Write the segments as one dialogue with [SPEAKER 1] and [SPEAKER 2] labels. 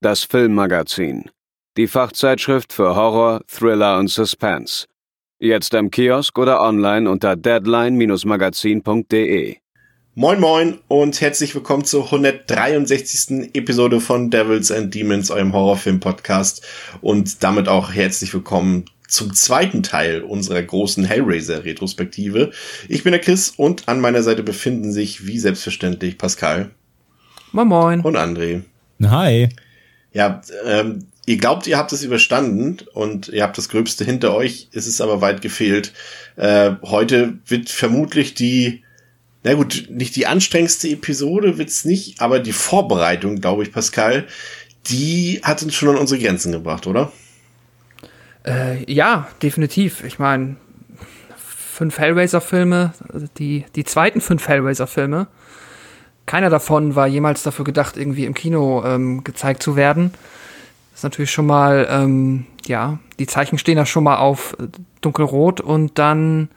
[SPEAKER 1] das Filmmagazin, die Fachzeitschrift für Horror, Thriller und Suspense. Jetzt im Kiosk oder online unter deadline-magazin.de.
[SPEAKER 2] Moin Moin und herzlich willkommen zur 163. Episode von Devils and Demons, eurem Horrorfilm-Podcast und damit auch herzlich willkommen zum zweiten Teil unserer großen Hellraiser-Retrospektive. Ich bin der Chris und an meiner Seite befinden sich wie selbstverständlich Pascal.
[SPEAKER 3] Moin Moin.
[SPEAKER 2] Und André.
[SPEAKER 4] Hi.
[SPEAKER 2] Ja, ähm, ihr glaubt, ihr habt es überstanden und ihr habt das Gröbste hinter euch, es ist aber weit gefehlt. Äh, heute wird vermutlich die, na gut, nicht die anstrengendste Episode wird's nicht, aber die Vorbereitung, glaube ich, Pascal, die hat uns schon an unsere Grenzen gebracht, oder?
[SPEAKER 3] Äh, ja, definitiv. Ich meine, fünf Hellraiser-Filme, die, die zweiten fünf Hellraiser-Filme, keiner davon war jemals dafür gedacht, irgendwie im Kino ähm, gezeigt zu werden. Das ist natürlich schon mal, ähm, ja, die Zeichen stehen da schon mal auf äh, dunkelrot und dann,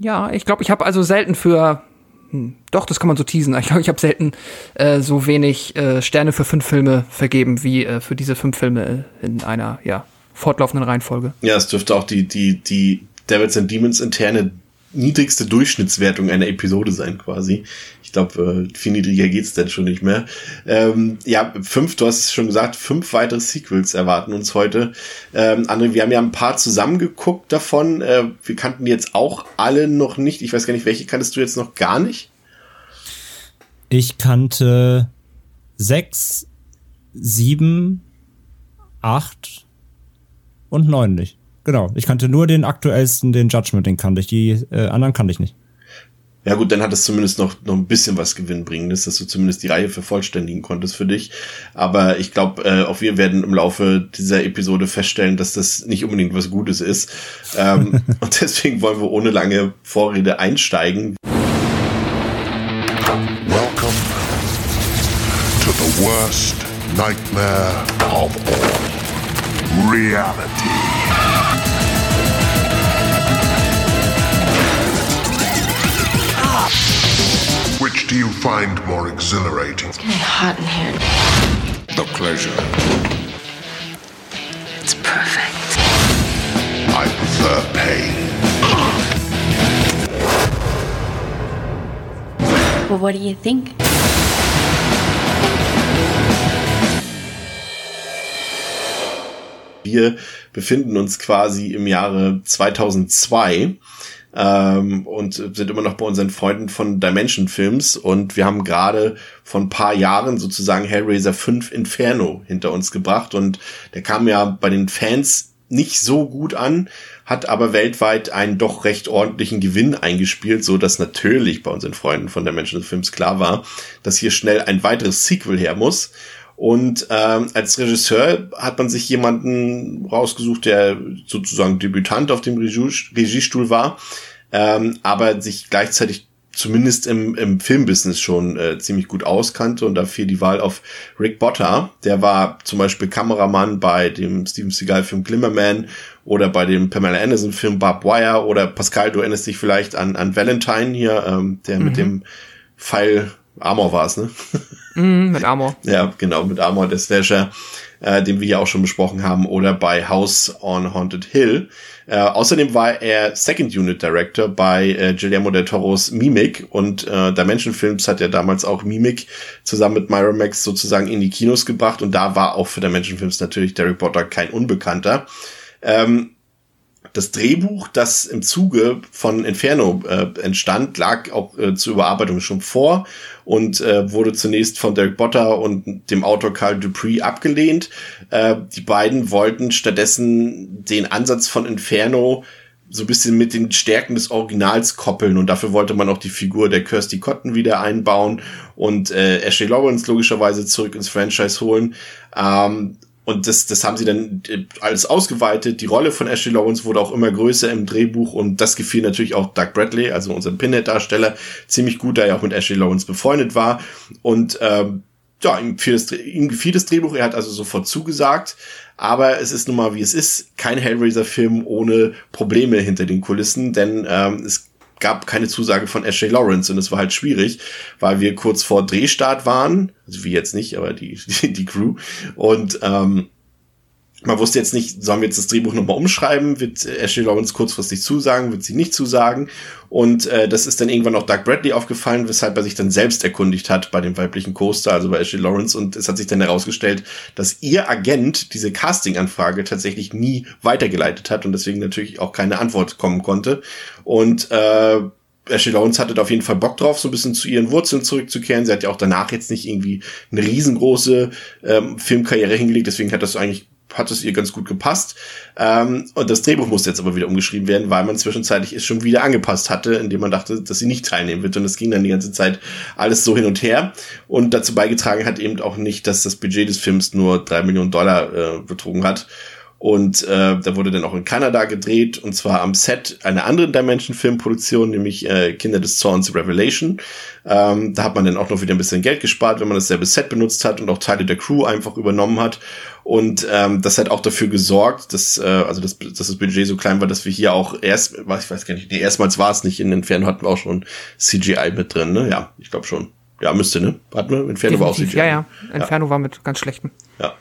[SPEAKER 3] ja, ich glaube, ich habe also selten für, hm, doch, das kann man so teasen, ich glaube, ich habe selten äh, so wenig äh, Sterne für fünf Filme vergeben wie äh, für diese fünf Filme in einer, ja, fortlaufenden Reihenfolge.
[SPEAKER 2] Ja, es dürfte auch die, die, die Devils and Demons interne niedrigste Durchschnittswertung einer Episode sein, quasi. Ich glaube, äh, viel niedriger geht's denn schon nicht mehr. Ähm, ja, fünf, du hast es schon gesagt, fünf weitere Sequels erwarten uns heute. Ähm, André, wir haben ja ein paar zusammengeguckt davon. Äh, wir kannten jetzt auch alle noch nicht. Ich weiß gar nicht, welche kanntest du jetzt noch gar nicht?
[SPEAKER 4] Ich kannte sechs, sieben, acht und neun nicht. Genau. Ich kannte nur den aktuellsten, den Judgment, den kannte ich. Die äh, anderen kannte ich nicht.
[SPEAKER 2] Ja gut, dann hat es zumindest noch, noch ein bisschen was Gewinnbringendes, dass du zumindest die Reihe vervollständigen konntest für dich. Aber ich glaube, äh, auch wir werden im Laufe dieser Episode feststellen, dass das nicht unbedingt was Gutes ist. Ähm, und deswegen wollen wir ohne lange Vorrede einsteigen.
[SPEAKER 5] Welcome to the worst nightmare of all. Reality. Which do you find more exhilarating?
[SPEAKER 6] It's getting hot in here.
[SPEAKER 5] The pleasure.
[SPEAKER 6] It's perfect.
[SPEAKER 5] I prefer pain.
[SPEAKER 6] Well, what do you think?
[SPEAKER 2] Wir befinden uns quasi im Jahre 2002 ähm, und sind immer noch bei unseren Freunden von Dimension Films und wir haben gerade vor ein paar Jahren sozusagen Hellraiser 5 Inferno hinter uns gebracht und der kam ja bei den Fans nicht so gut an, hat aber weltweit einen doch recht ordentlichen Gewinn eingespielt, so dass natürlich bei unseren Freunden von Dimension Films klar war, dass hier schnell ein weiteres Sequel her muss. Und ähm, als Regisseur hat man sich jemanden rausgesucht, der sozusagen Debütant auf dem Regie Regiestuhl war, ähm, aber sich gleichzeitig zumindest im, im Filmbusiness schon äh, ziemlich gut auskannte und da fiel die Wahl auf Rick Botter. Der war zum Beispiel Kameramann bei dem Steven Seagal-Film Glimmerman oder bei dem Pamela Anderson-Film Barb Wire oder Pascal, du erinnerst dich vielleicht an, an Valentine hier, ähm, der mhm. mit dem Pfeil Armor war es, ne?
[SPEAKER 3] Mm, mit Armor.
[SPEAKER 2] ja, genau, mit Armor, der Slasher, äh, den wir ja auch schon besprochen haben, oder bei House on Haunted Hill. Äh, außerdem war er Second Unit Director bei äh, Guillermo del Toros Mimic und äh, Dimension Films hat ja damals auch Mimic zusammen mit Miramax sozusagen in die Kinos gebracht und da war auch für Dimension Films natürlich Derek Potter kein Unbekannter. Ähm, das Drehbuch, das im Zuge von Inferno äh, entstand, lag auch äh, zur Überarbeitung schon vor und äh, wurde zunächst von Derek Botter und dem Autor Carl Dupree abgelehnt. Äh, die beiden wollten stattdessen den Ansatz von Inferno so ein bisschen mit den Stärken des Originals koppeln und dafür wollte man auch die Figur der Kirsty Cotton wieder einbauen und äh, Ashley Lawrence logischerweise zurück ins Franchise holen. Ähm, und das, das haben sie dann äh, alles ausgeweitet. Die Rolle von Ashley Lawrence wurde auch immer größer im Drehbuch und das gefiel natürlich auch Doug Bradley, also unserem Pinhead-Darsteller, ziemlich gut, da er auch mit Ashley Lawrence befreundet war. Und ähm, ja, ihm gefiel, das, ihm gefiel das Drehbuch, er hat also sofort zugesagt. Aber es ist nun mal, wie es ist, kein Hellraiser-Film ohne Probleme hinter den Kulissen, denn ähm, es gab keine Zusage von Ashley Lawrence und es war halt schwierig, weil wir kurz vor Drehstart waren, also wie jetzt nicht, aber die, die, die Crew. Und ähm, man wusste jetzt nicht, sollen wir jetzt das Drehbuch nochmal umschreiben? Wird Ashley Lawrence kurzfristig zusagen? Wird sie nicht zusagen? Und äh, das ist dann irgendwann auch Doug Bradley aufgefallen, weshalb er sich dann selbst erkundigt hat bei dem weiblichen Coaster, also bei Ashley Lawrence. Und es hat sich dann herausgestellt, dass ihr Agent diese Casting-Anfrage tatsächlich nie weitergeleitet hat und deswegen natürlich auch keine Antwort kommen konnte. Und äh, Ashley Lawrence hatte auf jeden Fall Bock drauf, so ein bisschen zu ihren Wurzeln zurückzukehren. Sie hat ja auch danach jetzt nicht irgendwie eine riesengroße ähm, Filmkarriere hingelegt, deswegen hat das eigentlich hat es ihr ganz gut gepasst. Ähm, und das Drehbuch musste jetzt aber wieder umgeschrieben werden, weil man zwischenzeitlich es schon wieder angepasst hatte, indem man dachte, dass sie nicht teilnehmen wird. Und es ging dann die ganze Zeit alles so hin und her. Und dazu beigetragen hat eben auch nicht, dass das Budget des Films nur drei Millionen Dollar äh, betrogen hat. Und äh, da wurde dann auch in Kanada gedreht, und zwar am Set einer anderen Dimension-Filmproduktion, nämlich äh, Kinder des Zorns Revelation. Ähm, da hat man dann auch noch wieder ein bisschen Geld gespart, wenn man dasselbe Set benutzt hat und auch Teile der Crew einfach übernommen hat. Und ähm, das hat auch dafür gesorgt, dass, äh, also das, dass das Budget so klein war, dass wir hier auch erst, ich weiß gar nicht, nee, erstmals war es nicht, in Inferno hatten wir auch schon CGI mit drin, ne? Ja, ich glaube schon. Ja, müsste, ne? Hatten wir? Inferno war auch CGI.
[SPEAKER 3] Ja, ja. Inferno ja. war mit ganz schlechtem.
[SPEAKER 2] Ja.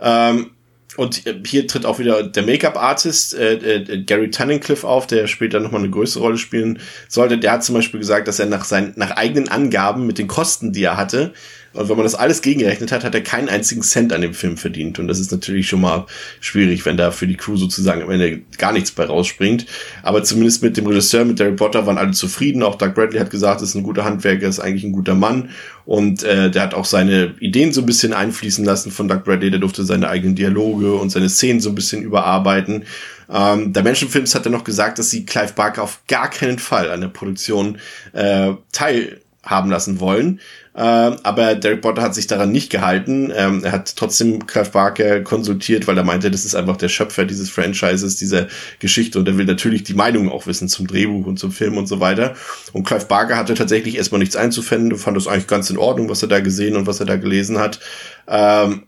[SPEAKER 2] Ähm, und hier tritt auch wieder der Make-up-Artist äh, äh, Gary Tunnicliffe auf, der später nochmal eine größere Rolle spielen sollte. Der hat zum Beispiel gesagt, dass er nach seinen nach eigenen Angaben mit den Kosten, die er hatte, und wenn man das alles gegengerechnet hat, hat er keinen einzigen Cent an dem Film verdient. Und das ist natürlich schon mal schwierig, wenn da für die Crew sozusagen am Ende gar nichts bei rausspringt. Aber zumindest mit dem Regisseur, mit Harry Potter, waren alle zufrieden. Auch Doug Bradley hat gesagt, ist ein guter Handwerker, ist eigentlich ein guter Mann. Und äh, der hat auch seine Ideen so ein bisschen einfließen lassen von Doug Bradley. Der durfte seine eigenen Dialoge und seine Szenen so ein bisschen überarbeiten. Ähm, der Menschenfilms hat er noch gesagt, dass sie Clive Barker auf gar keinen Fall an der Produktion äh, teilhaben lassen wollen. Ähm, aber Derek Potter hat sich daran nicht gehalten. Ähm, er hat trotzdem Clive Barker konsultiert, weil er meinte, das ist einfach der Schöpfer dieses Franchises, dieser Geschichte und er will natürlich die Meinung auch wissen zum Drehbuch und zum Film und so weiter. Und Clive Barker hatte tatsächlich erstmal nichts einzufinden, fand das eigentlich ganz in Ordnung, was er da gesehen und was er da gelesen hat. Ähm,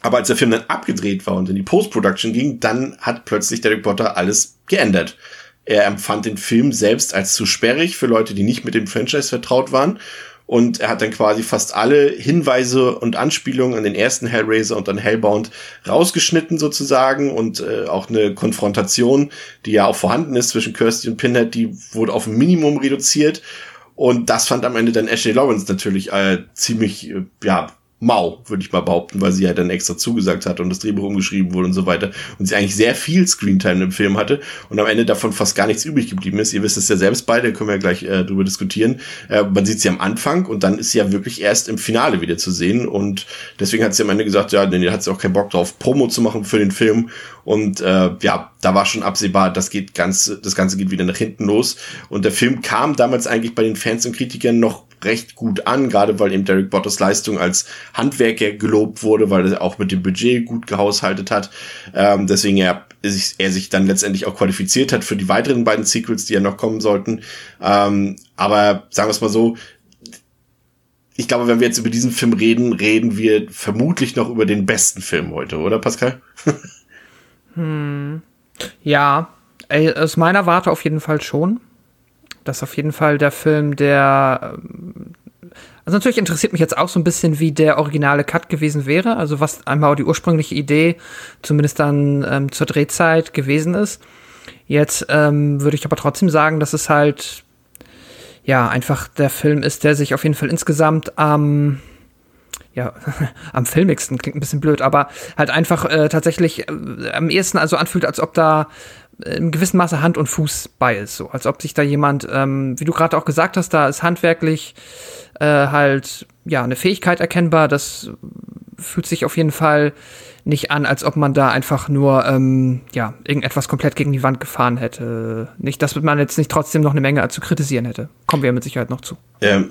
[SPEAKER 2] aber als der Film dann abgedreht war und in die Post-Production ging, dann hat plötzlich Derek Potter alles geändert. Er empfand den Film selbst als zu sperrig für Leute, die nicht mit dem Franchise vertraut waren und er hat dann quasi fast alle Hinweise und Anspielungen an den ersten Hellraiser und an Hellbound rausgeschnitten sozusagen. Und äh, auch eine Konfrontation, die ja auch vorhanden ist zwischen Kirsty und Pinhead, die wurde auf ein Minimum reduziert. Und das fand am Ende dann Ashley Lawrence natürlich äh, ziemlich, äh, ja, mau, würde ich mal behaupten, weil sie ja dann extra zugesagt hat und das Drehbuch umgeschrieben wurde und so weiter und sie eigentlich sehr viel Screentime im Film hatte und am Ende davon fast gar nichts übrig geblieben ist. Ihr wisst es ja selbst beide, können wir ja gleich äh, drüber diskutieren. Äh, man sieht sie am Anfang und dann ist sie ja wirklich erst im Finale wieder zu sehen und deswegen hat sie am Ende gesagt, ja, nee, hat sie auch keinen Bock drauf, Promo zu machen für den Film und äh, ja, da war schon absehbar, das geht ganz, das Ganze geht wieder nach hinten los und der Film kam damals eigentlich bei den Fans und Kritikern noch recht gut an, gerade weil eben Derek Bottas Leistung als Handwerker gelobt wurde, weil er auch mit dem Budget gut gehaushaltet hat. Ähm, deswegen er, er sich dann letztendlich auch qualifiziert hat für die weiteren beiden Sequels, die ja noch kommen sollten. Ähm, aber sagen wir es mal so, ich glaube, wenn wir jetzt über diesen Film reden, reden wir vermutlich noch über den besten Film heute, oder Pascal?
[SPEAKER 3] hm. Ja, aus meiner Warte auf jeden Fall schon. Das ist auf jeden Fall der Film, der. Ähm, also natürlich interessiert mich jetzt auch so ein bisschen, wie der originale Cut gewesen wäre. Also was einmal die ursprüngliche Idee, zumindest dann ähm, zur Drehzeit gewesen ist. Jetzt ähm, würde ich aber trotzdem sagen, dass es halt ja einfach der Film ist, der sich auf jeden Fall insgesamt am ja, am filmigsten, klingt ein bisschen blöd, aber halt einfach äh, tatsächlich äh, am ehesten also anfühlt, als ob da in gewissem Maße Hand und Fuß bei ist, so als ob sich da jemand, ähm, wie du gerade auch gesagt hast, da ist handwerklich äh, halt ja eine Fähigkeit erkennbar. Das fühlt sich auf jeden Fall nicht an, als ob man da einfach nur ähm, ja irgendetwas komplett gegen die Wand gefahren hätte. Nicht, dass man jetzt nicht trotzdem noch eine Menge zu kritisieren hätte. Kommen wir mit Sicherheit noch zu.
[SPEAKER 2] Ähm,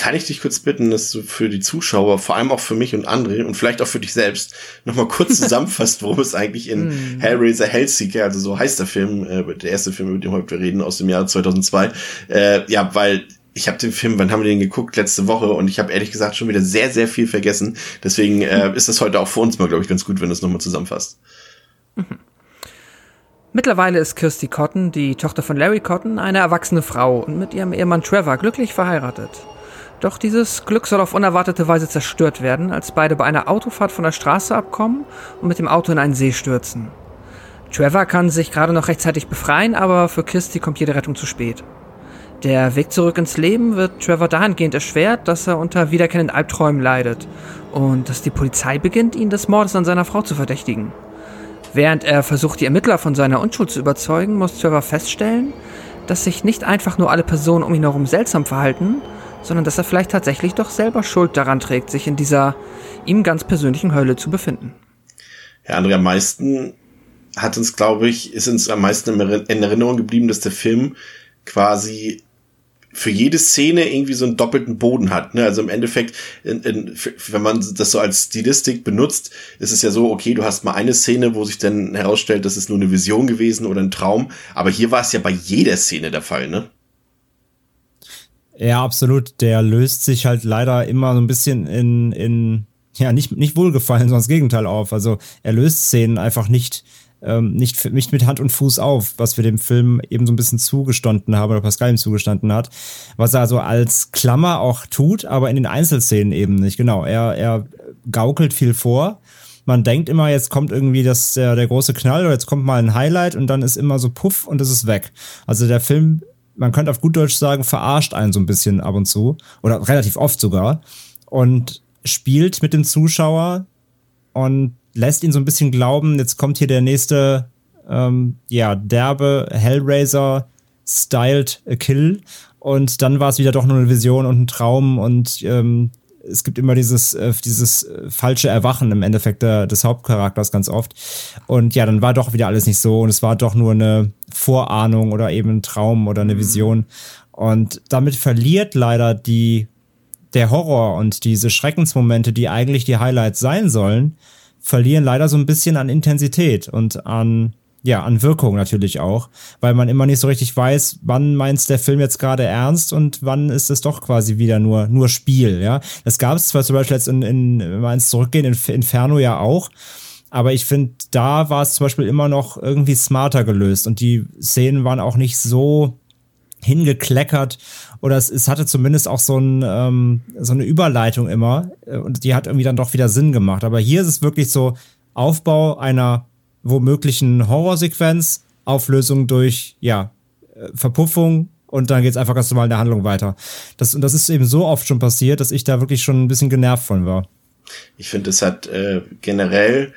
[SPEAKER 2] kann ich dich kurz bitten, dass du für die Zuschauer, vor allem auch für mich und André und vielleicht auch für dich selbst, nochmal kurz zusammenfasst, worum es eigentlich in
[SPEAKER 3] Hm.
[SPEAKER 2] Hellraiser Hellseeker, also so heißt der Film, äh, der erste Film, über den wir heute reden, aus dem Jahr 2002. Äh, ja, weil ich habe den Film, wann haben wir den geguckt? Letzte Woche und ich habe ehrlich gesagt schon wieder sehr, sehr viel vergessen. Deswegen äh, ist das heute auch für uns mal, glaube ich, ganz gut, wenn du es nochmal zusammenfasst.
[SPEAKER 3] Mittlerweile ist Kirsty Cotton, die Tochter von Larry Cotton, eine erwachsene Frau und mit ihrem Ehemann Trevor glücklich verheiratet. Doch dieses Glück soll auf unerwartete Weise zerstört werden, als beide bei einer Autofahrt von der Straße abkommen und mit dem Auto in einen See stürzen. Trevor kann sich gerade noch rechtzeitig befreien, aber für Kirsty kommt jede Rettung zu spät. Der Weg zurück ins Leben wird Trevor dahingehend erschwert, dass er unter wiederkehrenden Albträumen leidet und dass die Polizei beginnt, ihn des Mordes an seiner Frau zu verdächtigen. Während er versucht, die Ermittler von seiner Unschuld zu überzeugen, muss Trevor feststellen, dass sich nicht einfach nur alle Personen um ihn herum seltsam verhalten, sondern dass er vielleicht tatsächlich doch selber Schuld daran trägt, sich in dieser ihm ganz persönlichen Hölle zu befinden.
[SPEAKER 2] Ja, André, am meisten hat uns, glaube ich, ist uns am meisten in Erinner- in Erinnerung geblieben, dass der Film quasi für jede Szene irgendwie so einen doppelten Boden hat. Ne? Also im Endeffekt, in, in, wenn man das so als Stilistik benutzt, ist es ja so, okay, du hast mal eine Szene, wo sich dann herausstellt, das ist nur eine Vision gewesen oder ein Traum. Aber hier war es ja bei jeder Szene der Fall, ne?
[SPEAKER 4] Ja, absolut. Der löst sich halt leider immer so ein bisschen in, in ja, nicht, nicht Wohlgefallen, sondern das Gegenteil auf. Also er löst Szenen einfach nicht, ähm, nicht, nicht mit Hand und Fuß auf, was wir dem Film eben so ein bisschen zugestanden haben oder Pascal ihm zugestanden hat. Was er also als Klammer auch tut, aber in den Einzelszenen eben nicht. Genau, er, er gaukelt viel vor. Man denkt immer, jetzt kommt irgendwie das, der, der große Knall oder jetzt kommt mal ein Highlight und dann ist immer so puff und es ist weg. Also der Film man könnte auf gut Deutsch sagen, verarscht einen so ein bisschen ab und zu. Oder relativ oft sogar. Und spielt mit dem Zuschauer und lässt ihn so ein bisschen glauben, jetzt kommt hier der nächste, ähm, ja, derbe Hellraiser-styled Kill. Und dann war es wieder doch nur eine Vision und ein Traum und ähm, es gibt immer dieses, äh, dieses äh, falsche Erwachen im Endeffekt der, des Hauptcharakters ganz oft. Und ja, dann war doch wieder alles nicht so und es war doch nur eine Vorahnung oder eben ein Traum oder eine Vision. Und damit verliert leider die, der Horror und diese Schreckensmomente, die eigentlich die Highlights sein sollen, verlieren leider so ein bisschen an Intensität und an, ja, an Wirkung natürlich auch, weil man immer nicht so richtig weiß, wann meint der Film jetzt gerade ernst und wann ist es doch quasi wieder nur, nur Spiel, ja. Das gab es zwar zum Beispiel jetzt in, in wenn wir ins Zurückgehen, in Inferno ja auch, aber ich finde, da war es zum Beispiel immer noch irgendwie smarter gelöst und die Szenen waren auch nicht so hingekleckert oder es, es hatte zumindest auch so, ein, ähm, so eine Überleitung immer äh, und die hat irgendwie dann doch wieder Sinn gemacht. Aber hier ist es wirklich so Aufbau einer womöglichen Horrorsequenz, Auflösung durch, ja, äh, Verpuffung und dann geht's einfach ganz normal in der Handlung weiter. Das, und das ist eben so oft schon passiert, dass ich da wirklich schon ein bisschen genervt von war.
[SPEAKER 2] Ich finde, es hat äh, generell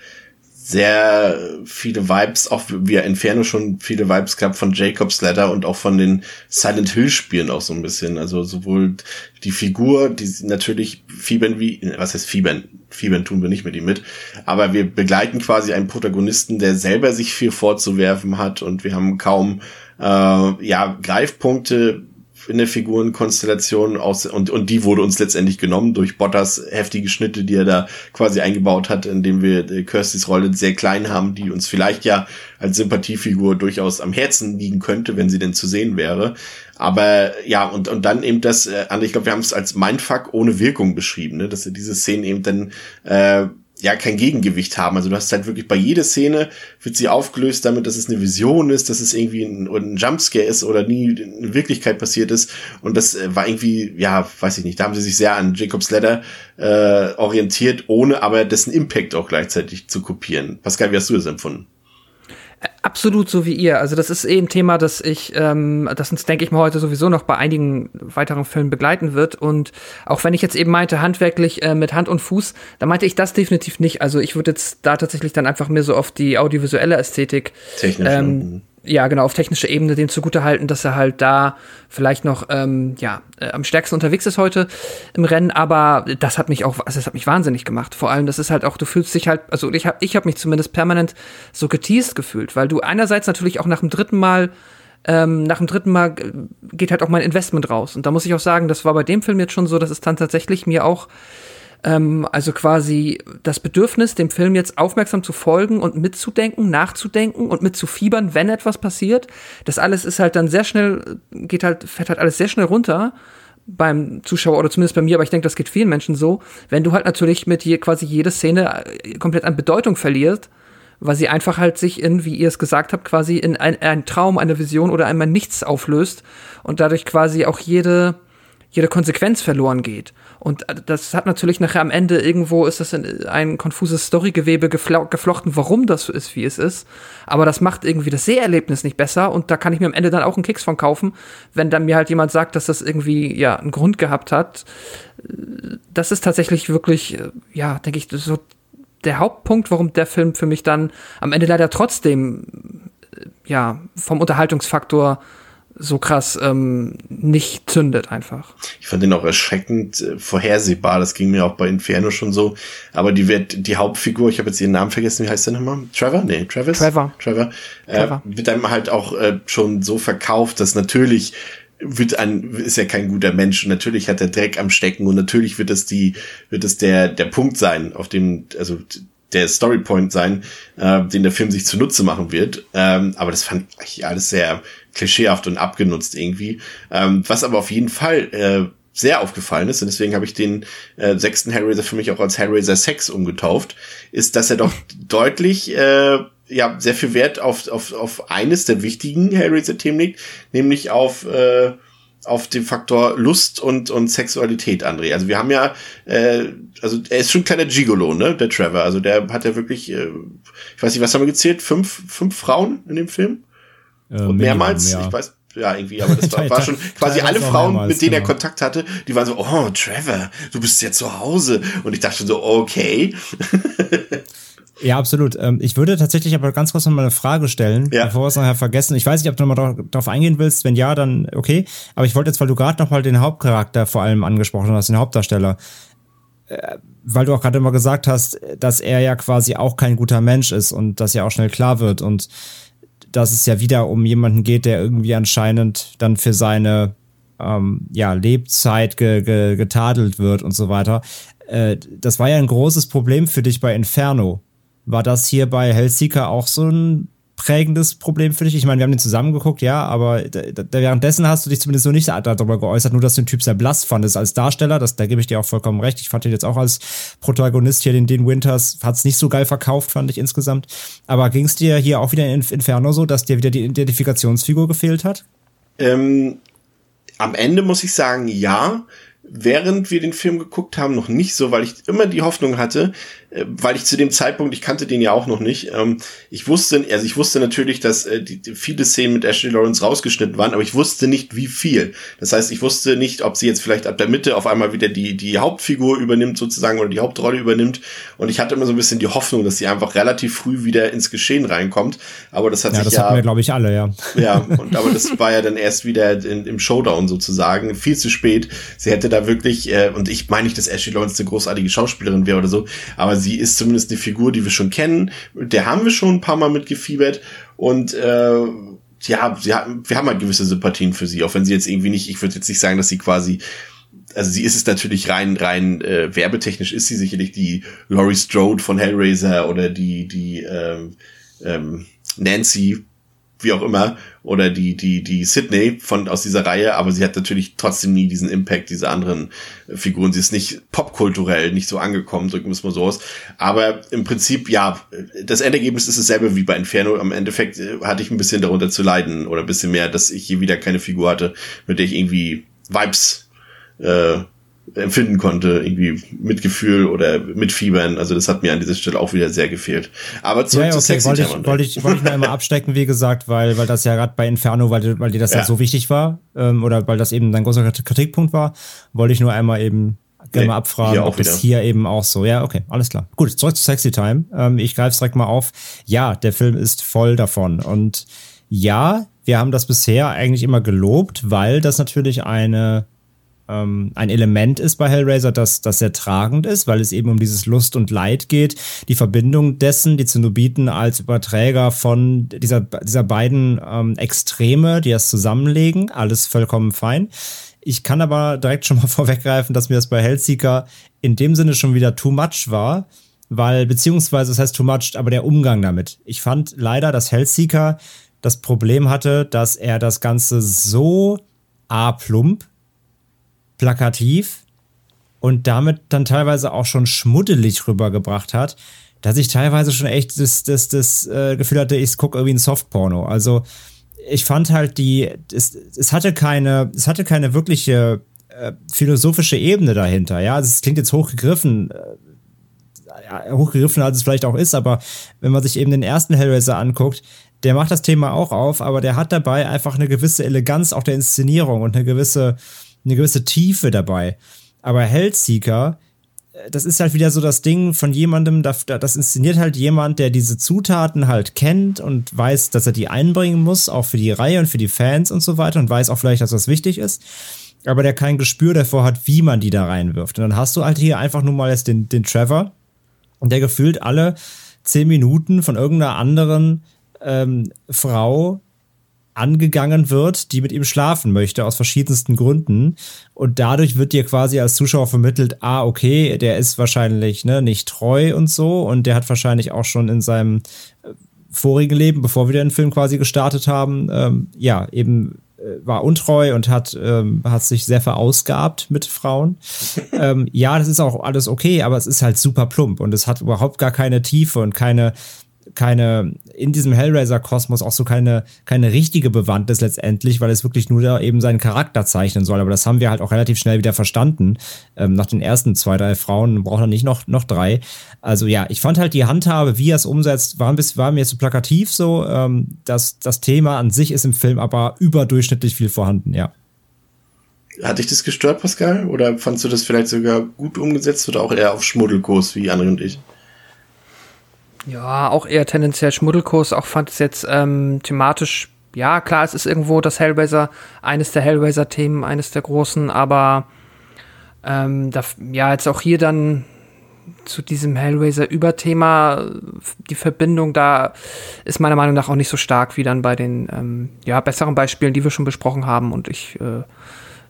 [SPEAKER 2] sehr viele Vibes, auch wie Inferno schon viele Vibes gehabt von Jacob's Ladder und auch von den Silent Hill Spielen auch so ein bisschen. Also sowohl die Figur, die natürlich fiebern wie, was heißt fiebern? Fiebern tun wir nicht mit ihm mit. Aber wir begleiten quasi einen Protagonisten, der selber sich viel vorzuwerfen hat und wir haben kaum, äh, ja, Greifpunkte in der Figurenkonstellation aus und, und die wurde uns letztendlich genommen durch Bottas heftige Schnitte, die er da quasi eingebaut hat, indem wir äh, Kirstys Rolle sehr klein haben, die uns vielleicht ja als Sympathiefigur durchaus am Herzen liegen könnte, wenn sie denn zu sehen wäre. Aber ja, und, und dann eben das, äh, ich glaube, wir haben es als Mindfuck ohne Wirkung beschrieben, ne? dass diese Szenen eben dann äh, ja kein Gegengewicht haben. Also du hast halt wirklich bei jeder Szene wird sie aufgelöst damit, dass es eine Vision ist, dass es irgendwie ein, ein Jumpscare ist oder nie in Wirklichkeit passiert ist. Und das äh, war irgendwie, ja, weiß ich nicht, da haben sie sich sehr an Jacob's Ladder äh, orientiert, ohne aber dessen Impact auch gleichzeitig zu kopieren. Pascal, wie hast du das empfunden?
[SPEAKER 3] Absolut so wie ihr. Also das ist eh ein Thema, das ich, ähm, das uns, denke ich mal, heute sowieso noch bei einigen weiteren Filmen begleiten wird. Und auch wenn ich jetzt eben meinte, handwerklich äh, mit Hand und Fuß, da meinte ich das definitiv nicht. Also ich würde jetzt da tatsächlich dann einfach mehr so auf die audiovisuelle Ästhetik
[SPEAKER 2] Technisch.
[SPEAKER 3] ähm, ja, genau, auf technischer Ebene dem zugute halten, dass er halt da vielleicht noch, ähm, ja, äh, am stärksten unterwegs ist heute im Rennen, aber das hat mich auch, also das hat mich wahnsinnig gemacht. Vor allem, das ist halt auch, du fühlst dich halt, also ich habe ich hab mich zumindest permanent so geteased gefühlt, weil du einerseits natürlich auch nach dem dritten Mal ähm, nach dem dritten Mal geht halt auch mein Investment raus. Und da muss ich auch sagen, das war bei dem Film jetzt schon so, dass es dann tatsächlich mir auch ähm, also quasi das Bedürfnis, dem Film jetzt aufmerksam zu folgen und mitzudenken, nachzudenken und mitzufiebern, wenn etwas passiert. Das alles ist halt dann sehr schnell, geht halt, fährt halt alles sehr schnell runter beim Zuschauer oder zumindest bei mir, aber ich denke, das geht vielen Menschen so, wenn du halt natürlich mit je, quasi jede Szene äh, komplett an Bedeutung verlierst, weil sie einfach halt sich in, wie ihr es gesagt habt, quasi in ein, ein Traum, eine Vision oder einmal nichts auflöst und dadurch quasi auch jede, jede Konsequenz verloren geht. Und äh, das hat natürlich nachher am Ende irgendwo ist das in ein konfuses Storygewebe geflochten, warum das so ist, wie es ist. Aber das macht irgendwie das Seherlebnis nicht besser und da kann ich mir am Ende dann auch einen Keks von kaufen, wenn dann mir halt jemand sagt, dass das irgendwie ja einen Grund gehabt hat. Das ist tatsächlich wirklich, äh, ja, denke ich, so der Hauptpunkt, warum der Film für mich dann am Ende leider trotzdem äh, ja vom Unterhaltungsfaktor so krass ähm, nicht zündet einfach.
[SPEAKER 2] Ich fand den auch erschreckend äh, vorhersehbar. Das ging mir auch bei Inferno schon so. Aber die wird die Hauptfigur, ich habe jetzt ihren Namen vergessen, wie heißt der nochmal? Trevor? Nee, Travis?
[SPEAKER 3] Trevor.
[SPEAKER 2] Trevor. Äh, Trevor. Wird einem halt auch äh, schon so verkauft, dass natürlich wird ein, ist ja kein guter Mensch und natürlich hat er Dreck am Stecken und natürlich wird es die, wird es der, der Punkt sein, auf dem, also der Storypoint sein, äh, den der Film sich zunutze machen wird. Ähm, aber das fand ich alles sehr klischeehaft und abgenutzt irgendwie. Ähm, was aber auf jeden Fall äh, sehr aufgefallen ist, und deswegen habe ich den äh, sechsten Hellraiser für mich auch als Hellraiser 6 umgetauft, ist, dass er doch deutlich äh, ja sehr viel Wert auf, auf, auf eines der wichtigen Hellraiser-Themen legt, nämlich auf äh, auf den Faktor Lust und, und Sexualität, André. Also wir haben ja, äh, also er ist schon ein kleiner Gigolo, ne, der Trevor. Also der hat ja wirklich, äh, ich weiß nicht, was haben wir gezählt? Fünf, fünf Frauen in dem Film? Äh, und mehrmals, ja. ich weiß, ja, irgendwie, aber das war, war schon quasi alle Frauen, mehrmals, mit denen genau. er Kontakt hatte, die waren so, oh, Trevor, du bist ja zu Hause. Und ich dachte schon so, okay.
[SPEAKER 4] Ja, absolut. Ähm, ich würde tatsächlich aber ganz kurz noch mal eine Frage stellen, ja. bevor wir es nachher vergessen. Ich weiß nicht, ob du nochmal darauf eingehen willst. Wenn ja, dann okay. Aber ich wollte jetzt, weil du gerade noch mal den Hauptcharakter vor allem angesprochen hast, den Hauptdarsteller, äh, weil du auch gerade immer gesagt hast, dass er ja quasi auch kein guter Mensch ist und das ja auch schnell klar wird und dass es ja wieder um jemanden geht, der irgendwie anscheinend dann für seine ähm, ja, Lebzeit ge ge getadelt wird und so weiter. Äh, das war ja ein großes Problem für dich bei Inferno war das hier bei Hellseeker auch so ein prägendes Problem für dich? Ich meine, wir haben den zusammengeguckt, ja, aber währenddessen hast du dich zumindest so nicht darüber geäußert, nur dass du den Typ sehr blass fandest als Darsteller. Das, da gebe ich dir auch vollkommen recht. Ich fand ihn jetzt auch als Protagonist hier, den Dean Winters, hat es nicht so geil verkauft, fand ich insgesamt. Aber ging es dir hier auch wieder in Inferno so, dass dir wieder die Identifikationsfigur gefehlt hat?
[SPEAKER 2] Ähm, am Ende muss ich sagen, ja während wir den Film geguckt haben, noch nicht so, weil ich immer die Hoffnung hatte, weil ich zu dem Zeitpunkt, ich kannte den ja auch noch nicht, ähm, ich wusste, also ich wusste natürlich, dass äh, die, die viele Szenen mit Ashley Lawrence rausgeschnitten waren, aber ich wusste nicht, wie viel. Das heißt, ich wusste nicht, ob sie jetzt vielleicht ab der Mitte auf einmal wieder die, die Hauptfigur übernimmt sozusagen oder die Hauptrolle übernimmt. Und ich hatte immer so ein bisschen die Hoffnung, dass sie einfach relativ früh wieder ins Geschehen reinkommt. Aber das hat
[SPEAKER 4] ja,
[SPEAKER 2] sich
[SPEAKER 4] das
[SPEAKER 2] ja.
[SPEAKER 4] hatten wir, glaube ich, alle, ja.
[SPEAKER 2] Ja, und aber das war ja dann erst wieder in, im Showdown sozusagen. Viel zu spät. Sie hätte da wirklich, äh, und ich meine nicht, dass Ashley Lawrence eine großartige Schauspielerin wäre oder so, aber sie ist zumindest eine Figur, die wir schon kennen. Der haben wir schon ein paar Mal mitgefiebert und äh, ja, sie haben, wir haben halt gewisse Sympathien für sie, auch wenn sie jetzt irgendwie nicht, ich würde jetzt nicht sagen, dass sie quasi also sie ist es natürlich rein rein äh, werbetechnisch ist sie sicherlich die Laurie Strode von Hellraiser oder die die ähm, ähm, Nancy wie auch immer, oder die, die, die Sydney von, aus dieser Reihe, aber sie hat natürlich trotzdem nie diesen Impact dieser anderen Figuren. Sie ist nicht popkulturell nicht so angekommen, drücken wir es mal so aus. Aber im Prinzip, ja, das Endergebnis ist dasselbe wie bei Inferno. Am Endeffekt äh, hatte ich ein bisschen darunter zu leiden oder ein bisschen mehr, dass ich hier wieder keine Figur hatte, mit der ich irgendwie Vibes äh, empfinden konnte, irgendwie Mitgefühl oder Mitfiebern. Also das hat mir an dieser Stelle auch wieder sehr gefehlt. Aber zurück
[SPEAKER 4] ja, ja, okay. zu Sexy wollte ich, wollte ich, wollte ich nur einmal abstecken, wie gesagt, weil, weil das ja gerade bei Inferno, weil, weil dir das ja. halt so wichtig war, ähm, oder weil das eben dein großer Kritikpunkt war, wollte ich nur einmal eben gerne nee, mal abfragen, ob das hier eben auch so. Ja, okay, alles klar. Gut, zurück zu Sexy Time. Ähm, ich greife es direkt mal auf. Ja, der Film ist voll davon. Und ja, wir haben das bisher eigentlich immer gelobt, weil das natürlich eine ähm, ein Element ist bei Hellraiser, das, das sehr tragend ist, weil es eben um dieses Lust und Leid geht. Die Verbindung dessen, die Zenobiten als Überträger von dieser, dieser beiden ähm, Extreme, die das zusammenlegen, alles vollkommen fein. Ich kann aber direkt schon mal vorweggreifen, dass mir das bei Hellseeker in dem Sinne schon wieder too much war, weil, beziehungsweise, das heißt too much, aber der Umgang damit. Ich fand leider, dass Hellseeker das Problem hatte, dass er das Ganze so a plump, plakativ und damit dann teilweise auch schon schmuddelig rübergebracht hat, dass ich teilweise schon echt das, das, das äh, Gefühl hatte, ich gucke irgendwie ein Softporno. Also ich fand halt die, es, es hatte keine, es hatte keine wirkliche äh, philosophische Ebene dahinter. Ja, es klingt jetzt hochgegriffen, äh, hochgegriffen als es vielleicht auch ist, aber wenn man sich eben den ersten Hellraiser anguckt, der macht das Thema auch auf, aber der hat dabei einfach eine gewisse Eleganz auch der Inszenierung und eine gewisse, eine gewisse Tiefe dabei. Aber Hellseeker, äh, das ist halt wieder so das Ding von jemandem, das, inszeniert halt jemand, der diese Zutaten halt kennt und weiß, dass er die einbringen muss, auch für die Reihe und für die Fans und so weiter und weiß auch vielleicht, dass das wichtig ist, aber der kein Gespür davor hat, wie man die da reinwirft. Und dann hast du halt hier einfach nur mal jetzt den, den Trevor, der gefühlt alle zehn Minuten von irgendeiner anderen ähm, Frau angegangen wird, die mit ihm schlafen möchte, aus verschiedensten Gründen. Und dadurch wird dir quasi als Zuschauer vermittelt, ah, okay, der ist wahrscheinlich ne, nicht treu und so. Und der hat wahrscheinlich auch schon in seinem äh, vorigen Leben, bevor wir den Film quasi gestartet haben, ähm, ja, eben äh, war untreu und hat, ähm, hat sich sehr verausgabt mit Frauen. ähm, ja, das ist auch alles okay, aber es ist halt super plump und es hat überhaupt gar keine Tiefe und keine, keine, in diesem Hellraiser-Kosmos auch so keine, keine richtige Bewandtnis letztendlich, weil es wirklich nur da eben seinen Charakter zeichnen soll. Aber das haben wir halt auch relativ schnell wieder verstanden. Ähm, nach den ersten zwei, drei Frauen braucht er nicht noch, noch drei. Also ja, ich fand halt die Handhabe, wie er es umsetzt, war, ein bisschen, war mir zu plakativ so. Ähm, das, das Thema an sich ist im Film aber überdurchschnittlich viel vorhanden, ja.
[SPEAKER 2] Hat dich das gestört, Pascal? Oder fandst du das vielleicht sogar gut umgesetzt oder auch eher auf Schmuddelkurs wie andere und ich?
[SPEAKER 3] Ja, auch eher tendenziell Schmuddelkurs. Auch fand es jetzt ähm, thematisch, ja, klar, es ist irgendwo das Hellraiser, eines der Hellraiser-Themen, eines der großen, aber ähm, da, ja, jetzt auch hier dann zu diesem Hellraiser-Überthema, die Verbindung da ist meiner Meinung nach auch nicht so stark wie dann bei den ähm, ja, besseren Beispielen, die wir schon besprochen haben. Und ich äh,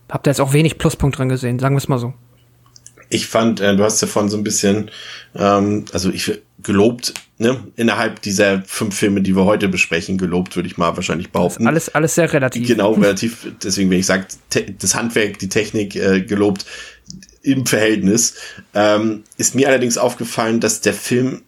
[SPEAKER 3] habe da jetzt auch wenig Pluspunkt drin gesehen, sagen wir es mal so.
[SPEAKER 2] Ich fand, äh, du hast davon so ein bisschen, ähm, also ich gelobt, ne, innerhalb dieser fünf Filme, die wir heute besprechen, gelobt, würde ich mal wahrscheinlich behaupten.
[SPEAKER 3] Alles, alles sehr relativ.
[SPEAKER 2] Genau, relativ, deswegen, wenn ich sage, das Handwerk, die Technik äh, gelobt im Verhältnis, ähm, ist mir allerdings aufgefallen, dass der Film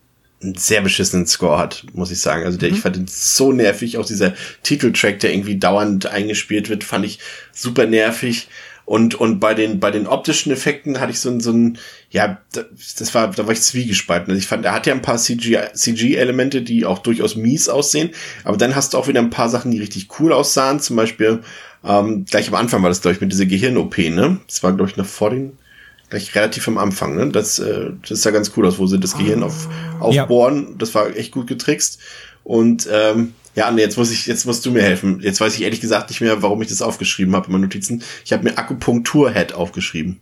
[SPEAKER 2] einen sehr beschissenen Score hat, muss ich sagen. Also der, mhm. ich fand den so nervig. Auch dieser Titeltrack, der irgendwie dauernd eingespielt wird, fand ich super nervig. Und, und bei den, bei den optischen Effekten hatte ich so so ein, ja, das war, da war ich zwiegespalten. Also ich fand, er hat ja ein paar CG-Elemente, die auch durchaus mies aussehen. Aber dann hast du auch wieder ein paar Sachen, die richtig cool aussahen. Zum Beispiel, ähm, gleich am Anfang war das, glaube ich, mit dieser Gehirn-OP, ne? Das war, glaube ich, noch vor den, gleich relativ am Anfang, ne? Das, äh, das sah ganz cool aus, wo sie das Gehirn auf, aufbohren. Ja. Das war echt gut getrickst. Und, ähm, ja, nee, jetzt muss ich, jetzt musst du mir helfen. Jetzt weiß ich ehrlich gesagt nicht mehr, warum ich das aufgeschrieben habe in meinen Notizen. Ich habe mir Akupunktur-Head aufgeschrieben.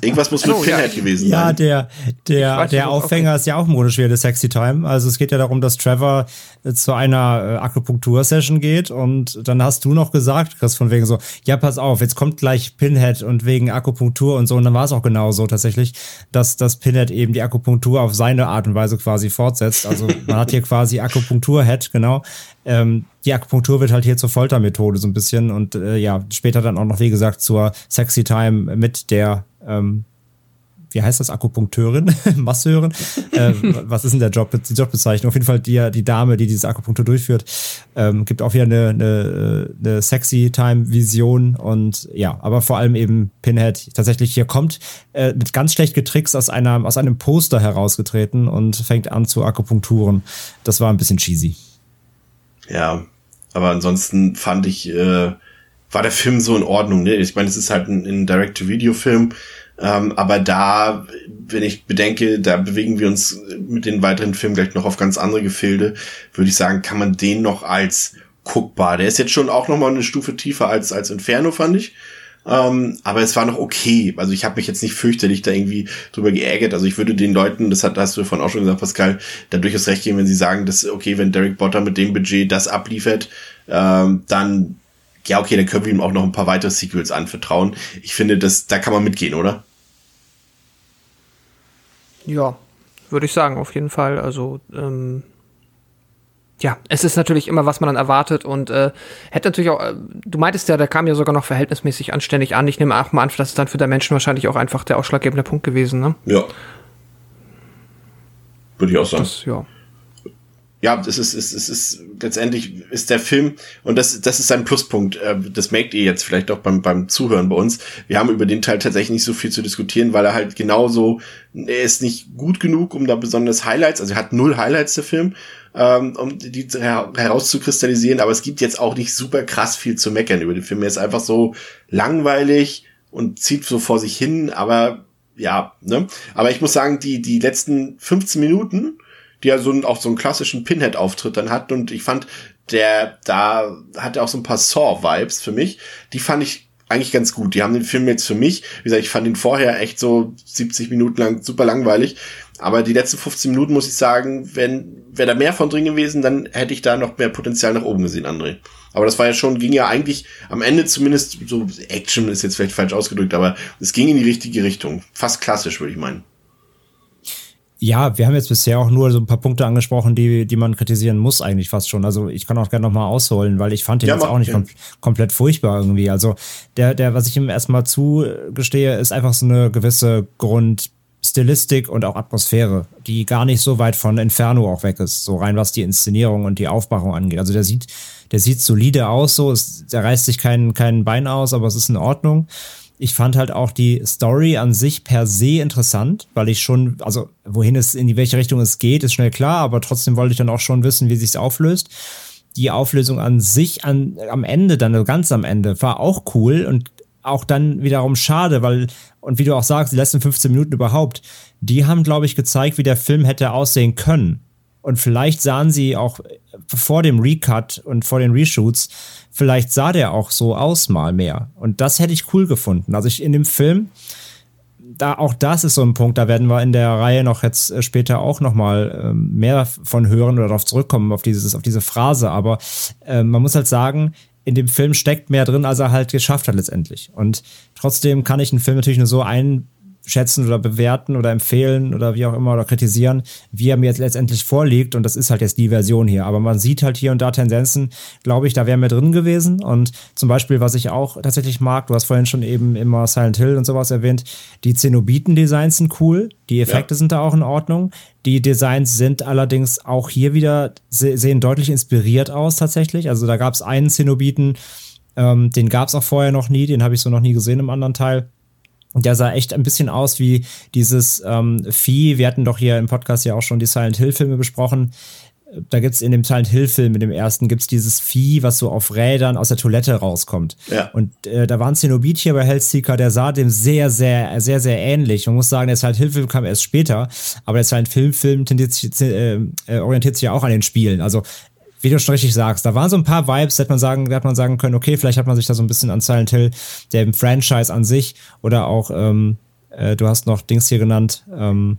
[SPEAKER 2] Irgendwas muss mit oh, Pinhead
[SPEAKER 4] ja.
[SPEAKER 2] gewesen
[SPEAKER 4] sein. Ja, der, der, der Aufhänger okay. ist ja auch modisch wie Sexy Time. Also es geht ja darum, dass Trevor äh, zu einer äh, Akupunktur-Session geht und dann hast du noch gesagt, Chris, von wegen so, ja, pass auf, jetzt kommt gleich Pinhead und wegen Akupunktur und so. Und dann war es auch genau so tatsächlich, dass, dass Pinhead eben die Akupunktur auf seine Art und Weise quasi fortsetzt. Also man hat hier quasi Akupunktur-Head, genau. Ähm, die Akupunktur wird halt hier zur Foltermethode so ein bisschen und äh, ja, später dann auch noch, wie gesagt, zur Sexy Time mit der, ähm, wie heißt das, Akupunkteurin, Masseurin. äh, was ist denn der Job, die Jobbezeichnung? Auf jeden Fall die, die Dame, die diese Akupunktur durchführt, ähm, gibt auch wieder eine, eine, eine Sexy Time-Vision und ja, aber vor allem eben Pinhead tatsächlich hier kommt äh, mit ganz schlecht getrickst aus, einer, aus einem Poster herausgetreten und fängt an zu Akupunkturen. Das war ein bisschen cheesy.
[SPEAKER 2] Ja, aber ansonsten fand ich, äh, war der Film so in Ordnung. Ne? Ich meine, es ist halt ein, ein Direct-to-Video-Film, ähm, aber da, wenn ich bedenke, da bewegen wir uns mit den weiteren Filmen gleich noch auf ganz andere Gefilde, würde ich sagen, kann man den noch als guckbar. Der ist jetzt schon auch noch mal eine Stufe tiefer als, als Inferno, fand ich. Ähm, aber es war noch okay. Also ich habe mich jetzt nicht fürchterlich da irgendwie drüber geärgert. Also ich würde den Leuten, das hat, hast du vorhin auch schon gesagt, Pascal, da durchaus recht geben, wenn sie sagen, dass, okay, wenn Derek Potter mit dem Budget das abliefert, ähm, dann, ja, okay, dann können wir ihm auch noch ein paar weitere Sequels anvertrauen. Ich finde, das, da kann man mitgehen, oder?
[SPEAKER 3] Ja, würde ich sagen, auf jeden Fall. Also, ähm, ja, es ist natürlich immer, was man dann erwartet und äh, hätte natürlich auch, äh, du meintest ja, der kam ja sogar noch verhältnismäßig anständig an. Ich nehme auch mal an, das ist dann für der Menschen wahrscheinlich auch einfach der ausschlaggebende Punkt gewesen, ne?
[SPEAKER 2] Ja. Würde ich auch sagen.
[SPEAKER 3] Das, ja.
[SPEAKER 2] Ja, es ist, es ist, es ist, letztendlich ist der Film, und das, das ist ein Pluspunkt, äh, das merkt ihr jetzt vielleicht auch beim, beim Zuhören bei uns. Wir haben über den Teil tatsächlich nicht so viel zu diskutieren, weil er halt genauso, er ist nicht gut genug, um da besonders Highlights, also er hat null Highlights, der Film, ähm, um die her herauszukristallisieren, aber es gibt jetzt auch nicht super krass viel zu meckern über den Film. Er ist einfach so langweilig und zieht so vor sich hin, aber ja, ne? Aber ich muss sagen, die, die letzten 15 Minuten, die ja so auch so einen klassischen Pinhead-Auftritt dann hat und ich fand, der, da hat er auch so ein paar Saw-Vibes für mich, die fand ich eigentlich ganz gut. Die haben den Film jetzt für mich, wie gesagt, ich fand ihn vorher echt so 70 Minuten lang super langweilig. Aber die letzten 15 Minuten muss ich sagen, wenn, wäre da mehr von drin gewesen, dann hätte ich da noch mehr Potenzial nach oben gesehen, André. Aber das war ja schon, ging ja eigentlich am Ende zumindest so, Action ist jetzt vielleicht falsch ausgedrückt, aber es ging in die richtige Richtung. Fast klassisch, würde ich meinen.
[SPEAKER 4] Ja, wir haben jetzt bisher auch nur so ein paar Punkte angesprochen, die, die man kritisieren muss eigentlich fast schon. Also ich kann auch gerne nochmal ausholen, weil ich fand den ja, jetzt auch nicht kom komplett furchtbar irgendwie. Also der, der, was ich ihm erstmal zugestehe, ist einfach so eine gewisse Grundstilistik und auch Atmosphäre, die gar nicht so weit von Inferno auch weg ist, so rein was die Inszenierung und die Aufmachung angeht. Also der sieht, der sieht solide aus, so, es, der reißt sich kein, kein Bein aus, aber es ist in Ordnung ich fand halt auch die Story an sich per se interessant, weil ich schon, also wohin es, in welche Richtung es geht, ist schnell klar, aber trotzdem wollte ich dann auch schon wissen, wie sich's auflöst. Die Auflösung an sich an, am Ende, dann also ganz am Ende, war auch cool und auch dann wiederum schade, weil, und wie du auch sagst, die letzten 15 Minuten überhaupt, die haben, glaube ich, gezeigt, wie der Film hätte aussehen können. Und vielleicht sahen sie auch vor dem Recut und vor den Reshoots, vielleicht sah der auch so aus mal mehr. Und das hätte ich cool gefunden. Also ich in dem Film, da auch das ist so ein Punkt, da werden wir in der Reihe noch jetzt äh, später auch noch mal ähm, mehr von hören oder darauf zurückkommen auf dieses auf diese Phrase. Aber äh, man muss halt sagen, in dem Film steckt mehr drin, als er halt geschafft hat letztendlich. Und trotzdem kann ich einen Film natürlich nur so ein schätzen oder bewerten oder empfehlen oder wie auch immer oder kritisieren, wie er mir jetzt letztendlich vorliegt. Und das ist halt jetzt die Version hier. Aber man sieht halt hier und da Tendenzen, glaube ich, da wäre mehr drin gewesen. Und zum Beispiel, was ich auch tatsächlich mag, du hast vorhin schon eben immer Silent Hill und sowas erwähnt, die Zenobiten-Designs sind cool, die Effekte ja. sind da auch in Ordnung. Die Designs sind allerdings auch hier wieder, sehen deutlich inspiriert aus tatsächlich. Also da gab es einen Zenobiten, ähm, den gab es auch vorher noch nie, den habe ich so noch nie gesehen im anderen Teil. Der sah echt ein bisschen aus wie dieses ähm, Vieh. Wir hatten doch hier im Podcast ja auch schon die Silent Hill-Filme besprochen. Da gibt's in dem Silent Hill-Film, in dem ersten, gibt's dieses Vieh, was so auf Rädern aus der Toilette rauskommt. Ja. Und äh, da war ein Zenobit hier bei Hellseeker, der sah dem sehr, sehr, sehr, sehr ähnlich. Man muss sagen, der Silent Hill-Film kam erst später, aber der Silent Hill-Film äh, äh, orientiert sich ja auch an den Spielen. Also wie du schon richtig sagst, da waren so ein paar Vibes, da hätte man sagen, da hätte man sagen können, okay, vielleicht hat man sich da so ein bisschen an Silent Hill, dem Franchise an sich, oder auch, ähm, äh, du hast noch Dings hier genannt, ähm,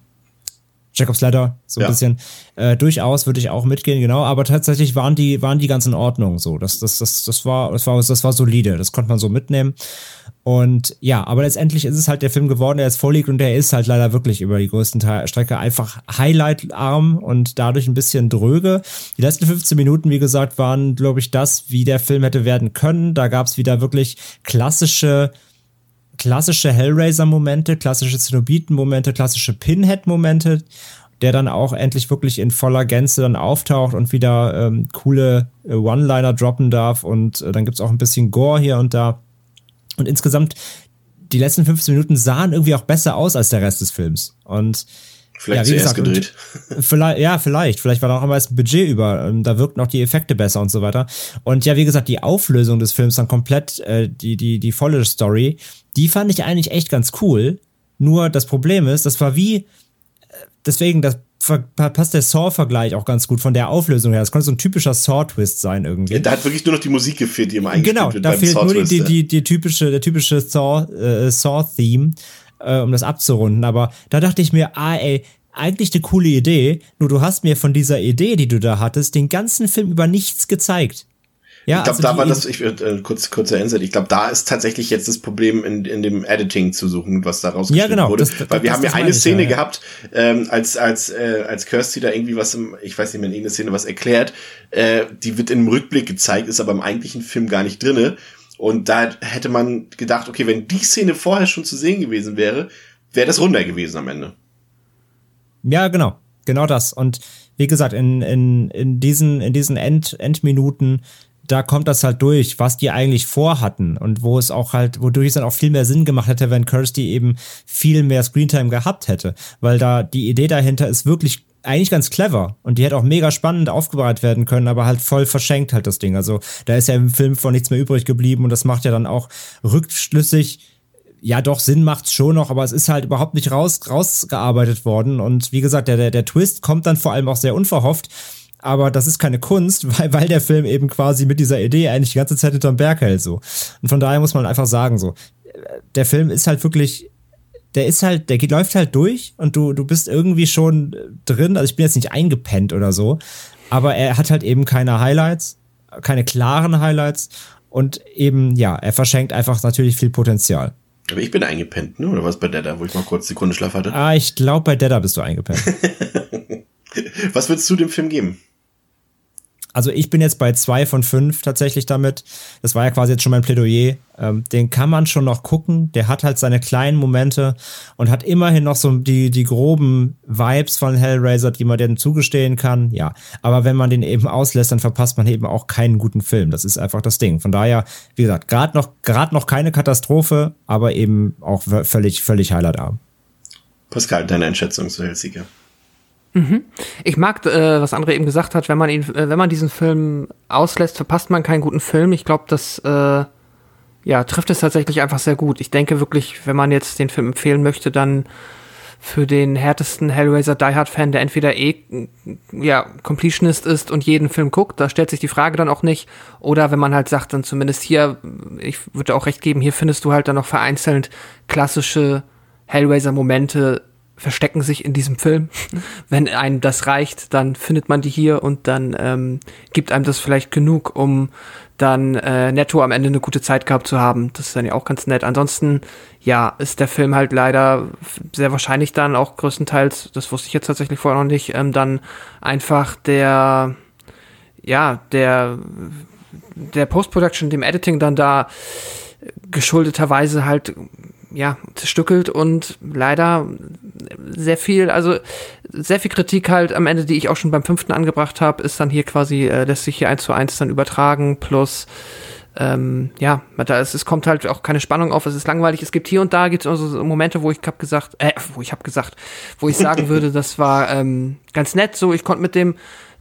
[SPEAKER 4] Jacob's Ladder, so ein ja. bisschen. Äh, durchaus würde ich auch mitgehen, genau. Aber tatsächlich waren die, waren die ganz in Ordnung. So, das, das, das, das war, das war, das war solide. Das konnte man so mitnehmen. Und ja, aber letztendlich ist es halt der Film geworden, der jetzt vorliegt und der ist halt leider wirklich über die größten Teil Strecke einfach highlightarm und dadurch ein bisschen dröge. Die letzten 15 Minuten, wie gesagt, waren, glaube ich, das, wie der Film hätte werden können. Da gab es wieder wirklich klassische klassische Hellraiser-Momente, klassische Zenobiten-Momente, klassische Pinhead-Momente, der dann auch endlich wirklich in voller Gänze dann auftaucht und wieder ähm, coole äh, One-Liner droppen darf und äh, dann gibt's auch ein bisschen Gore hier und da. Und insgesamt, die letzten 15 Minuten sahen irgendwie auch besser aus als der Rest des Films. Und
[SPEAKER 2] Vielleicht ja, wie gesagt, gedreht.
[SPEAKER 4] Vielleicht, ja, vielleicht. Vielleicht war da auch am meisten Budget über. Ähm, da wirkten auch die Effekte besser und so weiter. Und ja, wie gesagt, die Auflösung des Films dann komplett, äh, die, die, die volle Story, die fand ich eigentlich echt ganz cool. Nur das Problem ist, das war wie, deswegen, das passt der Saw-Vergleich auch ganz gut von der Auflösung her. Das könnte so ein typischer Saw-Twist sein irgendwie.
[SPEAKER 2] Da hat wirklich nur noch die Musik gefehlt, die immer eingespielt
[SPEAKER 4] Genau, da fehlt nur die, die, die, die typische, der typische Saw, äh, Saw-Theme, äh, um das abzurunden. Aber da dachte ich mir, ah, ey, eigentlich eine coole Idee, nur du hast mir von dieser Idee, die du da hattest, den ganzen Film über nichts gezeigt. Ja,
[SPEAKER 2] Ich glaube,
[SPEAKER 4] also
[SPEAKER 2] da war das, ich äh, kurz, kurzer Insight, ich glaube, da ist tatsächlich jetzt das Problem in, in dem Editing zu suchen, was da rausgeschnitten
[SPEAKER 4] Ja, genau,
[SPEAKER 2] wurde.
[SPEAKER 4] das-
[SPEAKER 2] Weil wir
[SPEAKER 4] das-
[SPEAKER 2] haben ja
[SPEAKER 4] das
[SPEAKER 2] eine
[SPEAKER 4] ich,
[SPEAKER 2] Szene
[SPEAKER 4] ja, ja.
[SPEAKER 2] gehabt, ähm, als, als, äh, als Kirsty da irgendwie was im, ich weiß nicht mehr, in irgendeiner Szene was erklärt, äh, die wird im Rückblick gezeigt, ist aber im eigentlichen Film gar nicht drinne. Und da hätte man gedacht, okay, wenn die Szene vorher schon zu sehen gewesen wäre, wäre das runder gewesen am Ende.
[SPEAKER 4] Ja, genau. Genau das. Und wie gesagt, in, in, in diesen, in diesen End, Endminuten, da kommt das halt durch, was die eigentlich vorhatten und wo es auch halt, wodurch es dann auch viel mehr Sinn gemacht hätte, wenn Kirsty eben viel mehr Screentime gehabt hätte. Weil da die Idee dahinter ist wirklich eigentlich ganz clever und die hätte auch mega spannend aufbereitet werden können, aber halt voll verschenkt halt das Ding. Also da ist ja im Film von nichts mehr übrig geblieben und das macht ja dann auch rückschlüssig, ja doch, Sinn macht's schon noch, aber es ist halt überhaupt nicht raus, rausgearbeitet worden. Und wie gesagt, der, der, der Twist kommt dann vor allem auch sehr unverhofft. Aber das ist keine Kunst, weil, weil der Film eben quasi mit dieser Idee eigentlich die ganze Zeit hinterm Berg hält, so. Und von daher muss man einfach sagen, so. Der Film ist halt wirklich, der ist halt, der geht, läuft halt durch und du, du bist irgendwie schon drin. Also ich bin jetzt nicht eingepennt oder so. Aber er hat halt eben keine Highlights, keine klaren Highlights. Und eben, ja, er verschenkt einfach natürlich viel Potenzial.
[SPEAKER 2] Aber ich bin eingepennt, ne? Oder was bei der da, wo ich mal kurz Sekunde Schlaf hatte?
[SPEAKER 4] Ah, ich glaube, bei Dada bist du eingepennt.
[SPEAKER 2] Was würdest du dem Film geben?
[SPEAKER 4] Also ich bin jetzt bei zwei von fünf tatsächlich damit. Das war ja quasi jetzt schon mein Plädoyer. Ähm, den kann man schon noch gucken. Der hat halt seine kleinen Momente und hat immerhin noch so die, die groben Vibes von Hellraiser, die man denen zugestehen kann. Ja, aber wenn man den eben auslässt, dann verpasst man eben auch keinen guten Film. Das ist einfach das Ding. Von daher, wie gesagt, gerade noch, noch keine Katastrophe, aber eben auch völlig, völlig highlightarm.
[SPEAKER 2] Pascal, deine Einschätzung zu Helsiker.
[SPEAKER 3] Ich mag, äh, was André eben gesagt hat, wenn man ihn, äh, wenn man diesen Film auslässt, verpasst man keinen guten Film. Ich glaube, das äh, ja, trifft es tatsächlich einfach sehr gut. Ich denke wirklich, wenn man jetzt den Film empfehlen möchte, dann für den härtesten Hellraiser Die Hard Fan, der entweder eh ja Completionist ist und jeden Film guckt, da stellt sich die Frage dann auch nicht, oder wenn man halt sagt, dann zumindest hier, ich würde auch recht geben, hier findest du halt dann noch vereinzelt klassische Hellraiser Momente verstecken sich in diesem Film. Wenn einem das reicht, dann findet man die hier und dann ähm, gibt einem das vielleicht genug, um dann äh, netto am Ende eine gute Zeit gehabt zu haben. Das ist dann ja auch ganz nett. Ansonsten, ja, ist der Film halt leider sehr wahrscheinlich dann auch größtenteils, das wusste ich jetzt tatsächlich vorher noch nicht, ähm, dann einfach der, ja, der, der Post-Production, dem Editing dann da geschuldeterweise halt ja, zerstückelt und leider sehr viel, also sehr viel Kritik halt am Ende, die ich auch schon beim fünften angebracht habe, ist dann hier quasi, äh, lässt sich hier eins zu eins dann übertragen, plus ähm, ja, da ist, es kommt halt auch keine Spannung auf, es ist langweilig, es gibt hier und da gibt es also so Momente, wo ich hab gesagt, äh, wo ich hab gesagt, wo ich sagen würde, das war ähm, ganz nett, so ich konnte mit dem,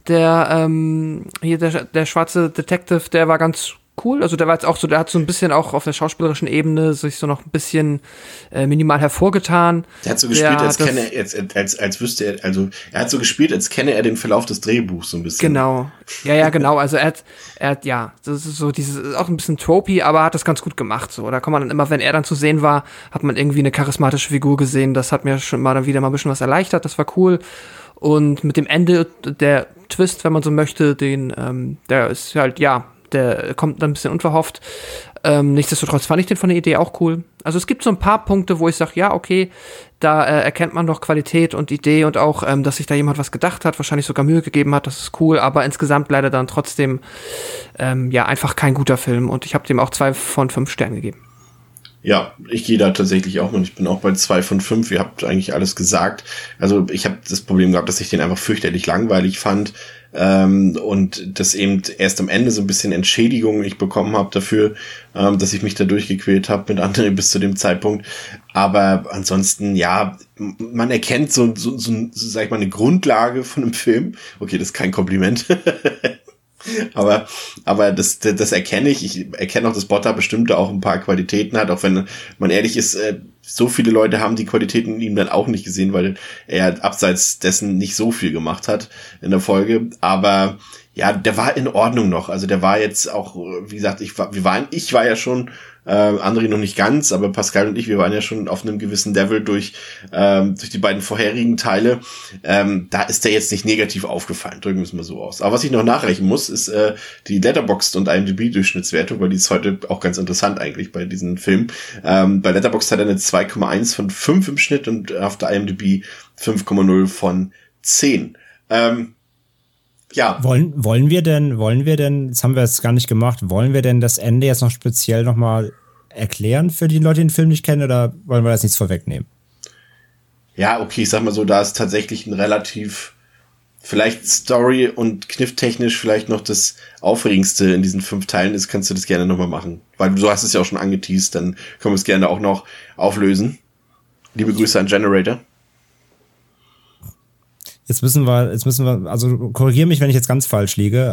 [SPEAKER 3] der, ähm, hier der, der schwarze Detective, der war ganz cool. Also der war jetzt auch so, der hat so ein bisschen auch auf der schauspielerischen Ebene sich so noch ein bisschen äh, minimal hervorgetan.
[SPEAKER 2] Der hat so gespielt, als
[SPEAKER 3] hat das-
[SPEAKER 2] kenne er, als, als, als wüsste er, also er hat so gespielt, als kenne er den Verlauf des Drehbuchs so ein bisschen.
[SPEAKER 3] Genau. Ja, ja, genau. Also er hat, er hat, ja, das ist so dieses, ist auch ein bisschen tropey, aber hat das ganz gut gemacht. So, da kann man dann immer, wenn er dann zu sehen war, hat man irgendwie eine charismatische Figur gesehen. Das hat mir schon mal dann wieder mal ein bisschen was erleichtert. Das war cool. Und mit dem Ende, der Twist, wenn man so möchte, den, ähm, der ist halt, ja, der kommt dann ein bisschen unverhofft. Ähm, nichtsdestotrotz fand ich den von der Idee auch cool. Also es gibt so ein paar Punkte, wo ich sage, ja, okay, da äh, erkennt man doch Qualität und Idee und auch, ähm, dass sich da jemand was gedacht hat, wahrscheinlich sogar Mühe gegeben hat, das ist cool, aber insgesamt leider dann trotzdem ähm, ja einfach kein guter Film und ich habe dem auch zwei von fünf Sternen gegeben.
[SPEAKER 2] Ja, ich gehe da tatsächlich auch und ich bin auch bei zwei von fünf. Ihr habt eigentlich alles gesagt. Also ich habe das Problem gehabt, dass ich den einfach fürchterlich langweilig fand ähm, und dass eben erst am Ende so ein bisschen Entschädigung ich bekommen habe dafür, ähm, dass ich mich da durchgequält habe mit anderen bis zu dem Zeitpunkt. Aber ansonsten, ja, man erkennt so, so, so, so sag ich mal, eine Grundlage von einem Film. Okay, das ist kein Kompliment. Aber, aber das, das, das erkenne ich. Ich erkenne auch, dass Botta bestimmt auch ein paar Qualitäten hat, auch wenn man ehrlich ist, äh, so viele Leute haben die Qualitäten in ihm dann auch nicht gesehen, weil er abseits dessen nicht so viel gemacht hat in der Folge. Aber ja, der war in Ordnung noch. Also der war jetzt auch, wie gesagt, ich war, wir waren, ich war ja schon äh, André noch nicht ganz, aber Pascal und ich, wir waren ja schon auf einem gewissen Level durch, ähm, durch die beiden vorherigen Teile. Ähm, da ist der jetzt nicht negativ aufgefallen, drücken wir es mal so aus. Aber was ich noch nachrechnen muss, ist äh, die Letterboxd und IMDb-Durchschnittswertung, weil die ist heute auch ganz interessant eigentlich bei diesen Filmen. Ähm, bei Letterboxd hat er eine 2,1 von 5 im Schnitt und auf der IMDb 5,0 von 10. Ähm, ja.
[SPEAKER 4] Wollen, wollen wir denn, wollen wir denn, das haben wir jetzt gar nicht gemacht, wollen wir denn das Ende jetzt noch speziell nochmal erklären für die Leute, die den Film nicht kennen, oder wollen wir das nichts vorwegnehmen?
[SPEAKER 2] Ja, okay, ich sag mal so, da ist tatsächlich ein relativ, vielleicht Story und knifftechnisch vielleicht noch das Aufregendste in diesen fünf Teilen ist, kannst du das gerne nochmal machen. Weil du hast es ja auch schon angeteased, dann können wir es gerne auch noch auflösen. Liebe Grüße an Generator.
[SPEAKER 4] Jetzt müssen wir, jetzt müssen wir, also korrigiere mich, wenn ich jetzt ganz falsch liege, äh,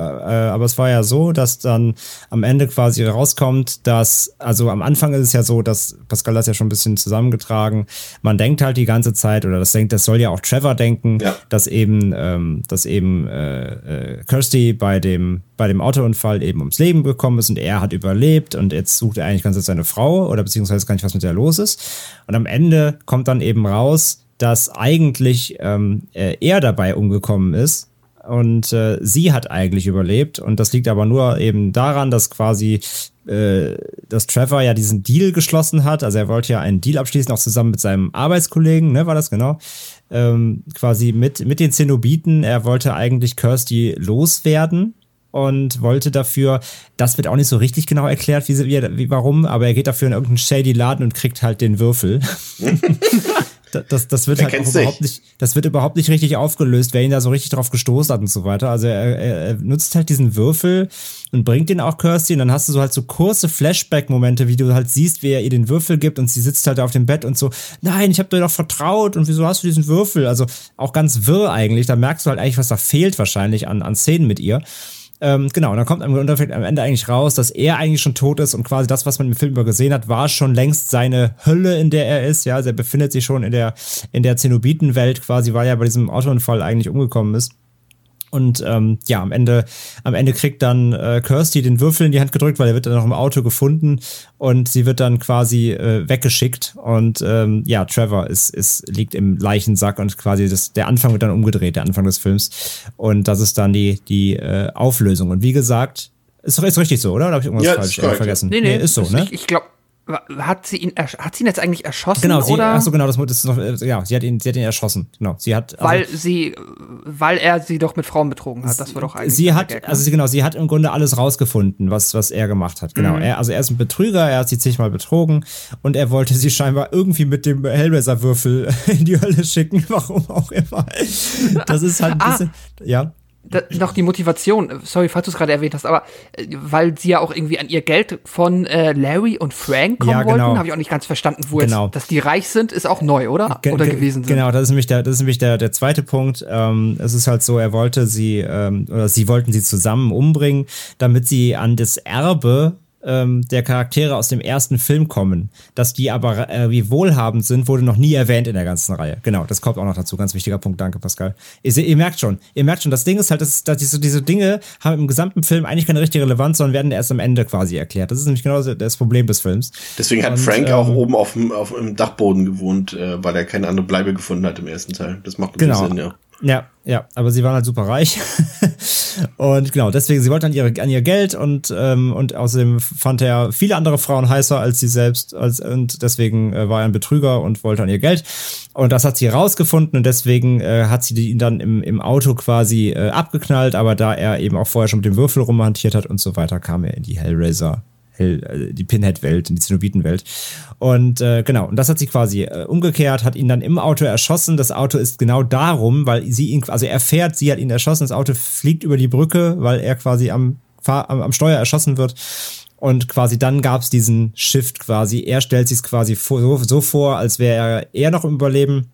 [SPEAKER 4] aber es war ja so, dass dann am Ende quasi rauskommt, dass, also am Anfang ist es ja so, dass Pascal das ja schon ein bisschen zusammengetragen, man denkt halt die ganze Zeit, oder das denkt, das soll ja auch Trevor denken,
[SPEAKER 2] Ja.
[SPEAKER 4] dass eben, ähm, dass eben äh, äh, Kirsty bei dem, bei dem Autounfall eben ums Leben gekommen ist und er hat überlebt und jetzt sucht er eigentlich ganz jetzt seine Frau oder beziehungsweise gar nicht, was mit der los ist. Und am Ende kommt dann eben raus, dass eigentlich ähm, äh, er dabei umgekommen ist. Und äh, sie hat eigentlich überlebt. Und das liegt aber nur eben daran, dass quasi äh, dass Trevor ja diesen Deal geschlossen hat, also er wollte ja einen Deal abschließen, auch zusammen mit seinem Arbeitskollegen, ne, war das genau, ähm, quasi mit, mit den Zenobiten, er wollte eigentlich Kirsty loswerden und wollte dafür, das wird auch nicht so richtig genau erklärt, wie, wie warum, aber er geht dafür in irgendeinen shady Laden und kriegt halt den Würfel. Da- das, das wird halt überhaupt nicht, das wird überhaupt nicht richtig aufgelöst, wer ihn da so richtig drauf gestoßen hat und so weiter. Also er, er, er nutzt halt diesen Würfel und bringt den auch Kirsty und dann hast du so halt so kurze Flashback-Momente, wie du halt siehst, wie er ihr den Würfel gibt und sie sitzt halt da auf dem Bett und so, nein, ich habe dir doch vertraut und wieso hast du diesen Würfel? Also auch ganz wirr eigentlich, da merkst du halt eigentlich, was da fehlt wahrscheinlich an, an Szenen mit ihr. Ähm, genau, und dann kommt am Ende eigentlich raus, dass er eigentlich schon tot ist und quasi das, was man im Film über gesehen hat, war schon längst seine Hölle, in der er ist. Ja, also er befindet sich schon in der, in der Zenobitenwelt quasi, weil er bei diesem Autounfall eigentlich umgekommen ist. Und ähm, ja, am Ende, am Ende kriegt dann äh, Kirsty den Würfel in die Hand gedrückt, weil er wird dann noch im Auto gefunden und sie wird dann quasi äh, weggeschickt. Und ähm, ja, Trevor ist, ist, liegt im Leichensack und quasi das, der Anfang wird dann umgedreht, der Anfang des Films. Und das ist dann die, die äh, Auflösung. Und wie gesagt, ist doch ist richtig so, oder? Oder habe ich irgendwas
[SPEAKER 2] Ja,
[SPEAKER 4] falsch
[SPEAKER 2] ist korrekt,
[SPEAKER 4] äh, vergessen?
[SPEAKER 3] Nee, nee,
[SPEAKER 4] ist so, ne?
[SPEAKER 3] Ich, ich glaube, hat sie ihn, hat sie ihn jetzt eigentlich erschossen
[SPEAKER 4] Genau, sie,
[SPEAKER 3] oder?
[SPEAKER 4] ach so, genau, das, das ist noch, äh, ja, sie hat ihn, sie hat ihn erschossen. Genau, sie hat, also-
[SPEAKER 3] weil sie, weil er sie doch mit Frauen betrogen hat. Das war doch eigentlich.
[SPEAKER 4] sie hat,
[SPEAKER 3] Gag, ne?
[SPEAKER 4] also sie, genau, sie hat im Grunde alles rausgefunden, was, was er gemacht hat.
[SPEAKER 3] Mhm.
[SPEAKER 4] Genau. Er, also er ist ein Betrüger, er hat sie zigmal betrogen und er wollte sie scheinbar irgendwie mit dem Hellraiser-Würfel in die Hölle schicken, warum auch immer. Das ist halt ein
[SPEAKER 3] Ah.
[SPEAKER 4] bisschen, ja.
[SPEAKER 3] Da, noch die Motivation, äh, sorry, falls du es gerade erwähnt hast, aber äh, weil sie ja auch irgendwie an ihr Geld von äh, Larry und Frank kommen
[SPEAKER 4] Ja, genau.
[SPEAKER 3] wollten, habe ich auch nicht ganz verstanden, wo
[SPEAKER 4] Genau.
[SPEAKER 3] jetzt, dass die reich sind, ist auch neu, oder?
[SPEAKER 4] Ge-
[SPEAKER 3] oder
[SPEAKER 4] ge-
[SPEAKER 3] gewesen sind.
[SPEAKER 4] Genau, das ist nämlich der, das ist nämlich der, der zweite Punkt. Ähm, es ist halt so, er wollte sie, ähm, oder sie wollten sie zusammen umbringen, damit sie an das Erbe ähm, der Charaktere aus dem ersten Film kommen. Dass die aber äh, wie wohlhabend sind, wurde noch nie erwähnt in der ganzen Reihe. Genau, das kommt auch noch dazu. Ganz wichtiger Punkt. Danke, Pascal. Ihr, ihr merkt schon, ihr merkt schon, das Ding ist halt, dass, dass diese, diese Dinge haben im gesamten Film eigentlich keine richtige Relevanz, sondern werden erst am Ende quasi erklärt. Das ist nämlich genau das Problem des Films.
[SPEAKER 2] Deswegen hat
[SPEAKER 4] Und,
[SPEAKER 2] Frank
[SPEAKER 4] ähm,
[SPEAKER 2] auch oben auf dem, auf dem Dachboden gewohnt, äh, weil er keine andere Bleibe gefunden hat im ersten Teil. Das macht
[SPEAKER 4] Genau.
[SPEAKER 2] Sinn, ja.
[SPEAKER 4] Ja, ja, aber sie waren halt super reich. und genau, deswegen, sie wollten an, ihre, an ihr Geld und, ähm, und außerdem fand er viele andere Frauen heißer als sie selbst. Als, und deswegen äh, war er ein Betrüger und wollte an ihr Geld. Und das hat sie herausgefunden und deswegen äh, hat sie ihn dann im, im Auto quasi äh, abgeknallt. Aber da er eben auch vorher schon mit dem Würfel rumhantiert hat und so weiter, kam er in die Hellraiser Hell, die Pinhead-Welt, in die Zenobiten-Welt. Und äh, genau, und das hat sie quasi äh, umgekehrt, hat ihn dann im Auto erschossen. Das Auto ist genau darum, weil sie ihn, also er fährt, sie hat ihn erschossen, das Auto fliegt über die Brücke, weil er quasi am, am, am Steuer erschossen wird. Und quasi dann gab's diesen Shift quasi. Er stellt sich quasi vor, so, so vor, als wäre er, er noch im Überleben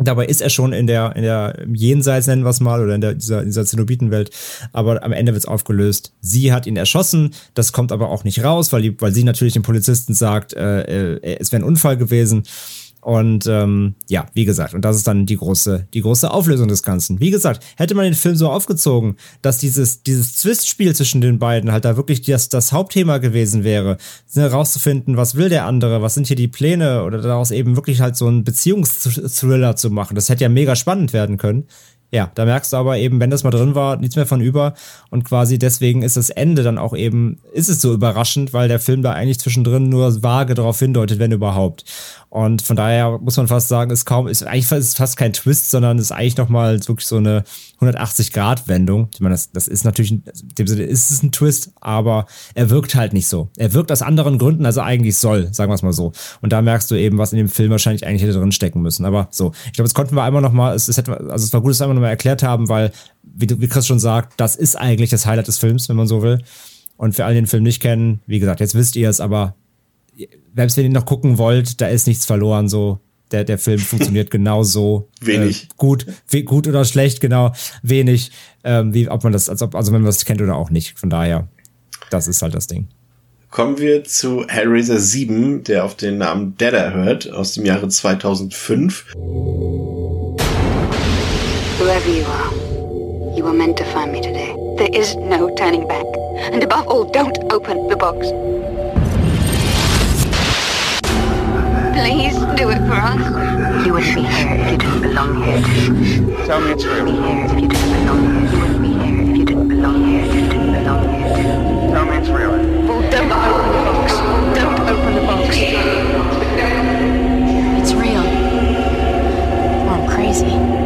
[SPEAKER 4] Dabei ist er schon in der, in der Jenseits, nennen wir es mal, oder in der, dieser, dieser Zenobitenwelt. Aber am Ende wird es aufgelöst. Sie hat ihn erschossen. Das kommt aber auch nicht raus, weil, die, weil sie natürlich dem Polizisten sagt, äh, äh, es wäre ein Unfall gewesen. Und ähm, ja, wie gesagt, und das ist dann die große, die große Auflösung des Ganzen. Wie gesagt, hätte man den Film so aufgezogen, dass dieses, dieses Zwistspiel zwischen den beiden halt da wirklich das, das Hauptthema gewesen wäre, herauszufinden, was will der andere, was sind hier die Pläne oder daraus eben wirklich halt so einen Beziehungsthriller zu machen. Das hätte ja mega spannend werden können. Ja, da merkst du aber eben, wenn das mal drin war, nichts mehr von über. Und quasi deswegen ist das Ende dann auch eben, ist es so überraschend, weil der Film da eigentlich zwischendrin nur vage darauf hindeutet, wenn überhaupt. Und von daher muss man fast sagen, ist kaum, ist eigentlich ist fast kein Twist, sondern ist eigentlich nochmal wirklich so eine 180-Grad-Wendung. Ich meine, das, das ist natürlich, in dem Sinne ist es ein Twist, aber er wirkt halt nicht so. Er wirkt aus anderen Gründen, als er eigentlich soll, sagen wir es mal so. Und da merkst du eben, was in dem Film wahrscheinlich eigentlich hätte drin stecken müssen. Aber so, ich glaube, das konnten wir einmal nochmal, es, es hätte, also es war gut, dass wir einmal nochmal erklärt haben, weil, wie, du, wie Chris schon sagt, das ist eigentlich das Highlight des Films, wenn man so will. Und für alle, die den Film nicht kennen, wie gesagt, jetzt wisst ihr es, aber selbst wenn ihr noch gucken wollt, da ist nichts verloren, so. Der, der Film funktioniert genauso.
[SPEAKER 2] Wenig.
[SPEAKER 4] Äh, gut, we, gut oder schlecht, genau. Wenig. Ähm, wie, ob man das, als ob, also wenn man das kennt oder auch nicht. Von daher, das ist halt das Ding.
[SPEAKER 2] Kommen wir zu Hellraiser 7, der auf den Namen Deader hört, aus dem Jahre 2005.
[SPEAKER 7] Whoever you are, you were meant to find me today. There is no turning back. And above all, don't open the box. Please do it for us. You wouldn't be here if you didn't belong here.
[SPEAKER 8] Tell me it's real.
[SPEAKER 7] You wouldn't Be here if you didn't belong here. You wouldn't be here if you didn't belong here. If you didn't belong here.
[SPEAKER 8] Tell me it's real.
[SPEAKER 7] Well, don't open the box. Don't open the box.
[SPEAKER 6] It's real. Or I'm crazy.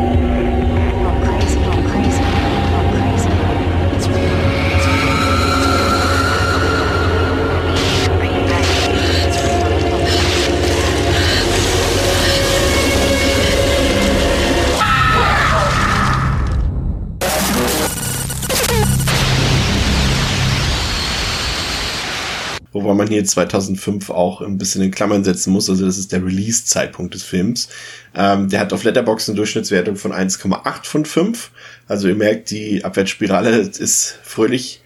[SPEAKER 2] Wobei man hier 2005 auch ein bisschen in Klammern setzen muss. Also das ist der Release-Zeitpunkt des Films. Ähm, der hat auf Letterboxd eine Durchschnittswertung von 1,8 von 5. Also ihr merkt, die Abwärtsspirale ist fröhlich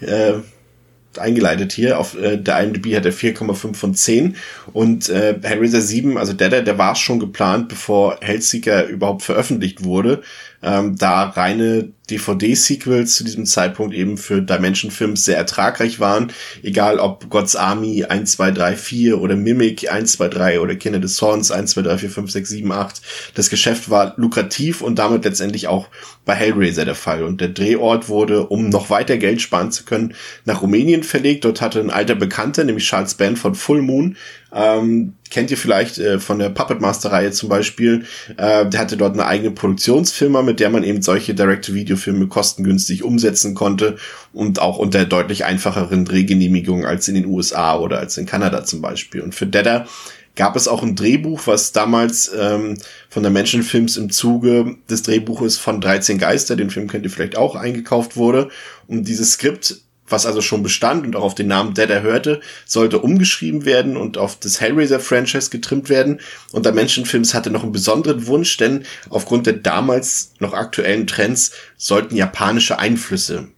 [SPEAKER 2] äh, eingeleitet hier. Auf äh, der IMDb hat er 4,5 von 10. Und äh, Hellraiser 7, also der, der, war schon geplant, bevor Hellseeker überhaupt veröffentlicht wurde. Ähm, da reine DVD-Sequels zu diesem Zeitpunkt eben für Dimension Films sehr ertragreich waren. Egal ob God's Army 1, 2, 3, 4 oder Mimic 1, 2, 3 oder Kinder des Zorns 1, 2, 3, 4, 5, 6, 7, 8. Das Geschäft war lukrativ und damit letztendlich auch bei Hellraiser der Fall. Und der Drehort wurde, um noch weiter Geld sparen zu können, nach Rumänien verlegt. Dort hatte ein alter Bekannter, nämlich Charles Band von Full Moon, ähm, kennt ihr vielleicht äh, von der Puppet Master Reihe zum Beispiel. Äh, der hatte dort eine eigene Produktionsfirma, mit der man eben solche Direct-to-Video-Filme kostengünstig umsetzen konnte und auch unter deutlich einfacheren Drehgenehmigungen als in den USA oder als in Kanada zum Beispiel. Und für Deader gab es auch ein Drehbuch, was damals ähm, von der Menschenfilms im Zuge des Drehbuches von 13 Geister, den Film kennt ihr vielleicht auch, eingekauft wurde. Und dieses Skript was also schon bestand und auch auf den Namen Dead hörte, sollte umgeschrieben werden und auf das Hellraiser-Franchise getrimmt werden. Und der Menschenfilms hatte noch einen besonderen Wunsch, denn aufgrund der damals noch aktuellen Trends sollten japanische Einflüsse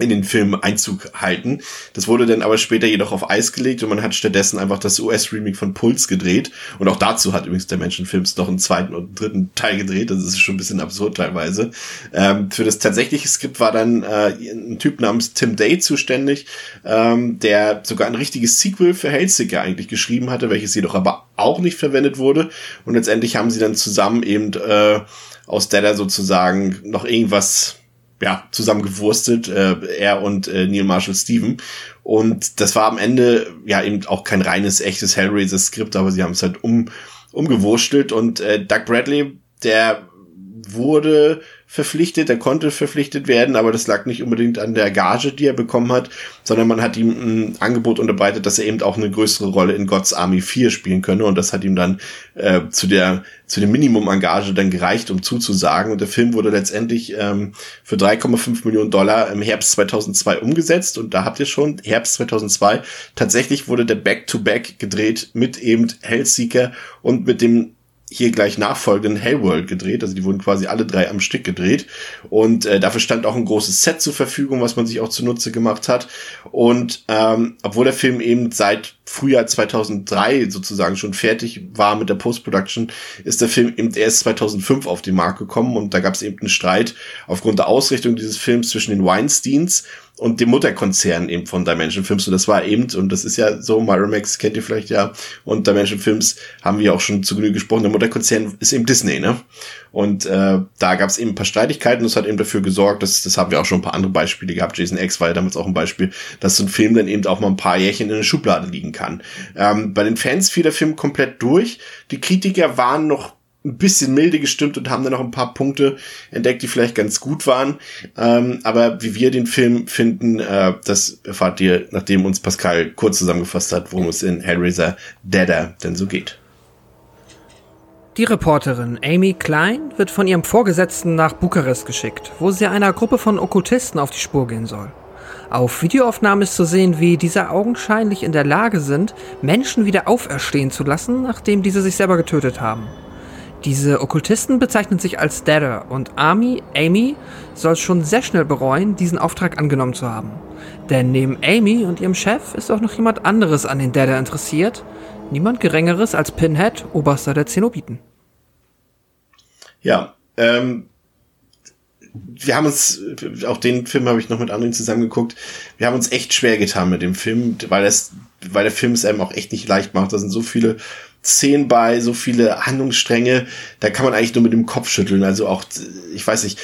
[SPEAKER 2] in den Film Einzug halten. Das wurde dann aber später jedoch auf Eis gelegt und man hat stattdessen einfach das US-Remake von Puls gedreht. Und auch dazu hat übrigens der Menschenfilms noch einen zweiten und einen dritten Teil gedreht. Das ist schon ein bisschen absurd teilweise. Ähm, für das tatsächliche Skript war dann äh, ein Typ namens Tim Day zuständig, ähm, der sogar ein richtiges Sequel für Hellseeker eigentlich geschrieben hatte, welches jedoch aber auch nicht verwendet wurde. Und letztendlich haben sie dann zusammen eben äh, aus der sozusagen noch irgendwas ja, zusammengewurstet, äh, er und äh, Neil Marshall Steven. Und das war am Ende ja eben auch kein reines, echtes Hellraiser-Skript, aber sie haben es halt um, umgewurstelt. Und äh, Doug Bradley, der wurde verpflichtet, er konnte verpflichtet werden, aber das lag nicht unbedingt an der Gage, die er bekommen hat, sondern man hat ihm ein Angebot unterbreitet, dass er eben auch eine größere Rolle in God's Army 4 spielen könne. Und das hat ihm dann äh, zu der zu dem Minimum an Gage dann gereicht, um zuzusagen. Und der Film wurde letztendlich ähm, für 3,5 Millionen Dollar im Herbst 2002 umgesetzt. Und da habt ihr schon Herbst 2002 tatsächlich wurde der Back-to-Back -Back gedreht mit eben Hellseeker und mit dem hier gleich nachfolgenden Hellworld gedreht. Also die wurden quasi alle drei am Stück gedreht. Und äh, dafür stand auch ein großes Set zur Verfügung, was man sich auch zunutze gemacht hat. Und ähm, obwohl der Film eben seit Frühjahr 2003 sozusagen schon fertig war mit der Post-Production, ist der Film eben erst 2005 auf den Markt gekommen. Und da gab es eben einen Streit aufgrund der Ausrichtung dieses Films zwischen den Weinsteins und dem Mutterkonzern eben von Dimension Films. Und das war eben, und das ist ja so, Miramax kennt ihr vielleicht ja, und Dimension Films haben wir auch schon zu Genüge gesprochen. Der Mutterkonzern ist eben Disney, ne? Und äh, da gab es eben ein paar Streitigkeiten. Das hat eben dafür gesorgt, dass das haben wir auch schon ein paar andere Beispiele gehabt. Jason X war ja damals auch ein Beispiel, dass so ein Film dann eben auch mal ein paar Jährchen in der Schublade liegen kann. Ähm, bei den Fans fiel der Film komplett durch. Die Kritiker waren noch ein bisschen milde gestimmt und haben dann noch ein paar Punkte entdeckt, die vielleicht ganz gut waren. Ähm, aber wie wir den Film finden, äh, das erfahrt ihr, nachdem uns Pascal kurz zusammengefasst hat, worum es in Hellraiser Deader denn so geht.
[SPEAKER 3] Die Reporterin Amy Klein wird von ihrem Vorgesetzten nach Bukarest geschickt, wo sie einer Gruppe von Okkultisten auf die Spur gehen soll. Auf Videoaufnahmen ist zu sehen, wie diese augenscheinlich in der Lage sind, Menschen wieder auferstehen zu lassen, nachdem diese sich selber getötet haben. Diese Okkultisten bezeichnen sich als Deader und Amy, Amy, soll schon sehr schnell bereuen, diesen Auftrag angenommen zu haben. Denn neben Amy und ihrem Chef ist auch noch jemand anderes an den Deader interessiert. Niemand Geringeres als Pinhead, Oberster der Zenobiten.
[SPEAKER 2] Ja, ähm, wir haben uns, auch den Film habe ich noch mit anderen zusammengeguckt, wir haben uns echt schwer getan mit dem Film, weil das, weil der Film es einem auch echt nicht leicht macht. Da sind so viele Szenen bei, so viele Handlungsstränge, da kann man eigentlich nur mit dem Kopf schütteln. Also auch, ich weiß nicht,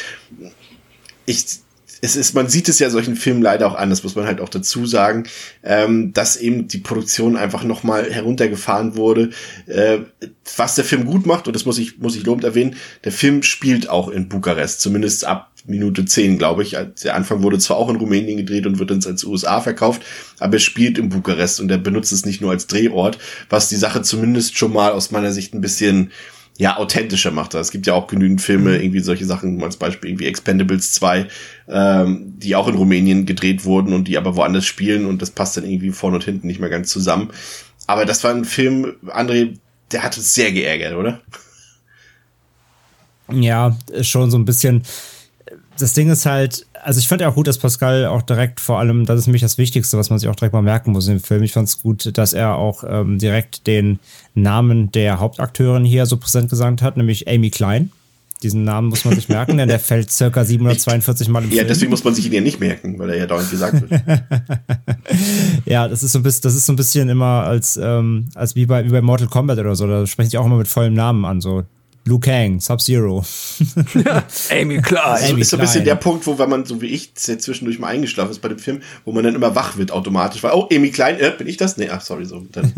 [SPEAKER 2] ich, es ist, man sieht es ja solchen Filmen leider auch an, das muss man halt auch dazu sagen, ähm, dass eben die Produktion einfach nochmal heruntergefahren wurde. Äh, was der Film gut macht, und das muss ich, muss ich lobend erwähnen, der Film spielt auch in Bukarest, zumindest ab Minute 10, glaube ich. Der Anfang wurde zwar auch in Rumänien gedreht und wird dann als USA verkauft, aber er spielt in Bukarest und er benutzt es nicht nur als Drehort, was die Sache zumindest schon mal aus meiner Sicht ein bisschen ja, authentischer macht das. Es gibt ja auch genügend Filme,
[SPEAKER 3] Mhm.
[SPEAKER 2] irgendwie solche Sachen, als Beispiel irgendwie Expendables 2, ähm, die auch in Rumänien gedreht wurden und die aber woanders spielen und das passt dann irgendwie vorne und hinten nicht mehr ganz zusammen. Aber das war ein Film, André, der hat uns sehr geärgert, oder?
[SPEAKER 4] Ja, schon so ein bisschen. Das Ding ist halt, also ich fand ja auch gut, dass Pascal auch direkt vor allem, das ist nämlich das Wichtigste, was man sich auch direkt mal merken muss in dem Film. Ich fand es gut, dass er auch ähm, direkt den Namen der Hauptakteurin hier so präsent gesagt hat, nämlich Amy Klein. Diesen Namen muss man sich merken, denn der fällt circa 742 Mal im
[SPEAKER 2] Ja,
[SPEAKER 4] Film.
[SPEAKER 2] deswegen muss man sich ihn ja nicht merken, weil er ja dauernd gesagt wird.
[SPEAKER 4] Ja, das ist so ein bisschen, das ist so ein bisschen immer als, ähm, als wie bei, wie bei Mortal Kombat oder so. Da sprechen sie auch immer mit vollem Namen an, so Liu Kang, Sub-Zero.
[SPEAKER 3] Amy Klein.
[SPEAKER 2] Also
[SPEAKER 4] Amy
[SPEAKER 2] ist so ein bisschen
[SPEAKER 4] Klein.
[SPEAKER 2] der Punkt, wo, wenn man, so wie ich, jetzt zwischendurch mal eingeschlafen ist bei dem Film, wo man dann immer wach wird automatisch, weil, oh, Amy Klein, äh, bin ich das? Nee, ach, sorry, so. Dann,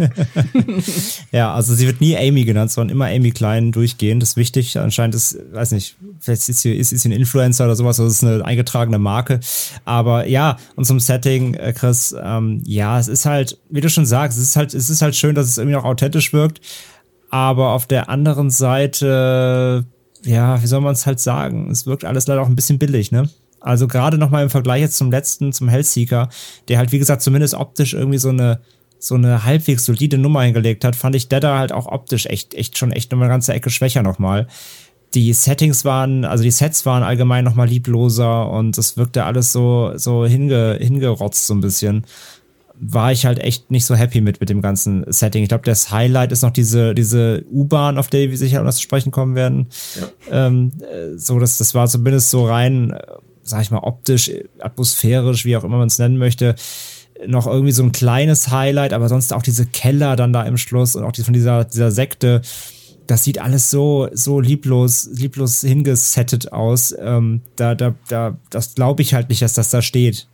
[SPEAKER 4] Ja, also sie wird nie Amy genannt, sondern immer Amy Klein durchgehend. Das ist wichtig. Anscheinend ist, weiß nicht, vielleicht ist sie, ist, ist sie ein Influencer oder sowas, das ist eine eingetragene Marke. Aber ja, und zum Setting, äh, Chris, ähm, ja, es ist halt, wie du schon sagst, es ist halt, es ist halt schön, dass es irgendwie noch authentisch wirkt. Aber auf der anderen Seite, ja, wie soll man es halt sagen? Es wirkt alles leider auch ein bisschen billig, ne? Also gerade nochmal im Vergleich jetzt zum letzten, zum Hellseeker, der halt, wie gesagt, zumindest optisch irgendwie so eine, so eine halbwegs solide Nummer hingelegt hat, fand ich Deader halt auch optisch echt, echt schon echt nochmal eine ganze Ecke schwächer nochmal. Die Settings waren, also die Sets waren allgemein nochmal liebloser und es wirkte alles so, so hinge, hingerotzt so ein bisschen. War ich halt echt nicht so happy mit, mit dem ganzen Setting. Ich glaube, das Highlight ist noch diese, diese U-Bahn, auf der wir sicher noch zu sprechen kommen werden. Ähm, äh, so, das, das war zumindest so rein, äh, sag ich mal, optisch, äh, atmosphärisch, wie auch immer man es nennen möchte, noch irgendwie so ein kleines Highlight, aber sonst auch diese Keller dann da im Schluss und auch die von dieser, dieser Sekte. Das sieht alles so, so lieblos, lieblos hingesettet aus. Ähm, da, da, da, das glaube ich halt nicht, dass das da steht.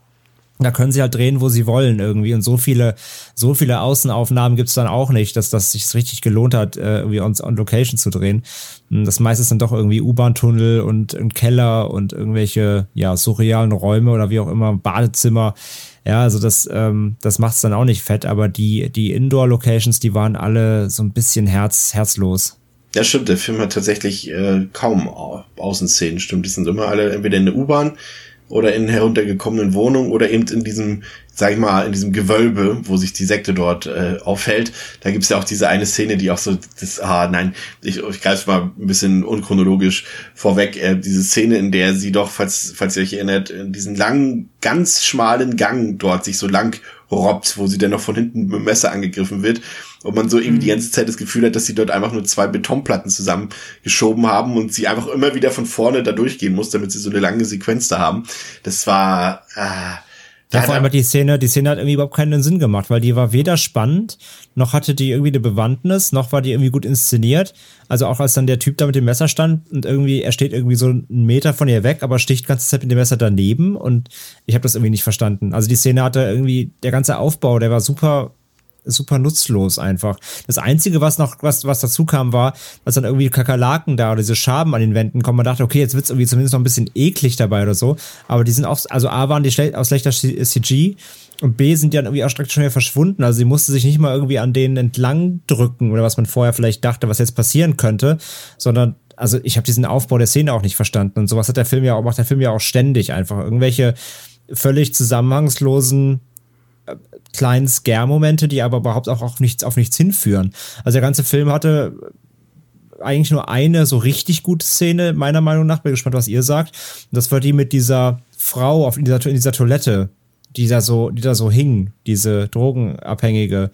[SPEAKER 4] Da können sie halt drehen, wo sie wollen irgendwie. Und so viele, so viele Außenaufnahmen gibt's dann auch nicht, dass das sich richtig gelohnt hat, äh, irgendwie on, on Location zu drehen. Hm, Das meiste ist dann doch irgendwie U-Bahn-Tunnel und ein Keller und irgendwelche, ja, surrealen Räume oder wie auch immer, Badezimmer. Ja, also das, ähm, das macht's dann auch nicht fett, aber die, die Indoor-Locations, die waren alle so ein bisschen herz, herzlos.
[SPEAKER 2] ja, stimmt, der Film hat tatsächlich äh, kaum Au- Außenszenen, stimmt. Die sind immer alle entweder in der U-Bahn oder in heruntergekommenen Wohnungen oder eben in diesem sag ich mal, in diesem Gewölbe, wo sich die Sekte dort äh, aufhält, da gibt's ja auch diese eine Szene, die auch so, das, ah nein, ich, ich greife mal ein bisschen unchronologisch vorweg, äh, diese Szene, in der sie doch, falls, falls ihr euch erinnert, in diesen langen, ganz schmalen Gang dort sich so lang robbt, wo sie dann noch von hinten mit dem Messer angegriffen wird und man so irgendwie die ganze Zeit das Gefühl hat, dass sie dort einfach nur zwei Betonplatten zusammengeschoben haben und sie einfach immer wieder von vorne da durchgehen muss, damit sie so eine lange Sequenz da haben. Das war, äh,
[SPEAKER 4] Ja, vor allem hat die Szene, die Szene hat irgendwie überhaupt keinen Sinn gemacht, weil die war weder spannend, noch hatte die irgendwie eine Bewandtnis, noch war die irgendwie gut inszeniert. Also auch als dann der Typ da mit dem Messer stand und irgendwie, er steht irgendwie so einen Meter von ihr weg, aber sticht die ganze Zeit mit dem Messer daneben und ich habe das irgendwie nicht verstanden. Also die Szene hatte irgendwie, der ganze Aufbau, der war super super nutzlos einfach. Das einzige, was noch, was, was dazu kam, war, dass dann irgendwie Kakerlaken da oder diese Schaben an den Wänden kommen. Man dachte, okay, jetzt wird's irgendwie zumindest noch ein bisschen eklig dabei oder so. Aber die sind auch, also A waren die schle aus schlechter CG und B sind die dann irgendwie auch direkt schon wieder verschwunden. Also sie musste sich nicht mal irgendwie an denen entlang drücken oder was man vorher vielleicht dachte, was jetzt passieren könnte, sondern also ich habe diesen Aufbau der Szene auch nicht verstanden und sowas hat der Film ja auch macht der Film ja auch ständig einfach irgendwelche völlig zusammenhangslosen kleinen Scare-Momente, die aber überhaupt auch auf nichts, auf nichts hinführen. Also der ganze Film hatte eigentlich nur eine so richtig gute Szene, meiner Meinung nach. Bin gespannt, was ihr sagt. Und das war die mit dieser Frau auf in dieser, in dieser Toilette, die da so, die da so hing, diese Drogenabhängige.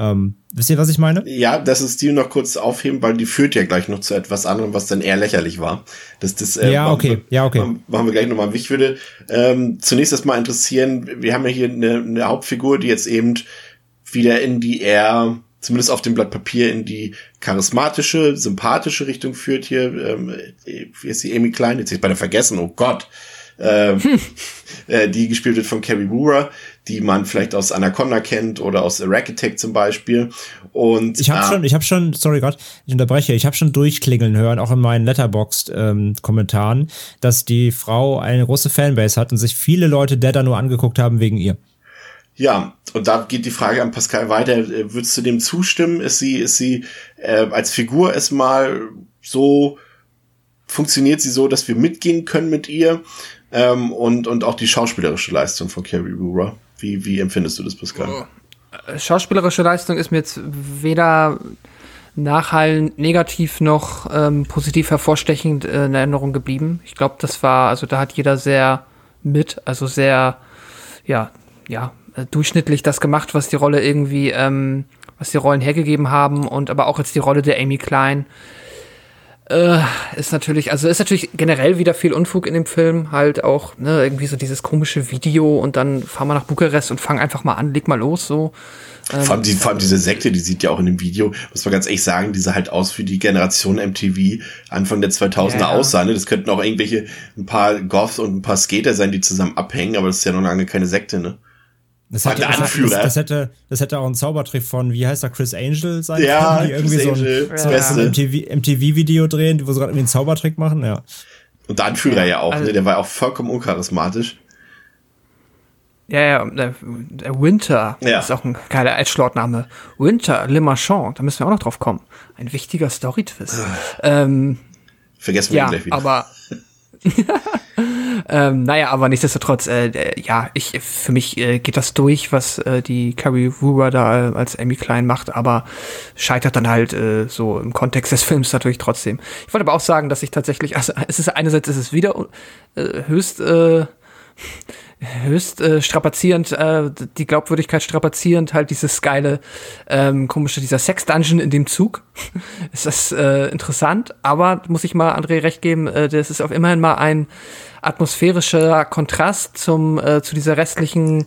[SPEAKER 4] Ähm, wisst ihr, was ich meine?
[SPEAKER 2] Ja, das ist die noch kurz aufheben, weil die führt ja gleich noch zu etwas anderem, was dann eher lächerlich war. Das, das, äh,
[SPEAKER 4] Ja, okay,
[SPEAKER 2] machen wir-
[SPEAKER 4] ja, okay.
[SPEAKER 2] Machen wir gleich nochmal. Mich würde ähm, zunächst erstmal interessieren, wir haben ja hier eine, eine Hauptfigur, die jetzt eben wieder in die eher, zumindest auf dem Blatt Papier, in die charismatische, sympathische Richtung führt hier. Ähm, wie ist die Amy Klein? Jetzt ist bei der vergessen, oh Gott. Ähm, äh, die gespielt wird von Carrie Woorer, die man vielleicht aus Anaconda kennt oder aus Arachitect zum Beispiel. Und
[SPEAKER 4] Ich habe
[SPEAKER 2] ah,
[SPEAKER 4] schon, ich habe schon, sorry Gott, ich unterbreche, ich habe schon durchklingeln hören, auch in meinen Letterboxd-Kommentaren, dass die Frau eine große Fanbase hat und sich viele Leute der da nur angeguckt haben wegen ihr.
[SPEAKER 2] Ja, und da geht die Frage an Pascal weiter. Äh, Würdest du dem zustimmen? Ist sie, ist sie äh, als Figur erstmal so, funktioniert sie so, dass wir mitgehen können mit ihr? Ähm, und, und auch die schauspielerische Leistung von Carrie Woorer. Wie, wie empfindest du das, Pascal?
[SPEAKER 3] schauspielerische Leistung ist mir jetzt weder nachhallend negativ noch ähm, positiv hervorstechend äh, in Erinnerung geblieben. Ich glaube, das war, also da hat jeder sehr mit, also sehr, ja, ja, äh, durchschnittlich das gemacht, was die Rolle irgendwie, ähm, was die Rollen hergegeben haben und aber auch jetzt die Rolle der Amy Klein äh, ist natürlich, also ist natürlich generell wieder viel Unfug in dem Film, halt auch, ne, irgendwie so dieses komische Video und dann fahren wir nach Bukarest und fangen einfach mal an, leg mal los, so.
[SPEAKER 2] vor, allem die, vor allem diese Sekte, die sieht ja auch in dem Video, muss man ganz ehrlich sagen, die sah halt aus wie die Generation MTV Anfang der 2000er
[SPEAKER 3] Ja, ja.
[SPEAKER 2] aussah. Ne? Das könnten auch irgendwelche, ein paar Goths und ein paar Skater sein, die zusammen abhängen, aber das ist ja noch lange keine Sekte, ne?
[SPEAKER 4] Das hätte,
[SPEAKER 2] der
[SPEAKER 4] das,
[SPEAKER 2] Anführer.
[SPEAKER 4] das, das, hätte, das hätte auch ein Zaubertrick von, wie heißt er, Chris Angel sein
[SPEAKER 2] Ja,
[SPEAKER 4] können, die irgendwie
[SPEAKER 2] Chris
[SPEAKER 4] so
[SPEAKER 2] Angel,
[SPEAKER 4] ein, so ein MTV MTV-Video drehen, wo sie gerade irgendwie einen Zaubertrick machen, ja.
[SPEAKER 2] Und der Anführer ja auch,
[SPEAKER 3] Also-
[SPEAKER 2] ne? Der war auch vollkommen uncharismatisch.
[SPEAKER 3] Ja, ja, der, der Winter
[SPEAKER 2] Ja.
[SPEAKER 3] ist auch ein geiler Edgelord-Name. Winter, Le Marchand, da müssen wir auch noch drauf kommen. Ein wichtiger Story-Twist. ähm,
[SPEAKER 2] Vergessen wir ihn
[SPEAKER 3] ja,
[SPEAKER 2] gleich wieder.
[SPEAKER 3] aber ähm, naja, aber nichtsdestotrotz, äh, ja, ich für mich äh, geht das durch, was äh, die Carrie Wooer da äh, als Amy Klein macht, aber scheitert dann halt äh, so im Kontext des Films natürlich trotzdem. Ich wollte aber auch sagen, dass ich tatsächlich, also es ist einerseits ist es wieder äh, höchst äh, höchst äh, strapazierend, äh, die Glaubwürdigkeit strapazierend, halt dieses geile, ähm, komische, dieser Sex-Dungeon in dem Zug. ist das äh, interessant, aber muss ich mal André recht geben, äh, das ist auch immerhin mal ein atmosphärischer Kontrast zum äh, zu dieser restlichen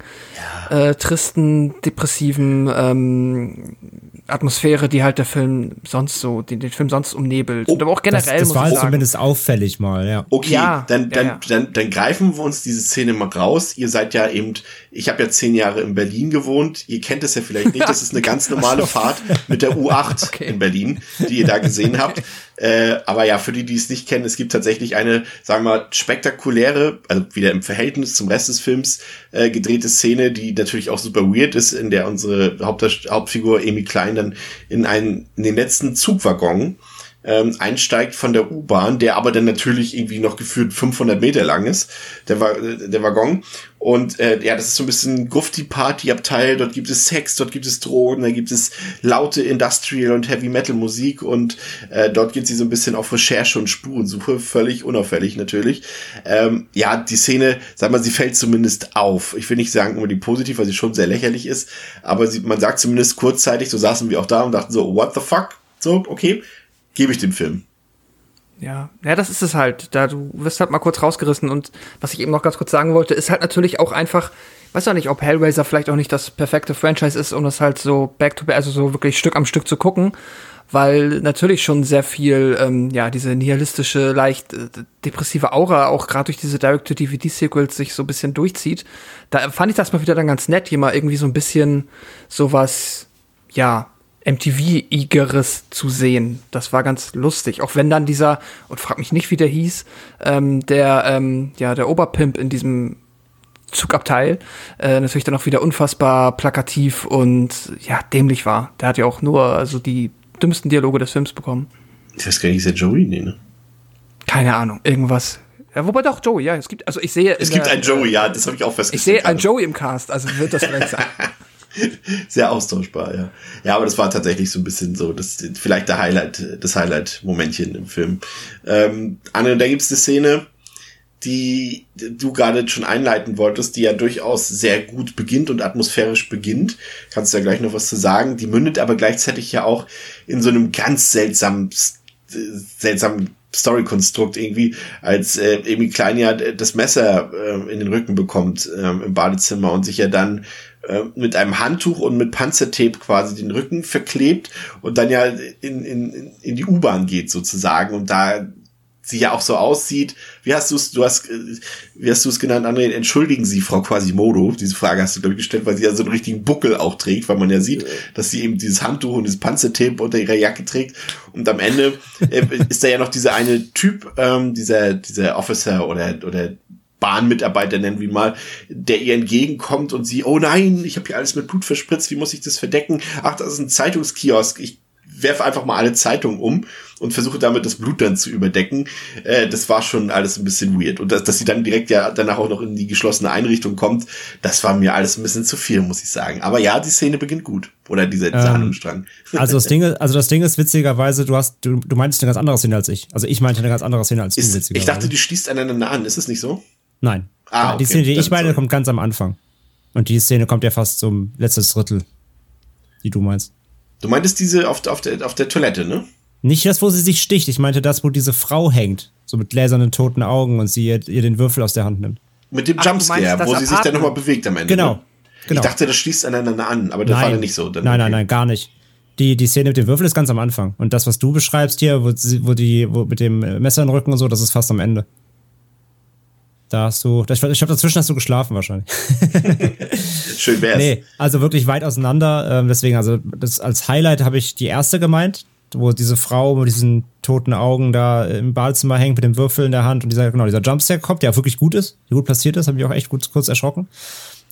[SPEAKER 3] äh, tristen, depressiven ähm, Atmosphäre, die halt der Film sonst so, den, den Film sonst umnebelt. Und aber auch
[SPEAKER 4] Das,
[SPEAKER 3] generell
[SPEAKER 4] das
[SPEAKER 3] muss
[SPEAKER 4] war
[SPEAKER 3] ich
[SPEAKER 4] halt
[SPEAKER 3] sagen.
[SPEAKER 4] zumindest auffällig mal, ja.
[SPEAKER 2] Okay,
[SPEAKER 3] Ja,
[SPEAKER 2] dann, dann,
[SPEAKER 3] ja, ja.
[SPEAKER 2] Dann, dann greifen wir uns diese Szene mal raus. Ihr seid ja eben, ich habe ja zehn Jahre in Berlin gewohnt. Ihr kennt es ja vielleicht nicht. Das ist eine ganz normale Fahrt mit der U8
[SPEAKER 3] Okay.
[SPEAKER 2] in Berlin, die ihr da gesehen habt. Äh, aber ja, für die, die es nicht kennen, es gibt tatsächlich eine, sagen wir mal, spektakuläre, also wieder im Verhältnis zum Rest des Films äh, gedrehte Szene, die natürlich auch super weird ist, in der unsere Haupt Hauptfigur Amy Klein dann in einen, in den letzten Zugwaggon ähm, einsteigt von der U-Bahn, der aber dann natürlich irgendwie noch gefühlt 500 Meter lang ist, der, Wa- der Waggon. Und äh, ja, das ist so ein bisschen Grufti-Party-Abteil. Dort gibt es Sex, dort gibt es Drogen, da gibt es laute Industrial- und Heavy-Metal-Musik und äh, dort geht sie so ein bisschen auf Recherche und Spurensuche, völlig unauffällig natürlich. Ähm, ja, die Szene, sag mal, sie fällt zumindest auf. Ich will nicht sagen unbedingt positiv, weil sie schon sehr lächerlich ist, aber sie, man sagt zumindest kurzzeitig, so saßen wir auch da und dachten so, what the fuck? So, okay, gebe ich dem Film.
[SPEAKER 3] Ja, ja, das ist es halt. Da du wirst halt mal kurz rausgerissen und was ich eben noch ganz kurz sagen wollte, ist halt natürlich auch einfach, weiß auch nicht, ob Hellraiser vielleicht auch nicht das perfekte Franchise ist, um das halt so back to back, also so wirklich Stück am Stück zu gucken, weil natürlich schon sehr viel, ähm, ja, diese nihilistische, leicht äh, depressive Aura auch gerade durch diese Direct-to-DVD-Sequels sich so ein bisschen durchzieht. Da fand ich das mal wieder dann ganz nett, hier mal irgendwie so ein bisschen sowas, ja, MTV-igeres zu sehen. Das war ganz lustig. Auch wenn dann dieser, und frag mich nicht, wie der hieß, ähm, der, ähm, ja, der Oberpimp in diesem Zugabteil äh, natürlich dann auch wieder unfassbar plakativ und ja, dämlich war. Der hat ja auch nur also die dümmsten Dialoge des Films bekommen.
[SPEAKER 2] Ich weiß gar nicht, ist der Joey? Nee, ne?
[SPEAKER 3] Keine Ahnung, irgendwas. Ja, wobei doch, Joey, ja, es gibt, also ich sehe.
[SPEAKER 2] Es gibt einen Joey, ja, das habe ich auch
[SPEAKER 3] Ich
[SPEAKER 2] festgestellt.
[SPEAKER 3] sehe einen Joey im Cast, also wird das vielleicht sein.
[SPEAKER 2] Sehr austauschbar, ja. Ja, aber das war tatsächlich so ein bisschen so, das vielleicht der Highlight, das Highlight-Momentchen im Film. Ähm, Anne, da gibt's eine Szene, die du gerade schon einleiten wolltest, die ja durchaus sehr gut beginnt und atmosphärisch beginnt. Kannst du ja gleich noch was zu sagen. Die mündet aber gleichzeitig ja auch in so einem ganz seltsamen, äh, seltsamen Story-Konstrukt irgendwie, als äh, Amy Klein ja das Messer äh, in den Rücken bekommt ähm, im Badezimmer und sich ja dann äh, mit einem Handtuch und mit Panzertape quasi den Rücken verklebt und dann ja in, in, in die U-Bahn geht sozusagen und da sie ja auch so aussieht. Wie hast du es, du hast, äh, wie hast du es genannt, André? Entschuldigen Sie, Frau Quasimodo. Diese Frage hast du, glaube ich, gestellt, weil sie ja so einen richtigen Buckel auch trägt, weil man ja sieht, dass sie eben dieses Handtuch und dieses Panzertape unter ihrer Jacke trägt. Und am Ende äh, ist da ja noch dieser eine Typ, ähm, dieser, dieser Officer oder, oder Bahnmitarbeiter nennen wir mal, der ihr entgegenkommt und sie, oh nein, ich habe hier alles mit Blut verspritzt, wie muss ich das verdecken? Ach, das ist ein Zeitungskiosk. Ich werfe einfach mal alle Zeitungen um und versuche damit das Blut dann zu überdecken. Äh, das war schon alles ein bisschen weird. Und dass, dass sie dann direkt ja danach auch noch in die geschlossene Einrichtung kommt, das war mir alles ein bisschen zu viel, muss ich sagen. Aber ja, die Szene beginnt gut. Oder dieser, dieser
[SPEAKER 4] Ähm,
[SPEAKER 2] Handlungsstrang.
[SPEAKER 4] Also das Ding, ist- also das Ding ist witzigerweise, du hast, du, du meintest eine ganz andere Szene als ich. Also ich meinte eine ganz andere Szene als du
[SPEAKER 2] Ist,
[SPEAKER 4] witzigerweise.
[SPEAKER 2] ich dachte, die schließt aneinander an. Ist es nicht so?
[SPEAKER 4] Nein.
[SPEAKER 2] Ah,
[SPEAKER 4] Die
[SPEAKER 2] okay.
[SPEAKER 4] Szene, die ich meine, kommt ganz am Anfang. Und die Szene kommt ja fast zum letztes Drittel, die du meinst.
[SPEAKER 2] Du meintest diese auf, auf, der, auf der Toilette, ne?
[SPEAKER 4] Nicht das, wo sie sich sticht. Ich meinte das, wo diese Frau hängt. So mit gläsernen toten Augen und sie ihr, ihr den Würfel aus der Hand nimmt.
[SPEAKER 2] Mit dem
[SPEAKER 3] Ach,
[SPEAKER 2] Jumpscare, wo sie sich dann nochmal bewegt am Ende.
[SPEAKER 4] Genau.
[SPEAKER 2] Ne?
[SPEAKER 4] Genau.
[SPEAKER 2] Ich dachte, das schließt aneinander an, aber das war dann nicht so. Dann,
[SPEAKER 4] nein, nein,
[SPEAKER 2] okay.
[SPEAKER 4] nein, gar nicht. Die, die Szene mit dem Würfel ist ganz am Anfang. Und das, was du beschreibst hier, wo, sie, wo die, wo mit dem Messer im Rücken und so, das ist fast am Ende. Da hast du, ich glaube, dazwischen hast du geschlafen wahrscheinlich.
[SPEAKER 2] Schön wär's.
[SPEAKER 4] Nee, also wirklich weit auseinander. Ähm, deswegen, also das als Highlight habe ich die erste gemeint, wo diese Frau mit diesen toten Augen da im Badezimmer hängt mit dem Würfel in der Hand und dieser, genau, dieser Jumpscare kommt, der auch wirklich gut ist, der gut platziert ist, habe ich auch echt gut, kurz erschrocken.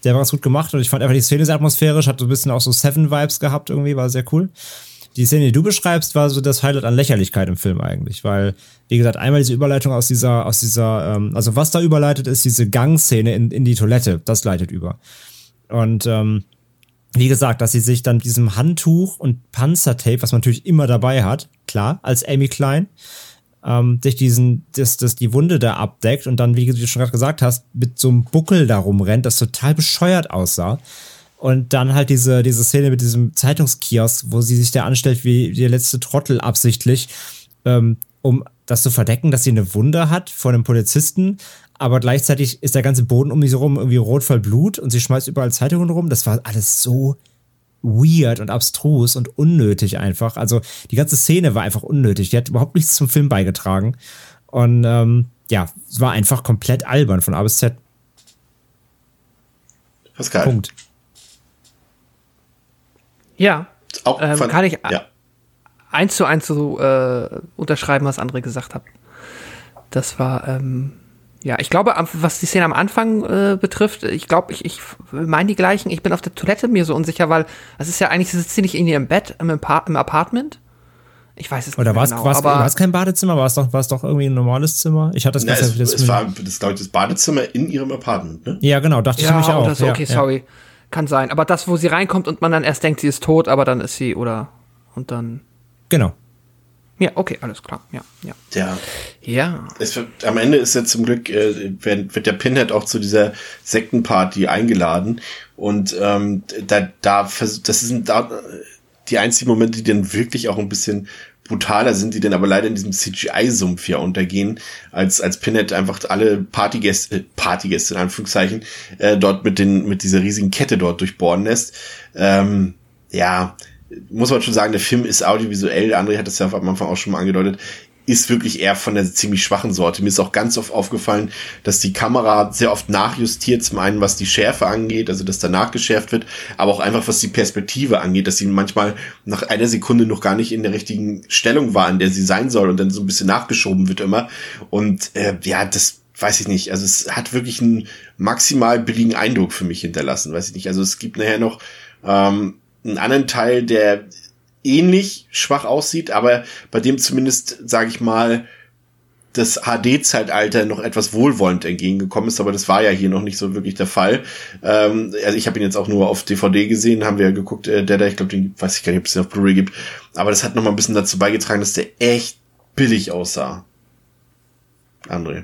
[SPEAKER 4] Der war ganz gut gemacht und ich fand einfach die Szene sehr atmosphärisch, hat so ein bisschen auch so Seven-Vibes gehabt irgendwie, war sehr cool. Die Szene, die du beschreibst, war so das Highlight an Lächerlichkeit im Film eigentlich, weil, wie gesagt, einmal diese Überleitung aus dieser, aus dieser, ähm, also was da überleitet, ist diese Gangszene in, in die Toilette, das leitet über. Und ähm, wie gesagt, dass sie sich dann mit diesem Handtuch und Panzertape, was man natürlich immer dabei hat, klar, als Amy Klein, ähm, sich diesen, das, das die Wunde da abdeckt und dann, wie du schon gerade gesagt hast, mit so einem Buckel darum rennt, das total bescheuert aussah. Und dann halt diese, diese Szene mit diesem Zeitungskiosk, wo sie sich da anstellt wie der letzte Trottel absichtlich, ähm, um das zu verdecken, dass sie eine Wunde hat vor einem Polizisten, aber gleichzeitig ist der ganze Boden um sie rum irgendwie rot voll Blut und sie schmeißt überall Zeitungen rum. Das war alles so weird und abstrus und unnötig einfach. Also die ganze Szene war einfach unnötig. Die hat überhaupt nichts zum Film beigetragen. Und ähm, ja, es war einfach komplett albern von A bis Z.
[SPEAKER 2] Pascal.
[SPEAKER 4] Punkt.
[SPEAKER 3] Ja,
[SPEAKER 2] Auch
[SPEAKER 3] Ähm,
[SPEAKER 2] von,
[SPEAKER 3] kann ich-
[SPEAKER 2] ja.
[SPEAKER 3] Eins zu eins so äh, unterschreiben, was André gesagt hat. Das war, ähm, ja, ich glaube, was die Szene am Anfang äh, betrifft, ich glaube, ich, ich meine die gleichen. Ich bin auf der Toilette mir so unsicher, weil es ist ja eigentlich, sitzt sie nicht in ihrem Bett im, im Apartment Ich weiß es nicht
[SPEAKER 4] Oder
[SPEAKER 3] mehr
[SPEAKER 4] war es
[SPEAKER 3] genau.
[SPEAKER 4] war's, kein Badezimmer? War es doch, war's doch irgendwie ein normales Zimmer? Ich hatte das besser
[SPEAKER 2] es,
[SPEAKER 4] das
[SPEAKER 2] es war das, glaube ich, das Badezimmer in ihrem Apartment, ne?
[SPEAKER 4] Ja, genau, dachte ich
[SPEAKER 3] ja,
[SPEAKER 4] nämlich auch.
[SPEAKER 3] oder so,
[SPEAKER 4] ja,
[SPEAKER 3] okay,
[SPEAKER 4] ja.
[SPEAKER 3] sorry. Kann sein. Aber das, wo sie reinkommt und man dann erst denkt, sie ist tot, aber dann ist sie, oder, und dann,
[SPEAKER 4] Genau.
[SPEAKER 3] ja, okay, alles klar, ja, ja.
[SPEAKER 2] Ja.
[SPEAKER 3] Ja.
[SPEAKER 2] Es wird, am Ende ist ja zum Glück, äh, wird, wird der Pinhead auch zu dieser Sektenparty eingeladen. Und ähm, da, da, das sind da die einzigen Momente, die dann wirklich auch ein bisschen brutaler sind, die dann aber leider in diesem CGI-Sumpf ja untergehen, als, als Pinhead einfach alle Partygäste, äh, Partygäste in Anführungszeichen, äh, dort mit den, mit dieser riesigen Kette dort durchbohren lässt. Ähm, ja, muss man schon sagen, der Film ist audiovisuell, André hat das ja am Anfang auch schon mal angedeutet, ist wirklich eher von der ziemlich schwachen Sorte. Mir ist auch ganz oft aufgefallen, dass die Kamera sehr oft nachjustiert, zum einen was die Schärfe angeht, also dass da nachgeschärft wird, aber auch einfach was die Perspektive angeht, dass sie manchmal nach einer Sekunde noch gar nicht in der richtigen Stellung war, in der sie sein soll und dann so ein bisschen nachgeschoben wird immer. Und äh, ja, das weiß ich nicht. Also es hat wirklich einen maximal billigen Eindruck für mich hinterlassen, weiß ich nicht. Also es gibt nachher noch ähm, einen anderen Teil, der ähnlich schwach aussieht, aber bei dem zumindest, sage ich mal, das HD-Zeitalter noch etwas wohlwollend entgegengekommen ist, aber das war ja hier noch nicht so wirklich der Fall. Ähm, also ich habe ihn jetzt auch nur auf DVD gesehen, haben wir ja geguckt, äh, der da, ich glaube, den weiß ich gar nicht, ob es den auf Blu-ray gibt, aber das hat noch mal ein bisschen dazu beigetragen, dass der echt billig aussah. André.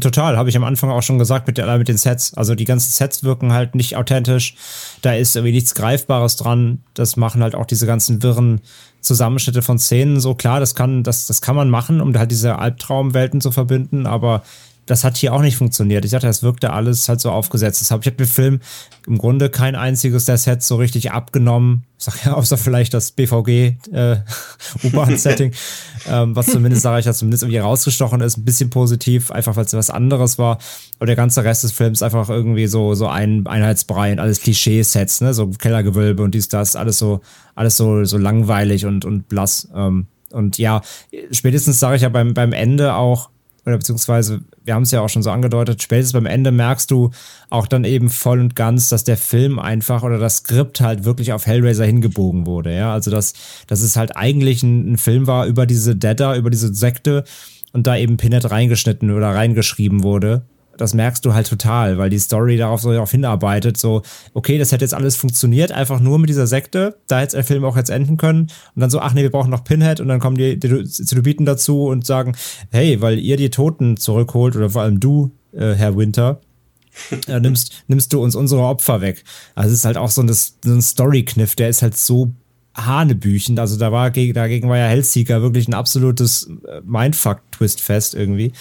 [SPEAKER 4] Total, habe ich am Anfang auch schon gesagt mit, der, mit den Sets. Also die ganzen Sets wirken halt nicht authentisch. Da ist irgendwie nichts Greifbares dran. Das machen halt auch diese ganzen wirren Zusammenschnitte von Szenen so. Klar, das kann, das, das kann man machen, um halt diese Albtraumwelten zu verbinden, aber das hat hier auch nicht funktioniert. Ich dachte, das wirkte alles halt so aufgesetzt. Das hab, ich habe dem Film im Grunde kein einziges der Sets so richtig abgenommen. Ich sag ja, außer vielleicht das BVG äh, U-Bahn-Setting, ähm, was zumindest, sage ich ja, zumindest irgendwie rausgestochen ist, ein bisschen positiv, einfach weil es was anderes war. Aber der ganze Rest des Films einfach irgendwie so so ein Einheitsbrei und alles Klischee-Sets, ne, so Kellergewölbe und dies das, alles so alles so so langweilig und und blass. Ähm, und ja, spätestens sage ich ja beim beim Ende auch oder beziehungsweise, wir haben es ja auch schon so angedeutet, spätestens beim Ende merkst du auch dann eben voll und ganz, dass der Film einfach oder das Skript halt wirklich auf Hellraiser hingebogen wurde, ja. Also, dass, dass es halt eigentlich ein, ein Film war über diese Deader, über diese Sekte und da eben Pinhead reingeschnitten oder reingeschrieben wurde. Das merkst du halt total, weil die Story darauf so darauf hinarbeitet, so, okay, das hätte jetzt alles funktioniert, einfach nur mit dieser Sekte, da hätte der Film auch jetzt enden können und dann so, ach nee, wir brauchen noch Pinhead und dann kommen die, Zenobiten dazu und sagen, hey, weil ihr die Toten zurückholt oder vor allem du, äh, Herr Winter, äh, nimmst, nimmst du uns unsere Opfer weg. Also es ist halt auch so ein, so ein Story-Kniff, der ist halt so hanebüchend. Also da war dagegen war ja Hellseeker wirklich ein absolutes äh, Mindfuck-Twist-Fest irgendwie.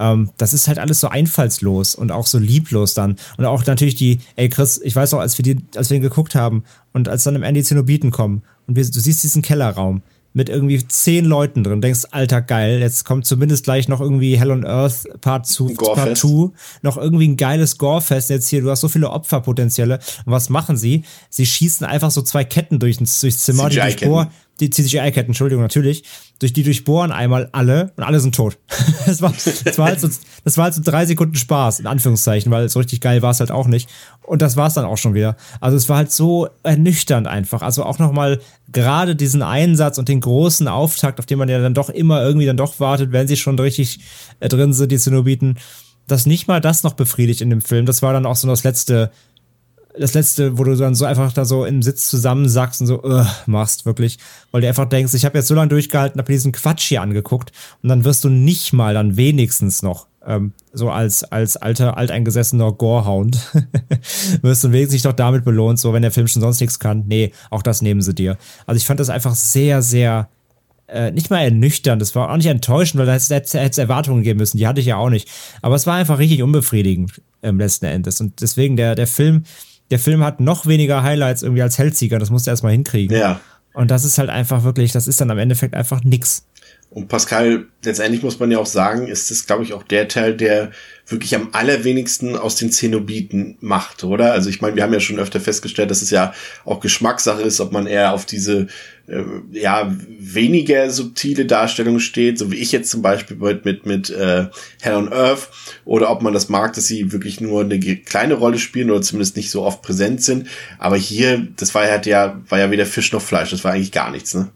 [SPEAKER 4] Ähm, das ist halt alles so einfallslos und auch so lieblos dann. Und auch natürlich die, ey Chris, ich weiß auch, als wir die, als wir ihn geguckt haben und als dann im Ende die Zenobiten kommen und wir, du siehst diesen Kellerraum mit irgendwie zehn Leuten drin, denkst, alter geil, jetzt kommt zumindest gleich noch irgendwie Hell on Earth Part 2, Part 2, noch irgendwie ein geiles Gorefest jetzt hier, du hast so viele Opferpotenziale. Und was machen sie? Sie schießen einfach so zwei Ketten durch, durchs Zimmer, die durchbohren, die CGI-Ketten, Entschuldigung, natürlich, durch die durchbohren einmal alle und alle sind tot. das, war, das, war halt so, das war halt so drei Sekunden Spaß, in Anführungszeichen, weil so richtig geil war es halt auch nicht. Und das war es dann auch schon wieder. Also es war halt so ernüchternd einfach. Also auch nochmal gerade diesen Einsatz und den großen Auftakt, auf den man ja dann doch immer irgendwie dann doch wartet, wenn sie schon richtig äh, drin sind, die Zenobiten, dass nicht mal das noch befriedigt in dem Film. Das war dann auch so das letzte das letzte, wo du dann so einfach da so im Sitz zusammensackst und so uh, machst, wirklich, weil du einfach denkst, ich habe jetzt so lange durchgehalten, habe diesen Quatsch hier angeguckt und dann wirst du nicht mal dann wenigstens noch ähm, so als als alter alteingesessener Gorehound wirst du wenigstens doch damit belohnt, so wenn der Film schon sonst nichts kann. Nee, auch das nehmen sie dir. Also ich fand das einfach sehr sehr äh, nicht mal ernüchternd, das war auch nicht enttäuschend, weil da hätte es Erwartungen geben müssen, die hatte ich ja auch nicht. Aber es war einfach richtig unbefriedigend im letzten Endes. Und deswegen, der, der Film, der Film hat noch weniger Highlights irgendwie als Hellsieger, das musst du erstmal hinkriegen.
[SPEAKER 2] Ja.
[SPEAKER 4] Und das ist halt einfach wirklich, das ist dann am Endeffekt einfach nix.
[SPEAKER 2] Und Pascal, letztendlich muss man ja auch sagen, ist das, glaube ich, auch der Teil, der wirklich am allerwenigsten aus den Zenobiten macht, oder? Also ich meine, wir haben ja schon öfter festgestellt, dass es ja auch Geschmackssache ist, ob man eher auf diese äh, ja weniger subtile Darstellung steht, so wie ich jetzt zum Beispiel mit mit, mit äh, Hell on Earth, oder ob man das mag, dass sie wirklich nur eine kleine Rolle spielen oder zumindest nicht so oft präsent sind. Aber hier, das war ja, war ja weder Fisch noch Fleisch, das war eigentlich gar nichts, ne?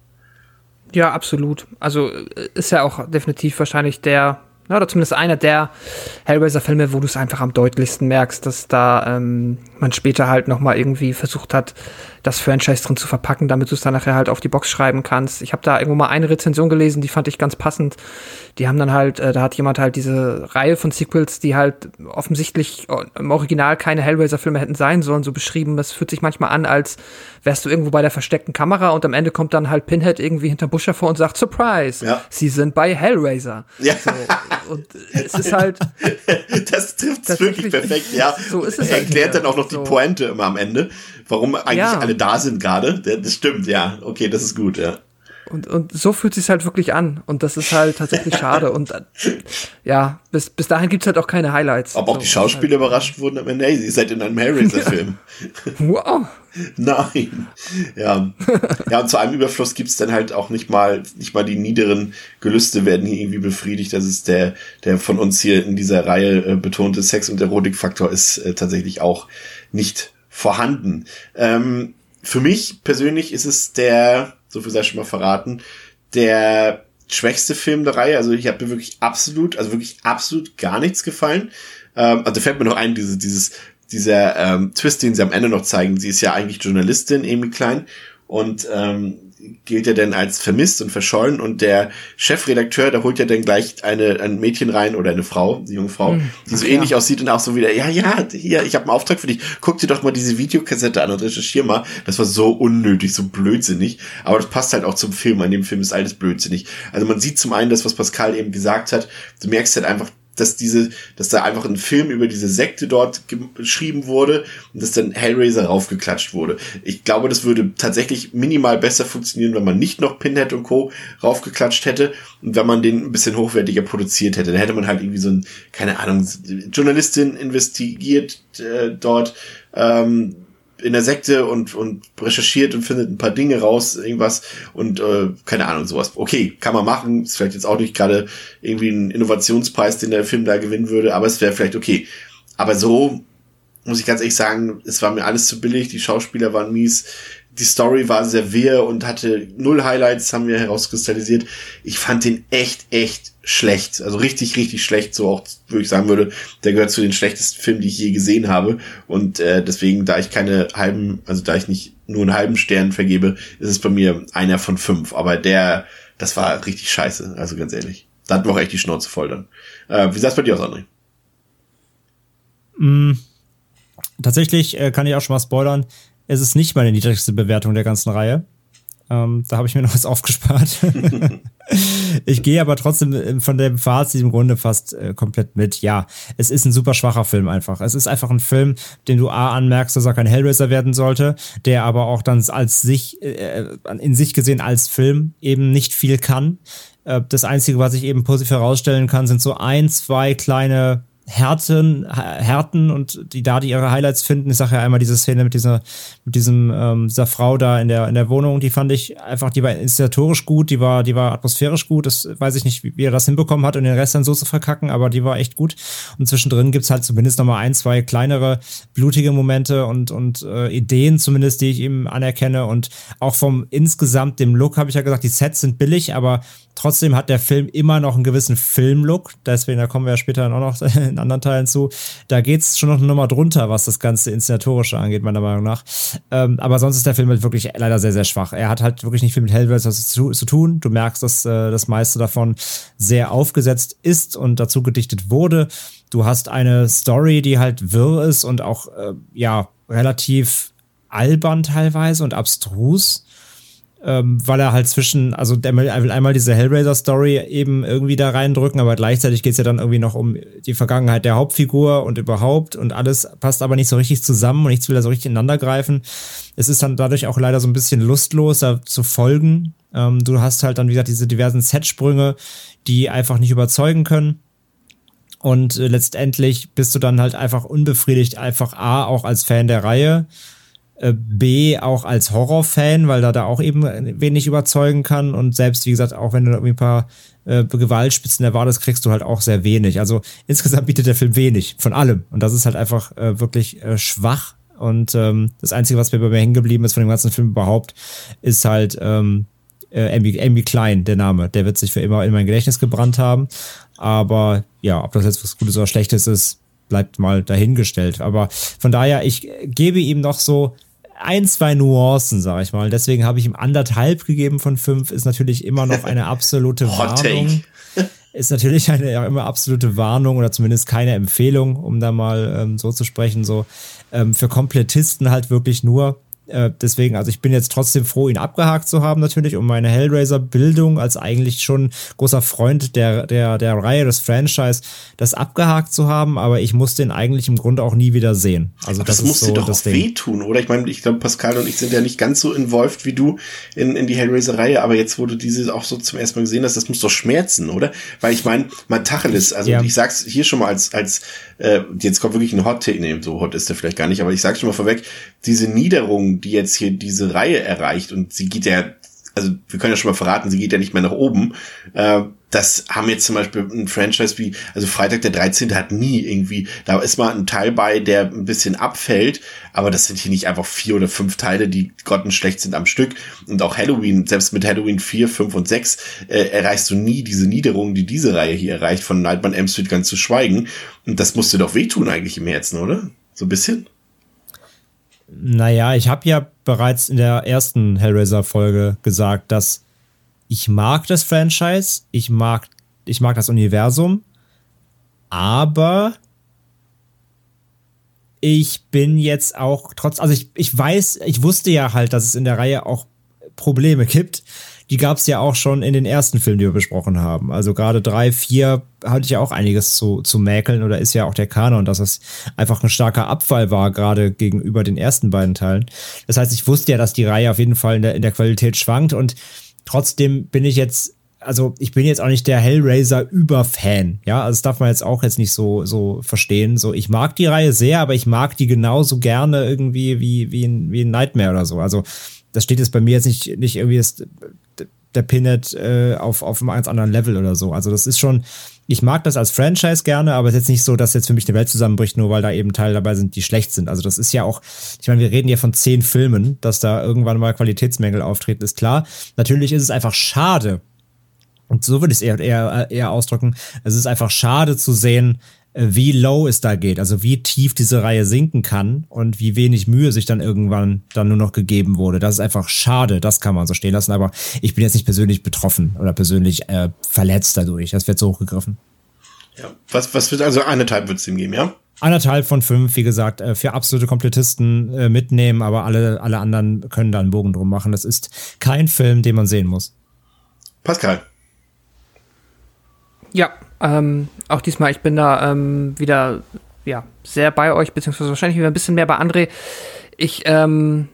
[SPEAKER 3] Ja, absolut. Also äh, ist ja auch definitiv wahrscheinlich der, oder zumindest einer der Hellraiser-Filme, wo du es einfach am deutlichsten merkst, dass da ähm, man später halt nochmal irgendwie versucht hat, das Franchise drin zu verpacken, damit du es dann nachher halt auf die Box schreiben kannst. Ich habe da irgendwo mal eine Rezension gelesen, die fand ich ganz passend. Die haben dann halt, äh, da hat jemand halt diese Reihe von Sequels, die halt offensichtlich im Original keine Hellraiser-Filme hätten sein sollen, so beschrieben. Das fühlt sich manchmal an, als wärst du irgendwo bei der versteckten Kamera und am Ende kommt dann halt Pinhead irgendwie hinter Busch hervor und sagt, Surprise,
[SPEAKER 2] Ja.
[SPEAKER 3] sie sind bei Hellraiser.
[SPEAKER 2] Ja.
[SPEAKER 3] So, und es ist halt,
[SPEAKER 2] Das trifft
[SPEAKER 3] Das
[SPEAKER 2] wirklich perfekt, ja.
[SPEAKER 3] so ist es
[SPEAKER 2] er
[SPEAKER 3] halt
[SPEAKER 2] erklärt
[SPEAKER 3] hier.
[SPEAKER 2] dann auch noch die
[SPEAKER 3] So.
[SPEAKER 2] Pointe immer am Ende, warum eigentlich
[SPEAKER 3] Ja.
[SPEAKER 2] alle da sind gerade. Das stimmt, ja. Okay, das ist gut, ja.
[SPEAKER 3] Und, und so fühlt sich halt wirklich an. Und das ist halt tatsächlich schade. Und äh, ja, bis, bis dahin gibt's halt auch keine Highlights.
[SPEAKER 2] Ob auch
[SPEAKER 3] So,
[SPEAKER 2] die Schauspieler überrascht wurden am Ende, hey, ihr seid in einem Hellraiser-Film.
[SPEAKER 3] Halt, wow.
[SPEAKER 2] Nein. Ja. Ja, und zu einem Überfluss gibt's dann halt auch nicht mal, nicht mal die niederen Gelüste werden hier irgendwie befriedigt. Das ist der, der von uns hier in dieser Reihe äh, betonte Sex- und Erotikfaktor ist äh, tatsächlich auch nicht vorhanden. Ähm, für mich persönlich ist es der, so viel sei schon mal verraten, der schwächste Film der Reihe. Also ich habe mir wirklich absolut, also wirklich absolut gar nichts gefallen. Ähm, also fällt mir noch ein, diese, dieses, dieser ähm, Twist, den sie am Ende noch zeigen. Sie ist ja eigentlich Journalistin, Amy Klein, und ähm, gilt ja dann als vermisst und verschollen und der Chefredakteur, der holt ja dann gleich eine ein Mädchen rein oder eine Frau, eine junge Frau, die so ähnlich aussieht und auch so wieder, ja, ja, hier, ich habe einen Auftrag für dich, guck dir doch mal diese Videokassette an und recherchier mal. Das war so unnötig, so blödsinnig, aber das passt halt auch zum Film, an dem Film ist alles blödsinnig. Also man sieht zum einen das, was Pascal eben gesagt hat, du merkst halt einfach, dass diese, dass da einfach ein Film über diese Sekte dort ge- geschrieben wurde und dass dann Hellraiser raufgeklatscht wurde. Ich glaube, das würde tatsächlich minimal besser funktionieren, wenn man nicht noch Pinhead und Co. raufgeklatscht hätte und wenn man den ein bisschen hochwertiger produziert hätte. Dann hätte man halt irgendwie so ein, keine Ahnung, Journalistin investigiert äh, dort, ähm, in der Sekte und, und recherchiert und findet ein paar Dinge raus, irgendwas und äh, keine Ahnung, sowas. Okay, kann man machen, ist vielleicht jetzt auch nicht gerade irgendwie ein Innovationspreis, den der Film da gewinnen würde, aber es wäre vielleicht okay. Aber so muss ich ganz ehrlich sagen, es war mir alles zu billig, die Schauspieler waren mies, die Story war sehr wirr und hatte null Highlights, haben wir herauskristallisiert. Ich fand den echt, echt schlecht. Also richtig, richtig schlecht. So auch, würde ich sagen würde, der gehört zu den schlechtesten Filmen, die ich je gesehen habe. Und äh, deswegen, da ich keine halben, also da ich nicht nur einen halben Stern vergebe, ist es bei mir einer von fünf. Aber der, das war richtig scheiße. Also ganz ehrlich. Da hatten wir auch echt die Schnauze voll dann. Äh, wie sah es bei dir aus, André?
[SPEAKER 4] Tatsächlich äh, kann ich auch schon mal spoilern. Es ist nicht meine niedrigste Bewertung der ganzen Reihe. Ähm, da habe ich mir noch was aufgespart. ich gehe aber trotzdem äh, von dem Fazit im Grunde fast äh, komplett mit. Ja, es ist ein super schwacher Film einfach. Es ist einfach ein Film, den du A anmerkst, dass er kein Hellraiser werden sollte, der aber auch dann als sich, äh, in sich gesehen als Film eben nicht viel kann. Äh, das Einzige, was ich eben positiv herausstellen kann, sind so ein, zwei kleine Härten, Härten und die da die ihre Highlights finden. Ich sage ja einmal diese Szene mit dieser, mit diesem, ähm, dieser Frau da in der, in der Wohnung, die fand ich einfach, die war inszenatorisch gut, die war, die war atmosphärisch gut. Das weiß ich nicht, wie, er das hinbekommen hat und den Rest dann so zu verkacken, aber die war echt gut. Und zwischendrin gibt's halt zumindest nochmal ein, zwei kleinere, blutige Momente und, und äh, Ideen zumindest, die ich ihm anerkenne. Und auch vom insgesamt dem Look habe ich ja gesagt, die Sets sind billig, aber Trotzdem hat der Film immer noch einen gewissen Filmlook. Deswegen, da kommen wir ja später dann auch noch in anderen Teilen zu. Da geht's schon noch eine Nummer drunter, was das ganze Inszenatorische angeht, meiner Meinung nach. Ähm, aber sonst ist der Film halt wirklich leider sehr, sehr schwach. Er hat halt wirklich nicht viel mit Hellraiser zu, zu tun. Du merkst, dass äh, das meiste davon sehr aufgesetzt ist und dazu gedichtet wurde. Du hast eine Story, die halt wirr ist und auch, äh, ja, relativ albern teilweise und abstrus ähm, weil er halt zwischen, also der will einmal diese Hellraiser-Story eben irgendwie da reindrücken, aber gleichzeitig geht's ja dann irgendwie noch um die Vergangenheit der Hauptfigur und überhaupt und alles passt aber nicht so richtig zusammen und nichts will da so richtig ineinander greifen. Es ist dann dadurch auch leider so ein bisschen lustlos, da zu folgen. Ähm, du hast halt dann, wie gesagt, diese diversen Setsprünge, die einfach nicht überzeugen können. Und äh, letztendlich bist du dann halt einfach unbefriedigt, einfach A, auch als Fan der Reihe, B auch als Horrorfan, weil da da auch eben wenig überzeugen kann und selbst wie gesagt auch wenn du irgendwie ein paar äh, Gewaltspitzen erwartest, kriegst du halt auch sehr wenig. Also insgesamt bietet der Film wenig von allem und das ist halt einfach äh, wirklich äh, schwach und ähm, das einzige, was mir bei mir hängen geblieben ist von dem ganzen Film überhaupt, ist halt ähm, Äh, Amy, Amy Klein, der Name, der wird sich für immer in mein Gedächtnis gebrannt haben. Aber ja, ob das jetzt was Gutes oder Schlechtes ist, bleibt mal dahingestellt. Aber von daher, ich gebe ihm noch so ein, zwei Nuancen, sag ich mal. Deswegen habe ich ihm anderthalb gegeben von fünf. Ist natürlich immer noch eine absolute. Warnung. Ist natürlich eine immer absolute Warnung oder zumindest keine Empfehlung, um da mal ähm, so zu sprechen. So ähm, für Komplettisten halt wirklich nur. Äh, deswegen, also ich bin jetzt trotzdem froh, ihn abgehakt zu haben, natürlich, um meine Hellraiser-Bildung als eigentlich schon großer Freund der, der, der Reihe, des Franchise, das abgehakt zu haben, aber ich muss den eigentlich im Grunde auch nie wieder sehen. Also
[SPEAKER 2] Aber
[SPEAKER 4] das,
[SPEAKER 2] das, muss
[SPEAKER 4] so
[SPEAKER 2] dir doch auch wehtun, oder? Ich meine, ich glaube, Pascal und ich sind ja nicht ganz so involviert wie du in, in die Hellraiser-Reihe, aber jetzt, du diese auch so zum ersten Mal gesehen hast, das muss doch schmerzen, oder? Weil ich meine, man Tacheles, also
[SPEAKER 4] Ja.
[SPEAKER 2] ich sag's hier schon mal als, als äh, jetzt kommt wirklich ein Hot-Take, nee, so hot ist der vielleicht gar nicht, aber ich sag's schon mal vorweg, diese Niederung, die jetzt hier diese Reihe erreicht und sie geht ja, also wir können ja schon mal verraten, sie geht ja nicht mehr nach oben, äh, das haben jetzt zum Beispiel ein Franchise wie, also Freitag der 13. hat nie irgendwie, da ist mal ein Teil bei, der ein bisschen abfällt, aber das sind hier nicht einfach vier oder fünf Teile, die grottenschlecht sind am Stück. Und auch Halloween, selbst mit Halloween 4, 5 und 6, äh, erreichst du nie diese Niederung, die diese Reihe hier erreicht, von Nightmare on Elm Street ganz zu schweigen. Und das musst dir doch wehtun eigentlich im Herzen, oder? So ein bisschen?
[SPEAKER 4] Naja, ich habe ja bereits in der ersten Hellraiser-Folge gesagt, dass ich mag das Franchise, ich mag, ich mag das Universum, aber ich bin jetzt auch trotz, also ich, ich weiß, ich wusste ja halt, dass es in der Reihe auch Probleme gibt. Die gab es ja auch schon in den ersten Filmen, die wir besprochen haben. Also gerade drei, vier hatte ich ja auch einiges zu, zu mäkeln oder ist ja auch der Kanon, dass es einfach ein starker Abfall war, gerade gegenüber den ersten beiden Teilen. Das heißt, ich wusste ja, dass die Reihe auf jeden Fall in der, in der Qualität schwankt und trotzdem bin ich jetzt, also ich bin jetzt auch nicht der Hellraiser-Über-Fan. Ja, also das darf man jetzt auch jetzt nicht so, so verstehen. So, ich mag die Reihe sehr, aber ich mag die genauso gerne irgendwie wie, wie, ein, wie ein Nightmare oder so. Also das steht jetzt bei mir jetzt nicht, nicht irgendwie das, der Pinhead äh, auf, auf einem ganz anderen Level oder so. Also das ist schon, ich mag das als Franchise gerne, aber es ist jetzt nicht so, dass jetzt für mich eine Welt zusammenbricht, nur weil da eben Teile dabei sind, die schlecht sind. Also das ist ja auch, ich meine, wir reden hier von zehn Filmen, dass da irgendwann mal Qualitätsmängel auftreten, ist klar. Natürlich ist es einfach schade, und so würde ich es eher, eher, eher ausdrücken, es ist einfach schade zu sehen, wie low es da geht, also wie tief diese Reihe sinken kann und wie wenig Mühe sich dann irgendwann dann nur noch gegeben wurde. Das ist einfach schade, das kann man so stehen lassen, aber ich bin jetzt nicht persönlich betroffen oder persönlich äh, verletzt dadurch. Das wird so hochgegriffen.
[SPEAKER 2] Ja. Was, was wird also eine Type wird's ihm geben, ja?
[SPEAKER 4] Anderthalb von fünf, wie gesagt, äh, für absolute Komplettisten äh, mitnehmen, aber alle, alle anderen können da einen Bogen drum machen. Das ist kein Film, den man sehen muss.
[SPEAKER 2] Pascal.
[SPEAKER 3] Ja, ähm, auch diesmal, ich bin da ähm, wieder ja, sehr bei euch, beziehungsweise wahrscheinlich wieder ein bisschen mehr bei André. Ich, ähm,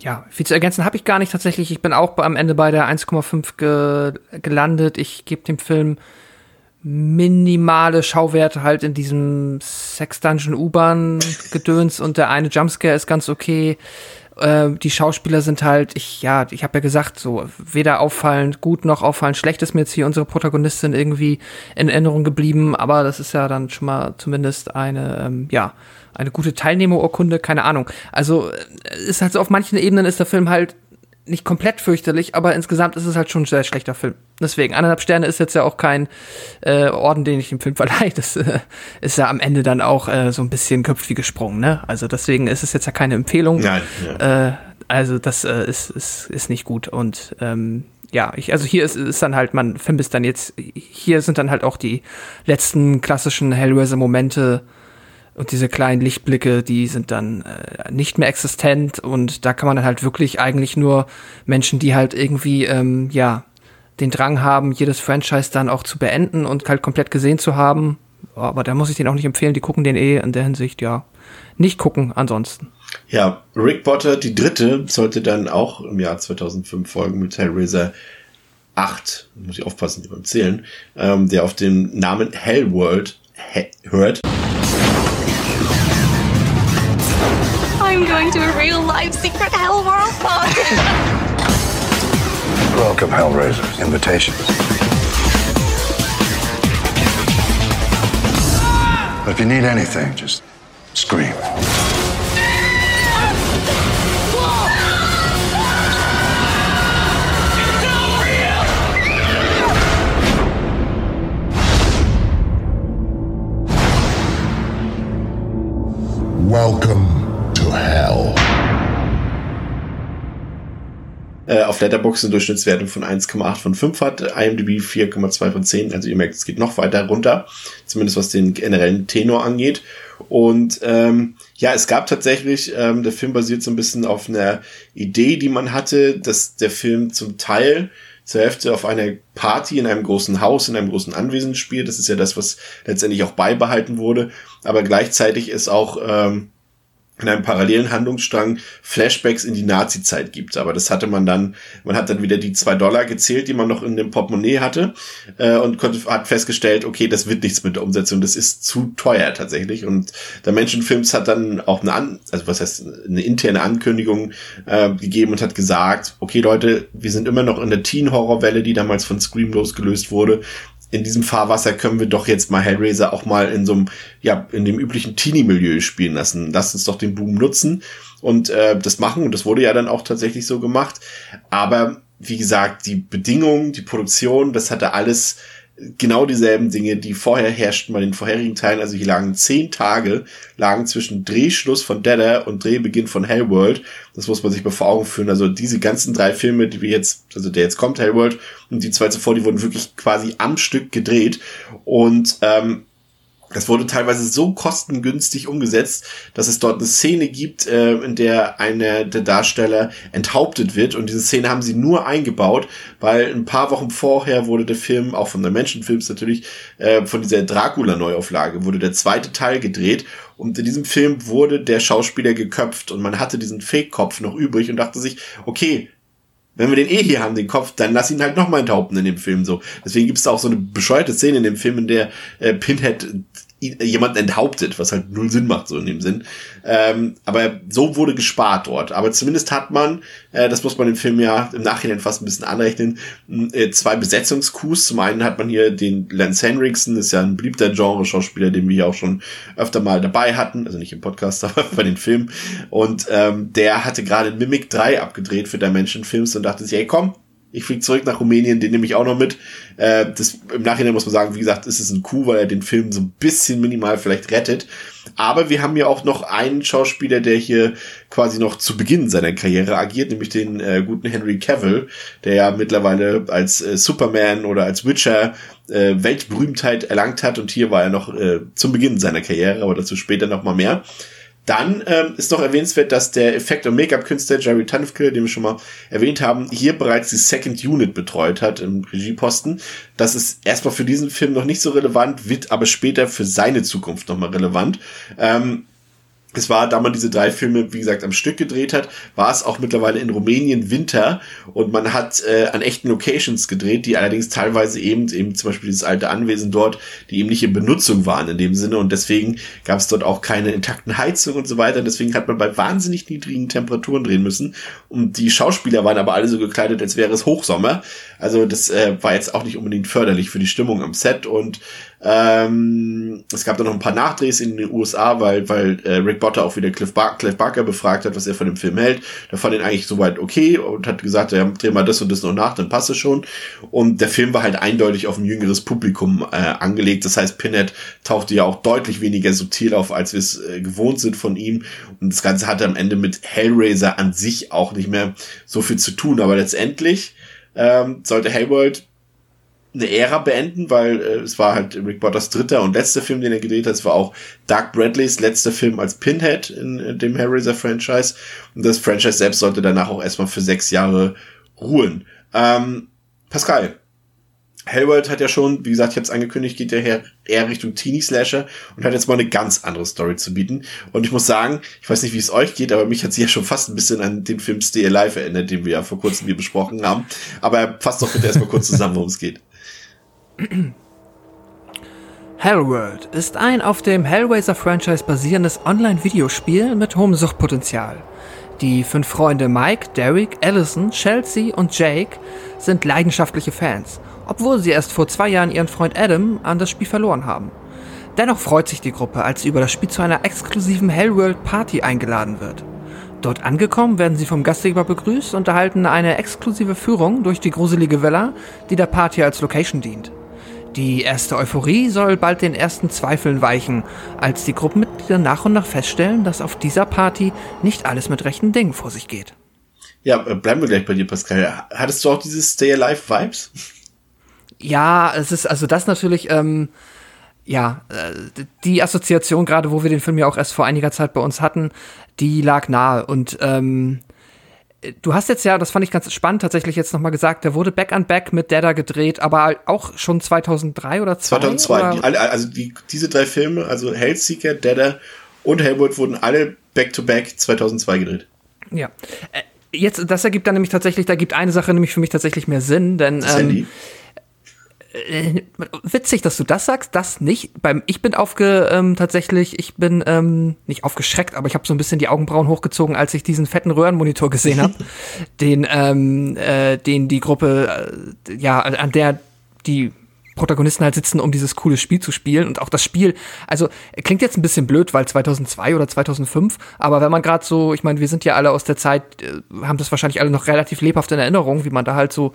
[SPEAKER 3] ja, viel zu ergänzen habe ich gar nicht tatsächlich. Ich bin auch am Ende bei der 1,5 ge gelandet. Ich gebe dem Film minimale Schauwerte halt in diesem Sex Dungeon U-Bahn Gedöns und der eine Jumpscare ist ganz okay. Äh, die Schauspieler sind halt, ich, ja, ich habe ja gesagt, so weder auffallend gut noch auffallend schlecht ist mir jetzt hier unsere Protagonistin irgendwie in Erinnerung geblieben, aber das ist ja dann schon mal zumindest eine, ähm, ja, eine gute Teilnehmerurkunde, keine Ahnung. Also äh, ist halt so, auf manchen Ebenen ist der Film halt nicht komplett fürchterlich, aber insgesamt ist es halt schon ein sehr schlechter Film. Deswegen, anderthalb Sterne ist jetzt ja auch kein äh, Orden, den ich dem Film verleihe. Das äh, ist ja am Ende dann auch äh, so ein bisschen köpft wie gesprungen, ne? Also deswegen ist es jetzt ja keine Empfehlung.
[SPEAKER 2] Nein. Ja.
[SPEAKER 3] Äh, also das äh, ist, ist, ist nicht gut. Und ähm, ja, ich, also hier ist, ist dann halt, man vermisst dann jetzt, hier sind dann halt auch die letzten klassischen Hellraiser-Momente und diese kleinen Lichtblicke, die sind dann äh, nicht mehr existent. Und da kann man dann halt wirklich eigentlich nur Menschen, die halt irgendwie, ähm, ja, den Drang haben, jedes Franchise dann auch zu beenden und halt komplett gesehen zu haben. Aber da muss ich den auch nicht empfehlen, die gucken den eh in der Hinsicht, ja, nicht gucken ansonsten.
[SPEAKER 2] Ja, Rick Potter, die dritte, sollte dann auch im Jahr 2005 folgen mit Hellraiser 8, muss ich aufpassen beim Zählen, ähm, der auf den Namen Hellworld he hört.
[SPEAKER 6] I'm going to a real life secret hell world party.
[SPEAKER 5] Welcome, Hellraisers. Invitations. But if you need anything, just scream. Welcome to hell.
[SPEAKER 2] Äh, auf Letterboxd eine Durchschnittswertung von 1,8 von 5 hat, IMDb 4,2 von 10. Also ihr merkt, es geht noch weiter runter, zumindest was den generellen Tenor angeht. Und ähm, ja, es gab tatsächlich, ähm, der Film basiert so ein bisschen auf einer Idee, die man hatte, dass der Film zum Teil zur Hälfte auf einer Party in einem großen Haus, in einem großen Anwesen spielt. Das ist ja das, was letztendlich auch beibehalten wurde. Aber gleichzeitig ist auch ähm, in einem parallelen Handlungsstrang Flashbacks in die Nazi-Zeit gibt. Aber das hatte man dann, man hat dann wieder die zwei Dollar gezählt, die man noch in dem Portemonnaie hatte äh, und konnte, hat festgestellt, okay, das wird nichts mit der Umsetzung, das ist zu teuer tatsächlich. Und der Menschenfilms hat dann auch eine, An also was heißt, eine interne Ankündigung äh, gegeben und hat gesagt, okay Leute, wir sind immer noch in der Teen-Horror-Welle, die damals von Scream losgelöst wurde in diesem Fahrwasser können wir doch jetzt mal Hellraiser auch mal in so einem, ja, in dem üblichen Teenie-Milieu spielen lassen. Lass uns doch den Boom nutzen und äh, das machen. Und das wurde ja dann auch tatsächlich so gemacht. Aber wie gesagt, die Bedingungen, die Produktion, das hatte alles genau dieselben Dinge, die vorher herrschten bei den vorherigen Teilen. Also hier lagen zehn Tage, lagen zwischen Drehschluss von Deader und Drehbeginn von Hellworld. Das muss man sich mal vor Augen führen. Also diese ganzen drei Filme, die wir jetzt, also der jetzt kommt, Hellworld, und die zwei zuvor, die wurden wirklich quasi am Stück gedreht. Und ähm, das wurde teilweise so kostengünstig umgesetzt, dass es dort eine Szene gibt, äh, in der einer der Darsteller enthauptet wird. Und diese Szene haben sie nur eingebaut, weil ein paar Wochen vorher wurde der Film, auch von der Menschenfilms natürlich, äh, von dieser Dracula-Neuauflage, wurde der zweite Teil gedreht. Und in diesem Film wurde der Schauspieler geköpft und man hatte diesen Fake-Kopf noch übrig und dachte sich, okay, wenn wir den eh hier haben, den Kopf, dann lass ihn halt nochmal enthaupten in dem Film so. Deswegen gibt es da auch so eine bescheuerte Szene in dem Film, in der äh, Pinhead jemand enthauptet, was halt null Sinn macht, so in dem Sinn. Ähm, aber so wurde gespart dort. Aber zumindest hat man, äh, das muss man im Film ja im Nachhinein fast ein bisschen anrechnen, äh, zwei Besetzungskus. Zum einen hat man hier den Lance Henriksen, ist ja ein beliebter Genre-Schauspieler, den wir hier auch schon öfter mal dabei hatten, also nicht im Podcast, aber bei den Filmen. Und ähm, der hatte gerade Mimic 3 abgedreht für Dimension Films und dachte sich, ey komm, ich fliege zurück nach Rumänien, den nehme ich auch noch mit. Äh, das, Im Nachhinein muss man sagen, wie gesagt, ist es ein Coup, weil er den Film so ein bisschen minimal vielleicht rettet. Aber wir haben ja auch noch einen Schauspieler, der hier quasi noch zu Beginn seiner Karriere agiert, nämlich den äh, guten Henry Cavill, der ja mittlerweile als äh, Superman oder als Witcher äh, Weltberühmtheit erlangt hat. Und hier war er noch äh, zum Beginn seiner Karriere, aber dazu später noch mal mehr. Dann ähm, ist noch erwähnenswert, dass der Effekt- und Make-up-Künstler Jerry Tunfkill, den wir schon mal erwähnt haben, hier bereits die Second Unit betreut hat im Regieposten. Das ist erstmal für diesen Film noch nicht so relevant, wird aber später für seine Zukunft nochmal relevant. Ähm, es war, da man diese drei Filme, wie gesagt, am Stück gedreht hat, war es auch mittlerweile in Rumänien Winter und man hat äh, an echten Locations gedreht, die allerdings teilweise eben, eben zum Beispiel dieses alte Anwesen dort, die eben nicht in Benutzung waren in dem Sinne und deswegen gab es dort auch keine intakten Heizungen und so weiter. Deswegen hat man bei wahnsinnig niedrigen Temperaturen drehen müssen und die Schauspieler waren aber alle so gekleidet, als wäre es Hochsommer. Also das äh, war jetzt auch nicht unbedingt förderlich für die Stimmung am Set und ähm, es gab dann noch ein paar Nachdrehs in den USA, weil, weil äh, Rick Botter auch wieder Cliff, Bar Cliff Barker befragt hat, was er von dem Film hält. Der fand ihn eigentlich soweit okay und hat gesagt, ja, dreh mal das und das noch nach, dann passt es schon. Und der Film war halt eindeutig auf ein jüngeres Publikum äh, angelegt. Das heißt, Pinhead tauchte ja auch deutlich weniger subtil auf, als wir es äh, gewohnt sind von ihm. Und das Ganze hatte am Ende mit Hellraiser an sich auch nicht mehr so viel zu tun. Aber letztendlich ähm, sollte Hellworld eine Ära beenden, weil äh, es war halt Rick Botters dritter und letzter Film, den er gedreht hat. Es war auch Doug Bradleys letzter Film als Pinhead in, in dem Hellraiser-Franchise. Und das Franchise selbst sollte danach auch erstmal für sechs Jahre ruhen. Ähm, Pascal, Hellworld hat ja schon, wie gesagt, ich habe es angekündigt, geht ja eher Richtung Teenie-Slasher und hat jetzt mal eine ganz andere Story zu bieten. Und ich muss sagen, ich weiß nicht, wie es euch geht, aber mich hat sie ja schon fast ein bisschen an den Film Stay Alive erinnert, den wir ja vor kurzem hier besprochen haben. Aber fasst doch bitte erstmal kurz zusammen, worum es geht.
[SPEAKER 3] Hellworld ist ein auf dem Hellraiser-Franchise basierendes Online-Videospiel mit hohem Suchtpotenzial. Die fünf Freunde Mike, Derek, Allison, Chelsea und Jake sind leidenschaftliche Fans, obwohl sie erst vor zwei Jahren ihren Freund Adam an das Spiel verloren haben. Dennoch freut sich die Gruppe, als sie über das Spiel zu einer exklusiven Hellworld-Party eingeladen wird. Dort angekommen werden sie vom Gastgeber begrüßt und erhalten eine exklusive Führung durch die gruselige Villa, die der Party als Location dient. Die erste Euphorie soll bald den ersten Zweifeln weichen, als die Gruppenmitglieder nach und nach feststellen, dass auf dieser Party nicht alles mit rechten Dingen vor sich geht.
[SPEAKER 2] Ja, äh, bleiben wir gleich bei dir, Pascal. Hattest du auch diese Stay Alive Vibes?
[SPEAKER 3] Ja, es ist also das natürlich, ähm, ja, äh, die Assoziation, gerade wo wir den Film ja auch erst vor einiger Zeit bei uns hatten, die lag nahe. Und ähm, du hast jetzt ja, das fand ich ganz spannend, tatsächlich jetzt nochmal gesagt, der wurde Back on Back mit Dada gedreht, aber auch schon 2003 oder 2002. 2002.
[SPEAKER 2] Die, also die, diese drei Filme, also Hellseeker, Dada und Hellwood, wurden alle Back-to-Back -back 2002 gedreht.
[SPEAKER 3] Ja. Äh, jetzt, das ergibt dann nämlich tatsächlich, da gibt eine Sache nämlich für mich tatsächlich mehr Sinn, denn
[SPEAKER 2] das ähm, Handy
[SPEAKER 3] witzig, dass du das sagst, das nicht. Beim ich bin aufge ähm, tatsächlich, ich bin ähm, nicht aufgeschreckt, aber ich habe so ein bisschen die Augenbrauen hochgezogen, als ich diesen fetten Röhrenmonitor gesehen habe, den ähm, äh, den die Gruppe äh, ja an der die Protagonisten halt sitzen, um dieses coole Spiel zu spielen. Und auch das Spiel, also klingt jetzt ein bisschen blöd, weil 2002 oder 2005, aber wenn man gerade so, ich meine, wir sind ja alle aus der Zeit, äh, haben das wahrscheinlich alle noch relativ lebhaft in Erinnerung, wie man da halt so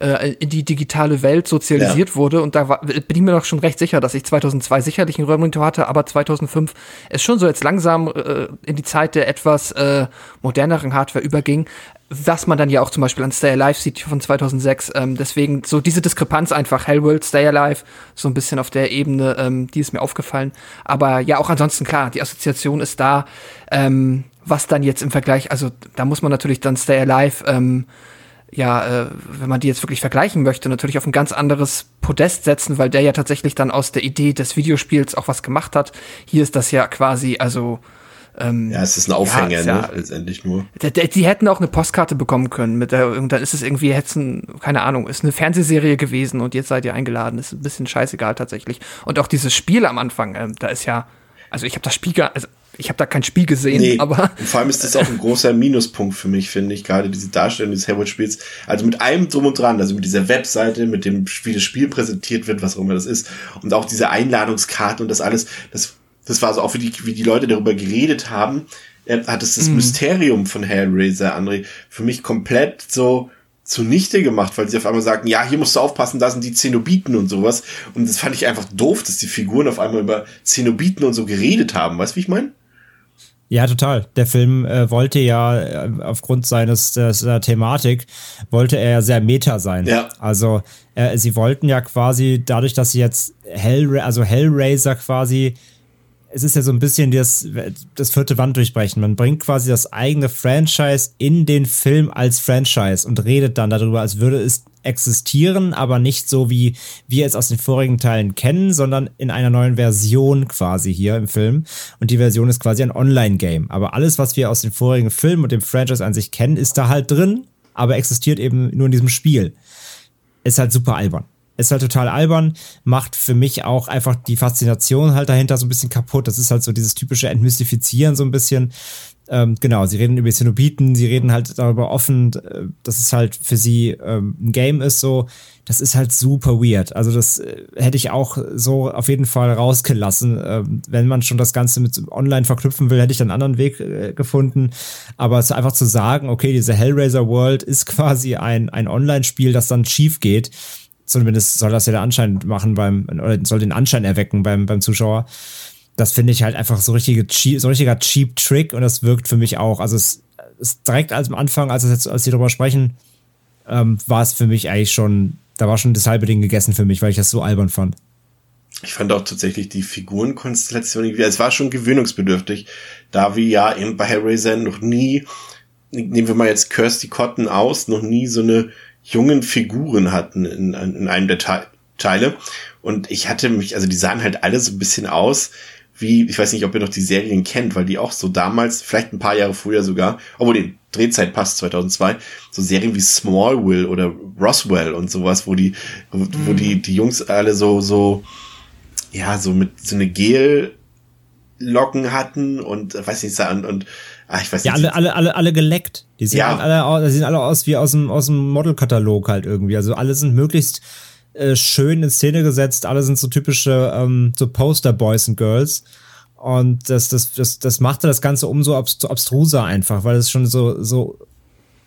[SPEAKER 3] äh, in die digitale Welt sozialisiert ja. wurde. Und da war, bin ich mir doch schon recht sicher, dass ich 2002 sicherlich einen Röhrenmonitor hatte, aber 2005 es schon so jetzt langsam äh, in die Zeit der etwas äh, moderneren Hardware überging was man dann ja auch zum Beispiel an Stay Alive sieht von 2006. Ähm, deswegen so diese Diskrepanz einfach Hellworld, Stay Alive, so ein bisschen auf der Ebene, ähm, die ist mir aufgefallen. Aber ja, auch ansonsten klar, die Assoziation ist da. Ähm, was dann jetzt im Vergleich, also da muss man natürlich dann Stay Alive ähm, ja, äh, wenn man die jetzt wirklich vergleichen möchte, natürlich auf ein ganz anderes Podest setzen, weil der ja tatsächlich dann aus der Idee des Videospiels auch was gemacht hat. Hier ist das ja quasi, also
[SPEAKER 2] ähm, ja, es ist ein Aufhänger, ja, ne? Letztendlich nur.
[SPEAKER 3] Die, die, hätten auch eine Postkarte bekommen können. Mit der, dann ist es irgendwie, hätten, keine Ahnung, ist eine Fernsehserie gewesen und jetzt seid ihr eingeladen. Ist ein bisschen scheißegal tatsächlich. Und auch dieses Spiel am Anfang, äh, da ist ja, also ich habe das Spiel gar, also ich habe da kein Spiel gesehen, nee, aber.
[SPEAKER 2] Und vor allem ist das auch ein großer Minuspunkt für mich, finde ich, gerade diese Darstellung des Hellwood-Spiels. Also mit allem drum und dran, also mit dieser Webseite, mit dem, wie das Spiel präsentiert wird, was auch immer das ist, und auch diese Einladungskarte und das alles, das, das war so auch wie die, wie die Leute darüber geredet haben, hat es das mm. Mysterium von Hellraiser, André, für mich komplett so zunichte gemacht, weil sie auf einmal sagten, ja, hier musst du aufpassen, da sind die Zenobiten und sowas. Und das fand ich einfach doof, dass die Figuren auf einmal über Zenobiten und so geredet haben. Weißt du, wie ich meine?
[SPEAKER 4] Ja, total. Der Film äh, wollte ja äh, aufgrund seines der Thematik wollte er ja sehr meta sein.
[SPEAKER 2] Ja.
[SPEAKER 4] Also äh, sie wollten ja quasi dadurch, dass sie jetzt Hell also Hellraiser quasi es ist ja so ein bisschen das, das vierte Wand durchbrechen. Man bringt quasi das eigene Franchise in den Film als Franchise und redet dann darüber, als würde es existieren, aber nicht so wie wir es aus den vorigen Teilen kennen, sondern in einer neuen Version quasi hier im Film. Und die Version ist quasi ein Online-Game. Aber alles, was wir aus den vorigen Filmen und dem Franchise an sich kennen, ist da halt drin, aber existiert eben nur in diesem Spiel. Ist halt super albern. Ist halt total albern, macht für mich auch einfach die Faszination halt dahinter so ein bisschen kaputt. Das ist halt so dieses typische Entmystifizieren so ein bisschen. Ähm, genau, sie reden über Zenobiten, sie reden halt darüber offen, äh, dass es halt für sie ähm, ein Game ist, so. Das ist halt super weird. Also, das äh, hätte ich auch so auf jeden Fall rausgelassen. Ähm, wenn man schon das Ganze mit online verknüpfen will, hätte ich einen anderen Weg äh, gefunden. Aber es einfach zu sagen, okay, diese Hellraiser World ist quasi ein, ein Online-Spiel, das dann schief geht zumindest soll das ja der Anschein machen beim, oder soll den Anschein erwecken beim, beim Zuschauer. Das finde ich halt einfach so, richtige, so richtiger Cheap Trick und das wirkt für mich auch. Also es, es direkt als am Anfang, als, jetzt, als sie darüber sprechen, ähm, war es für mich eigentlich schon, da war schon das halbe Ding gegessen für mich, weil ich das so albern fand.
[SPEAKER 2] Ich fand auch tatsächlich die Figurenkonstellation irgendwie, es war schon gewöhnungsbedürftig, da wir ja eben bei Hellraiser noch nie, nehmen wir mal jetzt Kirsty Cotton aus, noch nie so eine jungen Figuren hatten in, in einem der Teile. Und ich hatte mich, also die sahen halt alle so ein bisschen aus wie, ich weiß nicht, ob ihr noch die Serien kennt, weil die auch so damals, vielleicht ein paar Jahre früher sogar, obwohl die Drehzeit passt, 2002, so Serien wie Smallville oder Roswell und sowas, wo die, wo, mm. wo die, die Jungs alle so, so, ja, so mit so eine Gel Locken hatten und weiß nicht, und, und
[SPEAKER 4] Ah, ich weiß ja, alle, alle, alle, alle geleckt. Die sehen ja. alle, die sehen alle aus wie aus dem, aus dem Modelkatalog halt irgendwie. Also alle sind möglichst äh, schön in Szene gesetzt. Alle sind so typische ähm, so Poster-Boys und Girls. Und das, das, das, das machte das Ganze umso abstruser einfach, weil es schon so, so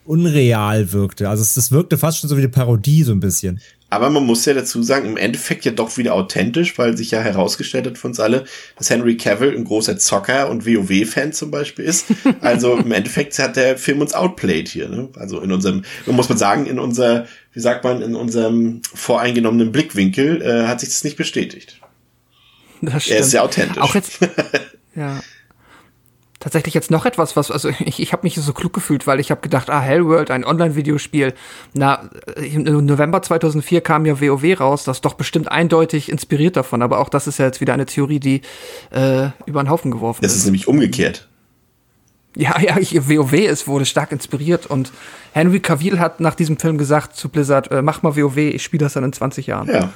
[SPEAKER 4] unreal wirkte. Also es, es wirkte fast schon so wie eine Parodie so ein bisschen.
[SPEAKER 2] Aber man muss ja dazu sagen, im Endeffekt ja doch wieder authentisch, weil sich ja herausgestellt hat von uns alle, dass Henry Cavill ein großer Zocker und WoW-Fan zum Beispiel ist. Also im Endeffekt hat der Film uns outplayed hier. Ne? Also in unserem, muss man sagen, in unser, wie sagt man, in unserem voreingenommenen Blickwinkel äh, hat sich das nicht bestätigt.
[SPEAKER 3] Das
[SPEAKER 2] Er ist sehr authentisch.
[SPEAKER 3] Auch jetzt, ja. Tatsächlich jetzt noch etwas, was, also ich, ich habe mich so klug gefühlt, weil ich habe gedacht, ah, Hellworld, ein Online-Videospiel. Na, im November 2004 kam ja WoW raus, das ist doch bestimmt eindeutig inspiriert davon, aber auch das ist ja jetzt wieder eine Theorie, die äh, über den Haufen geworfen
[SPEAKER 2] Das
[SPEAKER 3] ist.
[SPEAKER 2] ist nämlich umgekehrt.
[SPEAKER 3] Ja, ja, ich, WoW ist, wurde stark inspiriert und Henry Cavill hat nach diesem Film gesagt zu Blizzard, äh, mach mal WoW, ich spiele das dann in 20 Jahren.
[SPEAKER 2] Ja.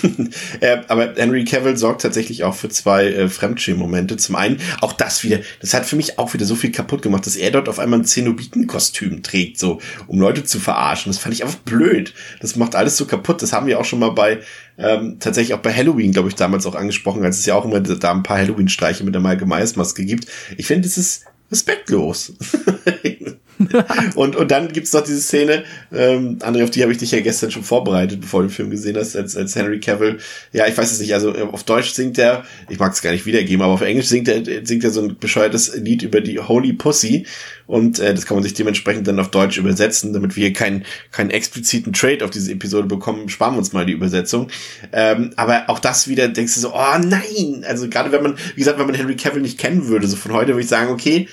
[SPEAKER 2] äh, aber Henry Cavill sorgt tatsächlich auch für zwei äh, Fremdschirm-Momente. Zum einen, auch das wieder, das hat für mich auch wieder so viel kaputt gemacht, dass er dort auf einmal ein Zenobitenkostüm trägt, so, um Leute zu verarschen. Das fand ich einfach blöd. Das macht alles so kaputt. Das haben wir auch schon mal bei, ähm, tatsächlich auch bei Halloween, glaube ich, damals auch angesprochen, als es ja auch immer da ein paar Halloween-Streiche mit der Michael Myers-Maske gibt. Ich finde, das ist respektlos. und, und dann gibt's noch diese Szene, ähm, André, auf die habe ich dich ja gestern schon vorbereitet, bevor du den Film gesehen hast, als, als Henry Cavill, ja, ich weiß es nicht, also äh, auf Deutsch singt er, ich mag es gar nicht wiedergeben, aber auf Englisch singt er, singt er so ein bescheuertes Lied über die Holy Pussy. Und äh, das kann man sich dementsprechend dann auf Deutsch übersetzen, damit wir keinen keinen expliziten Trade auf diese Episode bekommen, sparen wir uns mal die Übersetzung. Ähm, aber auch das wieder denkst du so, oh nein, also gerade wenn man, wie gesagt, wenn man Henry Cavill nicht kennen würde, so von heute würde ich sagen, okay,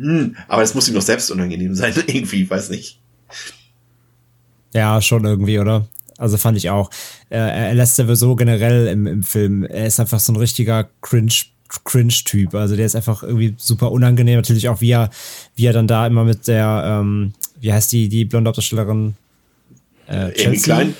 [SPEAKER 2] hm, aber es muss ihm doch selbst unangenehm sein, irgendwie, weiß nicht.
[SPEAKER 4] Ja, schon irgendwie, oder? Also fand ich auch. Äh, er lässt sowieso generell im, im Film, er ist einfach so ein richtiger Cringe. Cringe-Typ. Also der ist einfach irgendwie super unangenehm. Natürlich auch, wie er, wie er dann da immer mit der, ähm, wie heißt die, die blonde Hauptdarstellerin?
[SPEAKER 2] Äh, Amy Klein?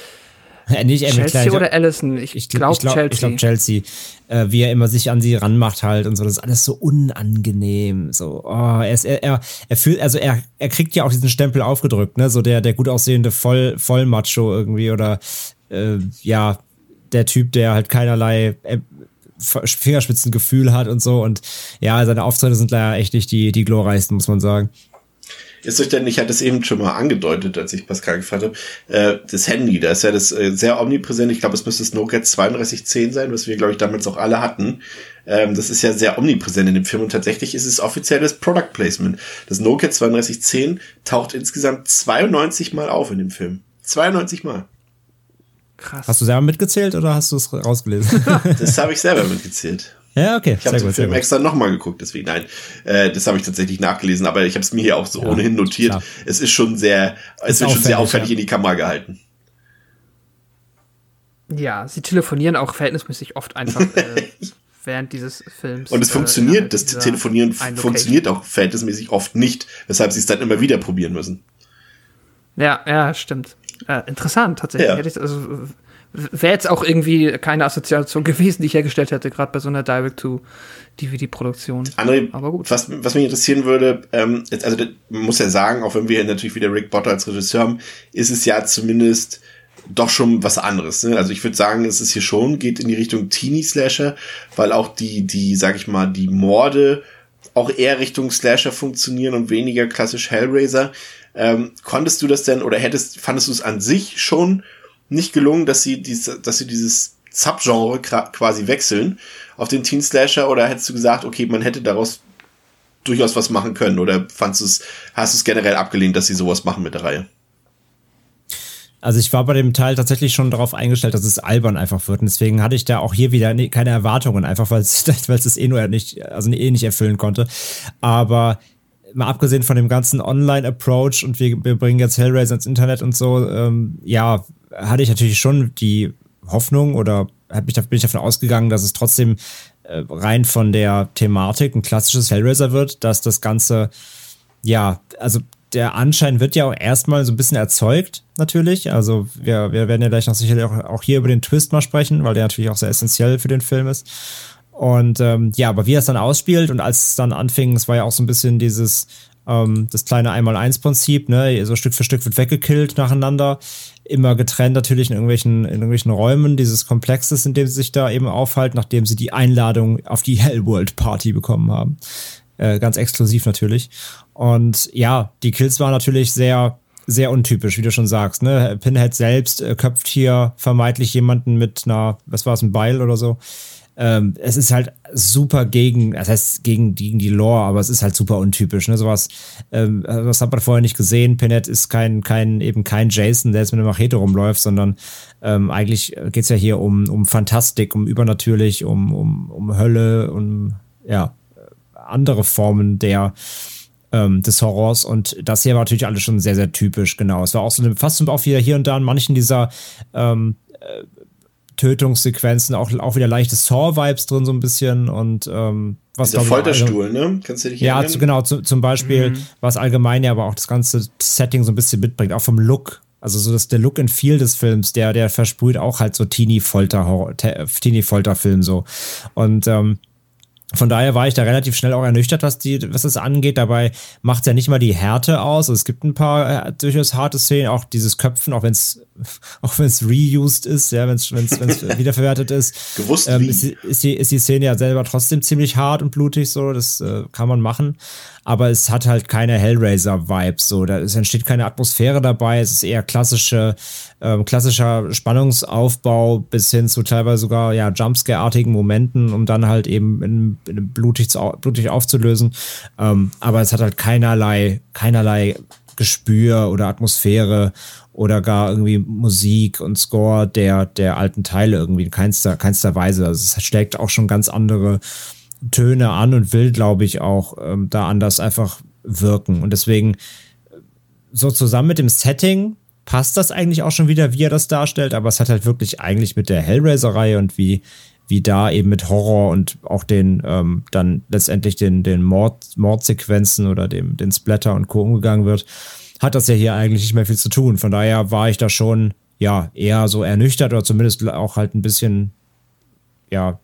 [SPEAKER 4] Äh, nicht Amy
[SPEAKER 3] Chelsea
[SPEAKER 4] Klein.
[SPEAKER 3] oder Allison? Ich,
[SPEAKER 4] Ich
[SPEAKER 3] glaube
[SPEAKER 4] glaub,
[SPEAKER 3] Chelsea.
[SPEAKER 4] Ich glaube Chelsea. Äh, wie er immer sich an sie ranmacht halt und so. Das ist alles so unangenehm. So, oh, er ist, er, er, er fühlt, also er, er kriegt ja auch diesen Stempel aufgedrückt, ne? So der, der gut aussehende Voll, Vollmacho irgendwie oder, äh, ja, der Typ, der halt keinerlei äh, Fingerspitzengefühl hat und so. Und ja, seine Auftritte sind leider echt nicht die, die glorreichsten, muss man sagen.
[SPEAKER 2] Ist euch denn, ich hatte es eben schon mal angedeutet, als ich Pascal gefragt habe, äh, das Handy, da ist ja das äh, sehr omnipräsent. Ich glaube, es müsste das Nokia 3210 sein, was wir, glaube ich, damals auch alle hatten. Ähm, das ist ja sehr omnipräsent in dem Film und tatsächlich ist es offizielles Product Placement. Das Nokia 3210 taucht insgesamt 92 Mal auf in dem Film. 92 Mal.
[SPEAKER 3] Krass.
[SPEAKER 4] Hast du selber mitgezählt oder hast du es rausgelesen?
[SPEAKER 2] Das habe ich selber mitgezählt.
[SPEAKER 4] Ja, okay.
[SPEAKER 2] Ich habe den Film extra nochmal geguckt, deswegen nein. Äh, das habe ich tatsächlich nachgelesen, aber ich habe es mir hier auch so ohnehin notiert.
[SPEAKER 4] klar.
[SPEAKER 2] Es ist schon sehr, es
[SPEAKER 4] Ist
[SPEAKER 2] wird schon sehr
[SPEAKER 4] auffällig, ja.
[SPEAKER 2] in die Kamera gehalten.
[SPEAKER 3] Ja, sie telefonieren auch verhältnismäßig oft einfach äh, während dieses Films.
[SPEAKER 2] Und es
[SPEAKER 3] äh,
[SPEAKER 2] funktioniert, das Telefonieren funktioniert auch verhältnismäßig oft nicht, weshalb sie es dann immer wieder probieren müssen.
[SPEAKER 3] Ja, ja, stimmt. Äh, interessant, tatsächlich.
[SPEAKER 2] Ja.
[SPEAKER 3] Hätte ich, also, Wäre jetzt auch irgendwie keine Assoziation gewesen, die ich hergestellt hätte, gerade bei so einer Direct-to-DVD-Produktion.
[SPEAKER 2] André,
[SPEAKER 3] Aber gut.
[SPEAKER 2] Was, was mich interessieren würde, ähm, jetzt, also muss ja sagen, auch wenn wir hier natürlich wieder Rick Botter als Regisseur haben, ist es ja zumindest doch schon was anderes. Ne? Also ich würde sagen, es ist hier schon, geht in die Richtung Teenie-Slasher, weil auch die, die, sag ich mal, die Morde auch eher Richtung Slasher funktionieren und weniger klassisch Hellraiser. Ähm, konntest du das denn oder hättest, fandest du es an sich schon nicht gelungen, dass sie dies, dass sie dieses Subgenre quasi wechseln auf den Teen Slasher oder hättest du gesagt, okay, man hätte daraus durchaus was machen können oder fandst es, hast du es generell abgelehnt, dass sie sowas machen mit der Reihe?
[SPEAKER 4] Also ich war bei dem Teil tatsächlich schon darauf eingestellt, dass es albern einfach wird. Und deswegen hatte ich da auch hier wieder ne- keine Erwartungen, einfach weil es, weil es das eh nur nicht, also eh nicht erfüllen konnte. Aber mal abgesehen von dem ganzen Online-Approach und wir, wir bringen jetzt Hellraiser ins Internet und so, ähm, ja, hatte ich natürlich schon die Hoffnung oder hab mich, bin ich davon ausgegangen, dass es trotzdem äh, rein von der Thematik ein klassisches Hellraiser wird, dass das Ganze ja, also der Anschein wird ja auch erstmal so ein bisschen erzeugt, natürlich. Also wir, wir werden ja gleich noch sicherlich auch, auch hier über den Twist mal sprechen, weil der natürlich auch sehr essentiell für den Film ist. Und ähm, ja, aber wie er es dann ausspielt und als es dann anfing, es war ja auch so ein bisschen dieses, ähm, das kleine Einmal-Eins-Prinzip, ne, so Stück für Stück wird weggekillt nacheinander, immer getrennt natürlich in irgendwelchen, in irgendwelchen Räumen dieses Komplexes, in dem sie sich da eben aufhalten, nachdem sie die Einladung auf die Hellworld Party bekommen haben äh, ganz exklusiv natürlich. Und ja, die Kills waren natürlich sehr, sehr untypisch, wie du schon sagst. Ne? Pinhead selbst äh, köpft hier vermeintlich jemanden mit einer, was war es, ein Beil oder so. Ähm, es ist halt super gegen, das heißt gegen, gegen die Lore, aber es ist halt super untypisch. Ne? Sowas, ähm, was hat man vorher nicht gesehen. Pinhead ist kein, kein, eben kein Jason, der jetzt mit einer Machete rumläuft, sondern ähm, eigentlich geht es ja hier um, um Fantastik, um übernatürlich, um, um, um Hölle, um ja, andere Formen der ähm, des Horrors und das hier war natürlich alles schon sehr, sehr typisch, genau. Es war auch so eine, fast auch wieder hier und da in manchen dieser ähm, äh, Tötungssequenzen auch, auch wieder leichte Saw-Vibes drin, so ein bisschen und ähm, was
[SPEAKER 2] Dieser Folterstuhl, ne? Kannst du dich
[SPEAKER 4] Ja, zu, genau, zu, zum Beispiel, mhm. was allgemein ja aber auch das ganze Setting so ein bisschen mitbringt, auch vom Look. Also so dass der Look and Feel des Films, der, der versprüht auch halt so Teenie-Folter, Teenie-Folter-Film so. Und ähm, von daher war ich da relativ schnell auch ernüchtert, was die, was das angeht. Dabei macht es ja nicht mal die Härte aus. Also es gibt ein paar äh, durchaus harte Szenen, auch dieses Köpfen, auch wenn es auch wenn es reused ist, ja, wenn es wiederverwertet ist.
[SPEAKER 2] Gewusst
[SPEAKER 4] ähm, ist, ist, die, ist die Szene ja selber trotzdem ziemlich hart und blutig, so, das äh, kann man machen. Aber es hat halt keine Hellraiser-Vibes, so, da es entsteht keine Atmosphäre dabei, es ist eher klassische, ähm, klassischer Spannungsaufbau bis hin zu teilweise sogar, ja, Jumpscare-artigen Momenten, um dann halt eben in, in blutig, zu, blutig aufzulösen. Ähm, aber es hat halt keinerlei, keinerlei Gespür oder Atmosphäre oder gar irgendwie Musik und Score der, der alten Teile irgendwie in keinster, keinster Weise. Also es schlägt auch schon ganz andere Töne an und will, glaube ich, auch ähm, da anders einfach wirken. Und deswegen, so zusammen mit dem Setting, passt das eigentlich auch schon wieder, wie er das darstellt, aber es hat halt wirklich eigentlich mit der Hellraiser-Reihe und wie, wie da eben mit Horror und auch den ähm, dann letztendlich den, den Mord, Mordsequenzen oder dem, den Splatter und Co. umgegangen wird, hat das ja hier eigentlich nicht mehr viel zu tun. Von daher war ich da schon, ja, eher so ernüchtert oder zumindest auch halt ein bisschen, ja,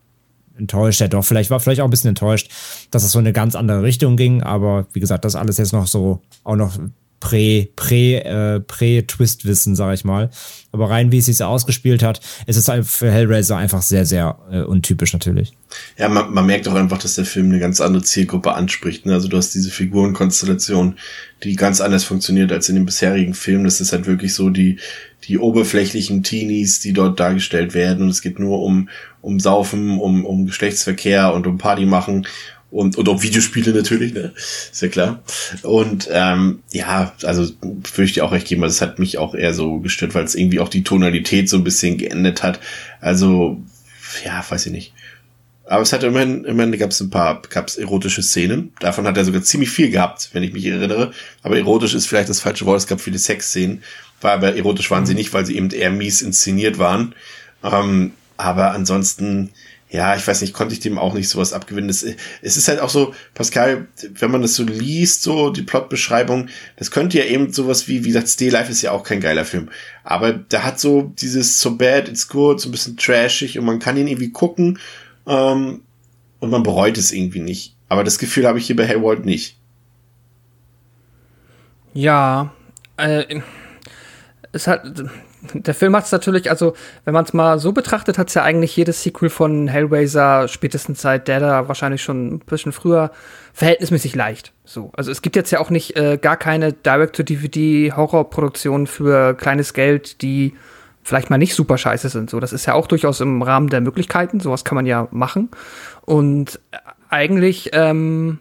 [SPEAKER 4] enttäuscht. Ja, doch, vielleicht war vielleicht auch ein bisschen enttäuscht, dass es so eine ganz andere Richtung ging. Aber wie gesagt, das alles jetzt noch so auch noch Prä, Prä, äh, Prä-Twist-Wissen, sag ich mal. Aber rein, wie es sich ausgespielt hat, ist es für Hellraiser einfach sehr, sehr äh, untypisch natürlich.
[SPEAKER 2] Ja, man, man merkt auch einfach, dass der Film eine ganz andere Zielgruppe anspricht. Ne? Also du hast diese Figurenkonstellation, die ganz anders funktioniert als in den bisherigen Filmen. Das ist halt wirklich so die, die oberflächlichen Teenies, die dort dargestellt werden. Und es geht nur um, um Saufen, um, um Geschlechtsverkehr und um Party machen und, und auch Videospiele natürlich, ne? Ist ja klar. Und ähm, ja, also würde ich dir auch recht geben, das hat mich auch eher so gestört, weil es irgendwie auch die Tonalität so ein bisschen geändert hat. Also, ja, weiß ich nicht. Aber es hat immerhin, immerhin gab es ein paar, gab es erotische Szenen. Davon hat er sogar ziemlich viel gehabt, wenn ich mich erinnere. Aber erotisch ist vielleicht das falsche Wort. Es gab viele Sexszenen. War aber erotisch waren sie nicht, weil sie eben eher mies inszeniert waren. Ähm, aber ansonsten, ja, ich weiß nicht, konnte ich dem auch nicht sowas abgewinnen. Es, es ist halt auch so, Pascal, wenn man das so liest, so die Plotbeschreibung, das könnte ja eben sowas wie, wie gesagt, Stay Life ist ja auch kein geiler Film. Aber da hat so dieses so bad, it's good, so ein bisschen trashig und man kann ihn irgendwie gucken ähm, und man bereut es irgendwie nicht. Aber das Gefühl habe ich hier bei Hayward nicht.
[SPEAKER 3] Ja, äh, es hat, der Film hat es natürlich, also wenn man es mal so betrachtet, hat es ja eigentlich jedes Sequel von Hellraiser spätestens seit der da wahrscheinlich schon ein bisschen früher verhältnismäßig leicht. So, also es gibt jetzt ja auch nicht äh, gar keine Direct-to-DVD-Horrorproduktion für kleines Geld, die vielleicht mal nicht super scheiße sind. So, das ist ja auch durchaus im Rahmen der Möglichkeiten. Sowas kann man ja machen. Und eigentlich ähm,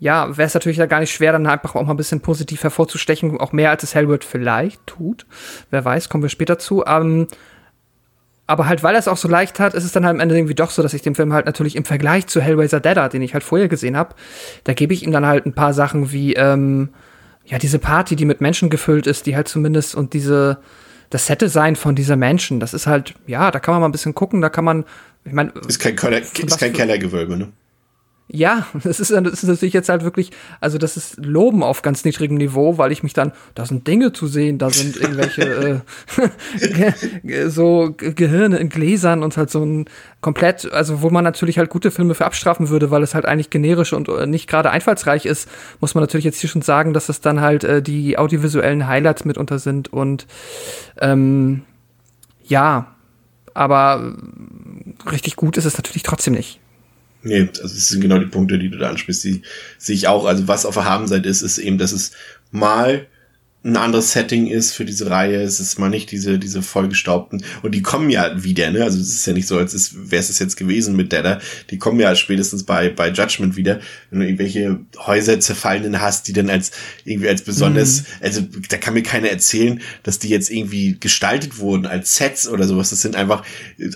[SPEAKER 3] ja, wäre es natürlich da gar nicht schwer, dann einfach auch mal ein bisschen positiv hervorzustechen, auch mehr als es Hellwood vielleicht tut. Wer weiß, kommen wir später zu. Ähm, aber halt, weil er es auch so leicht hat, ist es dann halt am Ende irgendwie doch so, dass ich dem Film halt natürlich im Vergleich zu Hellraiser Dead, den ich halt vorher gesehen habe, da gebe ich ihm dann halt ein paar Sachen wie, ähm, ja, diese Party, die mit Menschen gefüllt ist, die halt zumindest und diese, das Set-Design von dieser Menschen, das ist halt, ja, da kann man mal ein bisschen gucken, da kann man, ich meine.
[SPEAKER 2] Ist kein, Keller, ist kein Kellergewölbe, ne?
[SPEAKER 3] Ja, das ist, das ist natürlich jetzt halt wirklich, also das ist Loben auf ganz niedrigem Niveau, weil ich mich dann, da sind Dinge zu sehen, da sind irgendwelche äh, so Gehirne in Gläsern und halt so ein komplett, also wo man natürlich halt gute Filme für abstrafen würde, weil es halt eigentlich generisch und äh, nicht gerade einfallsreich ist, muss man natürlich jetzt hier schon sagen, dass es dann halt äh, die audiovisuellen Highlights mitunter sind und ähm, ja, aber richtig gut ist es natürlich trotzdem nicht.
[SPEAKER 2] Nee, also das sind genau die Punkte, die du da ansprichst, die sehe ich auch. Also was auf der Habenseite ist, ist eben, dass es mal ein anderes Setting ist für diese Reihe. Es ist mal nicht diese, diese vollgestaubten. Und die kommen ja wieder, ne? Also es ist ja nicht so, als wäre es jetzt gewesen mit der Die kommen ja spätestens bei, bei Judgment wieder. Wenn du irgendwelche Häuser zerfallenen hast, die dann als, irgendwie als besonders, mhm. also da kann mir keiner erzählen, dass die jetzt irgendwie gestaltet wurden als Sets oder sowas. Das sind einfach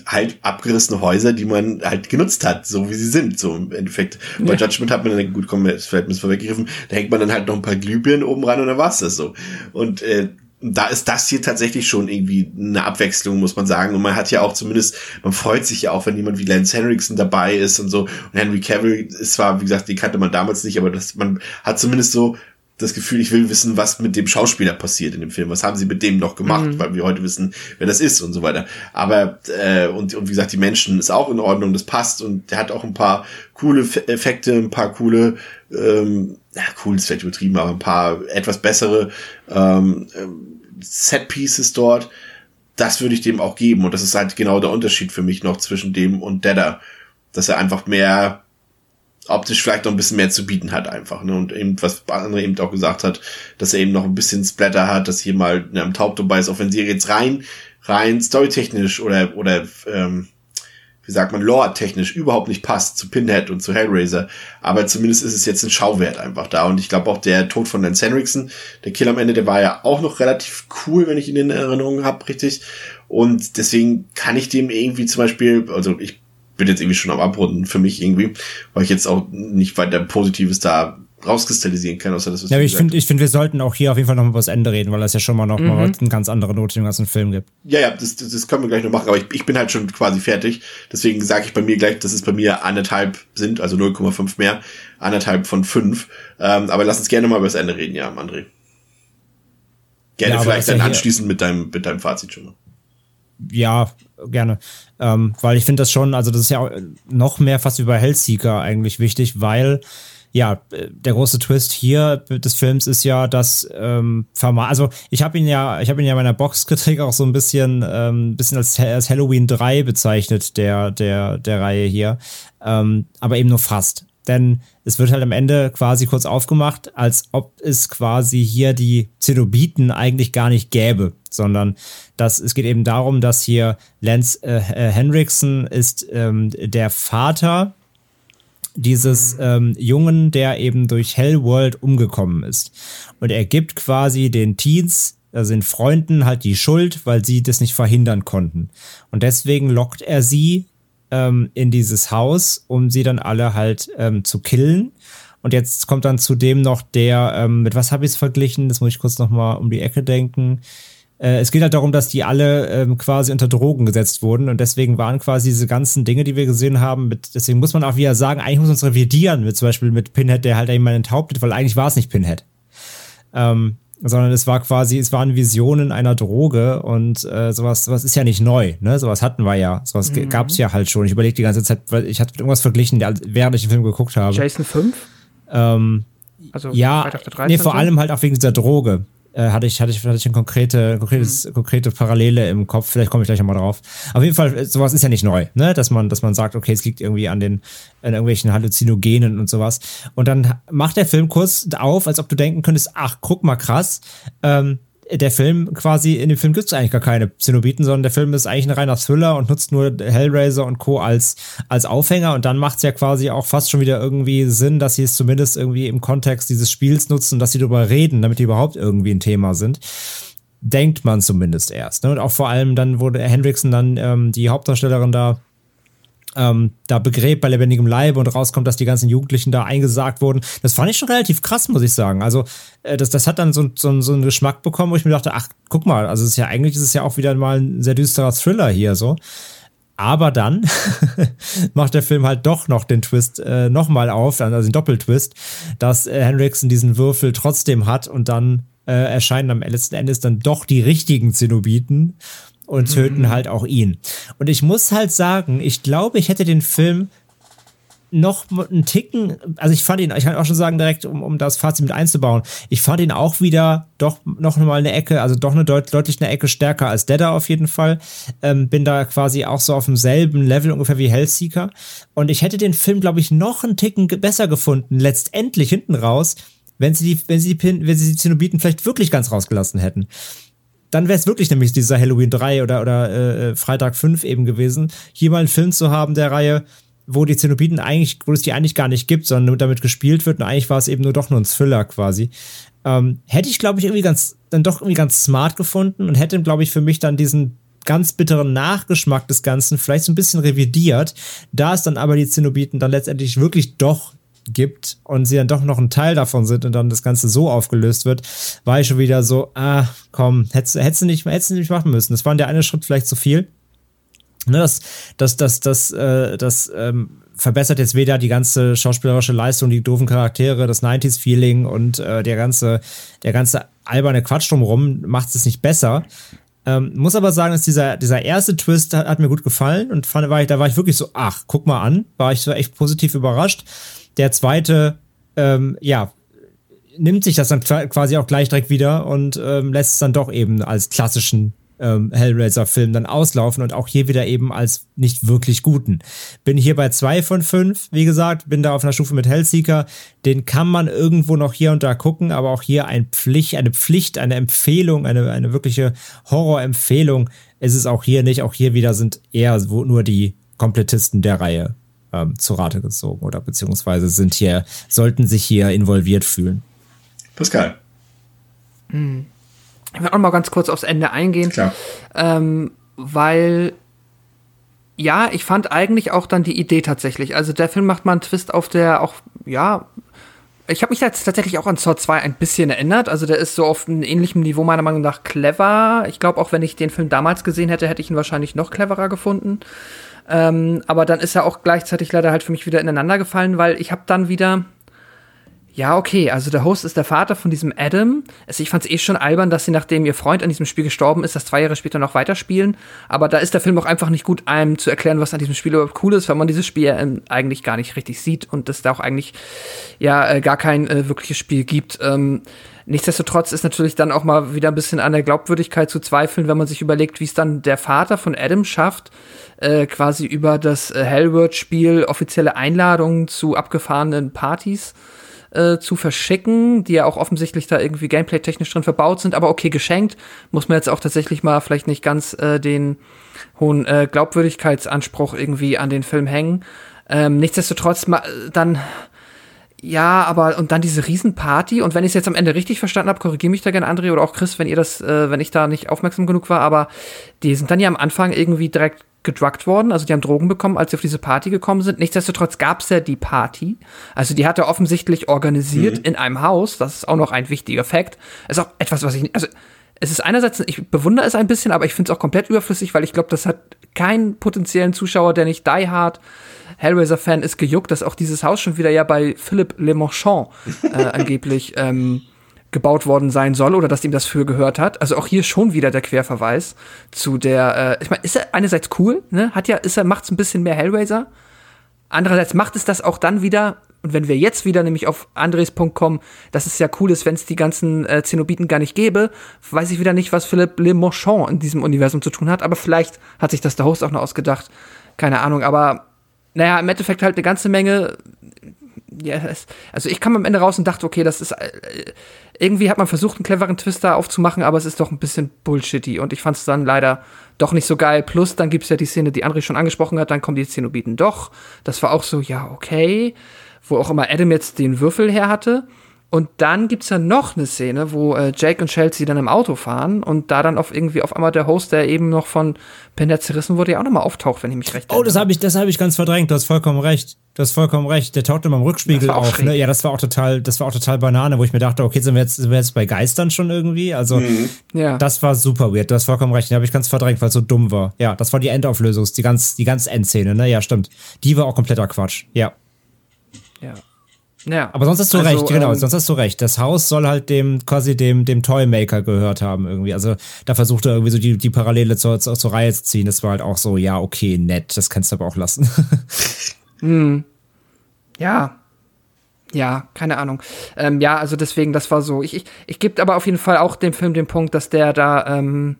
[SPEAKER 2] halt abgerissene Häuser, die man halt genutzt hat, so wie sie sind, so im Endeffekt. Ja. Bei Judgment hat man dann, gut, komm, das fällt mir vorweggegriffen, da hängt man dann halt noch ein paar Glühbirnen oben ran und dann war's das so. Und äh, da ist das hier tatsächlich schon irgendwie eine Abwechslung, muss man sagen. Und man hat ja auch zumindest, man freut sich ja auch, wenn jemand wie Lance Henriksen dabei ist und so. Und Henry Cavill ist zwar, wie gesagt, die kannte man damals nicht, aber das, man hat zumindest so das Gefühl, ich will wissen, was mit dem Schauspieler passiert in dem Film. Was haben sie mit dem noch gemacht, mhm. weil wir heute wissen, wer das ist und so weiter. Aber äh, und, und wie gesagt, die Menschen ist auch in Ordnung, das passt und der hat auch ein paar coole Effekte, ein paar coole ähm, ja, cool ist vielleicht übertrieben, aber ein paar etwas bessere ähm, Set-Pieces dort. Das würde ich dem auch geben. Und das ist halt genau der Unterschied für mich noch zwischen dem und Deader. Dass er einfach mehr optisch vielleicht noch ein bisschen mehr zu bieten hat einfach. Ne? Und eben, was andere eben auch gesagt hat, dass er eben noch ein bisschen Splatter hat, dass hier mal ne, am Taub dabei ist, auch wenn sie jetzt rein, rein storytechnisch oder, oder ähm, wie sagt man, lore-technisch überhaupt nicht passt zu Pinhead und zu Hellraiser. Aber zumindest ist es jetzt ein Schauwert einfach da. Und ich glaube auch der Tod von Lance Henriksen, der Kill am Ende, der war ja auch noch relativ cool, wenn ich ihn in Erinnerung habe, richtig. Und deswegen kann ich dem irgendwie zum Beispiel, also ich bin jetzt irgendwie schon am Abrunden für mich irgendwie, weil ich jetzt auch nicht weiter Positives da rauskristallisieren kann, außer das,
[SPEAKER 4] was Ja, ich finde, ich finde, wir sollten auch hier auf jeden Fall noch mal über das Ende reden, weil das ja schon mal noch mhm. mal eine ganz andere Note im ganzen Film gibt.
[SPEAKER 2] Ja, ja, das, das, das können wir gleich noch machen, aber ich, ich bin halt schon quasi fertig. Deswegen sage ich bei mir gleich, dass es bei mir anderthalb sind, also 0,5 mehr, anderthalb von fünf. Ähm, aber lass uns gerne mal über das Ende reden, ja, André. Gerne ja, vielleicht dann ja anschließend mit deinem, mit deinem Fazit schon.
[SPEAKER 4] Ja, gerne. Ähm, weil ich finde das schon, also das ist ja noch mehr fast über Hellseeker eigentlich wichtig, weil ja, der große Twist hier des Films ist ja, dass ähm, also ich habe ihn ja, ich habe ihn ja in meiner Boxkritik auch so ein bisschen, ähm, bisschen als, als Halloween 3 bezeichnet, der, der, der Reihe hier. Ähm, aber eben nur fast. Denn es wird halt am Ende quasi kurz aufgemacht, als ob es quasi hier die Zenobiten eigentlich gar nicht gäbe, sondern dass es geht eben darum, dass hier Lance äh, äh Henriksen ist ähm, der Vater dieses ähm, Jungen, der eben durch Hellworld umgekommen ist. Und er gibt quasi den Teens, also den Freunden, halt die Schuld, weil sie das nicht verhindern konnten. Und deswegen lockt er sie ähm, in dieses Haus, um sie dann alle halt ähm, zu killen. Und jetzt kommt dann zudem noch der, ähm, mit was habe ich es verglichen? Das muss ich kurz noch mal um die Ecke denken. Äh, es geht halt darum, dass die alle ähm, quasi unter Drogen gesetzt wurden und deswegen waren quasi diese ganzen Dinge, die wir gesehen haben, mit, deswegen muss man auch wieder sagen, eigentlich muss man uns revidieren, mit zum Beispiel mit Pinhead, der halt jemanden enthauptet, weil eigentlich war es nicht Pinhead. Ähm, sondern es war quasi, es waren Visionen einer Droge und äh, sowas, sowas ist ja nicht neu, ne? Sowas hatten wir ja, sowas mhm. gab es ja halt schon. Ich überlege die ganze Zeit, weil ich hatte mit irgendwas verglichen, während ich den Film geguckt habe.
[SPEAKER 3] Jason 5?
[SPEAKER 4] Ähm, also ja, nee, vor allem halt auch wegen dieser Droge äh, hatte ich, hatte ich, hatte ich eine konkrete, konkretes, mhm. konkrete Parallele im Kopf. Vielleicht komme ich gleich nochmal drauf. Auf jeden Fall, sowas ist ja nicht neu, ne? Dass man, dass man sagt, okay, es liegt irgendwie an den, an irgendwelchen Halluzinogenen und sowas. Und dann macht der Film kurz auf, als ob du denken könntest, ach, guck mal krass, ähm, der Film quasi, in dem Film gibt es eigentlich gar keine Zenobiten, sondern der Film ist eigentlich ein reiner Thriller und nutzt nur Hellraiser und Co. als, als Aufhänger und dann macht es ja quasi auch fast schon wieder irgendwie Sinn, dass sie es zumindest irgendwie im Kontext dieses Spiels nutzen, dass sie darüber reden, damit die überhaupt irgendwie ein Thema sind. Denkt man zumindest erst. Ne? Und auch vor allem dann wurde Hendrickson dann ähm, die Hauptdarstellerin da ähm, da begräbt bei lebendigem Leibe und rauskommt, dass die ganzen Jugendlichen da eingesagt wurden. Das fand ich schon relativ krass, muss ich sagen. Also, äh, das, das hat dann so, so, so einen Geschmack bekommen, wo ich mir dachte, ach, guck mal, also es ist ja eigentlich ist es ja auch wieder mal ein sehr düsterer Thriller hier so. Aber dann macht der Film halt doch noch den Twist äh, nochmal auf, also den Doppeltwist, dass äh, Henriksen diesen Würfel trotzdem hat und dann äh, erscheinen am letzten Endes dann doch die richtigen Zenobiten und töten mhm. halt auch ihn. Und ich muss halt sagen, ich glaube, ich hätte den Film noch einen Ticken, also ich fand ihn, ich kann auch schon sagen, direkt, um, um das Fazit mit einzubauen, ich fand ihn auch wieder doch noch mal eine Ecke, also doch eine deut deutlich eine Ecke stärker als Deader auf jeden Fall. Ähm, bin da quasi auch so auf demselben Level ungefähr wie Hellseeker. Und ich hätte den Film, glaube ich, noch einen Ticken besser gefunden, letztendlich hinten raus, wenn sie die, wenn sie die, Pin- wenn sie die Zenobiten vielleicht wirklich ganz rausgelassen hätten dann wäre es wirklich nämlich dieser Halloween 3 oder, oder äh, Freitag 5 eben gewesen, hier mal einen Film zu haben der Reihe, wo die Zenobiten eigentlich, wo es die eigentlich gar nicht gibt, sondern damit gespielt wird und eigentlich war es eben nur doch nur ein Thriller quasi. Ähm, hätte ich, glaube ich, irgendwie ganz, dann doch irgendwie ganz smart gefunden und hätte, glaube ich, für mich dann diesen ganz bitteren Nachgeschmack des Ganzen vielleicht so ein bisschen revidiert, da es dann aber die Zenobiten dann letztendlich wirklich doch gibt und sie dann doch noch ein Teil davon sind und dann das Ganze so aufgelöst wird, war ich schon wieder so, ah, komm, hättest, hättest, du nicht, hättest du nicht machen müssen. Das war der eine Schritt vielleicht zu viel. Ne, das, das, das, das, äh, das ähm, verbessert jetzt weder die ganze schauspielerische Leistung, die doofen Charaktere, das 90s-Feeling und äh, der ganze, der ganze alberne Quatsch drumherum macht es nicht besser. Ähm, muss aber sagen, dass dieser, dieser erste Twist hat, hat mir gut gefallen und fand, war ich, da war ich wirklich so, ach, guck mal an, war ich so echt positiv überrascht. Der zweite, ähm, ja, nimmt sich das dann qua- quasi auch gleich direkt wieder und ähm, lässt es dann doch eben als klassischen ähm, Hellraiser-Film dann auslaufen und auch hier wieder eben als nicht wirklich guten. Bin hier bei zwei von fünf, wie gesagt, bin da auf einer Stufe mit Hellseeker. Den kann man irgendwo noch hier und da gucken, aber auch hier ein Pflicht, eine Pflicht, eine Empfehlung, eine, eine wirkliche Horror-Empfehlung ist es auch hier nicht. Auch hier wieder sind eher nur die Komplettisten der Reihe ähm, zu Rate gezogen oder beziehungsweise sind hier, sollten sich hier involviert fühlen.
[SPEAKER 2] Pascal.
[SPEAKER 3] Ich will auch mal ganz kurz aufs Ende eingehen.
[SPEAKER 2] Klar.
[SPEAKER 3] Ähm, weil, ja, ich fand eigentlich auch dann die Idee tatsächlich. Also der Film macht mal einen Twist auf der auch, ja, ich habe mich jetzt tatsächlich auch an Saw 2 ein bisschen erinnert. Also der ist so auf einem ähnlichen Niveau meiner Meinung nach clever. Ich glaube, auch wenn ich den Film damals gesehen hätte, hätte ich ihn wahrscheinlich noch cleverer gefunden. Ähm, aber dann ist er auch gleichzeitig leider halt für mich wieder ineinander gefallen, weil ich habe dann wieder ja, okay, also der Host ist der Vater von diesem Adam. Also ich fand es eh schon albern, dass sie, nachdem ihr Freund an diesem Spiel gestorben ist, das zwei Jahre später noch weiterspielen. Aber da ist der Film auch einfach nicht gut, einem zu erklären, was an diesem Spiel überhaupt cool ist, weil man dieses Spiel ähm, eigentlich gar nicht richtig sieht und es da auch eigentlich ja äh, gar kein äh, wirkliches Spiel gibt. Ähm, nichtsdestotrotz ist natürlich dann auch mal wieder ein bisschen an der Glaubwürdigkeit zu zweifeln, wenn man sich überlegt, wie es dann der Vater von Adam schafft, äh, quasi über das äh, Hellworld-Spiel offizielle Einladungen zu abgefahrenen Partys äh, zu verschicken, die ja auch offensichtlich da irgendwie gameplay-technisch drin verbaut sind, aber okay, geschenkt, muss man jetzt auch tatsächlich mal vielleicht nicht ganz äh, den hohen äh, Glaubwürdigkeitsanspruch irgendwie an den Film hängen. Ähm, nichtsdestotrotz ma- dann ja, aber und dann diese Riesenparty. Und wenn ich es jetzt am Ende richtig verstanden habe, korrigiere mich da gerne André oder auch Chris, wenn ihr das, äh, wenn ich da nicht aufmerksam genug war, aber die sind dann ja am Anfang irgendwie direkt gedruckt worden, also die haben Drogen bekommen, als sie auf diese Party gekommen sind. Nichtsdestotrotz gab es ja die Party, also die hat er offensichtlich organisiert in einem Haus, das ist auch noch ein wichtiger Fakt. Ist auch etwas, was ich, also es ist einerseits, ich bewundere es ein bisschen, aber ich finde es auch komplett überflüssig, weil ich glaube, das hat keinen potenziellen Zuschauer, der nicht Die Hard Hellraiser-Fan ist, gejuckt, dass auch dieses Haus schon wieder ja bei Philippe Le Marchand äh, angeblich ähm, gebaut worden sein soll oder dass ihm das für gehört hat. Also auch hier schon wieder der Querverweis zu der, äh, ich meine, ist er einerseits cool, ne? Hat ja, ist er, macht's ein bisschen mehr Hellraiser. Andererseits macht es das auch dann wieder, und wenn wir jetzt wieder nämlich auf Andres Punkt kommen, dass es ja cool ist, wenn es die ganzen äh, Zenobiten gar nicht gäbe, weiß ich wieder nicht, was Philippe Le Marchand in diesem Universum zu tun hat, aber vielleicht hat sich das der Host auch noch ausgedacht. Keine Ahnung, aber naja, im Endeffekt halt eine ganze Menge. Ja, es, also ich kam am Ende raus und dachte, okay, das ist äh, irgendwie hat man versucht, einen cleveren Twister aufzumachen, aber es ist doch ein bisschen bullshitty und ich fand es dann leider doch nicht so geil. Plus, dann gibt's ja die Szene, die André schon angesprochen hat, dann kommen die Zenobiten doch. Das war auch so, ja, okay. Wo auch immer Adam jetzt den Würfel her hatte. Und dann gibt's ja noch eine Szene, wo äh, Jake und Chelsea dann im Auto fahren und da dann auf irgendwie auf einmal der Host, der eben noch von Pender zerrissen wurde, ja auch nochmal auftaucht, wenn ich mich recht
[SPEAKER 4] Oh, das habe ich, das habe ich ganz verdrängt. Du hast vollkommen recht. Du hast vollkommen recht. Der taucht immer im Rückspiegel auf. Ne? Ja, das war auch total, das war auch total Banane, wo ich mir dachte, okay, sind wir jetzt, sind wir jetzt bei Geistern schon irgendwie? Also,
[SPEAKER 3] Ja.
[SPEAKER 4] das war super weird. Du hast vollkommen recht. Den habe ich ganz verdrängt, weil es so dumm war. Ja, das war die Endauflösung, die ganz, die ganz Endszene. Ne, ja, stimmt. Die war auch kompletter Quatsch. Ja.
[SPEAKER 3] ja. Ja.
[SPEAKER 4] Aber sonst hast du
[SPEAKER 3] Also,
[SPEAKER 4] recht, genau,
[SPEAKER 3] ähm,
[SPEAKER 4] sonst hast du recht. Das Haus soll halt dem, quasi dem, dem Toymaker gehört haben irgendwie. Also da versucht er irgendwie so die, die Parallele zur, zur, zur Reihe zu ziehen. Das war halt auch so, ja, okay, nett, das kannst du aber auch lassen.
[SPEAKER 3] ja, ja, keine Ahnung. Ähm, ja, also deswegen, das war so. Ich, ich, ich gebe aber auf jeden Fall auch dem Film den Punkt, dass der da ähm,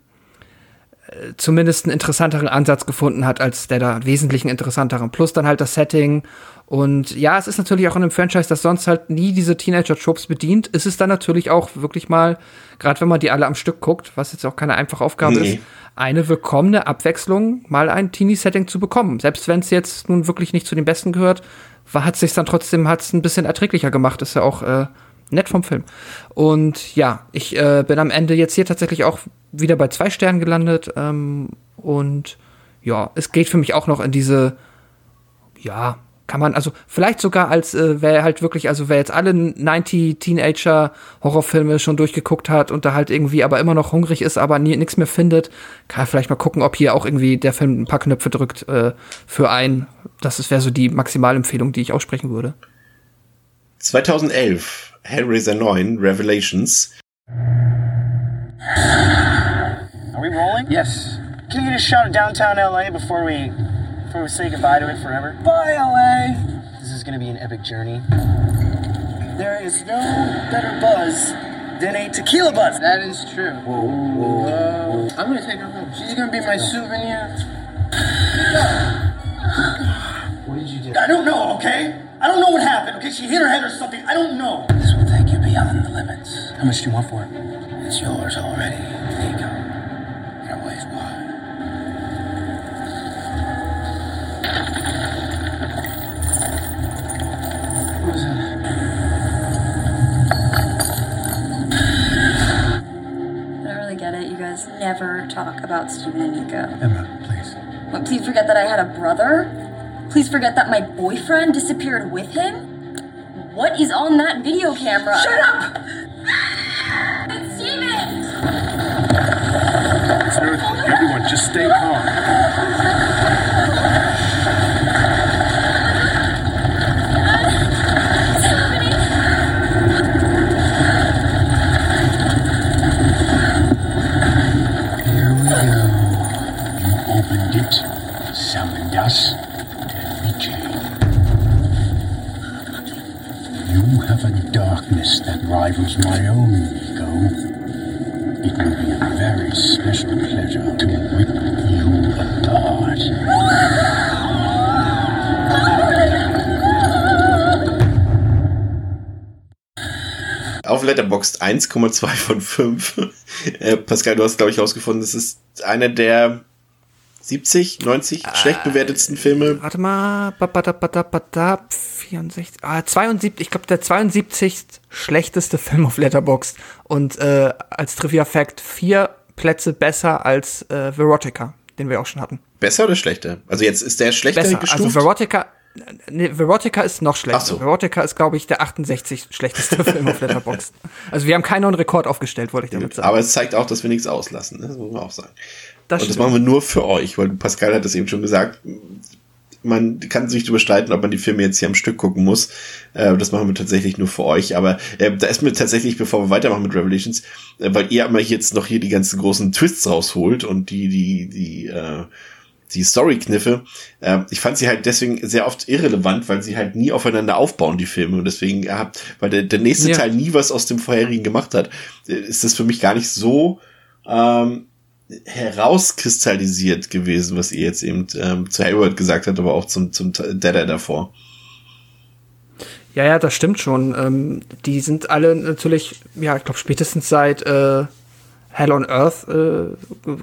[SPEAKER 3] äh, zumindest einen interessanteren Ansatz gefunden hat, als der da wesentlich einen interessanteren. Plus dann halt das Setting. Und ja, es ist natürlich auch in einem Franchise, das sonst halt nie diese Teenager-Tropes bedient, ist es dann natürlich auch wirklich mal, gerade wenn man die alle am Stück guckt, was jetzt auch keine einfache Aufgabe
[SPEAKER 2] Nee.
[SPEAKER 3] ist, eine willkommene Abwechslung, mal ein Teenie-Setting zu bekommen. Selbst wenn es jetzt nun wirklich nicht zu den Besten gehört, war, hat sich dann trotzdem hat's ein bisschen erträglicher gemacht. Ist ja auch äh, nett vom Film. Und ja, ich äh, bin am Ende jetzt hier tatsächlich auch wieder bei zwei Sternen gelandet. Ähm, und ja, es geht für mich auch noch in diese, ja, kann man, also vielleicht sogar als, äh, wer halt wirklich, also wer jetzt alle 90 Teenager-Horrorfilme schon durchgeguckt hat und da halt irgendwie aber immer noch hungrig ist, aber nie nichts mehr findet, kann vielleicht mal gucken, ob hier auch irgendwie der Film ein paar Knöpfe drückt äh, für einen. Das wäre so die Maximalempfehlung, die ich aussprechen würde.
[SPEAKER 2] 2011, Hellraiser 9, Revelations.
[SPEAKER 9] Are we rolling? Yes. Can you get a shot of downtown LA before we we say goodbye to it forever? Bye LA. This is gonna be an epic journey. There is no better buzz than a tequila buzz. That is true. Whoa, whoa. Uh, I'm gonna take her home. She's gonna be my souvenir. What did you do? I don't know, okay? I don't know what happened, okay? She hit her head or something. I don't know. This will take you beyond the limits. How much do you want for it? It's yours already. There you go.
[SPEAKER 10] Really get guys never talk about Steven and Nico.
[SPEAKER 9] Emma, please.
[SPEAKER 10] What, please forget that I had a brother? Please forget that my boyfriend disappeared with him? What is on that video camera? Shut up! It's Steven!
[SPEAKER 9] It's. Everyone, just stay calm. Then we came. You have a darkness that rivals my own, Nico. It will be a very special pleasure to rip you apart.
[SPEAKER 2] Auf Letterboxd 1,2 von 5. äh, Pascal, du hast, glaube ich, herausgefunden, das ist einer der 70, 90 schlecht bewertetsten Filme.
[SPEAKER 3] Warte mal, ba, ba, da, ba, da, ba, da, 64, ah, 72, ich glaube der 72. schlechteste Film auf Letterboxd und äh, als Trivia Fact vier Plätze besser als äh, Verotica, den wir auch schon hatten.
[SPEAKER 2] Besser oder schlechter? Also jetzt ist der schlechter
[SPEAKER 3] Besser,
[SPEAKER 2] gestuft?
[SPEAKER 3] also Verotica, nee, Verotica ist noch schlechter.
[SPEAKER 2] Ach so.
[SPEAKER 3] Verotica ist glaube ich der 68 schlechteste Film auf Letterboxd. Also wir haben keinen neuen Rekord aufgestellt, wollte ich damit sagen.
[SPEAKER 2] Aber es zeigt auch, dass wir nichts auslassen. ne? Das muss man auch sagen.
[SPEAKER 3] Das
[SPEAKER 2] Und das
[SPEAKER 3] stimmt.
[SPEAKER 2] machen wir nur für euch, weil Pascal hat das eben schon gesagt. Man kann sich darüber streiten, ob man die Filme jetzt hier am Stück gucken muss. Äh, das machen wir tatsächlich nur für euch. Aber äh, da ist mir tatsächlich, bevor wir weitermachen mit Revelations, äh, weil ihr immer jetzt noch hier die ganzen großen Twists rausholt und die, die, die, äh, die Story-Kniffe. Äh, ich fand sie halt deswegen sehr oft irrelevant, weil sie halt nie aufeinander aufbauen, die Filme. Und deswegen ihr habt, weil der, der nächste
[SPEAKER 3] Ja.
[SPEAKER 2] Teil nie was aus dem vorherigen gemacht hat, äh, ist das für mich gar nicht so ähm, herauskristallisiert gewesen, was ihr jetzt eben ähm, zu Hayward gesagt habt, aber auch zum, zum Deader davor.
[SPEAKER 3] Ja, ja, das stimmt schon. Ähm, die sind alle natürlich, ja, ich glaube, spätestens seit äh, Hell on Earth äh,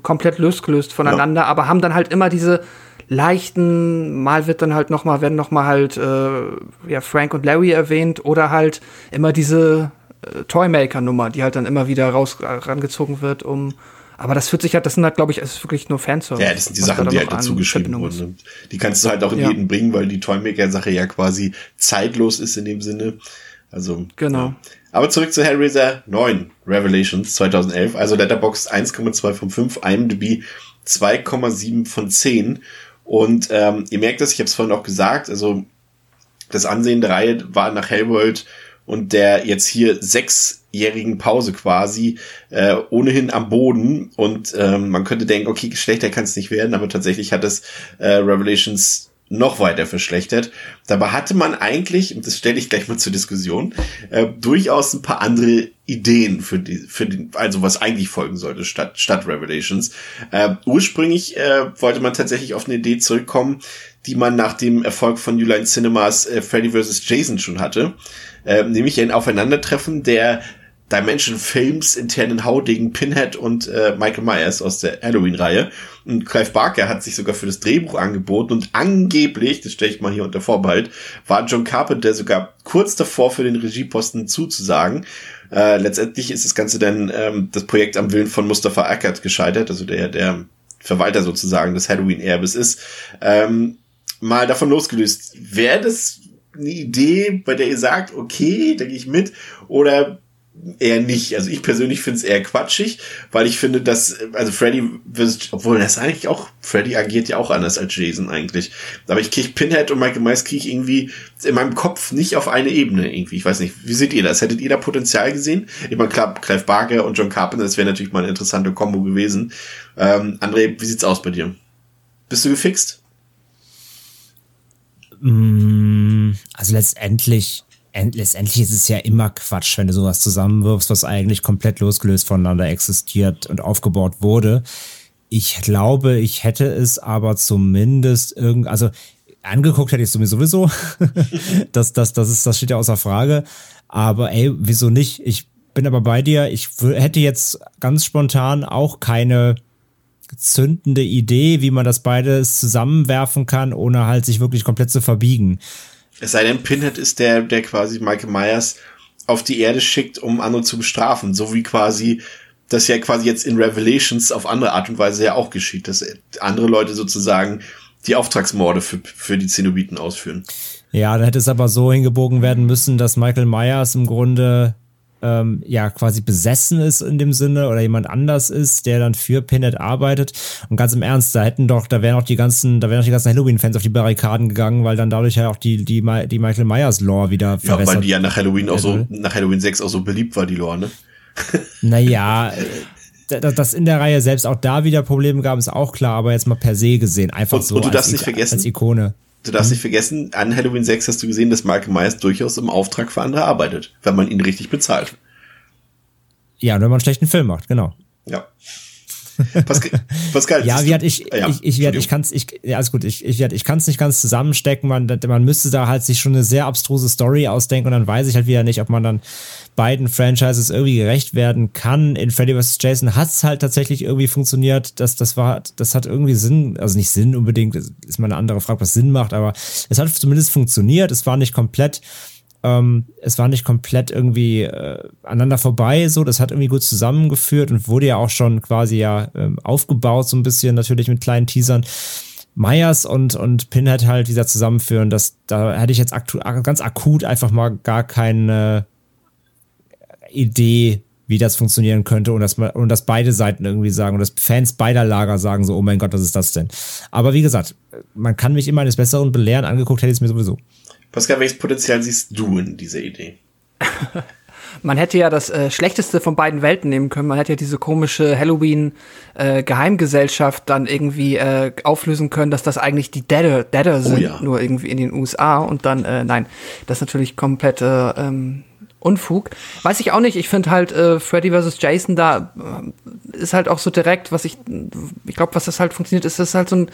[SPEAKER 3] komplett losgelöst voneinander, aber haben dann halt immer diese leichten, mal wird dann halt noch mal, werden noch mal halt äh, ja, Frank und Larry erwähnt oder halt immer diese äh, Toymaker-Nummer, die halt dann immer wieder raus rangezogen wird, um aber das fühlt sich halt, das sind halt, glaube ich, es ist wirklich nur Fanservice.
[SPEAKER 2] Ja, das sind die
[SPEAKER 3] da
[SPEAKER 2] Sachen, die halt dazu geschrieben wurden. Und die kannst du halt auch in
[SPEAKER 3] Ja.
[SPEAKER 2] jeden bringen, weil die Toymaker-Sache ja quasi zeitlos ist in dem Sinne. Also.
[SPEAKER 3] Genau.
[SPEAKER 2] Ja. Aber zurück zu Hellraiser 9 Revelations 2011. Also Letterboxd 1,2 von 5, IMDb 2,7 von 10. Und ähm, ihr merkt das, ich habe es vorhin auch gesagt, also das Ansehen der Reihe war nach Hellworld und der jetzt hier sechsjährigen Pause quasi äh, ohnehin am Boden und ähm, man könnte denken, okay, schlechter kann es nicht werden, aber tatsächlich hat es äh, Revelations noch weiter verschlechtert. Dabei hatte man eigentlich, und das stelle ich gleich mal zur Diskussion, äh, durchaus ein paar andere Ideen für die, für den, also was eigentlich folgen sollte statt, statt Revelations. Äh, ursprünglich äh, wollte man tatsächlich auf eine Idee zurückkommen, die man nach dem Erfolg von New Line Cinemas äh, Freddy vs. Jason schon hatte, äh, nämlich ein Aufeinandertreffen der Dimension Films internen Haudegen Pinhead und äh, Michael Myers aus der Halloween-Reihe. Und Clive Barker hat sich sogar für das Drehbuch angeboten und angeblich, das stelle ich mal hier unter Vorbehalt, war John Carpenter sogar kurz davor für den Regieposten zuzusagen. Äh, letztendlich ist das Ganze dann ähm, das Projekt am Willen von Mustafa Eckert gescheitert, also der, der Verwalter sozusagen des Halloween-Erbes ist. Ähm, mal davon losgelöst, wäre das eine Idee, bei der ihr sagt, okay, da gehe ich mit, oder eher nicht. Also ich persönlich finde es eher quatschig, weil ich finde, dass, also Freddy, obwohl das eigentlich auch, Freddy agiert ja auch anders als Jason eigentlich. Aber ich kriege Pinhead und Michael Myers kriege ich irgendwie in meinem Kopf nicht auf eine Ebene irgendwie. Ich weiß nicht, wie seht ihr das? Hättet ihr da Potenzial gesehen? Ich meine, klar, Clive Barker und John Carpenter, das wäre natürlich mal eine interessante Kombo gewesen. Ähm, André, wie sieht's aus bei dir? Bist du gefixt?
[SPEAKER 4] Mm, also letztendlich, letztendlich ist es ja immer Quatsch, wenn du sowas zusammenwirfst, was eigentlich komplett losgelöst voneinander existiert und aufgebaut wurde. Ich glaube, ich hätte es aber zumindest irgend, also angeguckt hätte ich es sowieso. das, das, das ist, das steht ja außer Frage. Aber ey, wieso nicht? Ich bin aber bei dir. Ich hätte jetzt ganz spontan auch keine zündende Idee, wie man das beides zusammenwerfen kann, ohne halt sich wirklich komplett zu verbiegen.
[SPEAKER 2] Es sei denn, Pinhead ist der, der quasi Michael Myers auf die Erde schickt, um andere zu bestrafen, so wie quasi das ja quasi jetzt in Revelations auf andere Art und Weise ja auch geschieht, dass andere Leute sozusagen die Auftragsmorde für, für die Zenobiten ausführen.
[SPEAKER 4] Ja, da hätte es aber so hingebogen werden müssen, dass Michael Myers im Grunde ähm, ja quasi besessen ist in dem Sinne oder jemand anders ist, der dann für Pinhead arbeitet. Und ganz im Ernst, da hätten doch, da wären auch die ganzen, da wären auch die ganzen Halloween-Fans auf die Barrikaden gegangen, weil dann dadurch ja auch die, die, die Michael Myers-Lore wieder
[SPEAKER 2] Ja, weil die ja nach Halloween auch so, nach Halloween 6 auch so beliebt war, die Lore, ne?
[SPEAKER 4] naja, dass in der Reihe selbst auch da wieder Probleme gab, ist auch klar, aber jetzt mal per se gesehen, einfach und, so
[SPEAKER 2] und du darfst als, nicht vergessen,
[SPEAKER 4] als Ikone.
[SPEAKER 2] Du darfst mhm. nicht vergessen, an Halloween 6 hast du gesehen, dass Michael Myers durchaus im Auftrag für andere arbeitet, wenn man ihn richtig bezahlt.
[SPEAKER 4] Ja, wenn man einen schlechten Film macht, genau.
[SPEAKER 2] Ja. Pascal, Pascal
[SPEAKER 4] ja, wie hat ich, ja, ich, ich, ich, ich kann es, ich, ja, alles gut, ich, ich, ich kann es nicht ganz zusammenstecken. Man, man müsste da halt sich schon eine sehr abstruse Story ausdenken und dann weiß ich halt wieder nicht, ob man dann beiden Franchises irgendwie gerecht werden kann. In Freddy vs. Jason hat es halt tatsächlich irgendwie funktioniert. Das, das war, das hat irgendwie Sinn, also nicht Sinn unbedingt, ist mal eine andere Frage, was Sinn macht, aber es hat zumindest funktioniert. Es war nicht komplett ähm, es war nicht komplett irgendwie äh, aneinander vorbei, so. Das hat irgendwie gut zusammengeführt und wurde ja auch schon quasi ja ähm, aufgebaut, so ein bisschen natürlich mit kleinen Teasern. Myers und, und Pinhead halt wieder zusammenführen, das, da hätte ich jetzt aktu ganz akut einfach mal gar keine Idee, wie das funktionieren könnte und dass, und dass beide Seiten irgendwie sagen und dass Fans beider Lager sagen so, oh mein Gott, was ist das denn? Aber wie gesagt, man kann mich immer eines Besseren belehren, angeguckt hätte ich es mir sowieso.
[SPEAKER 2] Pascal, welches Potenzial siehst du in dieser Idee?
[SPEAKER 3] Man hätte ja das äh, Schlechteste von beiden Welten nehmen können. Man hätte ja diese komische Halloween-Geheimgesellschaft äh, dann irgendwie äh, auflösen können, dass das eigentlich die Deader, Deader oh sind, oh ja. nur irgendwie in den USA. Und dann, äh, nein, das ist natürlich komplett äh, ähm, Unfug. Weiß ich auch nicht. Ich finde halt äh, Freddy vs. Jason da äh, ist halt auch so direkt, was ich, ich glaube, was das halt funktioniert, ist das halt so ein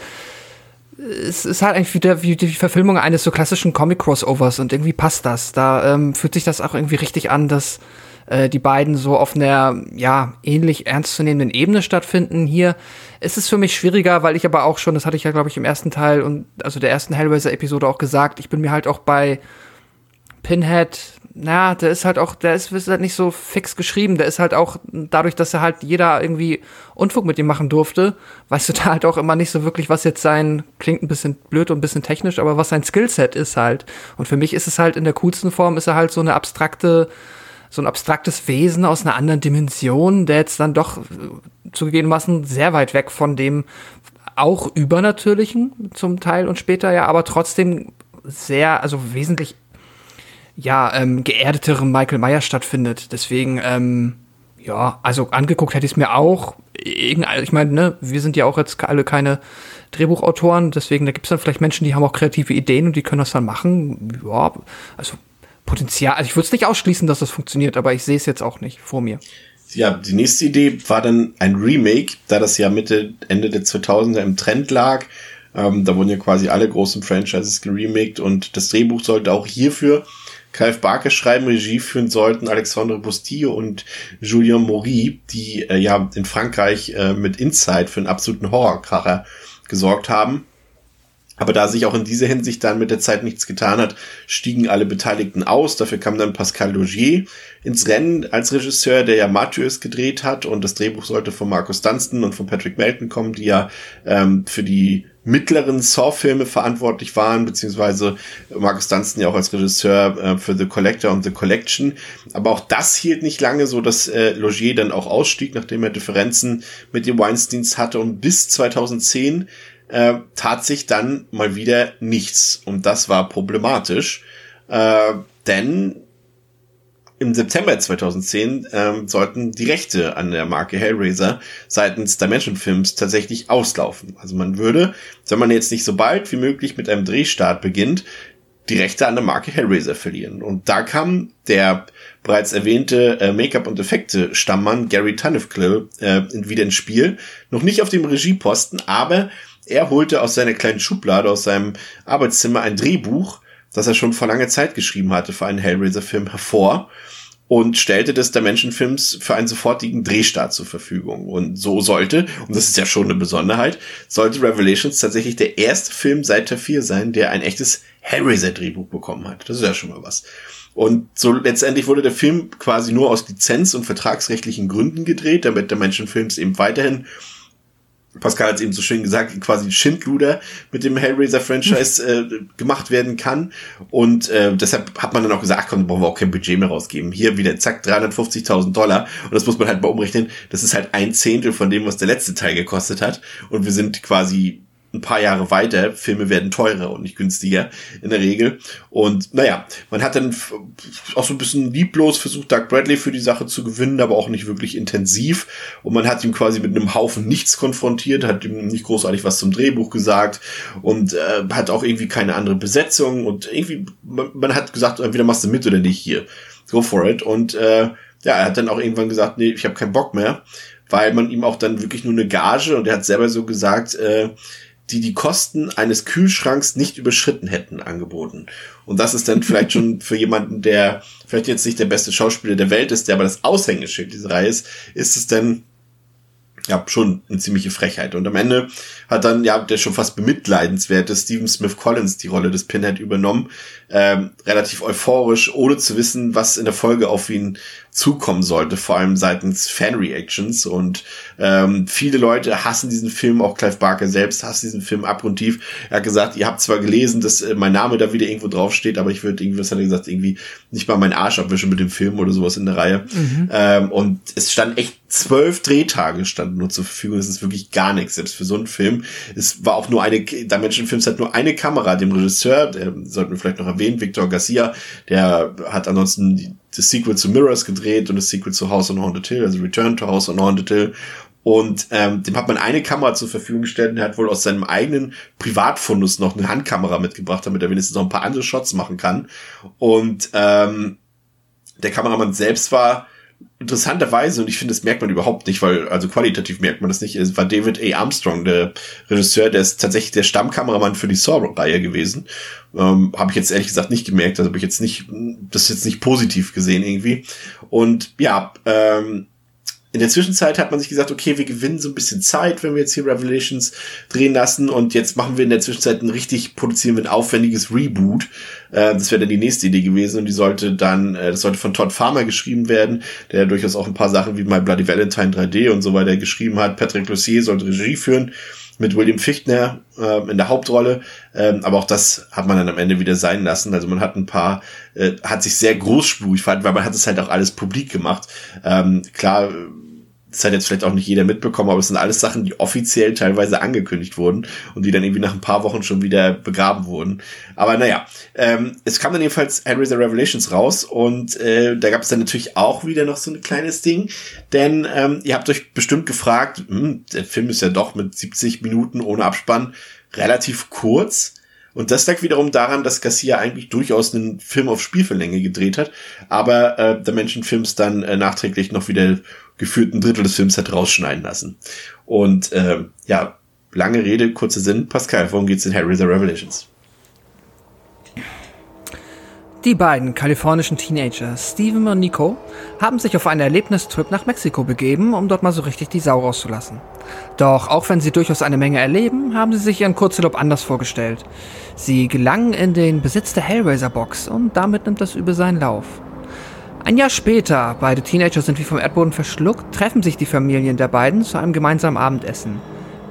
[SPEAKER 3] es ist halt eigentlich wieder wie die Verfilmung eines so klassischen Comic-Crossovers und irgendwie passt das. Da ähm, fühlt sich das auch irgendwie richtig an, dass äh, die beiden so auf einer, ja, ähnlich ernstzunehmenden Ebene stattfinden. Hier ist es für mich schwieriger, weil ich aber auch schon, das hatte ich ja, glaube ich, im ersten Teil und also der ersten Hellraiser-Episode auch gesagt, ich bin mir halt auch bei Pinhead na, der ist halt auch, der ist, ist halt nicht so fix geschrieben. Der ist halt auch, dadurch, dass er halt jeder irgendwie Unfug mit ihm machen durfte, weißt du da halt auch immer nicht so wirklich, was jetzt sein, klingt ein bisschen blöd und ein bisschen technisch, aber was sein Skillset ist halt. Und für mich ist es halt in der coolsten Form, ist er halt so eine abstrakte, so ein abstraktes Wesen aus einer anderen Dimension, der jetzt dann doch zugegebenermaßen sehr weit weg von dem auch übernatürlichen zum Teil und später ja, aber trotzdem sehr, also wesentlich ja, ähm, geerdeterem Michael Myers stattfindet. Deswegen, ähm, ja, also angeguckt hätte ich es mir auch. Ich meine, ne, wir sind ja auch jetzt alle keine Drehbuchautoren. Deswegen, da gibt es dann vielleicht Menschen, die haben auch kreative Ideen und die können das dann machen. Ja, also Potenzial. Also ich würde es nicht ausschließen, dass das funktioniert, aber ich sehe es jetzt auch nicht vor mir.
[SPEAKER 2] Ja, die nächste Idee war dann ein Remake, da das ja Mitte, Ende der 2000er im Trend lag. Ähm, da wurden ja quasi alle großen Franchises geremaked und das Drehbuch sollte auch hierfür Clive Barker schreiben, Regie führen sollten Alexandre Bustillo und Julien Maury, die äh, ja in Frankreich äh, mit Inside für einen absoluten Horrorkracher gesorgt haben. Aber da sich auch in dieser Hinsicht dann mit der Zeit nichts getan hat, stiegen alle Beteiligten aus. Dafür kam dann Pascal Logier ins Rennen als Regisseur, der ja Mathieu's gedreht hat. Und das Drehbuch sollte von Markus Dunstan und von Patrick Melton kommen, die ja ähm, für die mittleren Saw-Filme verantwortlich waren, beziehungsweise Markus Dunstan ja auch als Regisseur äh, für The Collector und The Collection. Aber auch das hielt nicht lange, so dass äh, Logier dann auch ausstieg, nachdem er Differenzen mit den Weinsteins hatte und bis 2010 äh, tat sich dann mal wieder nichts. Und das war problematisch, äh, denn im September 2010 ähm, sollten die Rechte an der Marke Hellraiser seitens Dimension Films tatsächlich auslaufen. Also man würde, wenn man jetzt nicht so bald wie möglich mit einem Drehstart beginnt, die Rechte an der Marke Hellraiser verlieren. Und da kam der bereits erwähnte äh, Make-up- und Effekte-Stammmann Gary Tunnicliffe äh, wieder ins Spiel. Noch nicht auf dem Regieposten, aber er holte aus seiner kleinen Schublade, aus seinem Arbeitszimmer ein Drehbuch, das er schon vor langer Zeit geschrieben hatte für einen Hellraiser-Film hervor und stellte das Dimension Films für einen sofortigen Drehstart zur Verfügung. Und so sollte, und das ist ja schon eine Besonderheit, sollte Revelations tatsächlich der erste Film seit der 4 sein, der ein echtes Hellraiser-Drehbuch bekommen hat. Das ist ja schon mal was. Und so letztendlich wurde der Film quasi nur aus Lizenz- und vertragsrechtlichen Gründen gedreht, damit Dimension Films eben weiterhin Pascal hat es eben so schön gesagt, quasi Schindluder mit dem Hellraiser-Franchise äh, gemacht werden kann. Und äh, deshalb hat man dann auch gesagt, ach komm, brauchen wir auch kein Budget mehr rausgeben. Hier wieder, zack, 350.000 Dollar. Und das muss man halt mal umrechnen. Das ist halt ein Zehntel von dem, was der letzte Teil gekostet hat. Und wir sind quasi ein paar Jahre weiter, Filme werden teurer und nicht günstiger in der Regel. Und naja, man hat dann auch so ein bisschen lieblos versucht, Doug Bradley für die Sache zu gewinnen, aber auch nicht wirklich intensiv. Und man hat ihm quasi mit einem Haufen nichts konfrontiert, hat ihm nicht großartig was zum Drehbuch gesagt und äh, hat auch irgendwie keine andere Besetzung und irgendwie, man, man hat gesagt, entweder machst du mit oder nicht hier. Go for it. Und äh, ja, er hat dann auch irgendwann gesagt, nee, ich habe keinen Bock mehr, weil man ihm auch dann wirklich nur eine Gage und er hat selber so gesagt, äh, die die Kosten eines Kühlschranks nicht überschritten hätten, angeboten. Und das ist dann vielleicht schon für jemanden, der vielleicht jetzt nicht der beste Schauspieler der Welt ist, der aber das Aushängeschild dieser Reihe ist, ist es dann ja, schon eine ziemliche Frechheit. Und am Ende hat dann, ja, der schon fast bemitleidenswerte Steven Smith Collins die Rolle des Pinhead übernommen. Ähm, relativ euphorisch, ohne zu wissen, was in der Folge auf ihn zukommen sollte, vor allem seitens Fan-Reactions. Und ähm, viele Leute hassen diesen Film, auch Clive Barker selbst hasst diesen Film abgrundtief. Er hat gesagt, ihr habt zwar gelesen, dass äh, mein Name da wieder irgendwo draufsteht, aber ich würde irgendwie, was hat er gesagt, irgendwie nicht mal meinen Arsch abwischen mit dem Film oder sowas in der Reihe.
[SPEAKER 3] Mhm.
[SPEAKER 2] Ähm, und es stand echt zwölf Drehtage standen nur zur Verfügung. Das ist wirklich gar nichts, selbst für so einen Film. Es war auch nur eine, Dimension Films hat nur eine Kamera, dem Regisseur, der sollten wir vielleicht noch erwähnen, Victor Garcia, der hat ansonsten das Sequel zu Mirrors gedreht und das Sequel zu House on Haunted Hill, also Return to House on Haunted Hill. Und ähm, dem hat man eine Kamera zur Verfügung gestellt und er hat wohl aus seinem eigenen Privatfundus noch eine Handkamera mitgebracht, damit er wenigstens noch ein paar andere Shots machen kann. Und ähm, der Kameramann selbst war interessanterweise, und ich finde, das merkt man überhaupt nicht, weil, also qualitativ merkt man das nicht, war David A. Armstrong, der Regisseur, der ist tatsächlich der Stammkameramann für die Saw-Reihe gewesen. Ähm, habe ich jetzt ehrlich gesagt nicht gemerkt, also habe ich jetzt nicht, das jetzt nicht positiv gesehen irgendwie. Und ja, ähm, in der Zwischenzeit hat man sich gesagt, okay, wir gewinnen so ein bisschen Zeit, wenn wir jetzt hier Revelations drehen lassen und jetzt machen wir in der Zwischenzeit ein richtig, produzieren wir ein aufwendiges Reboot. Äh, das wäre dann die nächste Idee gewesen und die sollte dann, äh, das sollte von Todd Farmer geschrieben werden, der durchaus auch ein paar Sachen wie My Bloody Valentine 3D und so weiter geschrieben hat. Patrick Lussier sollte Regie führen mit William Fichtner äh, in der Hauptrolle. Ähm, aber auch das hat man dann am Ende wieder sein lassen. Also man hat ein paar, äh, hat sich sehr großspurig verhalten, weil man hat es halt auch alles publik gemacht. Ähm, klar, das hat jetzt vielleicht auch nicht jeder mitbekommen, aber es sind alles Sachen, die offiziell teilweise angekündigt wurden und die dann irgendwie nach ein paar Wochen schon wieder begraben wurden. Aber naja, ähm, es kam dann jedenfalls Hellraiser Revelations raus und äh, da gab es dann natürlich auch wieder noch so ein kleines Ding, denn ähm, ihr habt euch bestimmt gefragt, hm, der Film ist ja doch mit 70 Minuten ohne Abspann relativ kurz. Und das lag wiederum daran, dass Garcia eigentlich durchaus einen Film auf Spielverlänge gedreht hat, aber äh, der Menschenfilms dann äh, nachträglich noch wieder gefühlt ein Drittel des Films hat rausschneiden lassen. Und äh, ja, lange Rede, kurzer Sinn. Pascal, worum geht's in Harry the Revelations?
[SPEAKER 3] Die beiden kalifornischen Teenager, Steven und Nico, haben sich auf einen Erlebnistrip nach Mexiko begeben, um dort mal so richtig die Sau rauszulassen. Doch auch wenn sie durchaus eine Menge erleben, haben sie sich ihren Kurzurlaub anders vorgestellt. Sie gelangen in den Besitz der Hellraiser-Box und damit nimmt das Übel seinen Lauf. Ein Jahr später, beide Teenager sind wie vom Erdboden verschluckt, treffen sich die Familien der beiden zu einem gemeinsamen Abendessen.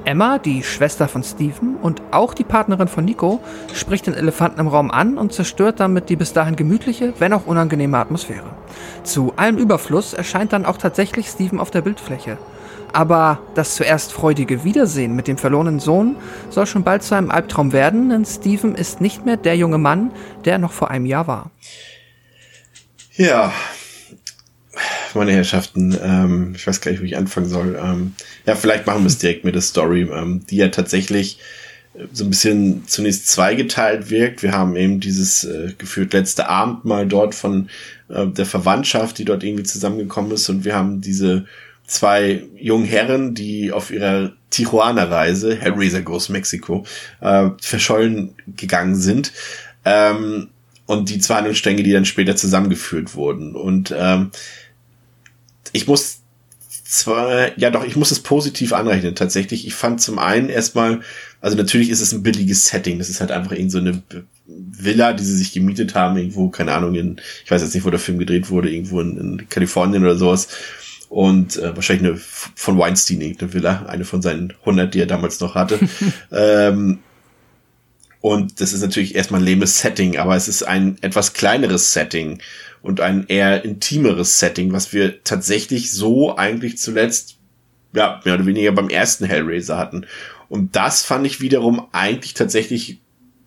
[SPEAKER 3] Emma, die Schwester von Steven und auch die Partnerin von Nico, spricht den Elefanten im Raum an und zerstört damit die bis dahin gemütliche, wenn auch unangenehme Atmosphäre. Zu allem Überfluss erscheint dann auch tatsächlich Steven auf der Bildfläche. Aber das zuerst freudige Wiedersehen mit dem verlorenen Sohn soll schon bald zu einem Albtraum werden, denn Steven ist nicht mehr der junge Mann, der er noch vor einem Jahr war.
[SPEAKER 2] Ja, meine Herrschaften, ähm, ich weiß gar nicht, wo ich anfangen soll. Ähm, ja, vielleicht machen wir es direkt mit der Story, ähm, die ja tatsächlich äh, so ein bisschen zunächst zweigeteilt wirkt. Wir haben eben dieses äh, gefühlt letzte Abendmahl dort von äh, der Verwandtschaft, die dort irgendwie zusammengekommen ist und wir haben diese zwei jungen Herren, die auf ihrer Tijuana-Reise, Hellraiser Goes Mexico, äh, verschollen gegangen sind. Ähm, und die zwei Handlungsstränge, die dann später zusammengeführt wurden. Und ähm, ich muss zwar, ja doch, ich muss es positiv anrechnen, tatsächlich. Ich fand zum einen erstmal, also natürlich ist es ein billiges Setting. Das ist halt einfach irgend so eine Villa, die sie sich gemietet haben, irgendwo, keine Ahnung, in, ich weiß jetzt nicht, wo der Film gedreht wurde, irgendwo in, in Kalifornien oder sowas. Und äh, wahrscheinlich eine von Weinstein irgendeine Villa, eine von seinen 100, die er damals noch hatte. ähm, und das ist natürlich erstmal ein lehmes Setting, aber es ist ein etwas kleineres Setting und ein eher intimeres Setting, was wir tatsächlich so eigentlich zuletzt, ja, mehr oder weniger beim ersten Hellraiser hatten. Und das fand ich wiederum eigentlich tatsächlich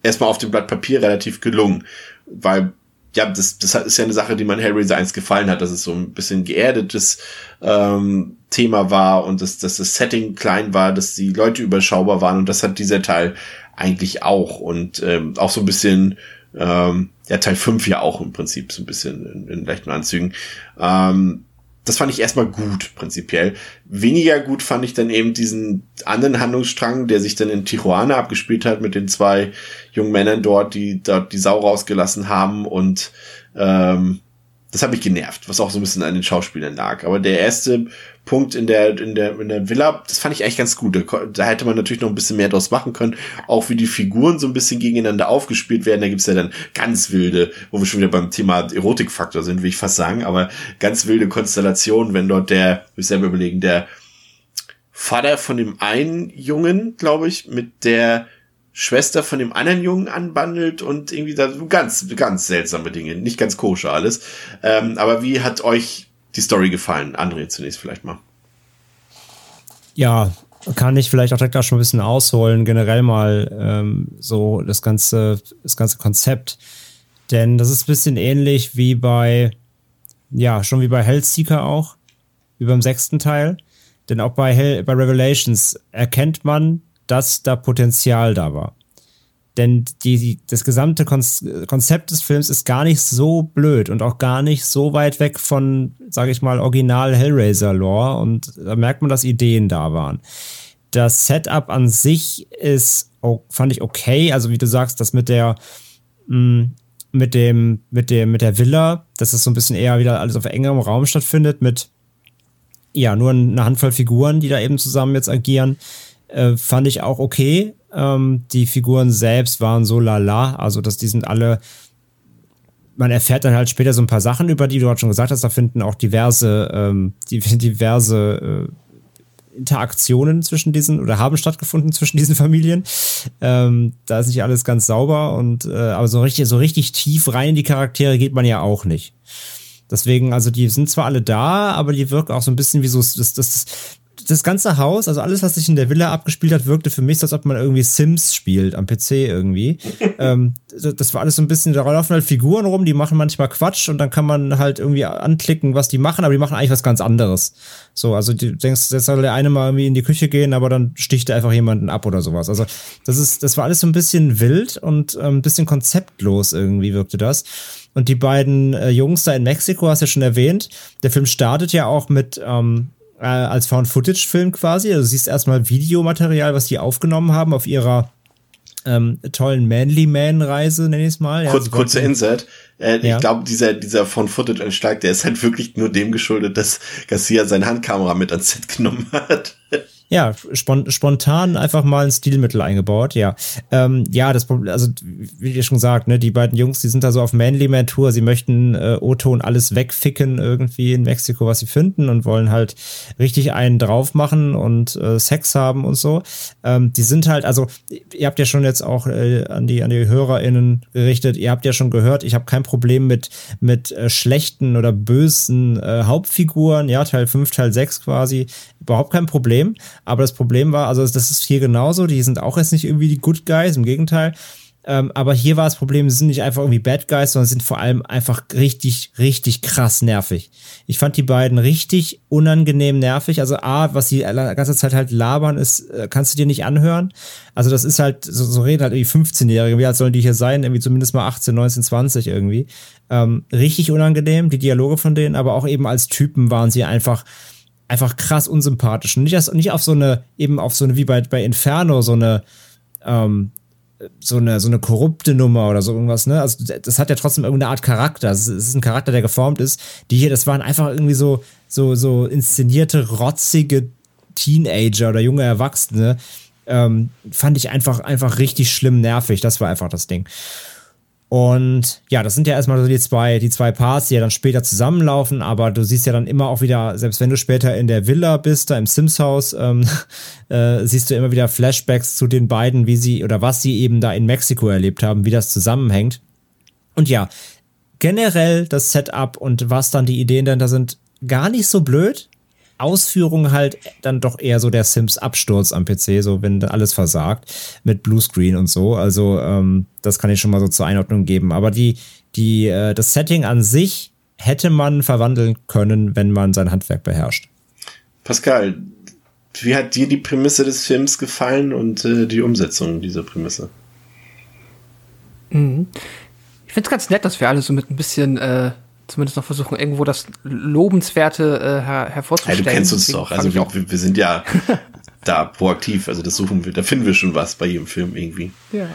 [SPEAKER 2] erstmal auf dem Blatt Papier relativ gelungen, weil ja, das, das ist ja eine Sache, die man Hellraiser 1 gefallen hat, dass es so ein bisschen geerdetes ähm, Thema war und dass, dass das Setting klein war, dass die Leute überschaubar waren und das hat dieser Teil eigentlich auch und ähm, auch so ein bisschen ähm, ja Teil 5 ja auch im Prinzip so ein bisschen in, in leichten Anzügen. Ähm, das fand ich erstmal gut, prinzipiell. Weniger gut fand ich dann eben diesen anderen Handlungsstrang, der sich dann in Tijuana abgespielt hat mit den zwei jungen Männern dort, die dort die Sau rausgelassen haben und ähm, das hat mich genervt, was auch so ein bisschen an den Schauspielern lag. Aber der erste Punkt in der, in der, in der Villa, das fand ich eigentlich ganz gut. Da, da hätte man natürlich noch ein bisschen mehr draus machen können. Auch wie die Figuren so ein bisschen gegeneinander aufgespielt werden. Da gibt's ja dann ganz wilde, wo wir schon wieder beim Thema Erotikfaktor sind, will ich fast sagen, aber ganz wilde Konstellationen, wenn dort der, ich selber überlegen, der Vater von dem einen Jungen, glaube ich, mit der Schwester von dem anderen Jungen anbandelt und irgendwie da ganz, ganz seltsame Dinge. Nicht ganz koscher alles. Ähm, aber wie hat euch die Story gefallen? André zunächst vielleicht mal.
[SPEAKER 4] Ja, kann ich vielleicht auch direkt auch schon ein bisschen ausholen, generell mal ähm, so das ganze, das ganze Konzept. Denn das ist ein bisschen ähnlich wie bei, ja, schon wie bei Hellseeker auch, wie beim sechsten Teil. Denn auch bei, Hell, bei Revelations erkennt man dass da Potenzial da war. Denn die, die, das gesamte Konzept des Films ist gar nicht so blöd und auch gar nicht so weit weg von, sage ich mal, Original Hellraiser-Lore. Und da merkt man, dass Ideen da waren. Das Setup an sich ist, fand ich okay. Also wie du sagst, das mit der, mm, mit dem, mit dem, mit der Villa, dass es so ein bisschen eher wieder alles auf engerem Raum stattfindet mit, ja, nur eine Handvoll Figuren, die da eben zusammen jetzt agieren äh, fand ich auch okay. Ähm, die Figuren selbst waren so lala, also dass die sind alle man erfährt dann halt später so ein paar Sachen, über die du gerade schon gesagt hast. Da finden auch diverse, ähm, die, diverse äh, Interaktionen zwischen diesen oder haben stattgefunden zwischen diesen Familien. Ähm, da ist nicht alles ganz sauber und äh, aber so richtig, so richtig tief rein in die Charaktere geht man ja auch nicht. Deswegen, also die sind zwar alle da, aber die wirken auch so ein bisschen wie so das, das, das, ganze Haus, also alles, was sich in der Villa abgespielt hat, wirkte für mich so, als ob man irgendwie Sims spielt am PC irgendwie. ähm, das war alles so ein bisschen, da laufen halt Figuren rum, die machen manchmal Quatsch und dann kann man halt irgendwie anklicken, was die machen, aber die machen eigentlich was ganz anderes. So, also du denkst, jetzt soll der eine mal irgendwie in die Küche gehen, aber dann sticht er einfach jemanden ab oder sowas. Also das ist, das war alles so ein bisschen wild und ähm, ein bisschen konzeptlos irgendwie wirkte das. Und die beiden äh, Jungs da in Mexiko, hast du ja schon erwähnt, der Film startet ja auch mit ähm, äh, als Found-Footage-Film quasi. Also du siehst erstmal Videomaterial, was die aufgenommen haben auf ihrer ähm, tollen Manly Man-Reise, nenne ich es mal.
[SPEAKER 2] Kurz,
[SPEAKER 4] Ja,
[SPEAKER 2] kurzer Insert. Äh,
[SPEAKER 4] Ja.
[SPEAKER 2] Ich glaube, dieser, dieser von Footage-Einschlag, der ist halt wirklich nur dem geschuldet, dass Garcia seine Handkamera mit ans Set genommen hat.
[SPEAKER 4] Ja, spon spontan einfach mal ein Stilmittel eingebaut, ja. Ähm, ja, das Problem, also wie ihr schon gesagt, ne, die beiden Jungs, die sind da so auf Manly Man Tour, sie möchten äh, Otto und alles wegficken irgendwie in Mexiko, was sie finden und wollen halt richtig einen drauf machen und äh, Sex haben und so. Ähm, die sind halt, also ihr habt ja schon jetzt auch äh, an die an die HörerInnen gerichtet, ihr habt ja schon gehört, ich habe kein Problem mit mit äh, schlechten oder bösen äh, Hauptfiguren, ja, Teil 5, Teil 6 quasi, überhaupt kein Problem. Aber das Problem war, also das ist hier genauso, die sind auch jetzt nicht irgendwie die Good Guys, im Gegenteil. Ähm, aber hier war das Problem, sie sind nicht einfach irgendwie Bad Guys, sondern sind vor allem einfach richtig, richtig krass nervig. Ich fand die beiden richtig unangenehm nervig. Also A, was sie die ganze Zeit halt labern, ist, äh, kannst du dir nicht anhören. Also das ist halt, so, so reden halt irgendwie 15-Jährige, wie alt sollen die hier sein? Irgendwie zumindest mal 18, 19, 20 irgendwie. Ähm, richtig unangenehm, die Dialoge von denen, aber auch eben als Typen waren sie einfach einfach krass unsympathisch. Und nicht, erst- nicht auf so eine, eben auf so eine, wie bei, bei Inferno, so eine, ähm, so eine, so eine korrupte Nummer oder so irgendwas, ne? Also das hat ja trotzdem irgendeine Art Charakter. Es ist es ist ein Charakter, der geformt ist. Die hier, das waren einfach irgendwie so, so, so inszenierte, rotzige Teenager oder junge Erwachsene. Ähm, fand ich einfach, einfach richtig schlimm nervig. Das war einfach das Ding. Und ja, das sind ja erstmal so die zwei, die zwei Parts, die ja dann später zusammenlaufen, aber du siehst ja dann immer auch wieder, selbst wenn du später in der Villa bist, da im Sims-Haus, ähm, äh, siehst du immer wieder Flashbacks zu den beiden, wie sie oder was sie eben da in Mexiko erlebt haben, wie das zusammenhängt. Und ja, generell das Setup und was dann die Ideen dahinter sind, gar nicht so blöd. Ausführung halt dann doch eher so der Sims-Absturz am PC, so wenn alles versagt mit Bluescreen und so. Also ähm, das kann ich schon mal so zur Einordnung geben. Aber die, die, äh, das Setting an sich hätte man verwandeln können, wenn man sein Handwerk beherrscht.
[SPEAKER 2] Pascal, wie hat dir die Prämisse des Films gefallen und äh, die Umsetzung dieser Prämisse?
[SPEAKER 3] Mhm. Ich finde es ganz nett, dass wir alle so mit ein bisschen, äh, zumindest noch versuchen, irgendwo das Lobenswerte äh, her
[SPEAKER 2] Ja,
[SPEAKER 3] hervorzustellen.
[SPEAKER 2] du kennst uns
[SPEAKER 3] Deswegen
[SPEAKER 2] doch. Also wir, wir wir sind ja da proaktiv. Also das suchen wir, da finden wir schon was bei jedem Film irgendwie.
[SPEAKER 3] ja.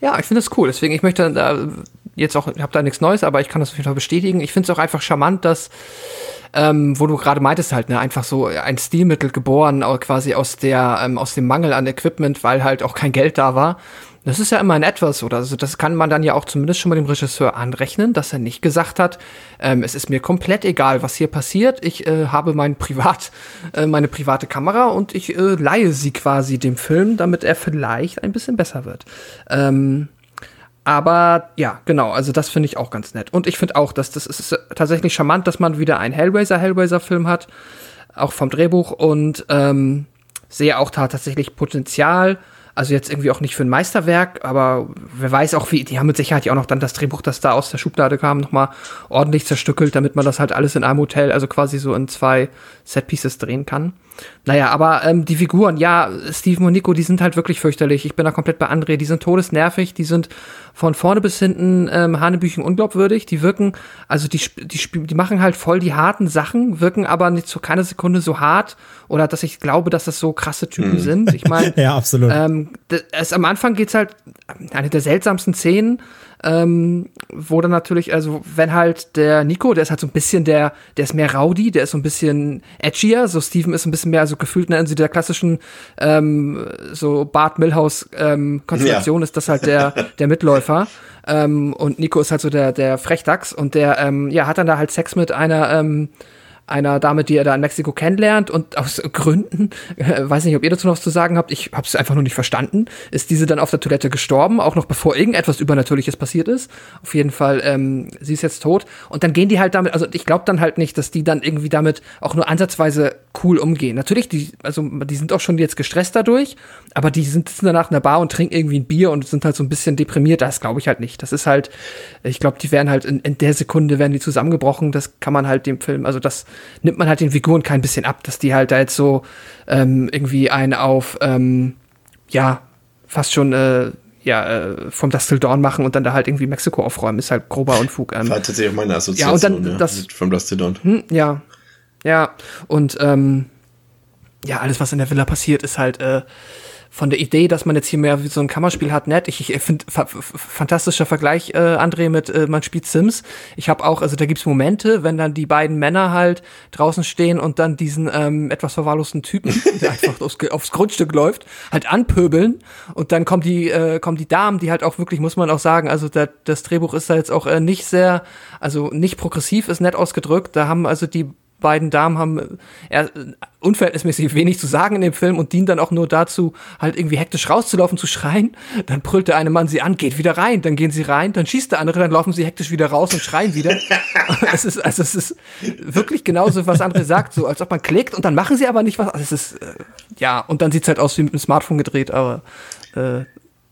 [SPEAKER 3] ja, ich finde das cool. Deswegen, ich möchte da jetzt auch, ich habe da nichts Neues, aber ich kann das auf jeden Fall bestätigen. Ich finde es auch einfach charmant, dass ähm, wo du gerade meintest halt, ne, einfach so ein Stilmittel geboren, au- quasi aus der, ähm, aus dem Mangel an Equipment, weil halt auch kein Geld da war. Das ist ja immer ein etwas, oder? Also das kann man dann ja auch zumindest schon mal dem Regisseur anrechnen, dass er nicht gesagt hat, ähm, es ist mir komplett egal, was hier passiert. Ich äh, habe mein Privat, äh, meine private Kamera und ich äh, leihe sie quasi dem Film, damit er vielleicht ein bisschen besser wird. Ähm, aber ja, genau, also das finde ich auch ganz nett. Und ich finde auch, dass das ist tatsächlich charmant, dass man wieder einen Hellraiser-Hellraiser-Film hat, auch vom Drehbuch und ähm, sehe auch da tatsächlich Potenzial. Also jetzt irgendwie auch nicht für ein Meisterwerk, aber wer weiß auch wie, die haben mit Sicherheit ja auch noch dann das Drehbuch, das da aus der Schublade kam, nochmal ordentlich zerstückelt, damit man das halt alles in einem Hotel, also quasi so in zwei Setpieces drehen kann. Naja, aber ähm, die Figuren, ja, Steven und Nico, die sind halt wirklich fürchterlich. Ich bin da komplett bei André. Die sind todesnervig, die sind von vorne bis hinten ähm, Hanebüchen unglaubwürdig. Die wirken, also die, die, die machen halt voll die harten Sachen, wirken aber nicht so keine Sekunde so hart oder dass ich glaube, dass das so krasse Typen
[SPEAKER 4] Mhm.
[SPEAKER 3] sind. Ich meine,
[SPEAKER 4] Ja, absolut.
[SPEAKER 3] ähm, d- es, am Anfang geht's halt eine der seltsamsten Szenen, ähm, wo dann natürlich, also wenn halt der Nico, der ist halt so ein bisschen der, der ist mehr rowdy, der ist so ein bisschen edgier, so Steven ist ein bisschen mehr so gefühlt in so der klassischen ähm, so Bart Milhouse ähm, Konstellation
[SPEAKER 2] Ja.
[SPEAKER 3] ist das halt der der Mitläufer. Ähm, und Nico ist halt so der der Frechdachs. Und der ähm, ja hat dann da halt Sex mit einer ähm, einer Dame, die er da in Mexiko kennenlernt und aus Gründen, äh, weiß nicht, ob ihr dazu noch was zu sagen habt, ich habe es einfach nur nicht verstanden, ist diese dann auf der Toilette gestorben, auch noch bevor irgendetwas Übernatürliches passiert ist. Auf jeden Fall, ähm, sie ist jetzt tot. Und dann gehen die halt damit, also ich glaube dann halt nicht, dass die dann irgendwie damit auch nur ansatzweise cool umgehen. Natürlich, die, also die sind auch schon jetzt gestresst dadurch, aber die sind sitzen danach in der Bar und trinken irgendwie ein Bier und sind halt so ein bisschen deprimiert. Das glaube ich halt nicht. Das ist halt, ich glaube, die werden halt in, in der Sekunde werden die zusammengebrochen. Das kann man halt dem Film, also das nimmt man halt den Figuren kein bisschen ab, dass die halt da jetzt so ähm, irgendwie einen auf, ähm, ja, fast schon, äh, ja, äh, vom Dust Till Dawn machen und dann da halt irgendwie Mexiko aufräumen, ist halt grober Unfug. Ähm.
[SPEAKER 2] War tatsächlich auch meine Assoziation,
[SPEAKER 3] Ja, und dann
[SPEAKER 2] ja,
[SPEAKER 3] das-
[SPEAKER 2] mit From Dust Till Dawn.
[SPEAKER 3] Hm, ja, ja, und ähm, ja, alles, was in der Villa passiert, ist halt äh, von der Idee, dass man jetzt hier mehr wie so ein Kammerspiel hat, nett. Ich, ich finde fa fa- fantastischer Vergleich, äh, André, mit äh, man spielt Sims. Ich habe auch, also da gibt's Momente, wenn dann die beiden Männer halt draußen stehen und dann diesen ähm, etwas verwahrlosten Typen, der einfach aufs, aufs Grundstück läuft, halt anpöbeln und dann kommen die äh, kommen die Damen, die halt auch wirklich, muss man auch sagen, also da, das Drehbuch ist da jetzt auch äh, nicht sehr, also nicht progressiv, ist nett ausgedrückt. Da haben also die beiden Damen haben äh, unverhältnismäßig wenig zu sagen in dem Film und dienen dann auch nur dazu, halt irgendwie hektisch rauszulaufen, zu schreien. Dann brüllt der eine Mann sie an, geht wieder rein, dann gehen sie rein, dann schießt der andere, dann laufen sie hektisch wieder raus und schreien wieder. es ist, also es ist wirklich genauso, was André sagt, so als ob man klickt und dann machen sie aber nicht was. Also es ist, äh, ja, und dann sieht's halt aus wie mit dem Smartphone gedreht, aber äh,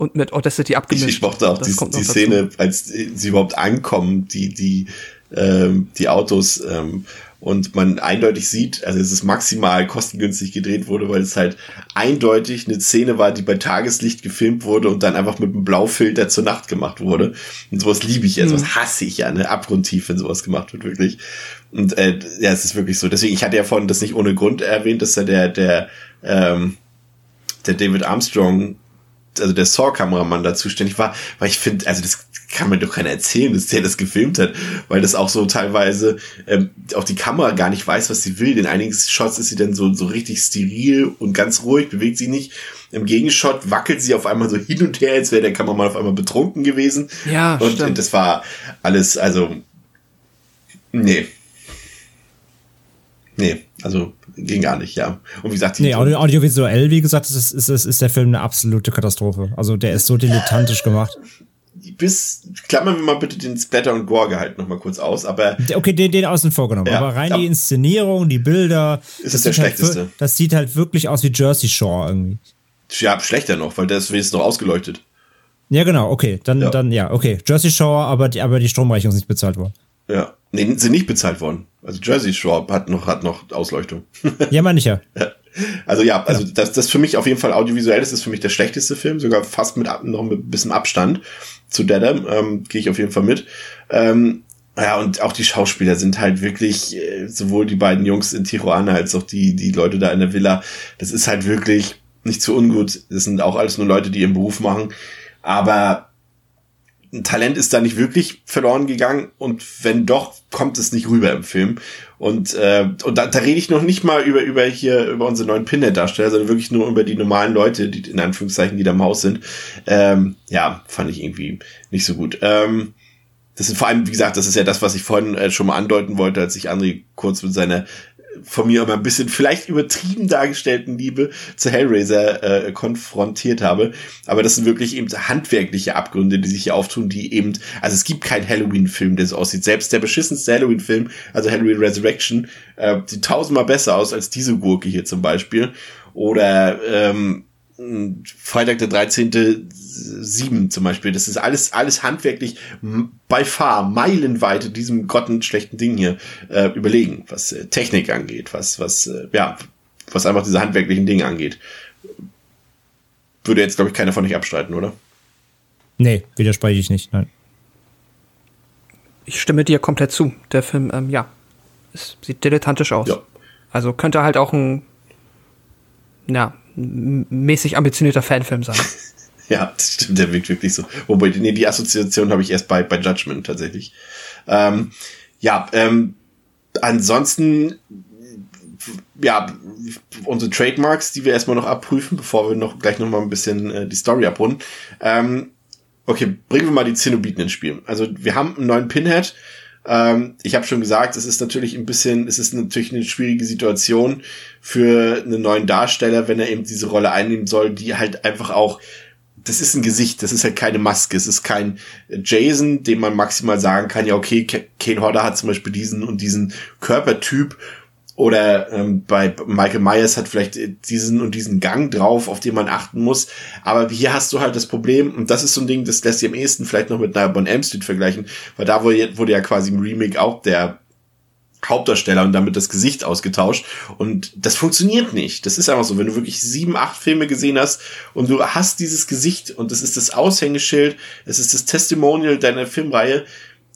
[SPEAKER 3] und mit Audacity
[SPEAKER 2] Ich,
[SPEAKER 3] abgemischt.
[SPEAKER 2] ich mochte auch die, die. Szene, als sie überhaupt ankommen, die, die, ähm, die Autos, ähm, und man eindeutig sieht, also es ist maximal kostengünstig gedreht wurde, weil es halt eindeutig eine Szene war, die bei Tageslicht gefilmt wurde und dann einfach mit einem Blaufilter zur Nacht gemacht wurde. Und sowas liebe ich ja, sowas hasse ich ja, ne, abgrundtief, wenn sowas gemacht wird, wirklich. Und äh, ja, es ist wirklich so. Deswegen, ich hatte ja vorhin das nicht ohne Grund erwähnt, dass da der, der, ähm, der David Armstrong also der Saw-Kameramann da zuständig war, weil ich finde, also das kann mir doch keiner erzählen, dass der das gefilmt hat, weil das auch so teilweise ähm, auch die Kamera gar nicht weiß, was sie will. In einigen Shots ist sie dann so so richtig steril und ganz ruhig, bewegt sie nicht. Im Gegenshot wackelt sie auf einmal so hin und her, als wäre der Kameramann auf einmal betrunken gewesen.
[SPEAKER 3] Ja,
[SPEAKER 2] und
[SPEAKER 3] stimmt.
[SPEAKER 2] das war alles, also nee. Nee, also ging gar nicht, ja. Und wie gesagt, die
[SPEAKER 4] Nee, audio audiovisuell, wie gesagt, ist, ist, ist, ist der Film eine absolute Katastrophe. Also der ist so dilettantisch gemacht.
[SPEAKER 2] Bis, klammern wir mal bitte den Splatter- und Gore-Gehalt noch mal kurz aus, aber
[SPEAKER 4] Okay, den, den außen vor genommen.
[SPEAKER 2] Ja,
[SPEAKER 4] aber rein
[SPEAKER 2] ja.
[SPEAKER 4] die Inszenierung, die Bilder.
[SPEAKER 2] Ist
[SPEAKER 4] das
[SPEAKER 2] der
[SPEAKER 4] halt
[SPEAKER 2] schlechteste.
[SPEAKER 4] wir- das sieht halt wirklich aus wie Jersey Shore irgendwie.
[SPEAKER 2] ja, schlechter noch, weil das ist noch ausgeleuchtet.
[SPEAKER 4] Ja, genau, okay. Dann,
[SPEAKER 2] Ja.
[SPEAKER 4] dann, ja, okay. Jersey Shore, aber die, aber die Stromrechnung ist nicht bezahlt worden.
[SPEAKER 2] Ja. Nee, sind nicht bezahlt worden. Also Jersey Shore hat noch, hat noch Ausleuchtung.
[SPEAKER 4] Ja, meine ich ja.
[SPEAKER 2] Also ja, also das, das für mich auf jeden Fall audiovisuell ist das für mich der schlechteste Film, sogar fast mit noch mit ein bisschen Abstand zu Deadam, ähm, gehe ich auf jeden Fall mit. Ähm, ja, und auch die Schauspieler sind halt wirklich, äh, sowohl die beiden Jungs in Tijuana als auch die, die Leute da in der Villa, das ist halt wirklich nicht zu ungut. Das sind auch alles nur Leute, die ihren Beruf machen. Aber ein Talent ist da nicht wirklich verloren gegangen und wenn doch, kommt es nicht rüber im Film. Und, äh, und da, da rede ich noch nicht mal über, über hier, über unsere neuen Pinhead-Darsteller, sondern wirklich nur über die normalen Leute, die in Anführungszeichen, die da im Haus sind. Ähm, ja, fand ich irgendwie nicht so gut. Ähm, das sind vor allem, wie gesagt, das ist ja das, was ich vorhin äh, schon mal andeuten wollte, als ich André kurz mit seiner von mir aber ein bisschen vielleicht übertrieben dargestellten Liebe zu Hellraiser äh, konfrontiert habe. Aber das sind wirklich eben handwerkliche Abgründe, die sich hier auftun, die eben, also es gibt keinen Halloween-Film, der so aussieht. Selbst der beschissenste Halloween-Film, also Halloween Resurrection, äh, sieht tausendmal besser aus als diese Gurke hier zum Beispiel. Oder ähm, Freitag der 13. 7 zum Beispiel. Das ist alles, alles handwerklich bei far meilenweit diesem grottenschlechten Ding hier äh, überlegen, was äh, Technik angeht, was, was, äh, ja, was einfach diese handwerklichen Dinge angeht. Würde jetzt, glaube ich, keiner von euch abstreiten, oder?
[SPEAKER 4] Nee, widerspreche ich nicht. Nein.
[SPEAKER 3] Ich stimme dir komplett zu. Der Film, ähm, ja, es sieht dilettantisch aus.
[SPEAKER 2] Ja.
[SPEAKER 3] Also könnte halt auch ein, ja, mäßig ambitionierter Fanfilm sein.
[SPEAKER 2] Ja, das stimmt, der wirkt wirklich so. Wobei, nee, die Assoziation habe ich erst bei, bei Judgment tatsächlich. Ähm, ja, ähm, ansonsten, ja, unsere Trademarks, die wir erstmal noch abprüfen, bevor wir noch gleich noch mal ein bisschen äh, die Story abrunden. Ähm, okay, bringen wir mal die Zenobiten ins Spiel. Also wir haben einen neuen Pinhead Ähm, ich habe schon gesagt, es ist natürlich ein bisschen, es ist natürlich eine schwierige Situation für einen neuen Darsteller, wenn er eben diese Rolle einnehmen soll, die halt einfach auch das ist ein Gesicht, das ist halt keine Maske, es ist kein Jason, dem man maximal sagen kann, ja, okay, Kane Hodder hat zum Beispiel diesen und diesen Körpertyp oder ähm, bei Michael Myers hat vielleicht diesen und diesen Gang drauf, auf den man achten muss. Aber hier hast du halt das Problem, und das ist so ein Ding, das lässt sich am ehesten vielleicht noch mit Nightmare on Elm vergleichen, weil da wurde ja quasi im Remake auch der Hauptdarsteller und damit das Gesicht ausgetauscht. Und das funktioniert nicht. Das ist einfach so. Wenn du wirklich sieben, acht Filme gesehen hast und du hast dieses Gesicht und das ist das Aushängeschild, es ist das Testimonial deiner Filmreihe,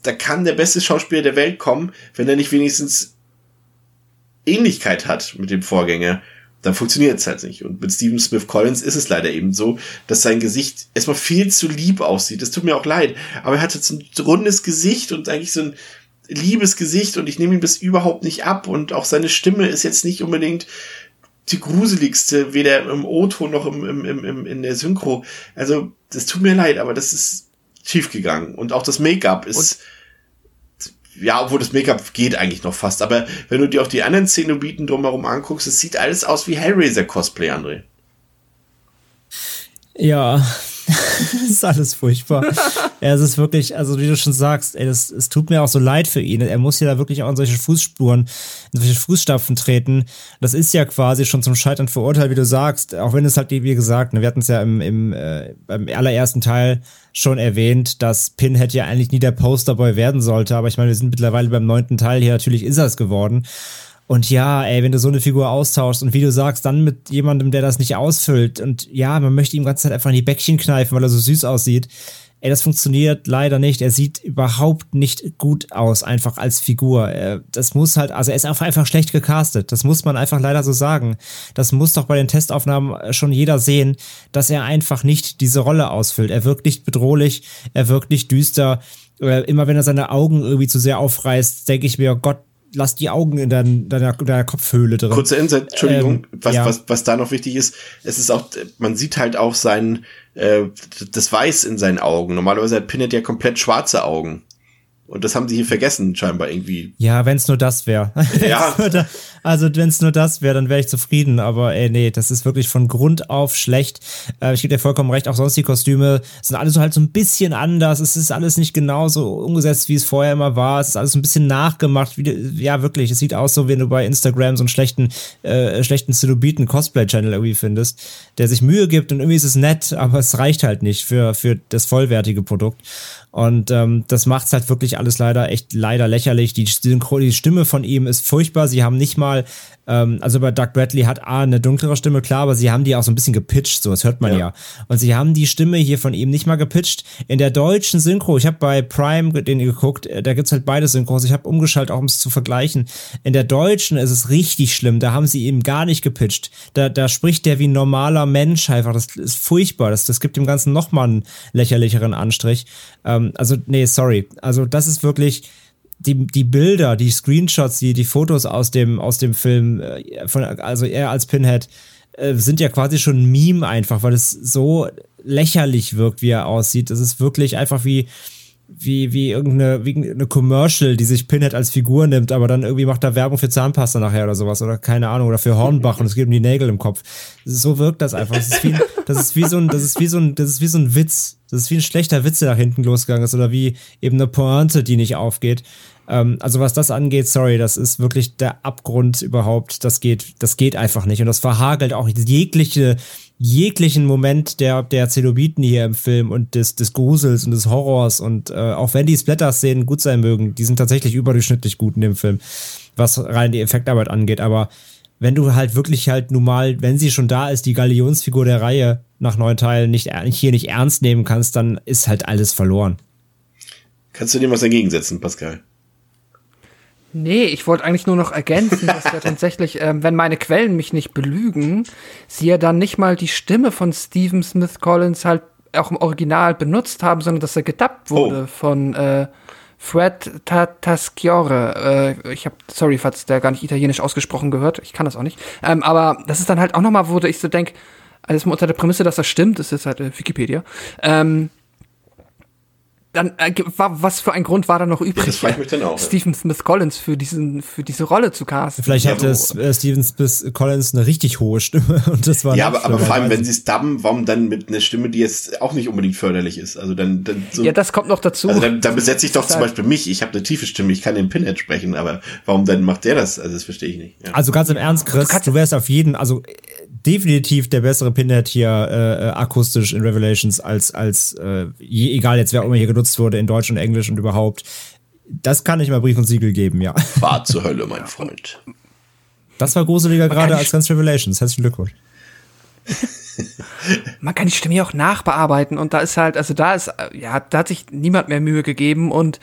[SPEAKER 2] da kann der beste Schauspieler der Welt kommen, wenn er nicht wenigstens Ähnlichkeit hat mit dem Vorgänger, dann funktioniert es halt nicht. Und mit Stephen Smith Collins ist es leider eben so, dass sein Gesicht erstmal viel zu lieb aussieht. Das tut mir auch leid. Aber er hat jetzt ein rundes Gesicht und eigentlich so ein liebes Gesicht und ich nehme ihm das überhaupt nicht ab. Und auch seine Stimme ist jetzt nicht unbedingt die gruseligste, weder im O-Ton noch im, im, im, in der Synchro. Also, das tut mir leid, aber das ist schief gegangen. Und auch das Make-up ist. Und ja, obwohl das Make-up geht eigentlich noch fast. Aber wenn du dir auch die anderen Szenobiten drumherum anguckst, es sieht alles aus wie Hellraiser-Cosplay, André.
[SPEAKER 4] Ja, das ist alles furchtbar. ja, es ist wirklich, also wie du schon sagst, ey, das, es tut mir auch so leid für ihn. Er muss ja da wirklich auch in solche Fußspuren, in solche Fußstapfen treten. Das ist ja quasi schon zum Scheitern verurteilt, wie du sagst. Auch wenn es halt, wie gesagt, ne, wir hatten es ja im, im äh, beim allerersten Teil schon erwähnt, dass Pinhead ja eigentlich nie der Posterboy werden sollte. Aber ich meine, wir sind mittlerweile beim neunten Teil hier. Natürlich ist er es geworden. Und ja, ey, wenn du so eine Figur austauschst und wie du sagst, dann mit jemandem, der das nicht ausfüllt und ja, man möchte ihm ganze Zeit einfach in die Bäckchen kneifen, weil er so süß aussieht. Ey, das funktioniert leider nicht. Er sieht überhaupt nicht gut aus, einfach als Figur. Das muss halt, also er ist einfach schlecht gecastet. Das muss man einfach leider so sagen. Das muss doch bei den Testaufnahmen schon jeder sehen, dass er einfach nicht diese Rolle ausfüllt. Er wirkt nicht bedrohlich, er wirkt nicht düster. Immer wenn er seine Augen irgendwie zu sehr aufreißt, denke ich mir, oh Gott, lass die Augen in dein, deiner, deiner Kopfhöhle drin.
[SPEAKER 2] Kurze Insight, Entschuldigung, ähm, was, ja. was, was da noch wichtig ist, es ist auch, man sieht halt auch sein, äh, das Weiß in seinen Augen. Normalerweise hat Pinhead ja komplett schwarze Augen. Und das haben sie hier vergessen, scheinbar irgendwie.
[SPEAKER 4] Ja, wenn es nur das wäre. Ja. also wenn es nur das wäre, dann wäre ich zufrieden. Aber ey, nee, das ist wirklich von Grund auf schlecht. Äh, ich gebe dir vollkommen recht, auch sonst die Kostüme sind alle so halt so ein bisschen anders. Es ist alles nicht genauso umgesetzt, wie es vorher immer war. Es ist alles so ein bisschen nachgemacht. Wie, ja, wirklich. Es sieht aus so, wenn du bei Instagram so einen schlechten, äh, schlechten Celubiten Cosplay-Channel irgendwie findest, der sich Mühe gibt und irgendwie ist es nett, aber es reicht halt nicht für, für das vollwertige Produkt. Und ähm, das macht's halt wirklich alles leider echt leider lächerlich. Die, die Stimme von ihm ist furchtbar. Sie haben nicht mal ähm, also bei Doug Bradley hat A eine dunklere Stimme, klar, aber sie haben die auch so ein bisschen gepitcht, so, das hört man ja. ja. Und sie haben die Stimme hier von ihm nicht mal gepitcht. In der deutschen Synchro, ich habe bei Prime den geguckt, äh, da gibt's halt beide Synchros. Ich habe umgeschaltet, auch um es zu vergleichen. In der deutschen ist es richtig schlimm, da haben sie ihm gar nicht gepitcht. Da, da spricht der wie ein normaler Mensch einfach. Das ist furchtbar. Das, das gibt dem Ganzen nochmal einen lächerlicheren Anstrich. Ähm, also, nee, sorry. Also, das ist wirklich die, die Bilder, die Screenshots, die, die Fotos aus dem, aus dem Film, äh, von, also er als Pinhead, äh, sind ja quasi schon ein Meme einfach, weil es so lächerlich wirkt, wie er aussieht. Das ist wirklich einfach wie, wie, wie irgendeine wie eine Commercial, die sich Pinhead als Figur nimmt, aber dann irgendwie macht er Werbung für Zahnpasta nachher oder sowas oder keine Ahnung oder für Hornbach und es geht um die Nägel im Kopf. So wirkt das einfach. Das ist wie, das ist wie so ein, das ist wie so ein, das ist wie so ein Witz. Das ist wie ein schlechter Witz, der nach hinten losgegangen ist oder wie eben eine Pointe, die nicht aufgeht. Ähm, also was das angeht, sorry, das ist wirklich der Abgrund überhaupt. Das geht, das geht einfach nicht und das verhagelt auch jegliche jeglichen Moment der, der Zelobiten hier im Film und des, des Grusels und des Horrors und äh, auch wenn die Splatter-Szenen gut sein mögen, die sind tatsächlich überdurchschnittlich gut in dem Film, was rein die Effektarbeit angeht, aber wenn du halt wirklich halt nun mal, wenn sie schon da ist, die Galionsfigur der Reihe nach neun Teilen nicht, hier nicht ernst nehmen kannst, dann ist halt alles verloren.
[SPEAKER 2] Kannst du dem was dagegen setzen, Pascal?
[SPEAKER 3] Nee, ich wollte eigentlich nur noch ergänzen, dass ja tatsächlich, ähm, wenn meine Quellen mich nicht belügen, sie ja dann nicht mal die Stimme von Stephen Smith Collins halt auch im Original benutzt haben, sondern dass er gedubbt wurde oh. von äh, Fred Tatasciore. Äh, ich habe, sorry, falls der gar nicht italienisch ausgesprochen gehört, ich kann das auch nicht. Ähm, aber das ist dann halt auch nochmal, wo ich so denke, alles unter der Prämisse, dass das stimmt, das ist halt äh, Wikipedia. Ähm, dann äh, was für ein Grund war da noch übrig?
[SPEAKER 2] Das frage ich mich dann auch.
[SPEAKER 3] Stephen Smith Collins für diesen für diese Rolle zu casten.
[SPEAKER 4] Vielleicht
[SPEAKER 2] Ja,
[SPEAKER 4] hatte
[SPEAKER 2] so-
[SPEAKER 4] äh, Steven Spis Collins eine richtig hohe Stimme und das war
[SPEAKER 2] Ja, aber, aber vor allem, wenn sie es dubben, warum dann mit einer Stimme, die jetzt auch nicht unbedingt förderlich ist? Also dann, dann so,
[SPEAKER 3] ja, das kommt noch dazu.
[SPEAKER 2] also dann, dann besetze ich doch zum
[SPEAKER 3] Deshalb-
[SPEAKER 2] Beispiel mich. Ich habe eine tiefe Stimme, ich kann den Pinhead sprechen, aber warum dann macht der das? Also das verstehe ich nicht. Ja.
[SPEAKER 4] Also ganz im Ernst, Chris, du, wärst auf jeden, also äh, definitiv der bessere Pinhead hier äh, äh, akustisch in Revelations als als äh, je, egal jetzt wer auch immer hier genutzt wurde in Deutsch und Englisch und überhaupt. Das kann ich mal Brief und Siegel geben, ja.
[SPEAKER 2] War zur Hölle, mein Freund.
[SPEAKER 4] Das war gruseliger gerade als ganz Revelations. Herzlichen Glückwunsch.
[SPEAKER 3] man kann die Stimme ja auch nachbearbeiten und da ist halt, also da ist, äh, ja, da hat sich niemand mehr Mühe gegeben und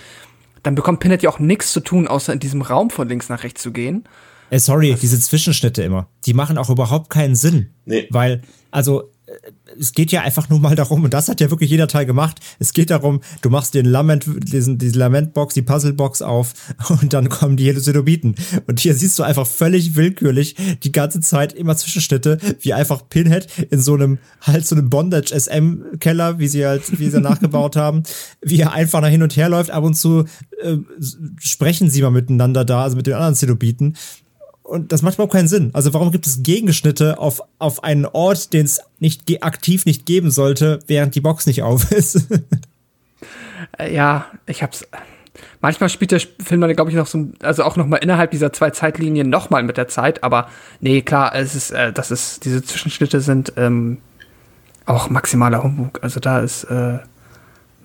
[SPEAKER 3] dann bekommt Pinhead ja auch nichts zu tun, außer in diesem Raum von links nach rechts zu gehen.
[SPEAKER 4] Äh, sorry, diese Zwischenschnitte immer, die machen auch überhaupt keinen Sinn.
[SPEAKER 2] Nee.
[SPEAKER 4] Weil, also, äh, es geht ja einfach nur mal darum, und das hat ja wirklich jeder Teil gemacht, es geht darum, du machst den Lament, diesen, diese Lamentbox, die Puzzlebox auf und dann kommen die Hallucinobiten. Und hier siehst du einfach völlig willkürlich die ganze Zeit immer Zwischenschnitte, wie einfach Pinhead in so einem, halt so einem Bondage-SM-Keller, wie sie halt, wie sie nachgebaut haben, wie er einfach nach hin und her läuft, ab und zu äh, sprechen sie mal miteinander da, also mit den anderen Zenobiten. Und das macht überhaupt keinen Sinn. Also warum gibt es Gegenschnitte auf, auf einen Ort, den es nicht aktiv nicht geben sollte, während die Box nicht auf ist?
[SPEAKER 3] Äh, ja, ich hab's. Manchmal spielt der Film dann, glaube ich, noch so, also auch noch mal innerhalb dieser zwei Zeitlinien noch mal mit der Zeit, aber nee, klar, es ist, äh, das ist, diese Zwischenschnitte sind ähm, auch maximaler Humbug. Also da ist, äh,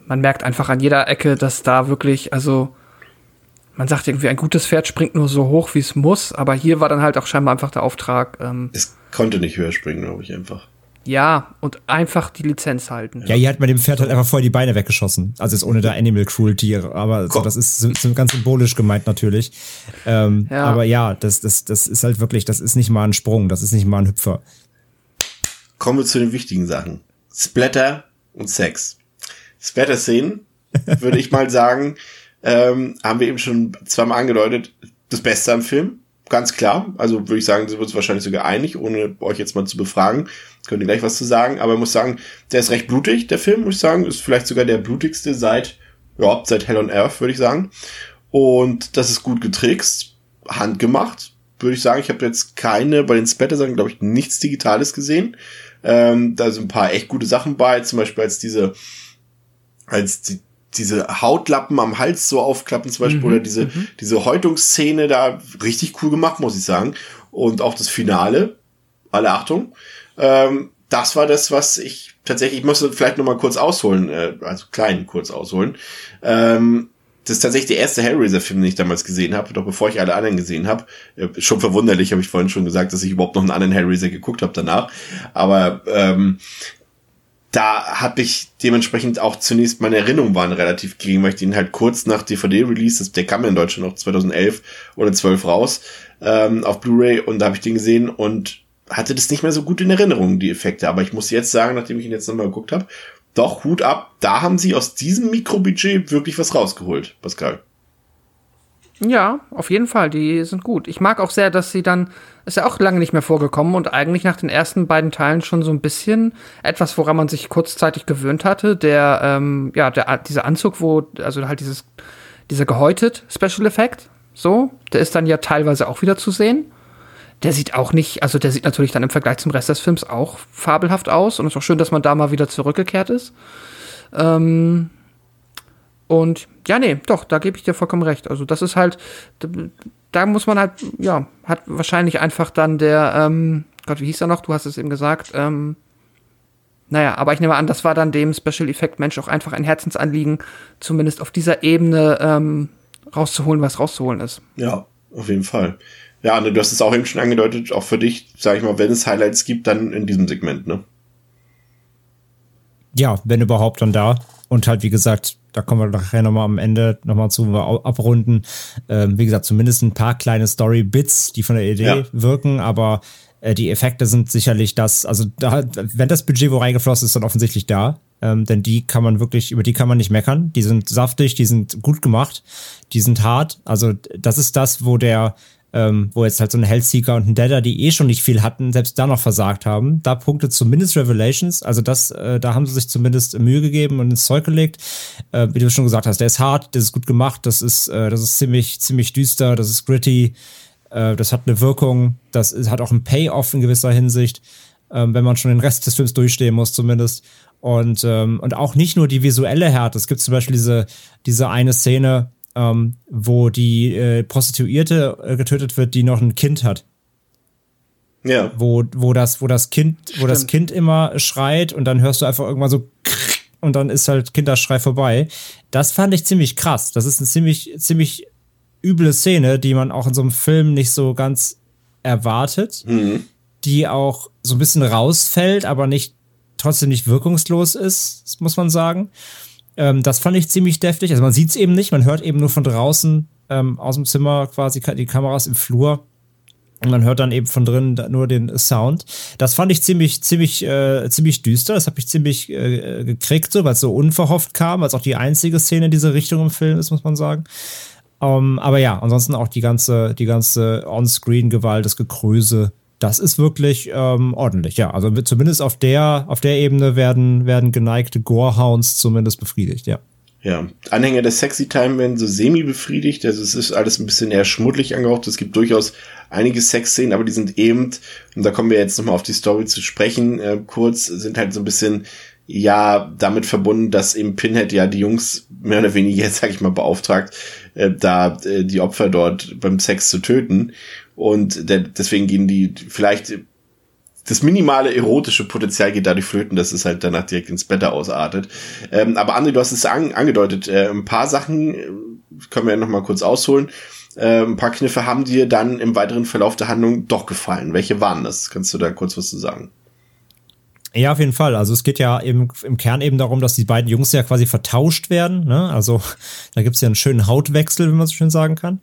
[SPEAKER 3] man merkt einfach an jeder Ecke, dass da wirklich, also man sagt irgendwie, ein gutes Pferd springt nur so hoch, wie es muss, aber hier war dann halt auch scheinbar einfach der Auftrag, ähm,
[SPEAKER 2] Es konnte nicht höher springen, glaube ich einfach.
[SPEAKER 3] ja, und einfach die Lizenz halten.
[SPEAKER 4] ja, hier hat man dem Pferd halt einfach vorher die Beine weggeschossen. Also jetzt ohne da Animal Cruelty, aber so, das ist so, so ganz symbolisch gemeint natürlich. Ähm,
[SPEAKER 3] Ja.
[SPEAKER 4] Aber ja, das, das, das ist halt wirklich, das ist nicht mal ein Sprung, das ist nicht mal ein Hüpfer.
[SPEAKER 2] Kommen wir zu den wichtigen Sachen. Splatter und Sex. Splatter-Szenen, würde ich mal sagen, ähm, haben wir eben schon zweimal angedeutet, das Beste am Film. Ganz klar. Also würde ich sagen, sind wir uns wahrscheinlich sogar einig, ohne euch jetzt mal zu befragen. Könnt ihr gleich was zu sagen. Aber ich muss sagen, der ist recht blutig, der Film, muss ich sagen. Ist vielleicht sogar der blutigste seit, ja, seit Hell on Earth, würde ich sagen. Und das ist gut getrickst, handgemacht, würde ich sagen. Ich habe jetzt keine, bei den Splatter-Sachen, glaube ich, nichts Digitales gesehen. Ähm, da sind ein paar echt gute Sachen bei, zum Beispiel als diese, als die, diese Hautlappen am Hals so aufklappen zum Beispiel, oder diese, diese Häutungsszene da richtig cool gemacht, muss ich sagen. Und auch das Finale, alle Achtung. Ähm, das war das, was ich tatsächlich, ich muss vielleicht noch mal kurz ausholen, äh, also klein kurz ausholen. Ähm, das ist tatsächlich der erste Hellraiser-Film, den ich damals gesehen habe, doch bevor ich alle anderen gesehen habe. Äh, schon verwunderlich, habe ich vorhin schon gesagt, dass ich überhaupt noch einen anderen Hellraiser geguckt habe danach. Aber ähm, da habe ich dementsprechend auch zunächst meine Erinnerungen waren relativ gering, weil ich den halt kurz nach DVD-Release, der kam ja in Deutschland noch 2011 oder 12 raus, ähm, auf Blu-ray und da habe ich den gesehen und hatte das nicht mehr so gut in Erinnerung, die Effekte. Aber ich muss jetzt sagen, nachdem ich ihn jetzt nochmal geguckt habe, doch, Hut ab, da haben sie aus diesem Mikrobudget wirklich was rausgeholt, Pascal.
[SPEAKER 3] Ja, auf jeden Fall, die sind gut. Ich mag auch sehr, dass sie dann, ist ja auch lange nicht mehr vorgekommen und eigentlich nach den ersten beiden Teilen schon so ein bisschen etwas, woran man sich kurzzeitig gewöhnt hatte, der, ähm, ja, der, dieser Anzug, wo, also halt dieses, dieser gehäutet Special Effect, so, der ist dann ja teilweise auch wieder zu sehen. Der sieht auch nicht, also der sieht natürlich dann im Vergleich zum Rest des Films auch fabelhaft aus und es ist auch schön, dass man da mal wieder zurückgekehrt ist. Ähm, und ja, nee, doch, da gebe ich dir vollkommen recht. Also das ist halt, da, da muss man halt, ja, hat wahrscheinlich einfach dann der, ähm, Gott, wie hieß er noch? Du hast es eben gesagt. Ähm, naja, aber ich nehme an, das war dann dem Special Effect Mensch auch einfach ein Herzensanliegen, zumindest auf dieser Ebene ähm, rauszuholen, was rauszuholen ist.
[SPEAKER 2] Ja, auf jeden Fall. Ja, Anne, du hast es auch eben schon angedeutet, auch für dich, sage ich mal, wenn es Highlights gibt, dann in diesem Segment, ne?
[SPEAKER 4] Ja, wenn überhaupt dann da. Und halt, wie gesagt, da kommen wir nachher nochmal am Ende nochmal zu, abrunden. Ähm, wie gesagt, zumindest ein paar kleine Story-Bits, die von der Idee
[SPEAKER 2] Ja.
[SPEAKER 4] wirken, aber äh, die Effekte sind sicherlich das, also da, wenn das Budget wo reingeflossen ist, dann offensichtlich da. Ähm, denn die kann man wirklich, über die kann man nicht meckern. Die sind saftig, die sind gut gemacht, die sind hart. Also das ist das, wo der ähm, wo jetzt halt so ein Hellseeker und ein Deader, die eh schon nicht viel hatten, selbst da noch versagt haben. Da punktet zumindest Revelations, also das, äh, da haben sie sich zumindest Mühe gegeben und ins Zeug gelegt. Äh, wie du schon gesagt hast, der ist hart, das ist gut gemacht, das ist, äh, das ist ziemlich, ziemlich düster, das ist gritty, äh, das hat eine Wirkung, das ist, hat auch einen Payoff in gewisser Hinsicht, ähm, wenn man schon den Rest des Films durchstehen muss zumindest. Und, ähm, und auch nicht nur die visuelle Härte. Es gibt zum Beispiel diese, diese eine Szene, ähm, wo die äh, Prostituierte äh, getötet wird, die noch ein Kind hat.
[SPEAKER 2] Ja.
[SPEAKER 4] Wo, wo das, wo das Kind, wo das. Kind immer schreit und dann hörst du einfach irgendwann so und dann ist halt Kinderschrei vorbei. Das fand ich ziemlich krass. Das ist eine ziemlich, ziemlich üble Szene, die man auch in so einem Film nicht so ganz erwartet, die auch so ein bisschen rausfällt, aber nicht trotzdem nicht wirkungslos ist, muss man sagen. Ähm, das fand ich ziemlich deftig. Also man sieht es eben nicht, man hört eben nur von draußen ähm, aus dem Zimmer quasi die Kameras im Flur. Und man hört dann eben von drinnen nur den Sound. Das fand ich ziemlich, ziemlich, äh, ziemlich düster. Das habe ich ziemlich äh, gekriegt, so, weil es so unverhofft kam, weil es auch die einzige Szene in diese Richtung im Film ist, muss man sagen. Ähm, aber ja, ansonsten auch die ganze, die ganze On-Screen-Gewalt, das Gekröse, das ist wirklich ähm, ordentlich. Ja, also zumindest auf der, auf der Ebene werden, werden geneigte Gorehounds zumindest befriedigt, ja.
[SPEAKER 2] Ja, Anhänger der Sexy Time werden so semi befriedigt. Also es ist alles ein bisschen eher schmuddelig angehaucht. Es gibt durchaus einige Sexszenen, aber die sind eben, und da kommen wir jetzt nochmal auf die Story zu sprechen, äh, kurz, sind halt so ein bisschen, ja, damit verbunden, dass eben Pinhead ja die Jungs mehr oder weniger, sag ich mal, beauftragt, äh, da äh, die Opfer dort beim Sex zu töten. Und der, deswegen gehen die vielleicht das minimale erotische Potenzial geht dadurch flöten, dass es halt danach direkt ins Bett ausartet. Ähm, aber André, du hast es an, angedeutet, äh, ein paar Sachen äh, können wir ja noch mal kurz ausholen. Äh, ein paar Kniffe haben dir dann im weiteren Verlauf der Handlung doch gefallen. Welche waren das? Kannst du da kurz was zu sagen?
[SPEAKER 4] Ja, auf jeden Fall. Also es geht ja eben im Kern eben darum, dass die beiden Jungs ja quasi vertauscht werden. Ne? Also da gibt's ja einen schönen Hautwechsel, wenn man so schön sagen kann.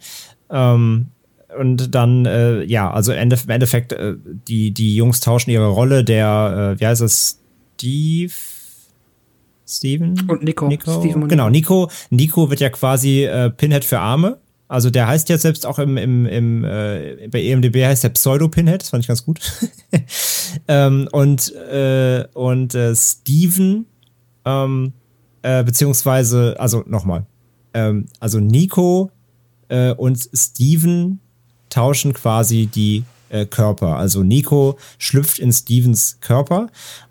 [SPEAKER 4] Ähm, und dann, äh, ja, also im Ende- im Endeffekt, äh, die, die Jungs tauschen ihre Rolle. Der, äh, wie heißt es, Steve? Steven?
[SPEAKER 3] Und Nico.
[SPEAKER 4] Nico?
[SPEAKER 3] Und
[SPEAKER 4] genau, Nico. Nico wird ja quasi äh, Pinhead für Arme. Also der heißt jetzt selbst auch im, im, im äh, bei EMDB heißt der Pseudo-Pinhead, das fand ich ganz gut. ähm, und äh, und äh, Steven, ähm, äh, beziehungsweise, also nochmal, ähm, also Nico äh, und Steven tauschen quasi die äh, Körper. Also Nico schlüpft in Stevens Körper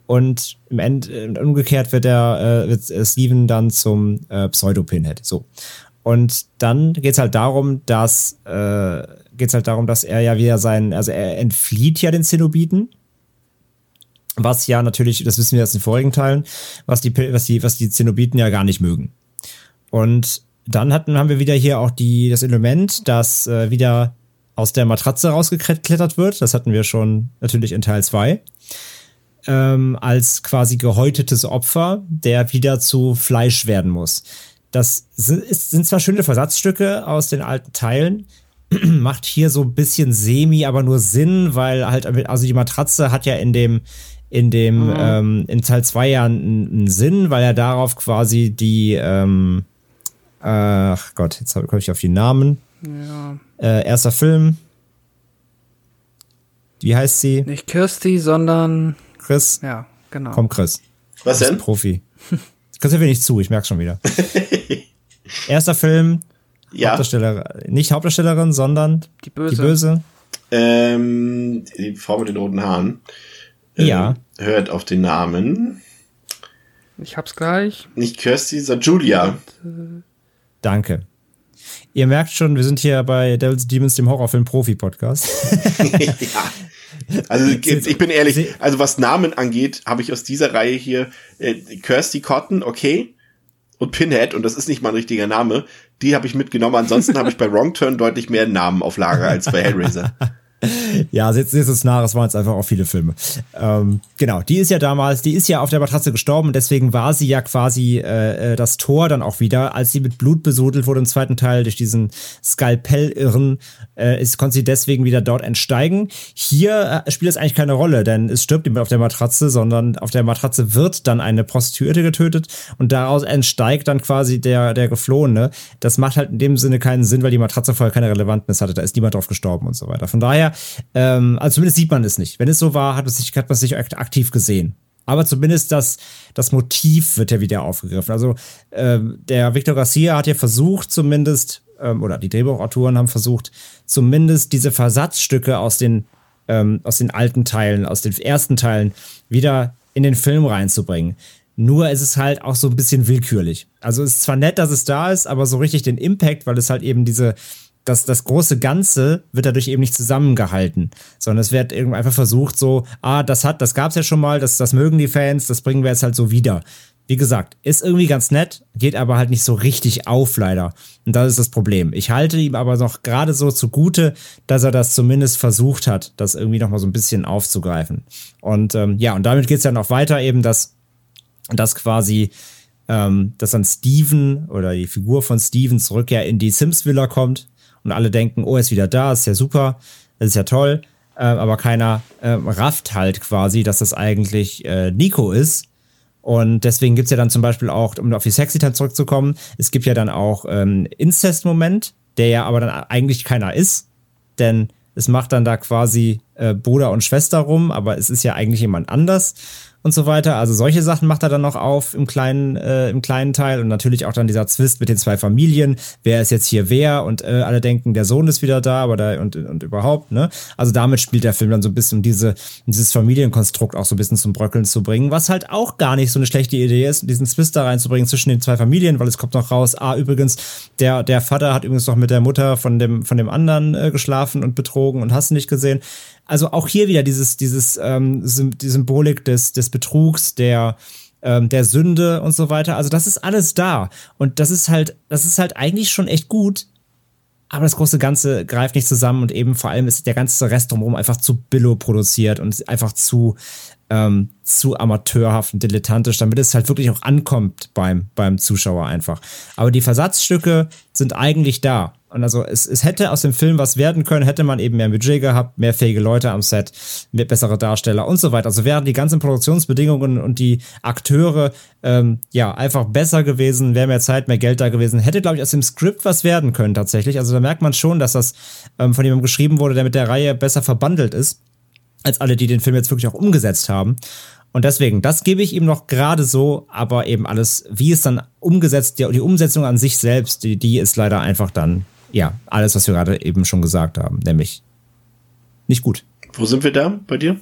[SPEAKER 4] und im End, äh, umgekehrt wird er äh, wird äh, Steven dann zum äh, Pseudo-Pinhead. So. Und dann geht's halt darum, dass äh, geht's halt darum, dass er ja wieder sein, also er entflieht ja den Zenobiten, was ja natürlich, das wissen wir aus den vorigen Teilen, was die was die was die Zenobiten ja gar nicht mögen. Und dann hatten haben wir wieder hier auch die das Element, das äh, wieder aus der Matratze rausgeklettert wird. Das hatten wir schon natürlich in Teil 2. Ähm, als quasi gehäutetes Opfer, der wieder zu Fleisch werden muss. Das sind, ist, sind zwar schöne Versatzstücke aus den alten Teilen, macht hier so ein bisschen semi, aber nur Sinn, weil halt, also die Matratze hat ja in dem, in dem,
[SPEAKER 3] Mhm.
[SPEAKER 4] ähm, in Teil 2 ja einen, einen Sinn, weil er darauf quasi die, ähm, ach Gott, jetzt komme ich auf die Namen.
[SPEAKER 3] Ja.
[SPEAKER 4] Äh, erster Film. Wie heißt sie?
[SPEAKER 3] Nicht Kirsty, sondern.
[SPEAKER 4] Chris?
[SPEAKER 3] Ja, genau.
[SPEAKER 4] Komm, Chris.
[SPEAKER 2] Was denn?
[SPEAKER 4] Profi. Das hört mir nicht zu, ich merke schon wieder. Erster Film.
[SPEAKER 2] Ja.
[SPEAKER 4] Hauptdarsteller, nicht Hauptdarstellerin, sondern
[SPEAKER 3] Die Böse.
[SPEAKER 4] Die Böse.
[SPEAKER 2] Ähm, die Frau mit den roten Haaren. Ähm,
[SPEAKER 4] Ja.
[SPEAKER 2] Hört auf den Namen.
[SPEAKER 3] Ich hab's gleich.
[SPEAKER 2] Nicht Kirsty, sondern Julia.
[SPEAKER 4] Danke. Ihr merkt schon, wir sind hier bei Devil's Demons, dem Horrorfilm-Profi-Podcast.
[SPEAKER 2] ja. Also ich bin ehrlich, also was Namen angeht, habe ich aus dieser Reihe hier äh, Kirsty Cotton, okay, und Pinhead, und das ist nicht mal ein richtiger Name, die habe ich mitgenommen. Ansonsten habe ich bei Wrong Turn deutlich mehr Namen auf Lager als bei Hellraiser.
[SPEAKER 4] ja, jetzt ist es nach, es waren jetzt einfach auch viele Filme. Ähm, genau, die ist ja damals, die ist ja auf der Matratze gestorben und deswegen war sie ja quasi äh, äh das Tor dann auch wieder, als sie mit Blut besudelt wurde im zweiten Teil durch diesen Skalpell-Irren, äh, konnte sie deswegen wieder dort entsteigen. Hier äh, spielt es eigentlich keine Rolle, denn es stirbt niemand auf der Matratze, sondern auf der Matratze wird dann eine Prostituierte getötet und daraus entsteigt dann quasi der, der Geflohene. Das macht halt in dem Sinne keinen Sinn, weil die Matratze vorher keine Relevanz hatte. Da ist niemand drauf gestorben und so weiter. Von daher, ähm, also zumindest sieht man es nicht. Wenn es so war, hat man sich, hat man sich aktiv gesehen. Aber zumindest das, das Motiv wird ja wieder aufgegriffen. Also ähm, der Victor Garcia hat ja versucht, zumindest, ähm, oder die Drehbuchautoren haben versucht, zumindest diese Versatzstücke aus den, ähm, aus den alten Teilen, aus den ersten Teilen wieder in den Film reinzubringen. Nur ist es halt auch so ein bisschen willkürlich. Also es ist zwar nett, dass es da ist, aber so richtig den Impact, weil es halt eben diese, das, das große Ganze wird dadurch eben nicht zusammengehalten, sondern es wird irgendwie einfach versucht, so, ah, das hat, das gab's ja schon mal, das, das mögen die Fans, das bringen wir jetzt halt so wieder. Wie gesagt, ist irgendwie ganz nett, geht aber halt nicht so richtig auf, leider. Und das ist das Problem. Ich halte ihm aber noch gerade so zugute, dass er das zumindest versucht hat, das irgendwie noch mal so ein bisschen aufzugreifen. Und ähm, ja, und damit geht's ja noch weiter eben, dass, dass quasi ähm, dass dann Steven oder die Figur von Steven zurück ja in die Sims Villa kommt und alle denken, oh, er ist wieder da, ist ja super, ist ja toll, äh, aber keiner äh, rafft halt quasi, dass das eigentlich äh, Nico ist. Und deswegen gibt's ja dann zum Beispiel auch, um auf die Sexy-Time zurückzukommen, es gibt ja dann auch ähm, Incest-Moment, der ja aber dann eigentlich keiner ist, denn es macht dann da quasi äh, Bruder und Schwester rum, aber es ist ja eigentlich jemand anders und so weiter. Also solche Sachen macht er dann noch auf im kleinen, äh, im kleinen Teil und natürlich auch dann dieser Zwist mit den zwei Familien. Wer ist jetzt hier wer? Und äh, alle denken, der Sohn ist wieder da, aber da und, und überhaupt, ne? Also damit spielt der Film dann so ein bisschen, um diese, dieses Familienkonstrukt auch so ein bisschen zum Bröckeln zu bringen, was halt auch gar nicht so eine schlechte Idee ist, diesen Zwist da reinzubringen zwischen den zwei Familien, weil es kommt noch raus, ah, übrigens, der, der Vater hat übrigens noch mit der Mutter von dem, von dem anderen äh, geschlafen und betrogen und hast nicht gesehen. Also auch hier wieder dieses, dieses, ähm, die Symbolik des, des Betrugs, der, ähm, der Sünde und so weiter. Also das ist alles da. Und das ist halt, das ist halt eigentlich schon echt gut. Aber das große Ganze greift nicht zusammen und eben vor allem ist der ganze Rest drumherum einfach zu billo produziert und einfach zu, ähm, zu amateurhaft und dilettantisch, damit es halt wirklich auch ankommt beim, beim Zuschauer einfach. Aber die Versatzstücke sind eigentlich da. Und also es, es hätte aus dem Film was werden können, hätte man eben mehr Budget gehabt, mehr fähige Leute am Set, mehr bessere Darsteller und so weiter. Also wären die ganzen Produktionsbedingungen und die Akteure ähm, ja einfach besser gewesen, wäre mehr Zeit, mehr Geld da gewesen, hätte, glaube ich, aus dem Skript was werden können tatsächlich. Also da merkt man schon, dass das ähm, von jemandem geschrieben wurde, der mit der Reihe besser verbandelt ist, als alle, die den Film jetzt wirklich auch umgesetzt haben. Und deswegen, das gebe ich ihm noch gerade so, aber eben alles, wie es dann umgesetzt, die, die Umsetzung an sich selbst, die, die ist leider einfach dann ja, alles, was wir gerade eben schon gesagt haben, nämlich nicht gut.
[SPEAKER 2] Wo sind wir da bei dir?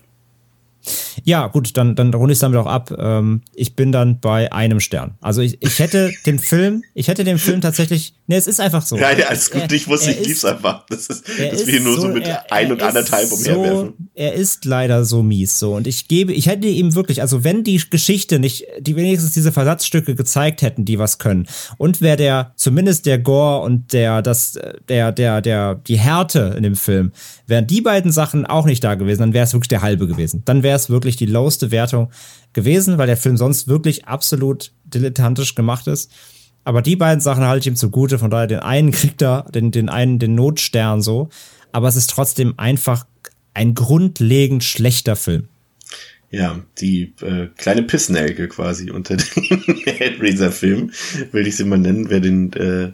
[SPEAKER 4] Ja, gut, dann, dann runde ich es damit auch ab. Ähm, ich bin dann bei einem Stern. Also ich, ich hätte den Film, ich hätte den Film tatsächlich, ne, es ist einfach so.
[SPEAKER 2] Nein, alles gut, ich wusste, ich lieb's einfach. Das ist, dass wir nur so, so mit er, ein und anderthalb umherwerfen.
[SPEAKER 4] So, er ist leider so mies, so. Und ich gebe, ich hätte ihm wirklich, also wenn die Geschichte nicht, die wenigstens diese Versatzstücke gezeigt hätten, die was können. Und wer der, zumindest der Gore und der, das, der, der, der, die Härte in dem Film, wären die beiden Sachen auch nicht da gewesen, dann wäre es wirklich der halbe gewesen. Dann wäre es wirklich die lowste Wertung gewesen, weil der Film sonst wirklich absolut dilettantisch gemacht ist. Aber die beiden Sachen halte ich ihm zugute, von daher den einen kriegt er, den, den einen, den Notstern so. Aber es ist trotzdem einfach ein grundlegend schlechter Film.
[SPEAKER 2] Ja, die äh, kleine Pissnelke quasi unter den Hellraiser-Filmen, will ich sie mal nennen, wer den äh,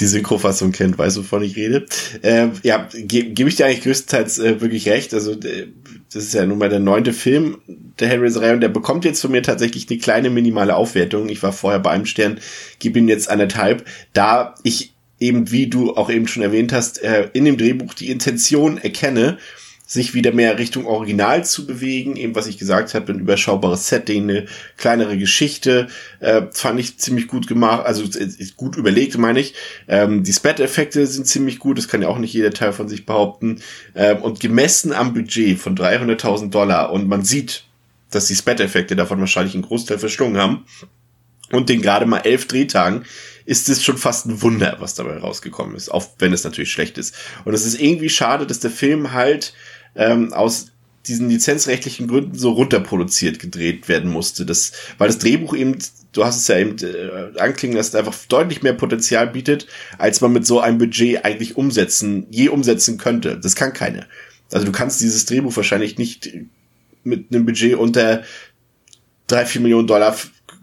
[SPEAKER 2] die Synchrofassung kennt, weiß, wovon ich rede. Äh, ja, ge gebe ich dir eigentlich größtenteils äh, wirklich recht. Also, äh, das ist ja nun mal der neunte Film der Hellraiser-Reihe und der bekommt jetzt von mir tatsächlich eine kleine minimale Aufwertung. Ich war vorher bei einem Stern, gebe ihm jetzt anderthalb. Da ich eben, wie du auch eben schon erwähnt hast, äh, in dem Drehbuch die Intention erkenne, sich wieder mehr Richtung Original zu bewegen. Eben was ich gesagt habe, ein überschaubares Setting, eine kleinere Geschichte, äh, fand ich ziemlich gut gemacht, also äh, gut überlegt, meine ich. Ähm, die Spat-Effekte sind ziemlich gut, das kann ja auch nicht jeder Teil von sich behaupten. Ähm, und gemessen am Budget von 300.000 Dollar und man sieht, dass die Spat-Effekte davon wahrscheinlich einen Großteil verschlungen haben und den gerade mal elf Drehtagen, ist es schon fast ein Wunder, was dabei rausgekommen ist, auch wenn es natürlich schlecht ist. Und es ist irgendwie schade, dass der Film halt ähm, aus diesen lizenzrechtlichen Gründen so runterproduziert gedreht werden musste. Das, weil das Drehbuch eben, du hast es ja eben äh, anklingen lassen, einfach deutlich mehr Potenzial bietet, als man mit so einem Budget eigentlich umsetzen, je umsetzen könnte. Das kann keine. Also du kannst dieses Drehbuch wahrscheinlich nicht mit einem Budget unter drei, vier Millionen Dollar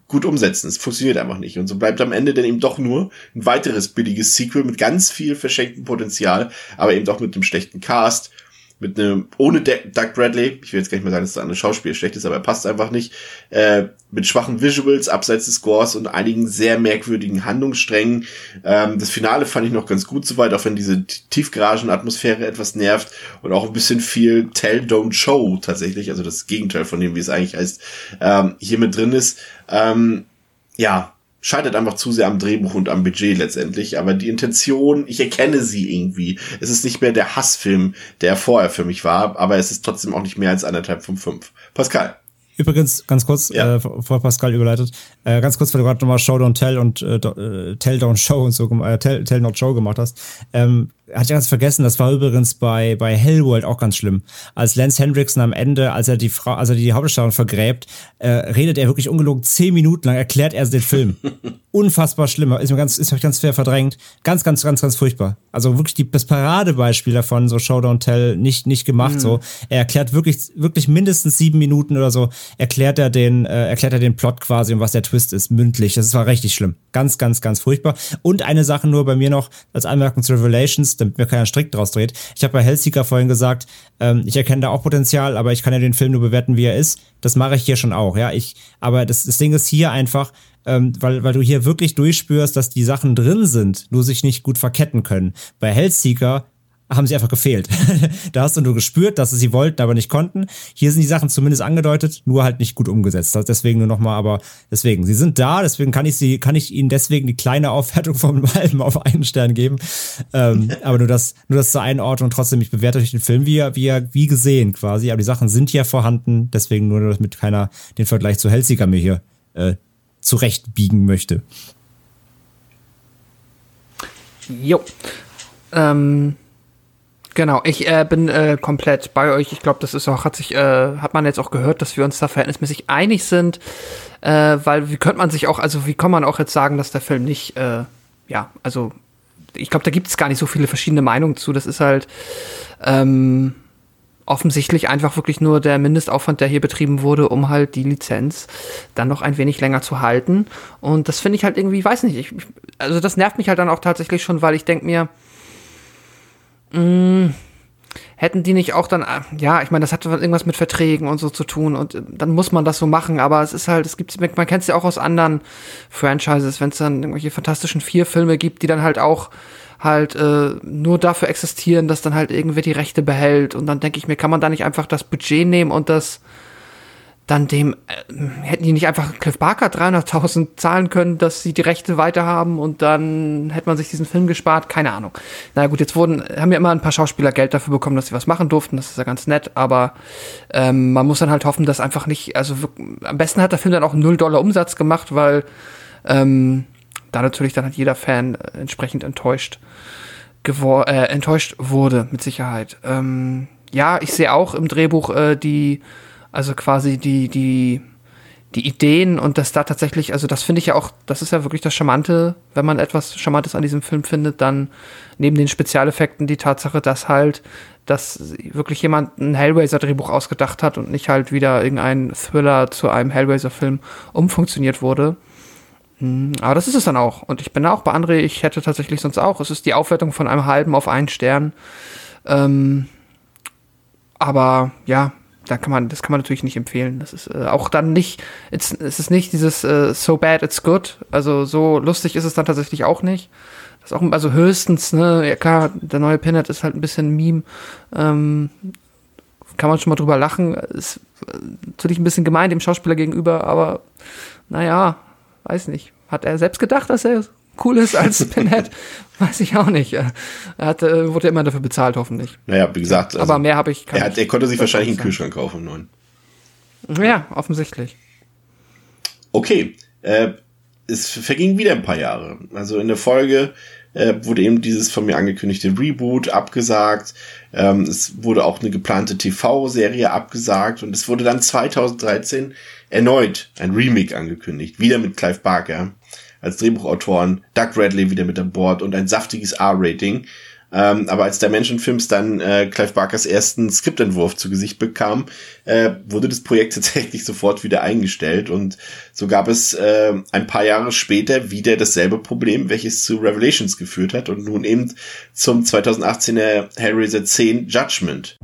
[SPEAKER 2] gut umsetzen. Es funktioniert einfach nicht. Und so bleibt am Ende dann eben doch nur ein weiteres billiges Sequel mit ganz viel verschenktem Potenzial, aber eben doch mit einem schlechten Cast mit einem, ohne De Doug Bradley, ich will jetzt gar nicht mehr sagen, dass das andere Schauspiel schlecht ist, aber er passt einfach nicht, äh, mit schwachen Visuals, abseits des Scores und einigen sehr merkwürdigen Handlungssträngen. Ähm, das Finale fand ich noch ganz gut soweit, auch wenn diese Tiefgaragen-Atmosphäre etwas nervt und auch ein bisschen viel Tell, Don't Show tatsächlich, also das Gegenteil von dem, wie es eigentlich heißt, ähm, hier mit drin ist. Ähm, ja, scheitert einfach zu sehr am Drehbuch und am Budget letztendlich. Aber die Intention, ich erkenne sie irgendwie. Es ist nicht mehr der Hassfilm, der vorher für mich war, aber es ist trotzdem auch nicht mehr als anderthalb von fünf. Pascal.
[SPEAKER 4] Übrigens, ganz kurz,
[SPEAKER 2] Ja.
[SPEAKER 4] äh, vor Pascal überleitet, äh, ganz kurz, weil du gerade nochmal Show Don't Tell und äh, äh, Tell Don't Show und so, äh, Tell, Tell Not Show gemacht hast. Ähm, hatte ich ganz vergessen, das war übrigens bei, bei Hellworld auch ganz schlimm. Als Lance Hendrickson am Ende, als er die Frau, als er die Hauptdarstellerin vergräbt, äh, redet er wirklich ungelogen zehn Minuten lang, erklärt er den Film. Unfassbar schlimm. Ist mir ganz, ist mir ganz fair verdrängt. Ganz, ganz, ganz, ganz furchtbar. Also wirklich die, das Paradebeispiel davon, so Show Don't Tell, nicht, nicht gemacht,
[SPEAKER 3] Mhm.
[SPEAKER 4] so. Er erklärt wirklich, wirklich mindestens sieben Minuten oder so, erklärt er den, äh, erklärt er den Plot quasi und was der Twist ist, mündlich. Das war richtig schlimm. Ganz, ganz, ganz furchtbar. Und eine Sache nur bei mir noch als Anmerkung zu Revelations, damit mir keiner Strick draus dreht. Ich habe bei Hellseeker vorhin gesagt, ähm, ich erkenne da auch Potenzial, aber ich kann ja den Film nur bewerten, wie er ist. Das mache ich hier schon auch, ja. Ich, aber das, das Ding ist hier einfach, ähm, weil, weil du hier wirklich durchspürst, dass die Sachen drin sind, nur sich nicht gut verketten können. Bei Hellseeker haben sie einfach gefehlt. da hast du nur gespürt, dass sie wollten, aber nicht konnten. Hier sind die Sachen zumindest angedeutet, nur halt nicht gut umgesetzt. Deswegen nur nochmal, aber deswegen, sie sind da, deswegen kann ich sie, kann ich ihnen deswegen die kleine Aufwertung vom halben auf einen Stern geben. Ähm, aber nur das, nur das zur Einordnung. Trotzdem, ich bewerte euch den Film wie, wie, wie gesehen quasi. Aber die Sachen sind ja vorhanden, deswegen nur, damit keiner den Vergleich zu Hellseeker mir hier äh, zurechtbiegen möchte.
[SPEAKER 3] Jo. Ähm, genau, ich äh, bin äh, komplett bei euch. Ich glaube, das ist auch, hat sich, äh, hat man jetzt auch gehört, dass wir uns da verhältnismäßig einig sind. Äh, weil wie könnte man sich auch, also wie kann man auch jetzt sagen, dass der Film nicht, äh, ja, also ich glaube, da gibt es gar nicht so viele verschiedene Meinungen zu. Das ist halt ähm, offensichtlich einfach wirklich nur der Mindestaufwand, der hier betrieben wurde, um halt die Lizenz dann noch ein wenig länger zu halten. Und das finde ich halt irgendwie, weiß nicht, ich, also das nervt mich halt dann auch tatsächlich schon, weil ich denke mir, mh, hätten die nicht auch dann, äh, ja, ich meine, das hat irgendwas mit Verträgen und so zu tun und äh, dann muss man das so machen, aber es ist halt, es gibt, man kennt es ja auch aus anderen Franchises, wenn es dann irgendwelche fantastischen vier Filme gibt, die dann halt auch halt äh, nur dafür existieren, dass dann halt irgendwer die Rechte behält und dann denke ich mir, kann man da nicht einfach das Budget nehmen und das dann dem, äh, hätten die nicht einfach Cliff Barker 300.000 zahlen können, dass sie die Rechte weiterhaben und dann hätte man sich diesen Film gespart? Keine Ahnung. Na gut, jetzt wurden, haben ja immer ein paar Schauspieler Geld dafür bekommen, dass sie was machen durften, das ist ja ganz nett, aber ähm, man muss dann halt hoffen, dass einfach nicht, also am besten hat der Film dann auch 0 Dollar Umsatz gemacht, weil ähm, da natürlich dann hat jeder Fan äh, entsprechend enttäuscht äh, enttäuscht wurde, mit Sicherheit. Ähm, ja, ich sehe auch im Drehbuch äh, die, also quasi die, die, die Ideen und dass da tatsächlich, also das finde ich ja auch, das ist ja wirklich das Charmante, wenn man etwas Charmantes an diesem Film findet, dann neben den Spezialeffekten die Tatsache, dass halt, dass wirklich jemand ein Hellraiser-Drehbuch ausgedacht hat und nicht halt wieder irgendein Thriller zu einem Hellraiser-Film umfunktioniert wurde. Hm, Aber das ist es dann auch. Und ich bin da auch bei André, ich hätte tatsächlich sonst auch. Es ist die Aufwertung von einem halben auf einen Stern. Ähm, aber ja, da kann man, das kann man natürlich nicht empfehlen. Das ist äh, auch dann nicht, es ist nicht dieses äh, so bad it's good. Also so lustig ist es dann tatsächlich auch nicht. Das ist auch, also höchstens, ne, ja klar, der neue Pinhead ist halt ein bisschen Meme. Ähm, kann man schon mal drüber lachen. Ist äh, natürlich ein bisschen gemein dem Schauspieler gegenüber, aber naja, weiß nicht. Hat er selbst gedacht, dass er cool ist als Pinhead? weiß ich auch nicht. Er hat, äh, wurde immer dafür bezahlt, hoffentlich.
[SPEAKER 2] Naja, wie gesagt, also,
[SPEAKER 3] aber mehr habe ich.
[SPEAKER 2] er, hat, er konnte sich wahrscheinlich einen Kühlschrank kaufen, einen neuen.
[SPEAKER 3] Ja, offensichtlich.
[SPEAKER 2] Okay, äh, es vergingen wieder ein paar Jahre. Also in der Folge äh, wurde eben dieses von mir angekündigte Reboot abgesagt. Ähm, es wurde auch eine geplante TV-Serie abgesagt und es wurde dann 2013 erneut ein Remake angekündigt, wieder mit Clive Barker als Drehbuchautoren, Doug Bradley wieder mit an Bord und ein saftiges R-Rating. Ähm, aber als der Menschenfilms dann äh, Clive Barkers ersten Skriptentwurf zu Gesicht bekam, äh, wurde das Projekt tatsächlich sofort wieder eingestellt und so gab es äh, ein paar Jahre später wieder dasselbe Problem, welches zu Revelations geführt hat und nun eben zum 2018er Hellraiser 10 Judgment.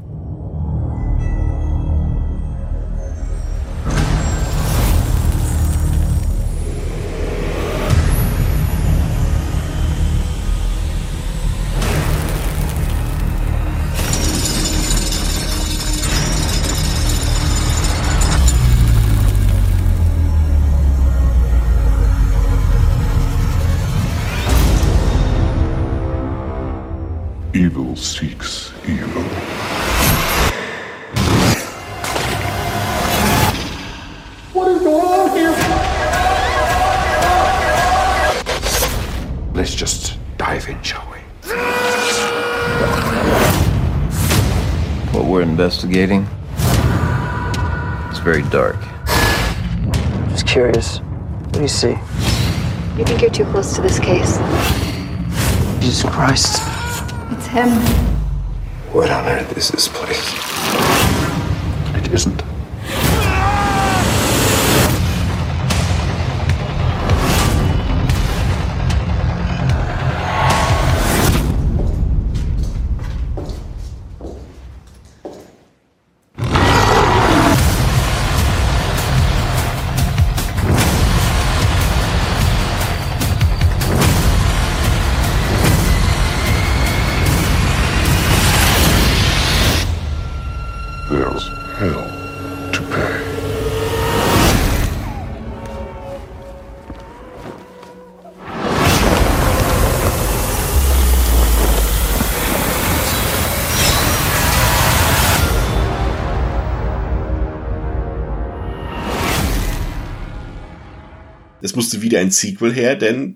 [SPEAKER 2] Musste wieder ein Sequel her, denn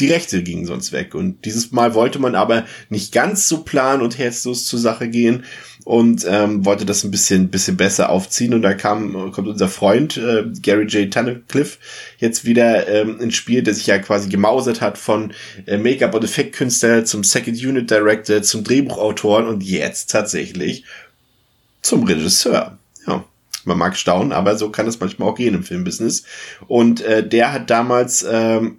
[SPEAKER 2] die Rechte gingen sonst weg. Und dieses Mal wollte man aber nicht ganz so plan und herzlos zur Sache gehen und ähm, wollte das ein bisschen, bisschen besser aufziehen. Und da kam, kommt unser Freund äh, Gary J. Tunnicliffe jetzt wieder ähm, ins Spiel, der sich ja quasi gemausert hat von äh, Make-up- und Effektkünstler zum Second Unit Director, zum Drehbuchautoren und jetzt tatsächlich zum Regisseur. Ja. Man mag staunen, aber so kann es manchmal auch gehen im Filmbusiness. Und äh, der hat damals ähm,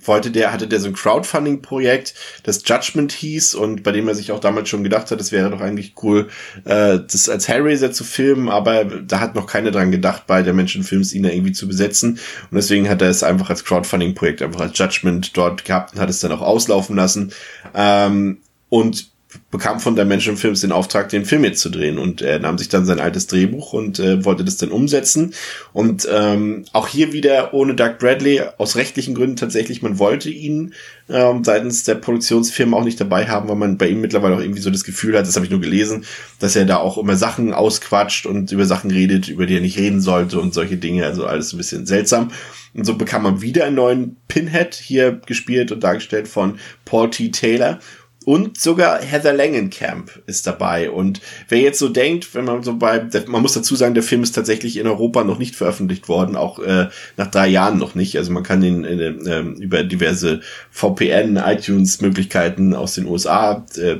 [SPEAKER 2] wollte der, hatte der so ein Crowdfunding-Projekt, das Judgment hieß und bei dem er sich auch damals schon gedacht hat, es wäre doch eigentlich cool, äh, das als Hellraiser zu filmen, aber da hat noch keiner dran gedacht, bei der Menschenfilms ihn da irgendwie zu besetzen und deswegen hat er es einfach als Crowdfunding-Projekt, einfach als Judgment dort gehabt und hat es dann auch auslaufen lassen ähm, und bekam von der Menschen Films den Auftrag, den Film jetzt zu drehen. Und er nahm sich dann sein altes Drehbuch und äh, wollte das dann umsetzen. Und ähm, auch hier wieder ohne Doug Bradley, aus rechtlichen Gründen tatsächlich, man wollte ihn ähm, seitens der Produktionsfirma auch nicht dabei haben, weil man bei ihm mittlerweile auch irgendwie so das Gefühl hat, das habe ich nur gelesen, dass er da auch immer Sachen ausquatscht und über Sachen redet, über die er nicht reden sollte und solche Dinge. Also alles ein bisschen seltsam. Und so bekam man wieder einen neuen Pinhead hier gespielt und dargestellt von Paul T. Taylor. Und sogar Heather Langenkamp ist dabei. Und wer jetzt so denkt, wenn man so bei, man muss dazu sagen, der Film ist tatsächlich in Europa noch nicht veröffentlicht worden, auch äh, nach drei Jahren noch nicht. Also man kann den äh, äh, über diverse VPN, iTunes-Möglichkeiten aus den USA äh,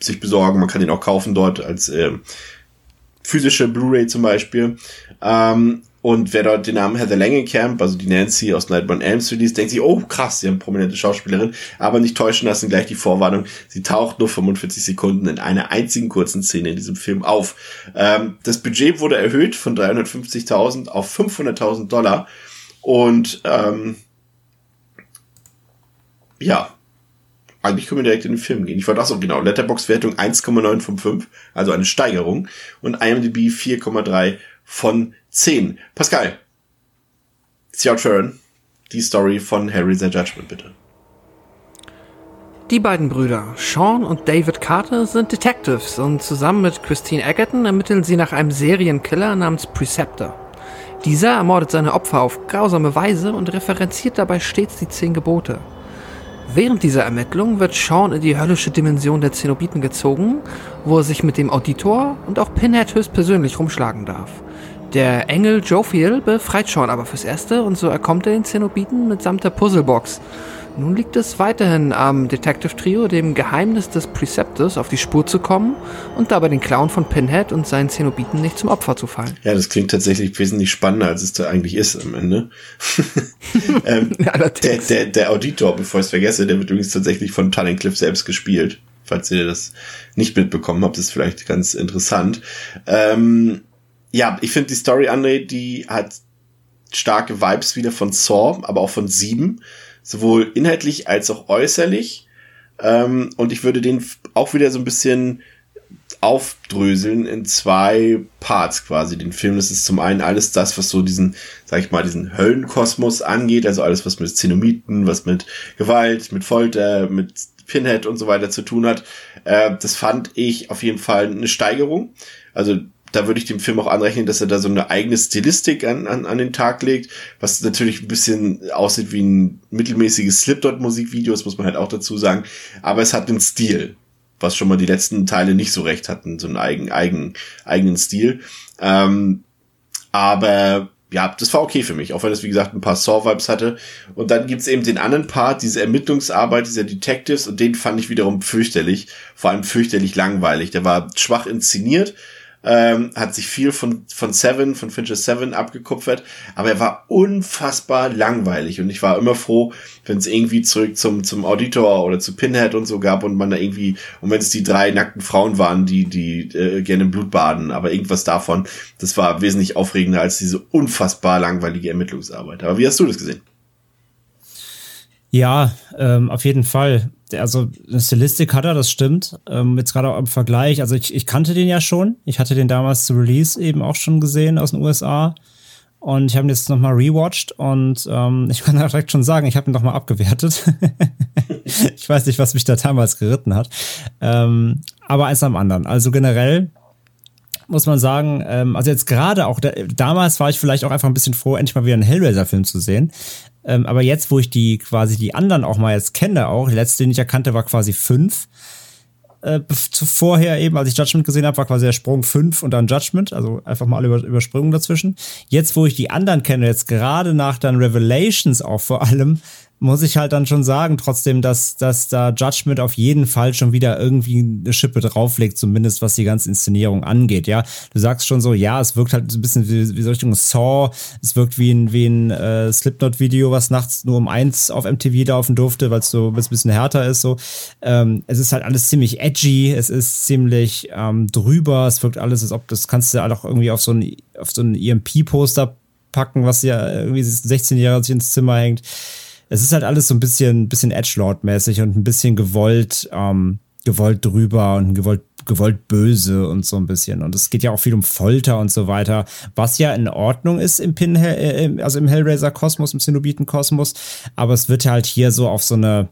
[SPEAKER 2] sich besorgen. Man kann den auch kaufen dort als äh, physische Blu-ray zum Beispiel. Ähm, und wer dort den Namen Heather Langenkamp, also die Nancy aus Nightmare on Elm Street liest, denkt sich, oh krass, sie haben prominente Schauspielerin, aber nicht täuschen lassen, gleich die Vorwarnung, sie taucht nur 45 Sekunden in einer einzigen kurzen Szene in diesem Film auf. Ähm, das Budget wurde erhöht von 350.000 auf 500.000 Dollar und ähm, ja, eigentlich können wir direkt in den Film gehen. Ich das auch genau. Letterbox-Wertung 1,9 von 5, also eine Steigerung. Und IMDb 4,3 von 10. Pascal, it's your turn. Die Story von Harry the Judgment, bitte.
[SPEAKER 3] Die beiden Brüder, Sean und David Carter, sind Detectives und zusammen mit Christine Egerton ermitteln sie nach einem Serienkiller namens Preceptor. Dieser ermordet seine Opfer auf grausame Weise und referenziert dabei stets die zehn Gebote. Während dieser Ermittlung wird Sean in die höllische Dimension der Zenobiten gezogen, wo er sich mit dem Auditor und auch Pinhead höchstpersönlich rumschlagen darf. Der Engel Jophiel befreit Sean aber fürs Erste und so erkommt er den Zenobiten mitsamt der Puzzlebox. Nun liegt es weiterhin am Detective Trio, dem Geheimnis des Preceptors auf die Spur zu kommen und dabei den Clown von Pinhead und seinen Zenobiten nicht zum Opfer zu fallen.
[SPEAKER 2] Ja, das klingt tatsächlich wesentlich spannender, als es da eigentlich ist am Ende. ähm, der, der, der Auditor, bevor ich es vergesse, der wird übrigens tatsächlich von Tunnicliffe selbst gespielt. Falls ihr das nicht mitbekommen habt, ist vielleicht ganz interessant. Ähm, ja, ich finde die Story, André, die hat starke Vibes wieder von Saw, aber auch von Sieben sowohl inhaltlich als auch äußerlich. Ähm, und ich würde den auch wieder so ein bisschen aufdröseln in zwei Parts quasi. Den Film, das ist zum einen alles das, was so diesen, sag ich mal, diesen Höllenkosmos angeht, also alles, was mit Zenomiten, was mit Gewalt, mit Folter, mit Pinhead und so weiter zu tun hat. Äh, das fand ich auf jeden Fall eine Steigerung. Also da würde ich dem Film auch anrechnen, dass er da so eine eigene Stilistik an, an, an den Tag legt, was natürlich ein bisschen aussieht wie ein mittelmäßiges Slipdot-Musikvideo, das muss man halt auch dazu sagen. Aber es hat einen Stil, was schon mal die letzten Teile nicht so recht hatten, so einen eigen, eigen, eigenen Stil. Ähm, aber ja, das war okay für mich, auch wenn es, wie gesagt, ein paar Saw-Vibes hatte. Und dann gibt's eben den anderen Part, diese Ermittlungsarbeit dieser Detectives, und den fand ich wiederum fürchterlich, vor allem fürchterlich langweilig. Der war schwach inszeniert, ähm, hat sich viel von, von Seven, von Fincher Seven abgekupfert, aber er war unfassbar langweilig und ich war immer froh, wenn es irgendwie zurück zum, zum Auditor oder zu Pinhead und so gab und man da irgendwie, und wenn es die drei nackten Frauen waren, die, die äh, gerne Blut baden, aber irgendwas davon, das war wesentlich aufregender als diese unfassbar langweilige Ermittlungsarbeit. Aber wie hast du das gesehen?
[SPEAKER 4] Ja, ähm, auf jeden Fall. Also eine Stilistik hat er, das stimmt. Ähm, jetzt gerade auch im Vergleich. Also ich, ich kannte den ja schon. Ich hatte den damals zu Release eben auch schon gesehen aus den USA. Und ich habe ihn jetzt nochmal rewatcht und ähm, ich kann direkt schon sagen, ich habe ihn nochmal abgewertet. ich weiß nicht, was mich da damals geritten hat. Ähm, aber eins am anderen. Also generell muss man sagen, ähm, also jetzt gerade auch, da, damals war ich vielleicht auch einfach ein bisschen froh, endlich mal wieder einen Hellraiser-Film zu sehen. Ähm, aber jetzt, wo ich die quasi die anderen auch mal jetzt kenne, auch, die letzte, den ich erkannte, war quasi fünf. Äh, zuvorher eben, als ich Judgment gesehen habe, war quasi der Sprung fünf und dann Judgment, also einfach mal alle Über Übersprungen dazwischen. Jetzt, wo ich die anderen kenne, jetzt gerade nach dann Revelations auch vor allem, muss ich halt dann schon sagen, trotzdem, dass, dass da Judgment auf jeden Fall schon wieder irgendwie eine Schippe drauflegt, zumindest was die ganze Inszenierung angeht, ja. Du sagst schon so, ja, es wirkt halt so ein bisschen wie, wie so Richtung Saw, es wirkt wie ein, wie ein äh, Slipknot-Video, was nachts nur um eins auf MTV laufen durfte, weil es so ein bisschen härter ist, so. Ähm, es ist halt alles ziemlich edgy, es ist ziemlich ähm, drüber, es wirkt alles, als ob das kannst du halt auch irgendwie auf so ein, auf so ein EMP-Poster packen, was ja irgendwie 16 Jahre sich ins Zimmer hängt es ist halt alles so ein bisschen, bisschen Edgelord-mäßig und ein bisschen gewollt, ähm, gewollt drüber und gewollt, gewollt böse und so ein bisschen. Und es geht ja auch viel um Folter und so weiter, was ja in Ordnung ist im Pinhell, äh, also im Hellraiser-Kosmos, im Cenobiten-Kosmos. Aber es wird halt hier so auf so eine,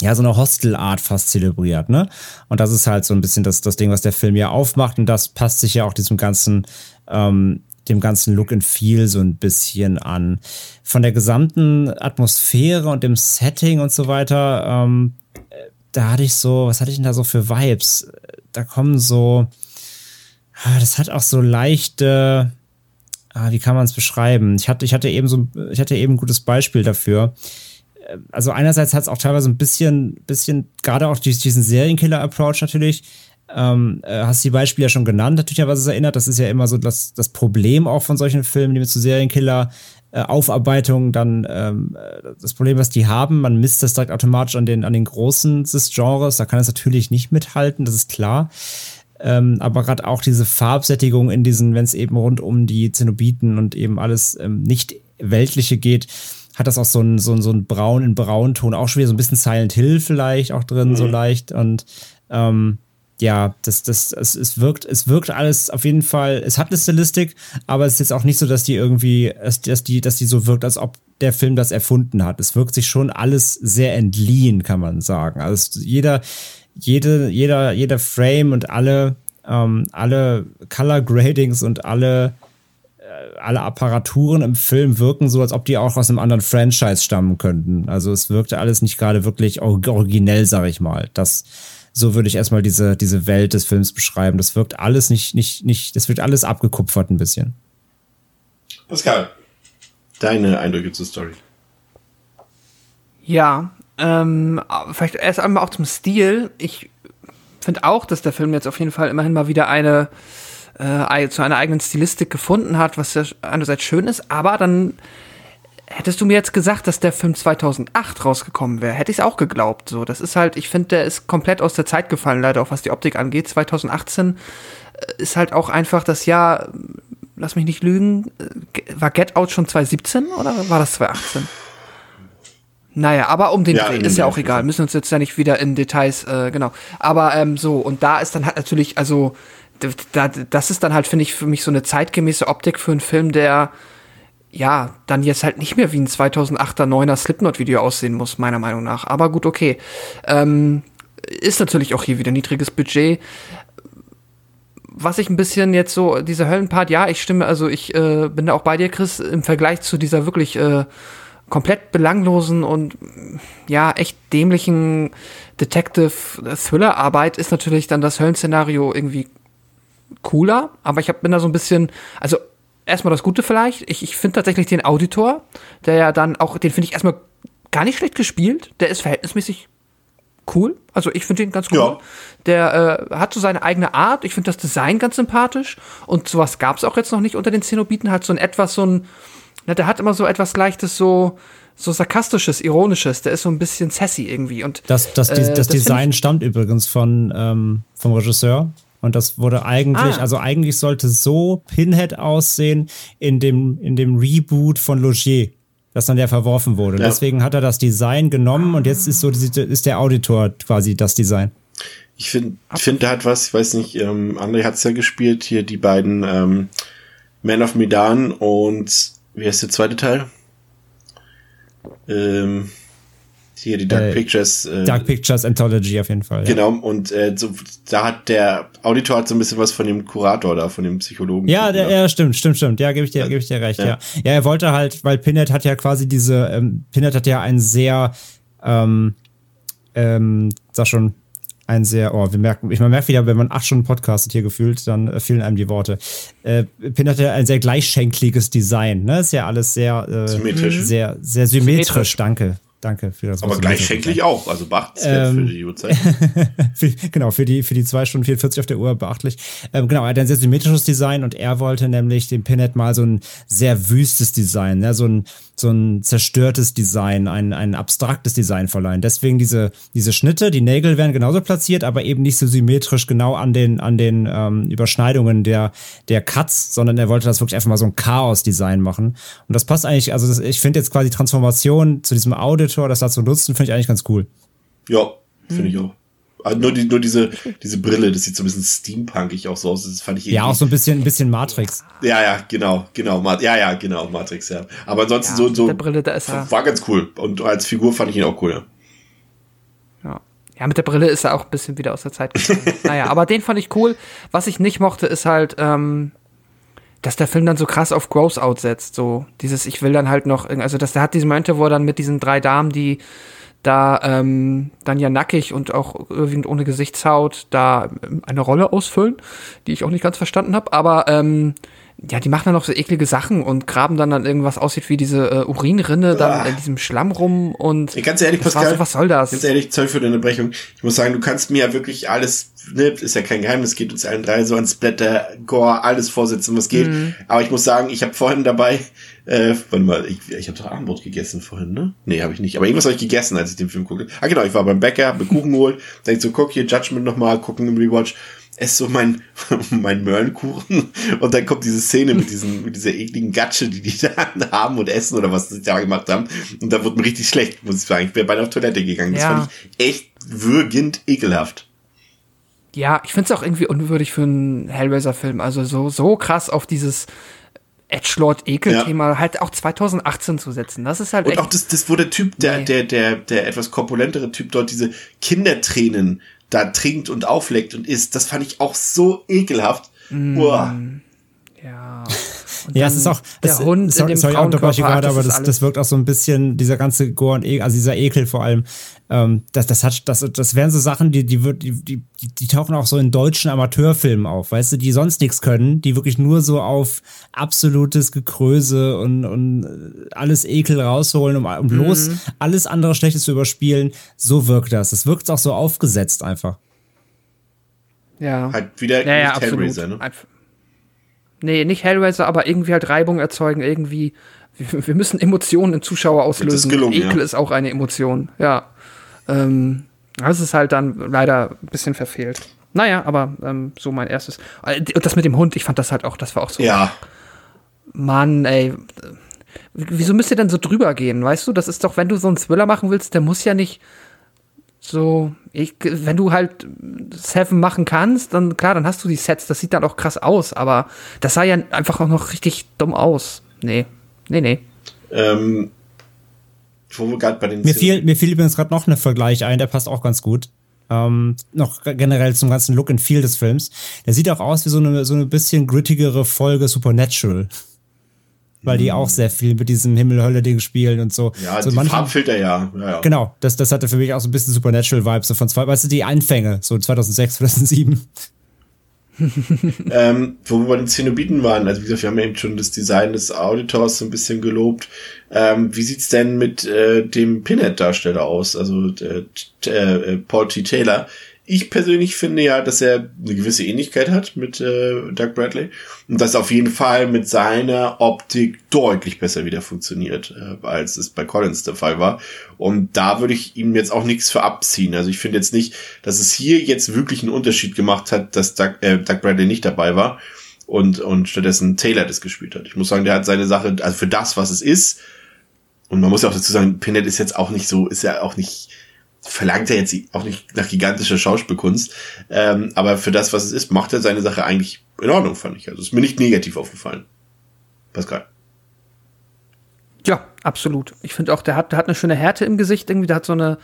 [SPEAKER 4] ja, so eine Hostel-Art fast zelebriert, ne? Und das ist halt so ein bisschen das, das Ding, was der Film ja aufmacht. Und das passt sich ja auch diesem ganzen, ähm, dem ganzen Look and Feel so ein bisschen an. Von der gesamten Atmosphäre und dem Setting und so weiter, ähm, da hatte ich so, was hatte ich denn da so für Vibes? Da kommen so, ah, das hat auch so leichte, ah, wie kann man es beschreiben? Ich hatte, ich hatte eben so, ich hatte eben ein gutes Beispiel dafür. Also einerseits hat es auch teilweise ein bisschen, bisschen, gerade auch diesen Serienkiller-Approach natürlich, ähm, äh, hast die Beispiele ja schon genannt, natürlich, was es erinnert. Das ist ja immer so das, das Problem auch von solchen Filmen, die mit so Serienkiller äh, Aufarbeitung dann ähm, äh, das Problem, was die haben, man misst das direkt automatisch an den, an den Großen des Genres. Da kann es natürlich nicht mithalten, das ist klar. Ähm, aber gerade auch diese Farbsättigung in diesen, wenn es eben rund um die Zenobiten und eben alles ähm, nicht weltliche geht, hat das auch so ein, so ein, so ein Braun in Braunton, auch schon wieder so ein bisschen Silent Hill vielleicht auch drin, mhm. so leicht. Und ähm, ja, das, das, es, es wirkt, es wirkt alles auf jeden Fall, es hat eine Stilistik, aber es ist jetzt auch nicht so, dass die irgendwie, dass die, dass die so wirkt, als ob der Film das erfunden hat. Es wirkt sich schon alles sehr entliehen, kann man sagen. Also jeder, jede, jeder, jeder Frame und alle, ähm, alle Color Gradings und alle alle Apparaturen im Film wirken so, als ob die auch aus einem anderen Franchise stammen könnten. Also es wirkte alles nicht gerade wirklich originell, sag ich mal. Das, so würde ich erstmal diese, diese Welt des Films beschreiben. Das wirkt alles nicht, nicht, nicht, das wirkt alles abgekupfert ein bisschen.
[SPEAKER 2] Pascal, deine Eindrücke zur Story.
[SPEAKER 3] Ja, ähm, vielleicht erst einmal auch zum Stil. Ich finde auch, dass der Film jetzt auf jeden Fall immerhin mal wieder eine äh, zu einer eigenen Stilistik gefunden hat, was ja einerseits schön ist, aber dann hättest du mir jetzt gesagt, dass der Film 2008 rausgekommen wäre, hätte ich es auch geglaubt. So, das ist halt, ich finde, der ist komplett aus der Zeit gefallen, leider auch was die Optik angeht. 2018 äh, ist halt auch einfach das Jahr, lass mich nicht lügen, äh, war Get Out schon 2017 oder war das 2018? Naja, aber um den ja, Dreh ist ja auch egal. Müssen uns jetzt ja nicht wieder in Details, äh, genau. Aber ähm, so, und da ist dann halt natürlich, also, da, das ist dann halt, finde ich, für mich so eine zeitgemäße Optik für einen Film, der ja, dann jetzt halt nicht mehr wie ein 2008er, 9er Slipknot-Video aussehen muss, meiner Meinung nach. Aber gut, okay. Ähm, ist natürlich auch hier wieder niedriges Budget. Was ich ein bisschen jetzt so, dieser Höllenpart, ja, ich stimme, also ich äh, bin da auch bei dir, Chris, im Vergleich zu dieser wirklich äh, komplett belanglosen und ja, echt dämlichen Detective-Thriller-Arbeit ist natürlich dann das Höllenszenario irgendwie cooler, aber ich hab, bin da so ein bisschen, also erstmal das Gute vielleicht, ich, ich finde tatsächlich den Auditor, der ja dann auch, den finde ich erstmal gar nicht schlecht gespielt, der ist verhältnismäßig cool, also ich finde den ganz cool. Ja. Der äh, hat so seine eigene Art, ich finde das Design ganz sympathisch und sowas gab es auch jetzt noch nicht unter den Zenobiten, hat so ein etwas so ein, na, der hat immer so etwas leichtes so, so sarkastisches, ironisches. Der ist so ein bisschen sassy irgendwie. Und
[SPEAKER 4] das, das, äh, das, das Design stammt übrigens von ähm, vom Regisseur. Und das wurde eigentlich, ah. also eigentlich sollte so Pinhead aussehen in dem, in dem Reboot von Logier, das dann ja verworfen wurde. Ja. Deswegen hat er das Design genommen und jetzt ist so ist der Auditor quasi das Design.
[SPEAKER 2] Ich finde, finde da hat was, ich weiß nicht, ähm, André hat es ja gespielt, hier die beiden ähm, Man of Medan und wie heißt der zweite Teil? Ähm, hier die Dark äh, Pictures.
[SPEAKER 4] Äh, Dark Pictures Anthology auf jeden Fall.
[SPEAKER 2] Genau, ja. und äh, so, da hat der Auditor hat so ein bisschen was von dem Kurator da, von dem Psychologen.
[SPEAKER 4] Ja, der, ja, stimmt, stimmt, stimmt. Ja, gebe ich dir, gebe ich dir recht. Ja. ja. ja, er wollte halt, weil Pinhead hat ja quasi diese, ähm, Pinhead hat ja ein sehr, ähm, ähm, sag schon, ein sehr, oh, wir merken, ich man merkt wieder, wenn man acht Stunden podcastet hier gefühlt, dann äh, fehlen einem die Worte. Äh, Pin hatte ein sehr gleichschenkliges Design, ne? Ist ja alles sehr, äh, symmetrisch. Sehr, sehr symmetrisch, symmetrisch. danke. Danke für das.
[SPEAKER 2] Aber gleichschenklich auch, also beachtenswert ähm, für die Uhrzeit.
[SPEAKER 4] genau, für die, für die zwei Stunden 44 auf der Uhr beachtlich. Ähm, genau, er hat ein sehr symmetrisches Design und er wollte nämlich dem Pinhead mal so ein sehr wüstes Design, ne? so ein, so ein zerstörtes Design, ein, ein abstraktes Design verleihen. Deswegen diese, diese Schnitte, die Nägel werden genauso platziert, aber eben nicht so symmetrisch genau an den, an den ähm, Überschneidungen der, der Cuts, sondern er wollte das wirklich einfach mal so ein Chaos-Design machen. Und das passt eigentlich, also das, ich finde jetzt quasi Transformation zu diesem Auditor, das da zu nutzen, finde ich eigentlich ganz cool.
[SPEAKER 2] Ja, finde ich auch. Also nur, die, nur diese, diese Brille, das sieht so ein bisschen steampunkig auch so aus. Das fand ich
[SPEAKER 4] Ja, auch so ein bisschen, ein bisschen Matrix.
[SPEAKER 2] Ja, ja, genau, genau. Ja, ja, genau, Matrix, ja. Aber ansonsten ja, so, so.
[SPEAKER 3] Der Brille, da ist er.
[SPEAKER 2] War ganz cool. Und als Figur fand ich ihn auch cool, ja.
[SPEAKER 3] Ja. Ja, mit der Brille ist er auch ein bisschen wieder aus der Zeit gekommen. naja, aber den fand ich cool. Was ich nicht mochte, ist halt, ähm, dass der Film dann so krass auf Gross Out setzt. So, dieses, ich will dann halt noch, also, dass der hat diese Momente, wo er dann mit diesen drei Damen, die da ähm, dann ja nackig und auch irgendwie ohne Gesichtshaut da ähm, eine Rolle ausfüllen, die ich auch nicht ganz verstanden habe. Aber ähm, ja, die machen dann noch so eklige Sachen und graben dann dann irgendwas aussieht wie diese äh, Urinrinne dann in diesem Schlamm rum und
[SPEAKER 2] ja, ganz ehrlich, Pascal,
[SPEAKER 3] so, was soll das?
[SPEAKER 2] Ganz ehrlich, Zoll für deine Unterbrechung. Ich muss sagen, du kannst mir ja wirklich alles, ne, ist ja kein Geheimnis, geht uns allen drei so ans Blätter, Gore, alles vorsetzen, was geht. Mhm. Aber ich muss sagen, ich habe vorhin dabei, äh, warte mal, ich, ich habe doch Abendbrot gegessen vorhin, ne? Nee, habe ich nicht. Aber irgendwas habe ich gegessen, als ich den Film gucke. Ah genau, ich war beim Bäcker, hab mir Kuchen geholt, denk so, guck hier, Judgment nochmal, gucken im Rewatch esse so mein, mein Möhrenkuchen und dann kommt diese Szene mit, diesen, mit dieser ekligen Gatsche, die die da haben und essen oder was sie da gemacht haben. Und da wurde mir richtig schlecht, muss ich sagen. Ich wäre beinahe auf Toilette gegangen. Das ja. fand ich echt würgend ekelhaft.
[SPEAKER 3] Ja, ich finde es auch irgendwie unwürdig für einen Hellraiser-Film. Also so, so krass auf dieses Edgelord-Ekel-Thema ja. halt auch 2018 zu setzen. Das ist halt
[SPEAKER 2] Und auch das, das, wo der Typ, der, nee. der, der, der etwas korpulentere Typ dort diese Kindertränen da trinkt und aufleckt und isst. Das fand ich auch so ekelhaft. Mm.
[SPEAKER 3] Ja.
[SPEAKER 4] ja, es ist auch
[SPEAKER 3] der
[SPEAKER 4] es,
[SPEAKER 3] Hund
[SPEAKER 4] sorry,
[SPEAKER 3] in dem
[SPEAKER 4] sorry,
[SPEAKER 3] Frauenkörper,
[SPEAKER 4] gerade, aber
[SPEAKER 3] ist
[SPEAKER 4] das,
[SPEAKER 3] alles-
[SPEAKER 4] das wirkt auch so ein bisschen dieser ganze Gore und Ekel, also dieser Ekel vor allem. Ähm, das, das hat, das, das wären so Sachen, die, die, wird- die, die, die, tauchen auch so in deutschen Amateurfilmen auf, weißt du, die sonst nichts können, die wirklich nur so auf absolutes Gekröse und, und äh, alles Ekel rausholen, um, um bloß
[SPEAKER 3] Mhm.
[SPEAKER 4] alles andere Schlechtes zu überspielen. So wirkt das. Das wirkt auch so aufgesetzt einfach.
[SPEAKER 3] Ja.
[SPEAKER 2] Halt wieder
[SPEAKER 3] ja, ja,
[SPEAKER 2] nicht
[SPEAKER 3] absolut.
[SPEAKER 2] Hellraiser, ne?
[SPEAKER 3] Einf- Nee, nicht Hellraiser, aber irgendwie halt Reibung erzeugen, irgendwie. Wir, müssen Emotionen im Zuschauer auslösen.
[SPEAKER 2] gelungen,
[SPEAKER 3] Ekel
[SPEAKER 2] ja.
[SPEAKER 3] ist auch eine Emotion, ja. Ähm, das ist halt dann leider ein bisschen verfehlt. Naja, aber ähm, so mein erstes. Äh, Und das mit dem Hund, ich fand das halt auch, das war auch so.
[SPEAKER 2] Ja,
[SPEAKER 3] Mann, ey. Wieso müsst ihr denn so drüber gehen, weißt du? Das ist doch, wenn du so einen Thriller machen willst, der muss ja nicht so, ich, wenn du halt Seven machen kannst, dann klar, dann hast du die Sets, das sieht dann auch krass aus, aber das sah ja einfach auch noch richtig dumm aus. Nee, nee, nee.
[SPEAKER 2] ähm, wo wir gerade bei den
[SPEAKER 4] Mir fiel, mir fiel übrigens gerade noch ein Vergleich ein, der passt auch ganz gut. Ähm, noch generell zum ganzen Look and Feel des Films. Der sieht auch aus wie so eine, so eine bisschen grittigere Folge Supernatural. Weil die auch sehr viel mit diesem Himmel-Hölle-Ding spielen und so.
[SPEAKER 2] ja,
[SPEAKER 4] so
[SPEAKER 2] die
[SPEAKER 4] manche-
[SPEAKER 2] Farbfilter, ja. ja, ja.
[SPEAKER 4] Genau, das, das hatte für mich auch so ein bisschen Supernatural-Vibes so von zwei, weißt du, die Einfänge, so 2006, 2007.
[SPEAKER 2] ähm, wo wir bei den Zenobiten waren, also wie gesagt, wir haben eben schon das Design des Auditors so ein bisschen gelobt. Ähm, wie sieht's denn mit äh, dem Pinhead-Darsteller aus, also äh, t- äh, Paul T. Taylor? Ich persönlich finde ja, dass er eine gewisse Ähnlichkeit hat mit äh, Doug Bradley und dass auf jeden Fall mit seiner Optik deutlich besser wieder funktioniert, äh, als es bei Collins der Fall war. Und da würde ich ihm jetzt auch nichts für abziehen. Also ich finde jetzt nicht, dass es hier jetzt wirklich einen Unterschied gemacht hat, dass Doug, äh, Doug Bradley nicht dabei war und, und stattdessen Taylor das gespielt hat. Ich muss sagen, der hat seine Sache, also für das, was es ist, und man muss ja auch dazu sagen, Pinhead ist jetzt auch nicht so, ist ja auch nicht, verlangt er jetzt auch nicht nach gigantischer Schauspielkunst, ähm, aber für das, was es ist, macht er seine Sache eigentlich in Ordnung, fand ich. Also ist mir nicht negativ aufgefallen. Pascal.
[SPEAKER 3] Ja, absolut. Ich finde auch, der hat, der hat eine schöne Härte im Gesicht irgendwie, der hat so eine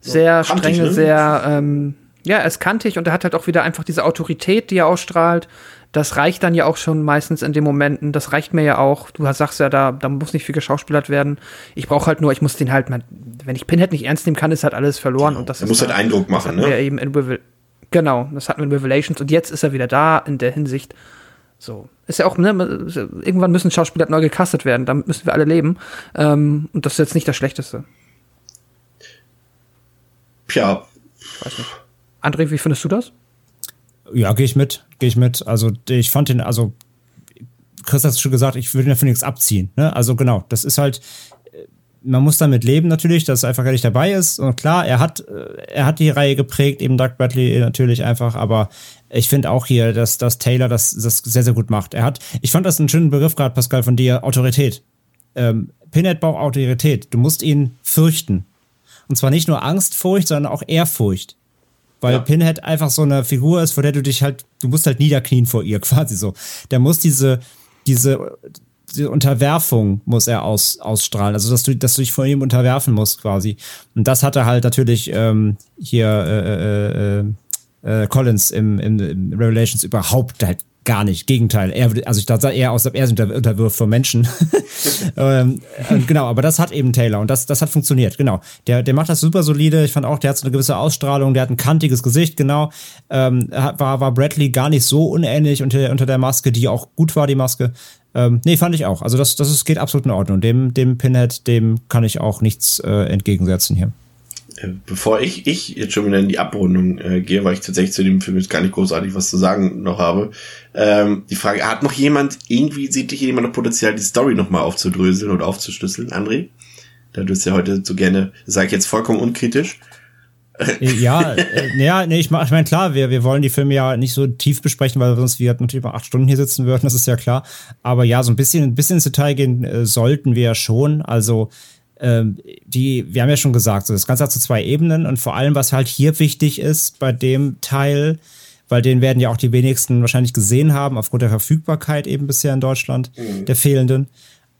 [SPEAKER 3] sehr
[SPEAKER 2] kantig,
[SPEAKER 3] strenge,
[SPEAKER 2] ne?
[SPEAKER 3] sehr, ähm, ja, er ist kantig und er hat halt auch wieder einfach diese Autorität, die er ausstrahlt. Das reicht dann ja auch schon meistens in den Momenten. Das reicht mir ja auch. Du sagst ja, da, da muss nicht viel geschauspielert werden. Ich brauche halt nur, ich muss den halt, mal, wenn ich Pinhead nicht ernst nehmen kann, ist halt alles verloren. Und das
[SPEAKER 2] Er muss halt Eindruck machen, ne?
[SPEAKER 3] eben in genau, das hatten wir in Revelations. Und jetzt ist er wieder da in der Hinsicht. So. Ist ja auch, ne, irgendwann müssen Schauspieler neu gecastet werden, damit müssen wir alle leben. Ähm, und das ist jetzt nicht das Schlechteste.
[SPEAKER 2] Tja,
[SPEAKER 3] André, wie findest du das?
[SPEAKER 4] Ja, gehe ich mit, gehe ich mit. Also ich fand den, also Chris hat schon gesagt, ich würde dafür nichts abziehen. Ne? Also genau, das ist halt, äh, man muss damit leben natürlich, dass er einfach gar nicht dabei ist. Und klar, er hat, äh, er hat die Reihe geprägt, eben Doug Bradley natürlich einfach, aber ich finde auch hier, dass, dass Taylor das, das sehr, sehr gut macht. Er hat, ich fand das einen schönen Begriff gerade, Pascal, von dir, Autorität. Ähm, Pinhead braucht Autorität. Du musst ihn fürchten. Und zwar nicht nur Angstfurcht, sondern auch Ehrfurcht. Weil Pinhead einfach so eine Figur ist, vor der du dich halt, du musst halt niederknien vor ihr, quasi so. Der muss diese, diese, diese Unterwerfung muss er aus, ausstrahlen. Also, dass du, dass du dich vor ihm unterwerfen musst, quasi. Und das hat er halt natürlich ähm, hier äh, äh, äh, Collins im, im, im Revelations überhaupt halt gar nicht. Gegenteil. Er, also ich da sah eher aus, er sich unter, unterwirft vor Menschen. ähm, genau, aber das hat eben Taylor und das, das hat funktioniert, genau. Der, der macht das super solide. Ich fand auch, der hat so eine gewisse Ausstrahlung, der hat ein kantiges Gesicht, genau. Ähm, war, war Bradley gar nicht so unähnlich unter, unter der Maske, die auch gut war, die Maske. Ähm, nee, fand ich auch. Also das, das ist, geht absolut in Ordnung. Dem, dem Pinhead, dem kann ich auch nichts äh, entgegensetzen hier.
[SPEAKER 2] Äh, bevor ich, ich jetzt schon wieder in die Abrundung äh, gehe, weil ich tatsächlich zu dem Film jetzt gar nicht großartig was zu sagen noch habe, ähm, die Frage, hat noch jemand, irgendwie sieht hier jemand noch Potenzial, die Story nochmal aufzudröseln oder aufzuschlüsseln, André? Da du es ja heute so gerne, sage ich jetzt vollkommen unkritisch,
[SPEAKER 4] ja, äh, ja, nee, ich, ich meine, klar, wir, wir wollen die Filme ja nicht so tief besprechen, weil sonst wir natürlich mal acht Stunden hier sitzen würden, das ist ja klar. Aber ja, so ein bisschen, ein bisschen ins Detail gehen äh, sollten wir ja schon. Also, ähm, die, wir haben ja schon gesagt, so, das Ganze hat so zwei Ebenen und vor allem, was halt hier wichtig ist bei dem Teil, weil den werden ja auch die wenigsten wahrscheinlich gesehen haben, aufgrund der Verfügbarkeit eben bisher in Deutschland, der fehlenden.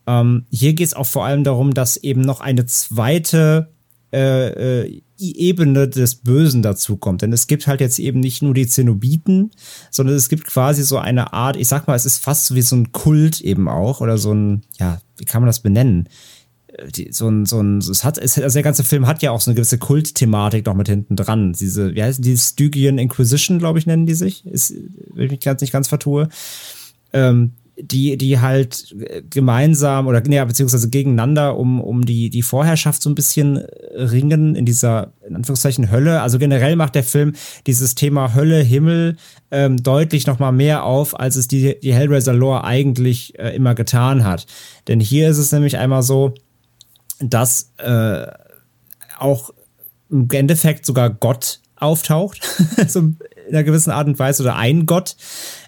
[SPEAKER 4] Ähm, hier geht es auch vor allem darum, dass eben noch eine zweite äh, äh, Ebene des Bösen dazu kommt. Denn es gibt halt jetzt eben nicht nur die Zenobiten, sondern es gibt quasi so eine Art, ich sag mal, es ist fast wie so ein Kult eben auch oder so ein, ja, wie kann man das benennen? Äh, die, so ein, so ein, es hat, es, also der ganze Film hat ja auch so eine gewisse Kultthematik noch mit hinten dran. Diese, wie heißen die, Stygian Inquisition, glaube ich, nennen die sich, ist, wenn ich mich ganz nicht ganz vertue. Ähm, die, die halt gemeinsam oder ja, beziehungsweise gegeneinander um, um die, die Vorherrschaft so ein bisschen ringen in dieser, in Anführungszeichen, Hölle. Also generell macht der Film dieses Thema Hölle, Himmel ähm, deutlich nochmal mehr auf, als es die, die Hellraiser-Lore eigentlich äh, immer getan hat. Denn hier ist es nämlich einmal so, dass äh, auch im Endeffekt sogar Gott auftaucht, so in einer gewissen Art und Weise, oder ein Gott.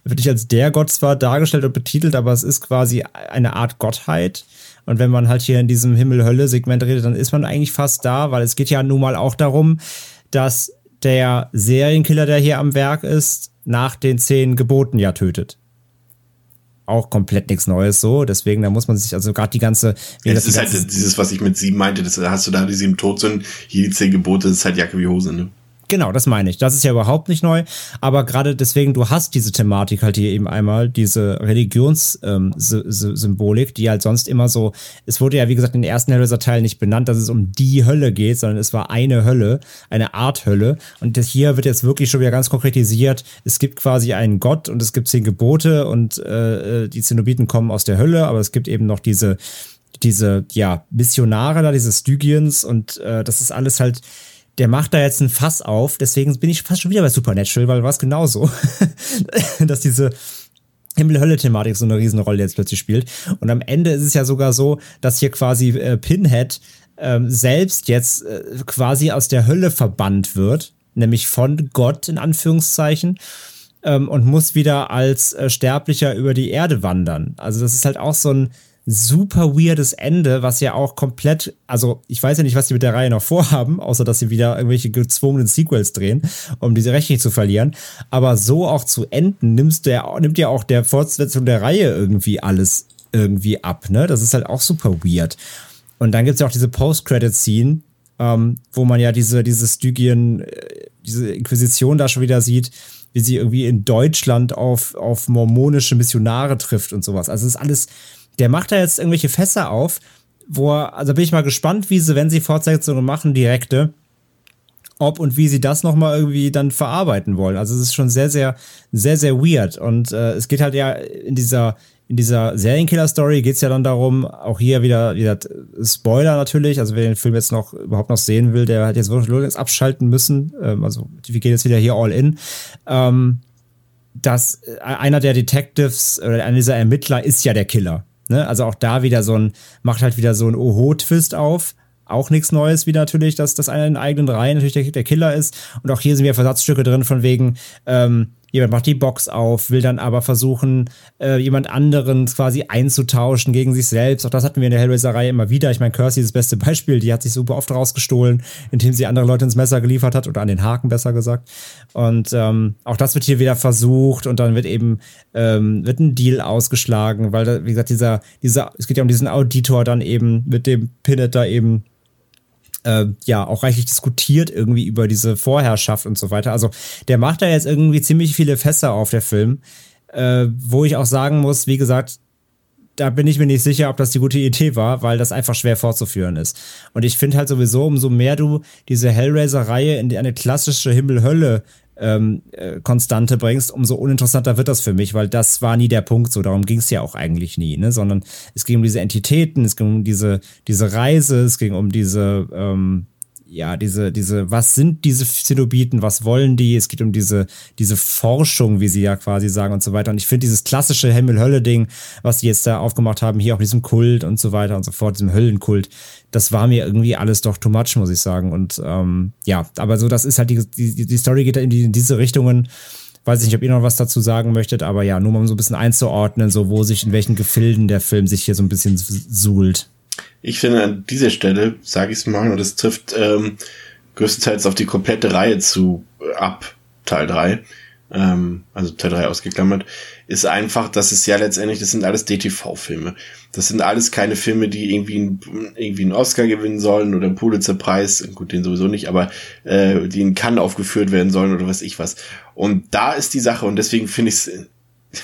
[SPEAKER 4] Er wird nicht als der Gott zwar dargestellt und betitelt, aber es ist quasi eine Art Gottheit. Und wenn man halt hier in diesem Himmel-Hölle-Segment redet, dann ist man eigentlich fast da, weil es geht ja nun mal auch darum, dass der Serienkiller, der hier am Werk ist, nach den zehn Geboten ja tötet auch komplett nichts Neues so. Deswegen, da muss man sich also gerade die ganze.
[SPEAKER 2] Ja, das, ist halt dieses, was ich mit sieben meinte. Das hast du da die sieben Todsünden, hier die zehn Gebote, das ist halt Jacke wie Hose, ne?
[SPEAKER 4] Genau, das meine ich. Das ist ja überhaupt nicht neu. Aber gerade deswegen, du hast diese Thematik halt hier eben einmal, diese Religionssymbolik, ähm, die halt sonst immer so, es wurde ja, wie gesagt, in den ersten Hellraiser-Teilen nicht benannt, dass es um die Hölle geht, sondern es war eine Hölle, eine Art Hölle. Und das hier wird jetzt wirklich schon wieder ganz konkretisiert. Es gibt quasi einen Gott und es gibt zehn Gebote und äh, äh die Zenobiten kommen aus der Hölle, aber es gibt eben noch diese, diese, ja, Missionare da, diese Stygians und äh, das ist alles halt der macht da jetzt ein Fass auf, deswegen bin ich fast schon wieder bei Supernatural, weil war es genauso, dass diese Himmel-Hölle-Thematik so eine Riesenrolle jetzt plötzlich spielt. Und am Ende ist es ja sogar so, dass hier quasi äh, Pinhead ähm, selbst jetzt äh, quasi aus der Hölle verbannt wird, nämlich von Gott in Anführungszeichen ähm, und muss wieder als äh, Sterblicher über die Erde wandern. Also das ist halt auch so ein super weirdes Ende, was ja auch komplett, also ich weiß ja nicht, was die mit der Reihe noch vorhaben, außer dass sie wieder irgendwelche gezwungenen Sequels drehen, um diese Rechte nicht zu verlieren. Aber so auch zu enden, nimmst du ja, nimmt ja auch der Fortsetzung der Reihe irgendwie alles irgendwie ab, ne? Das ist halt auch super weird. Und dann gibt's ja auch diese Post-Credit-Scene, ähm, wo man ja diese, diese Stygien, äh, diese Inquisition da schon wieder sieht, wie sie irgendwie in Deutschland auf, auf mormonische Missionare trifft und sowas. Also es ist alles der macht da jetzt irgendwelche Fässer auf, wo er, also bin ich mal gespannt, wie sie, wenn sie Fortsetzungen machen, direkte, ob und wie sie das nochmal irgendwie dann verarbeiten wollen. Also es ist schon sehr, sehr, sehr, sehr weird. Und äh, es geht halt ja in dieser, in dieser Serienkiller-Story geht es ja dann darum, auch hier wieder, wieder Spoiler natürlich, also wer den Film jetzt noch überhaupt noch sehen will, der hat jetzt wirklich abschalten müssen. Ähm, also wir gehen jetzt wieder hier all in. Ähm, dass einer der Detectives oder einer dieser Ermittler ist ja der Killer. Ne? Also auch da wieder so ein, macht halt wieder so ein Oho-Twist auf. Auch nichts Neues, wie natürlich, dass das einer in eigenen Reihen natürlich der, der, Killer ist. Und auch hier sind wieder Versatzstücke drin, von wegen, ähm, jemand macht die Box auf, will dann aber versuchen, äh, jemand anderen quasi einzutauschen gegen sich selbst. Auch das hatten wir in der Hellraiser-Reihe immer wieder. Ich meine, Kirsty ist das beste Beispiel. Die hat sich super oft rausgestohlen, indem sie andere Leute ins Messer geliefert hat oder an den Haken besser gesagt. Und ähm, auch das wird hier wieder versucht und dann wird eben ähm, wird ein Deal ausgeschlagen, weil, wie gesagt, dieser, dieser, es geht ja um diesen Auditor dann eben mit dem Pinnet da eben äh, ja auch reichlich diskutiert irgendwie über diese Vorherrschaft und so weiter. Also der macht da jetzt irgendwie ziemlich viele Fässer auf der Film, äh, wo ich auch sagen muss, wie gesagt, da bin ich mir nicht sicher, ob das die gute Idee war, weil das einfach schwer fortzuführen ist. Und ich finde halt sowieso, umso mehr du diese Hellraiser-Reihe in eine klassische Himmel-Hölle ähm, äh, Konstante bringst, umso uninteressanter wird das für mich, weil das war nie der Punkt so. Darum ging es ja auch eigentlich nie, ne? Sondern es ging um diese Entitäten, es ging um diese, diese Reise, es ging um diese, ähm, ja, diese, diese, was sind diese Zenobiten, was wollen die? Es geht um diese, diese Forschung, wie sie ja quasi sagen und so weiter. Und ich finde dieses klassische Himmel-Hölle-Ding, was die jetzt da aufgemacht haben, hier auch diesem Kult und so weiter und so fort, diesem Höllenkult, das war mir irgendwie alles doch too much, muss ich sagen. Und ähm, ja, aber so, das ist halt die, die, die Story geht in, die, in diese Richtungen. Weiß ich nicht, ob ihr noch was dazu sagen möchtet, aber ja, nur mal um so ein bisschen einzuordnen, so wo sich, in welchen Gefilden der Film sich hier so ein bisschen suhlt.
[SPEAKER 2] Ich finde an dieser Stelle, sage ich es mal, und das trifft ähm, größtenteils auf die komplette Reihe zu äh, ab, Teil 3, ähm, also Teil 3 ausgeklammert, ist einfach, dass es ja letztendlich, das sind alles DTV-Filme. Das sind alles keine Filme, die irgendwie, einen, irgendwie einen Oscar gewinnen sollen oder einen Pulitzer-Preis, gut, den sowieso nicht, aber äh, die in Cannes aufgeführt werden sollen oder was ich was. Und da ist die Sache und deswegen finde ich es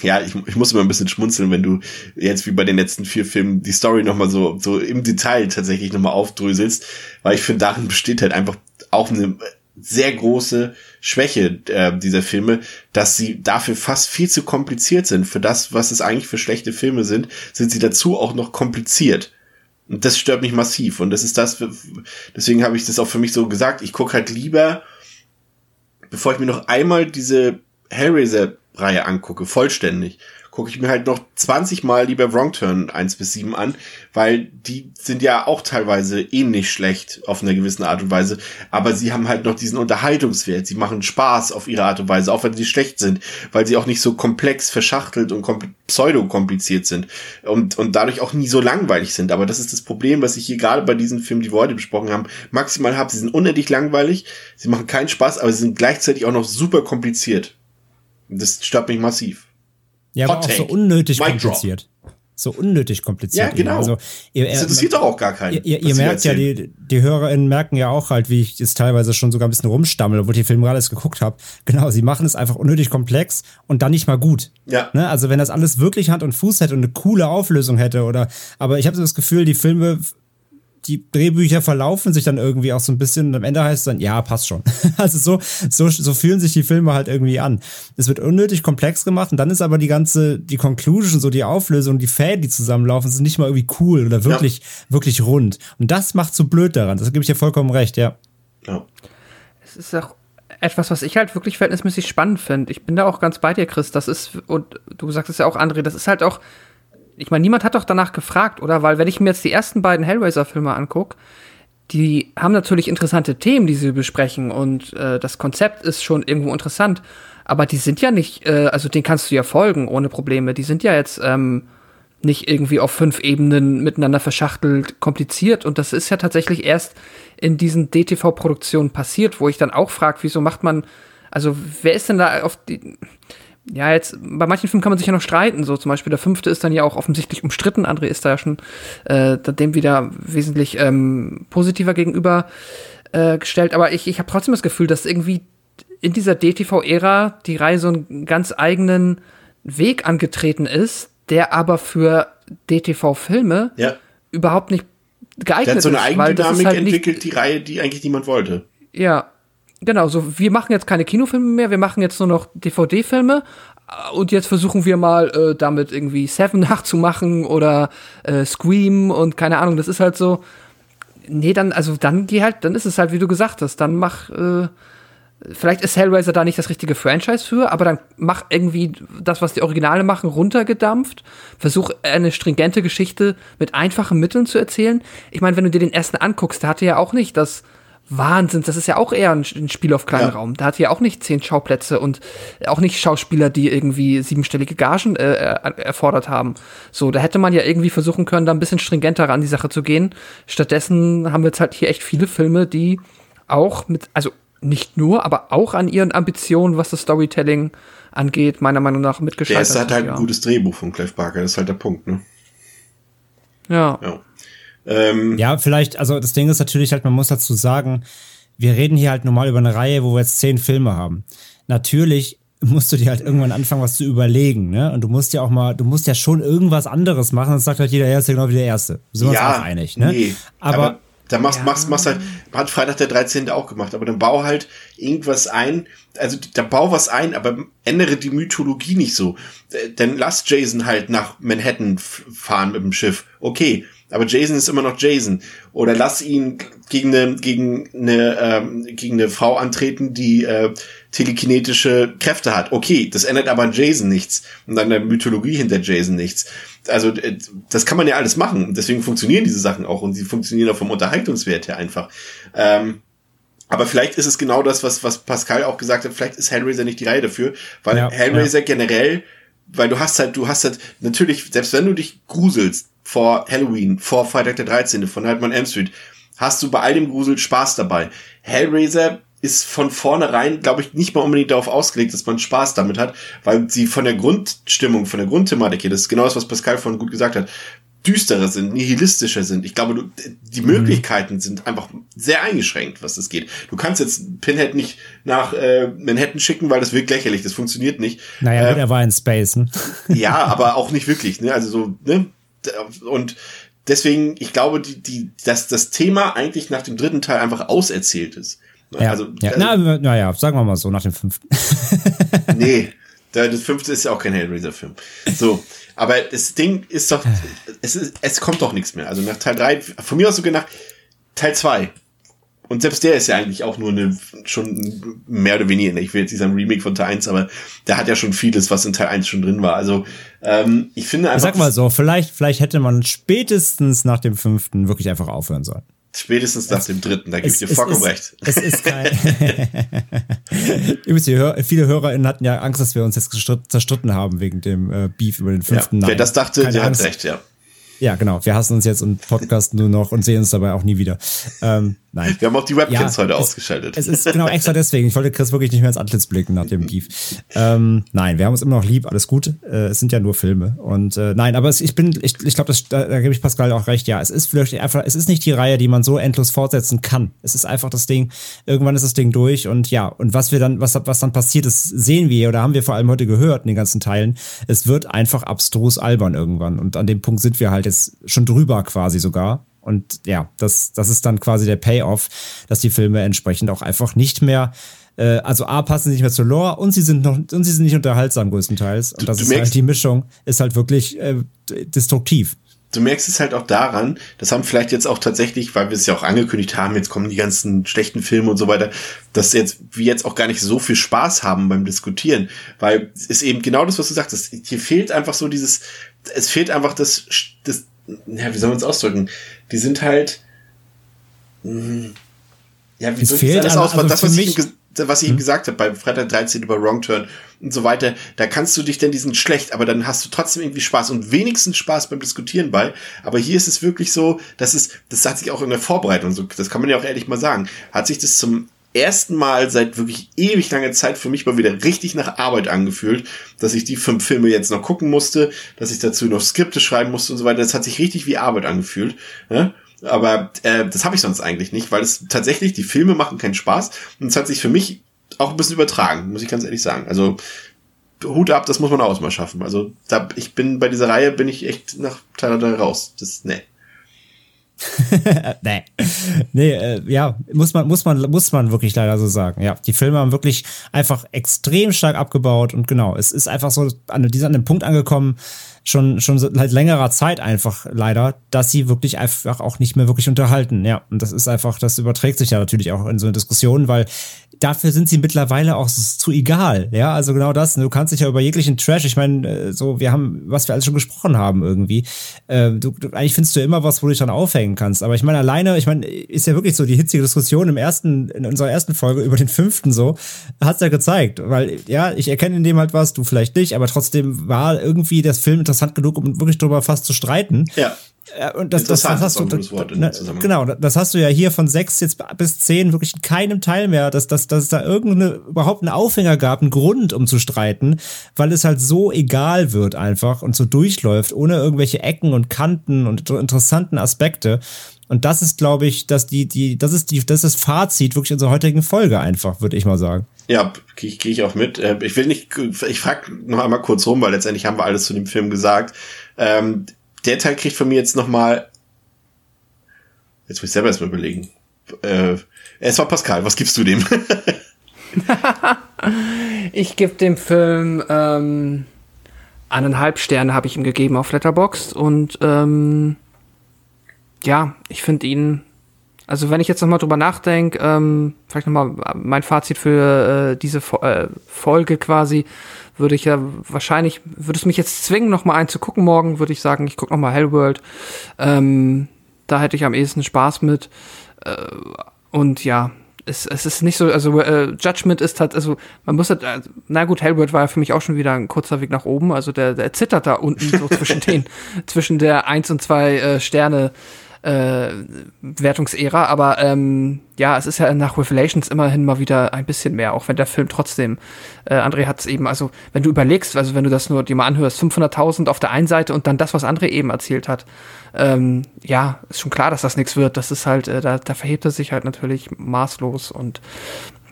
[SPEAKER 2] ja, ich, ich muss immer ein bisschen schmunzeln, wenn du jetzt wie bei den letzten vier Filmen die Story nochmal so, so im Detail tatsächlich nochmal aufdröselst, weil ich finde, darin besteht halt einfach auch eine sehr große Schwäche äh, dieser Filme, dass sie dafür fast viel zu kompliziert sind. Für das, was es eigentlich für schlechte Filme sind, sind sie dazu auch noch kompliziert. Und das stört mich massiv. Und das ist das, deswegen habe ich das auch für mich so gesagt. Ich gucke halt lieber, bevor ich mir noch einmal diese Hellraiser-Reihe angucke, vollständig, gucke ich mir halt noch 20 Mal lieber Wrong Turn 1 bis 7 an, weil die sind ja auch teilweise ähnlich schlecht auf einer gewissen Art und Weise, aber sie haben halt noch diesen Unterhaltungswert, sie machen Spaß auf ihre Art und Weise, auch wenn sie schlecht sind, weil sie auch nicht so komplex verschachtelt und pseudo-kompliziert sind und, und dadurch auch nie so langweilig sind, aber das ist das Problem, was ich hier gerade bei diesen Filmen, die wir heute besprochen haben, maximal habe, sie sind unendlich langweilig, sie machen keinen Spaß, aber sie sind gleichzeitig auch noch super kompliziert. Das stört mich massiv.
[SPEAKER 4] Ja, aber auch so unnötig Mic kompliziert. Drop. So unnötig kompliziert.
[SPEAKER 2] Ja, genau. Also, ihr, das interessiert doch auch gar keinen.
[SPEAKER 4] Ihr, ihr, ihr merkt ja, die, die HörerInnen merken ja auch halt, wie ich es teilweise schon sogar ein bisschen rumstammel, obwohl ich die Filme alles geguckt habe. Genau, sie machen es einfach unnötig komplex und dann nicht mal gut.
[SPEAKER 2] Ja.
[SPEAKER 4] Ne? Also wenn das alles wirklich Hand und Fuß hätte und eine coole Auflösung hätte oder, aber ich habe so das Gefühl, die Filme die Drehbücher verlaufen sich dann irgendwie auch so ein bisschen und am Ende heißt es dann, ja, passt schon. also so, so, so fühlen sich die Filme halt irgendwie an. Es wird unnötig komplex gemacht und dann ist aber die ganze, die Conclusion, so die Auflösung, die Fäden, die zusammenlaufen, sind nicht mal irgendwie cool oder wirklich, ja. wirklich rund. Und das macht so blöd daran. Das gebe ich dir vollkommen recht, ja.
[SPEAKER 2] Ja.
[SPEAKER 3] Es ist auch etwas, was ich halt wirklich verhältnismäßig spannend finde. Ich bin da auch ganz bei dir, Chris. Das ist, und du sagst es ja auch, André, das ist halt auch ich meine, niemand hat doch danach gefragt, oder? Weil wenn ich mir jetzt die ersten beiden Hellraiser-Filme angucke, die haben natürlich interessante Themen, die sie besprechen und äh, das Konzept ist schon irgendwo interessant, aber die sind ja nicht, äh, also den kannst du ja folgen ohne Probleme. Die sind ja jetzt ähm, nicht irgendwie auf fünf Ebenen miteinander verschachtelt, kompliziert und das ist ja tatsächlich erst in diesen DTV-Produktionen passiert, wo ich dann auch frage, wieso macht man, also wer ist denn da auf die ja, jetzt, bei manchen Filmen kann man sich ja noch streiten, so zum Beispiel der fünfte ist dann ja auch offensichtlich umstritten, André ist da ja schon äh, dem wieder wesentlich ähm, positiver gegenüber äh, gestellt, aber ich, ich habe trotzdem das Gefühl, dass irgendwie in dieser DTV-Ära die Reihe so einen ganz eigenen Weg angetreten ist, der aber für DTV-Filme
[SPEAKER 2] ja.
[SPEAKER 3] überhaupt nicht geeignet ist.
[SPEAKER 2] Der hat so eine Eigendynamik
[SPEAKER 3] halt
[SPEAKER 2] entwickelt, die Reihe, die eigentlich niemand wollte.
[SPEAKER 3] Ja, Genau, so wir machen jetzt keine Kinofilme mehr, wir machen jetzt nur noch DVD-Filme und jetzt versuchen wir mal äh, damit irgendwie Seven nachzumachen oder äh, Scream und keine Ahnung, das ist halt so. Nee, dann, also dann geh halt, dann ist es halt, wie du gesagt hast, dann mach, äh, vielleicht ist Hellraiser da nicht das richtige Franchise für, aber dann mach irgendwie das, was die Originale machen, runtergedampft. Versuch eine stringente Geschichte mit einfachen Mitteln zu erzählen. Ich meine, wenn du dir den ersten anguckst, der hatte ja auch nicht das Wahnsinn, das ist ja auch eher ein, Spiel auf kleinem ja. Raum. Da hat ja auch nicht zehn Schauplätze und auch nicht Schauspieler, die irgendwie siebenstellige Gagen äh, erfordert haben. So, da hätte man ja irgendwie versuchen können, da ein bisschen stringenter an die Sache zu gehen. Stattdessen haben wir jetzt halt hier echt viele Filme, die auch mit, also nicht nur, aber auch an ihren Ambitionen, was das Storytelling angeht, meiner Meinung nach mitgeschaltet.
[SPEAKER 2] Der erste hat halt ja. ein gutes Drehbuch von Clive Barker, das ist halt der Punkt, ne?
[SPEAKER 3] Ja.
[SPEAKER 2] ja. Ähm,
[SPEAKER 4] ja, vielleicht, also das Ding ist natürlich halt, man muss dazu sagen, wir reden hier halt normal über eine Reihe, wo wir jetzt zehn Filme haben. Natürlich musst du dir halt irgendwann anfangen, was zu überlegen, ne? Und du musst ja auch mal, du musst ja schon irgendwas anderes machen, sonst sagt halt jeder Erste genau wie der Erste. Sind wir ja, uns auch einig, ne? Nee,
[SPEAKER 2] aber, aber da machst, ja. machst, machst halt, hat Freitag der 13. auch gemacht, aber dann bau halt irgendwas ein, also da bau was ein, aber ändere die Mythologie nicht so. Dann lass Jason halt nach Manhattan fahren mit dem Schiff. Okay, aber Jason ist immer noch Jason. Oder lass ihn gegen eine, gegen eine, ähm, gegen eine Frau antreten, die äh, telekinetische Kräfte hat. Okay, das ändert aber an Jason nichts und an der Mythologie hinter Jason nichts. Also äh, das kann man ja alles machen. Deswegen funktionieren diese Sachen auch und sie funktionieren auch vom Unterhaltungswert her einfach. Ähm, aber vielleicht ist es genau das, was, was Pascal auch gesagt hat. Vielleicht ist Hellraiser nicht die Reihe dafür, weil ja, Hellraiser ja. generell, weil du hast halt, du hast halt natürlich, selbst wenn du dich gruselst, vor Halloween, vor Freitag der 13., von Nightmare on Elm Street, hast du bei all dem Grusel Spaß dabei. Hellraiser ist von vornherein, glaube ich, nicht mal unbedingt darauf ausgelegt, dass man Spaß damit hat, weil sie von der Grundstimmung, von der Grundthematik hier, das ist genau das, was Pascal von gut gesagt hat, düsterer sind, nihilistischer sind. Ich glaube, du, die
[SPEAKER 4] Mhm.
[SPEAKER 2] Möglichkeiten sind einfach sehr eingeschränkt, was das geht. Du kannst jetzt Pinhead nicht nach äh, Manhattan schicken, weil das wirkt lächerlich, das funktioniert nicht.
[SPEAKER 4] Naja,
[SPEAKER 2] Äh,
[SPEAKER 4] er war in Space, ne?
[SPEAKER 2] ja, aber auch nicht wirklich, ne? Also so, ne? Und deswegen, ich glaube, die, die, dass das Thema eigentlich nach dem dritten Teil einfach auserzählt ist.
[SPEAKER 4] Ja,
[SPEAKER 2] Also,
[SPEAKER 4] ja. Na, naja, sagen wir mal so, nach dem fünften.
[SPEAKER 2] nee, der- das fünfte ist ja auch kein Hellraiser-Film. So, aber das Ding ist doch, es, ist, es kommt doch nichts mehr. Also nach Teil 3, von mir aus sogar nach Teil 2. Und selbst der ist ja eigentlich auch nur eine, schon mehr oder weniger, ich will jetzt nicht sagen Remake von Teil 1, aber der hat ja schon vieles, was in Teil 1 schon drin war. Also, ähm, ich finde einfach.
[SPEAKER 4] sag mal so, vielleicht, vielleicht hätte man spätestens nach dem fünften wirklich einfach aufhören sollen.
[SPEAKER 2] Spätestens nach dem dritten, da gebe ich
[SPEAKER 4] Es-
[SPEAKER 2] dir
[SPEAKER 4] es
[SPEAKER 2] vollkommen recht.
[SPEAKER 4] Es ist kein. Übrigens, viele HörerInnen hatten ja Angst, dass wir uns jetzt zerstritten haben wegen dem äh, Beef über den fünften.
[SPEAKER 2] wer
[SPEAKER 4] Nein,
[SPEAKER 2] das dachte, der hat
[SPEAKER 4] Angst.
[SPEAKER 2] recht, ja.
[SPEAKER 4] Ja, genau. Wir hassen uns jetzt und podcasten nur noch und sehen uns dabei auch nie wieder. Ähm, nein.
[SPEAKER 2] Wir haben auch die Webcams
[SPEAKER 4] Ja,
[SPEAKER 2] heute
[SPEAKER 4] es-
[SPEAKER 2] ausgeschaltet.
[SPEAKER 4] Es ist genau extra deswegen. Ich wollte Chris wirklich nicht mehr ins Antlitz blicken nach dem Beef. Ähm, nein, wir haben uns immer noch lieb, alles gut. Äh, es sind ja nur Filme. Und äh, nein, aber es, ich bin, ich, ich glaube, da, da gebe ich Pascal auch recht. Ja, es ist vielleicht einfach, es ist nicht die Reihe, die man so endlos fortsetzen kann. Es ist einfach das Ding. Irgendwann ist das Ding durch und ja, und was wir dann, was, was dann passiert ist, sehen wir oder haben wir vor allem heute gehört in den ganzen Teilen. Es wird einfach abstrus albern irgendwann. Und an dem Punkt sind wir halt jetzt schon drüber quasi sogar. Und ja, das, das ist dann quasi der Payoff, dass die Filme entsprechend auch einfach nicht mehr, äh, also A, passen sie nicht mehr zur Lore und sie sind noch, und sie sind nicht unterhaltsam größtenteils. Und das
[SPEAKER 2] du
[SPEAKER 4] ist
[SPEAKER 2] merkst-
[SPEAKER 4] halt die Mischung, ist halt wirklich äh, destruktiv.
[SPEAKER 2] du merkst es halt auch daran, das haben vielleicht jetzt auch tatsächlich, weil wir es ja auch angekündigt haben, jetzt kommen die ganzen schlechten Filme und so weiter, dass jetzt wir jetzt auch gar nicht so viel Spaß haben beim Diskutieren, weil es ist eben genau das, was du sagtest. Hier fehlt einfach so dieses, es fehlt einfach das, das, ja, wie soll man es ausdrücken? Die sind halt, mh, ja, wie
[SPEAKER 4] Es
[SPEAKER 2] drückt
[SPEAKER 4] fehlt
[SPEAKER 2] alles
[SPEAKER 4] an-
[SPEAKER 2] aus?
[SPEAKER 4] also
[SPEAKER 2] das, was ich, ihm was ich
[SPEAKER 4] Hm?
[SPEAKER 2] ihm gesagt habe, bei Freitag 13 über Wrong Turn und so weiter, da kannst du dich denn, die sind schlecht, aber dann hast du trotzdem irgendwie Spaß und wenigstens Spaß beim Diskutieren bei. Aber hier ist es wirklich so, dass es, das hat sich auch in der Vorbereitung, so, das kann man ja auch ehrlich mal sagen, hat sich das zum ersten Mal seit wirklich ewig langer Zeit für mich mal wieder richtig nach Arbeit angefühlt, dass ich die fünf Filme jetzt noch gucken musste, dass ich dazu noch Skripte schreiben musste und so weiter. Das hat sich richtig wie Arbeit angefühlt. Ja? Aber äh, das habe ich sonst eigentlich nicht, weil es tatsächlich, die Filme machen keinen Spaß und es hat sich für mich auch ein bisschen übertragen, muss ich ganz ehrlich sagen. Also Hut ab, das muss man auch mal schaffen. Also da, ich bin bei dieser Reihe bin ich echt nach Teil 3 raus. Das ne.
[SPEAKER 4] nee. Nee, äh, ja, muss man, muss man, muss man wirklich leider so sagen. Ja, die Filme haben wirklich einfach extrem stark abgebaut und genau, es ist einfach so an, die sind an dem Punkt angekommen, schon, schon seit längerer Zeit einfach leider, dass sie wirklich einfach auch nicht mehr wirklich unterhalten. Ja, und das ist einfach, das überträgt sich ja natürlich auch in so eine Diskussion, weil dafür sind sie mittlerweile auch zu egal. Ja, also genau das. Du kannst dich ja über jeglichen Trash, ich meine, äh, so, wir haben, was wir alles schon gesprochen haben irgendwie. Äh, du, du, eigentlich findest du immer was, wo du dich dran aufhängen kannst. Aber ich meine, alleine, ich meine, ist ja wirklich so die hitzige Diskussion im ersten, in unserer ersten Folge über den fünften so, hat's ja gezeigt. Weil, ja, ich erkenne in dem halt was, du vielleicht nicht, aber trotzdem war irgendwie das Film interessant genug, um wirklich drüber fast zu streiten.
[SPEAKER 2] Ja.
[SPEAKER 4] Und das, das, das hast du, na,
[SPEAKER 2] dem Zusammenhang.
[SPEAKER 4] genau, das hast du ja hier von sechs jetzt bis zehn wirklich in keinem Teil mehr, dass, dass, dass es da irgendeine, überhaupt einen Aufhänger gab, einen Grund, um zu streiten, weil es halt so egal wird einfach und so durchläuft, ohne irgendwelche Ecken und Kanten und interessanten Aspekte. Und das ist, glaube ich, dass die, die, das ist die, das ist das Fazit wirklich unserer heutigen Folge einfach, würde ich mal sagen.
[SPEAKER 2] Ja, gehe ich, geh ich auch mit. Äh, Ich will nicht, ich frage noch einmal kurz rum, weil letztendlich haben wir alles zu dem Film gesagt. Ähm, der Teil kriegt von mir jetzt noch mal. Jetzt muss ich selber erstmal überlegen. Äh, es war Pascal, was gibst du dem?
[SPEAKER 3] Ich gebe dem Film ähm, eineinhalb Sterne habe ich ihm gegeben auf Letterboxd und ähm, ja, ich finde ihn, also wenn ich jetzt nochmal drüber nachdenke, ähm, vielleicht nochmal mein Fazit für äh, diese Fo äh, Folge quasi, würde ich ja wahrscheinlich, würde es mich jetzt zwingen, nochmal einen zu gucken morgen, würde ich sagen, ich gucke nochmal Hellworld. Ähm, da hätte ich am ehesten Spaß mit. Äh, und ja, es, es ist nicht so, also äh, Judgment ist halt, also man muss halt, äh, na gut, Hellworld war ja für mich auch schon wieder ein kurzer Weg nach oben, also der, der zittert da unten so zwischen den, zwischen der 1 und 2 äh, Sterne äh, Wertungsära, aber ähm, ja, es ist ja nach Revelations immerhin mal wieder ein bisschen mehr, auch wenn der Film trotzdem, äh, André hat es eben, also wenn du überlegst, also wenn du das nur dir mal anhörst, 500.000 auf der einen Seite und dann das, was André eben erzählt hat, ähm, ja, ist schon klar, dass das nichts wird, das ist halt, äh, da, da verhebt er sich halt natürlich maßlos und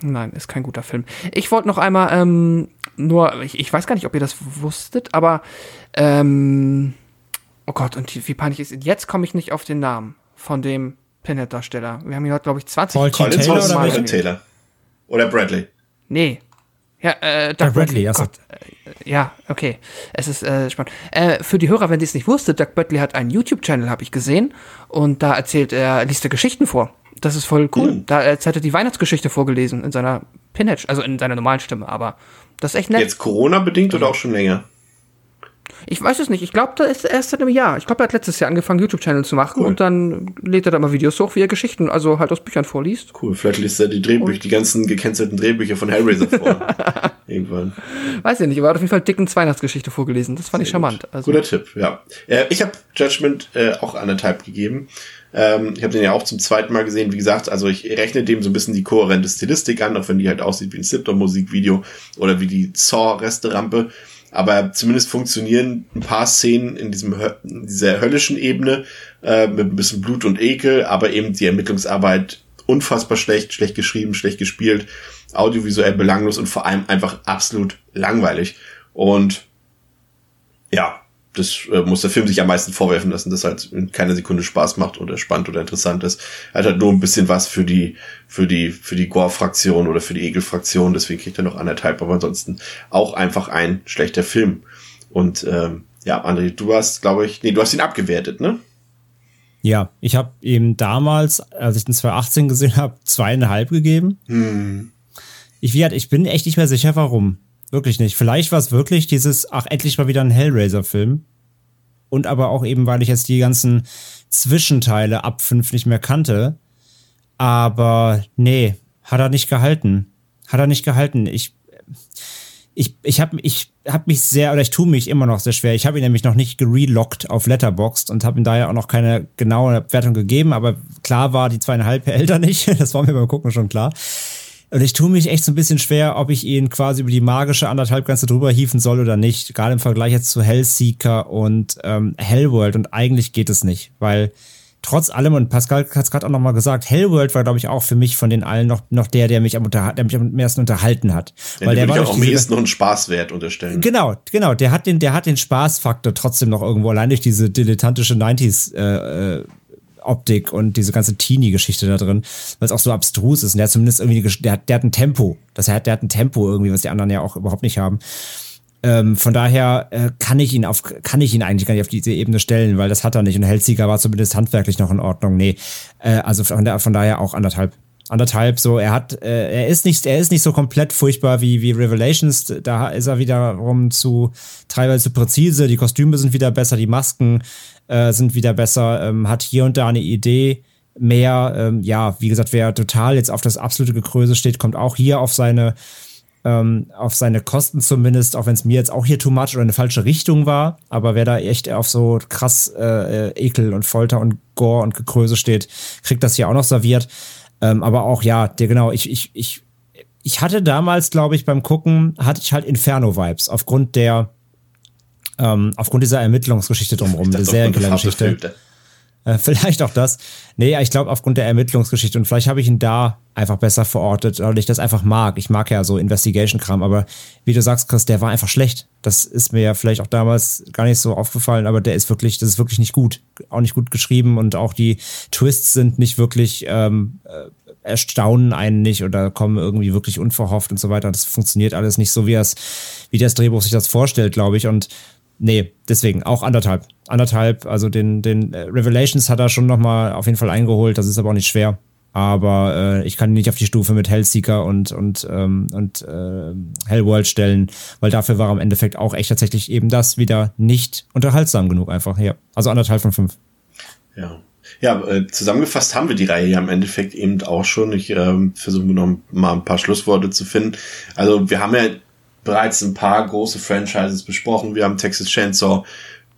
[SPEAKER 3] Nein, ist kein guter Film. Ich wollte noch einmal, ähm, nur, ich, ich weiß gar nicht, ob ihr das wusstet, aber, ähm, oh Gott, und wie peinlich ist Jetzt komme ich nicht auf den Namen von dem Pinhead-Darsteller. Wir haben ihn heute, glaube ich, 20
[SPEAKER 2] Paul Collins
[SPEAKER 3] Taylor
[SPEAKER 2] oder
[SPEAKER 3] oder
[SPEAKER 2] Taylor? Oder Bradley?
[SPEAKER 3] Nee. Ja, äh,
[SPEAKER 4] Doug Bradley, ja.
[SPEAKER 3] Gott, äh, ja, okay. Es ist äh, spannend. Äh, für die Hörer, wenn ihr es nicht wusstet, Doug Bradley hat einen YouTube-Channel, habe ich gesehen. Und da erzählt er, liest er Geschichten vor. Das ist voll cool.
[SPEAKER 2] Mhm.
[SPEAKER 3] Da jetzt hat er die Weihnachtsgeschichte vorgelesen in seiner Pinhead, also in seiner normalen Stimme, aber das ist echt nett.
[SPEAKER 2] Jetzt Corona-bedingt oder auch schon länger?
[SPEAKER 3] Ich weiß es nicht. Ich glaube, da ist erst seit einem Jahr. Ich glaube, er hat letztes Jahr angefangen, YouTube-Channel zu machen
[SPEAKER 2] Cool.
[SPEAKER 3] und dann lädt er da mal Videos hoch, wie er Geschichten, also halt aus Büchern vorliest.
[SPEAKER 2] Cool, vielleicht liest er die Drehbücher, die ganzen gekennzelten Drehbücher von Hellraiser vor. Irgendwann.
[SPEAKER 3] Weiß ich nicht, aber er hat auf jeden Fall Dickens Weihnachtsgeschichte vorgelesen. Das fand ich charmant. Also,
[SPEAKER 2] Guter Tipp, ja. Äh, ich habe Judgment äh, auch anderthalb gegeben. Ähm, ich habe den ja auch zum zweiten Mal gesehen. Wie gesagt, also ich rechne dem so ein bisschen die kohärente Stilistik an, auch wenn die halt aussieht wie ein Slipknot-Musikvideo oder wie die Saw-Resterampe. Aber zumindest funktionieren ein paar Szenen in diesem in dieser höllischen Ebene äh, mit ein bisschen Blut und Ekel, aber eben die Ermittlungsarbeit unfassbar schlecht, schlecht geschrieben, schlecht gespielt, audiovisuell belanglos und vor allem einfach absolut langweilig. Und ja, das äh, muss der Film sich am meisten vorwerfen lassen, dass halt in keiner Sekunde Spaß macht oder spannend oder interessant ist. Er hat halt nur ein bisschen was für die, für die, für die Gore-Fraktion oder für die Ekel-Fraktion, deswegen kriegt er noch anderthalb, aber ansonsten auch einfach ein schlechter Film. Und ähm, ja, André, du hast, glaube ich, nee, du hast ihn abgewertet, ne?
[SPEAKER 4] Ja, ich habe ihm damals, als ich den 2018 gesehen habe, zweieinhalb gegeben.
[SPEAKER 2] Hm.
[SPEAKER 4] Ich, wie ich bin echt nicht mehr sicher, warum. Wirklich nicht. Vielleicht war es wirklich dieses, ach, endlich mal wieder ein Hellraiser-Film. Und aber auch eben, weil ich jetzt die ganzen Zwischenteile ab fünf nicht mehr kannte. Aber nee, hat er nicht gehalten. Hat er nicht gehalten. Ich, ich, ich habe ich hab mich sehr, oder ich tue mich immer noch sehr schwer. Ich habe ihn nämlich noch nicht gerelockt auf Letterboxd und habe ihm daher auch noch keine genaue Wertung gegeben. Aber klar war die zweieinhalb älter nicht. Das war mir beim Gucken schon klar. Und ich tue mich echt so ein bisschen schwer, ob ich ihn quasi über die magische anderthalb Grenze drüber hieven soll oder nicht. Gerade im Vergleich jetzt zu Hellseeker und ähm, Hellworld. Und eigentlich geht es nicht, weil trotz allem, und Pascal hat es gerade auch nochmal gesagt, Hellworld war, glaube ich, auch für mich von den allen noch, noch der, der mich am, der mich am meisten unterhalten hat.
[SPEAKER 2] Ja,
[SPEAKER 4] weil der war
[SPEAKER 2] auch am ehesten noch einen Spaßwert unterstellen.
[SPEAKER 4] Genau, genau. Der hat den, der hat den Spaßfaktor trotzdem noch irgendwo allein durch diese dilettantische 90s äh, äh, Optik und diese ganze Teenie-Geschichte da drin, weil es auch so abstrus ist. Und der hat zumindest irgendwie, der hat, der hat ein Tempo. Das heißt, der hat ein Tempo irgendwie, was die anderen ja auch überhaupt nicht haben. Ähm, von daher äh, kann ich ihn auf, kann ich ihn eigentlich gar nicht auf diese Ebene stellen, weil das hat er nicht. Und Hellsieger war zumindest handwerklich noch in Ordnung. Nee, äh, also von, da, von daher auch anderthalb. Anderthalb, so, er hat, äh, er ist nicht, er ist nicht so komplett furchtbar wie, wie Revelations. Da ist er wiederum zu, teilweise zu präzise. Die Kostüme sind wieder besser, die Masken äh, sind wieder besser, ähm, hat hier und da eine Idee mehr. Ähm, ja, wie gesagt, wer total jetzt auf das absolute Gekröse steht, kommt auch hier auf seine, ähm, auf seine Kosten zumindest, auch wenn es mir jetzt auch hier too much oder eine falsche Richtung war. Aber wer da echt auf so krass äh, äh, Ekel und Folter und Gore und Gekröse steht, kriegt das hier auch noch serviert. Ähm, aber auch, ja, der genau, ich, ich, ich, ich hatte damals, glaube ich, beim Gucken, hatte ich halt Inferno-Vibes aufgrund der, ähm, aufgrund dieser Ermittlungsgeschichte drumherum, der Serienkiller-Geschichte. Äh, vielleicht auch das. Nee, ich glaube aufgrund der Ermittlungsgeschichte und vielleicht habe ich ihn da einfach besser verortet, weil ich das einfach mag. Ich mag ja so Investigation-Kram, aber wie du sagst, Chris, der war einfach schlecht. Das ist mir ja vielleicht auch damals gar nicht so aufgefallen, aber der ist wirklich, das ist wirklich nicht gut. Auch nicht gut geschrieben und auch die Twists sind nicht wirklich, ähm, äh, erstaunen einen nicht oder kommen irgendwie wirklich unverhofft und so weiter. Das funktioniert alles nicht so, wie wie das Drehbuch sich das vorstellt, glaube ich. Und Nee, deswegen auch anderthalb. Anderthalb, also den, den äh, Revelations hat er schon nochmal auf jeden Fall eingeholt, das ist aber auch nicht schwer. Aber äh, ich kann ihn nicht auf die Stufe mit Hellseeker und, und, ähm, und äh, Hellworld stellen, weil dafür war im Endeffekt auch echt tatsächlich eben das wieder nicht unterhaltsam genug einfach. Ja. Also anderthalb von fünf.
[SPEAKER 2] Ja. Ja, äh, zusammengefasst haben wir die Reihe ja im Endeffekt eben auch schon. Ich ähm, versuche noch mal ein paar Schlussworte zu finden. Also wir haben ja bereits ein paar große Franchises besprochen. Wir haben Texas Chainsaw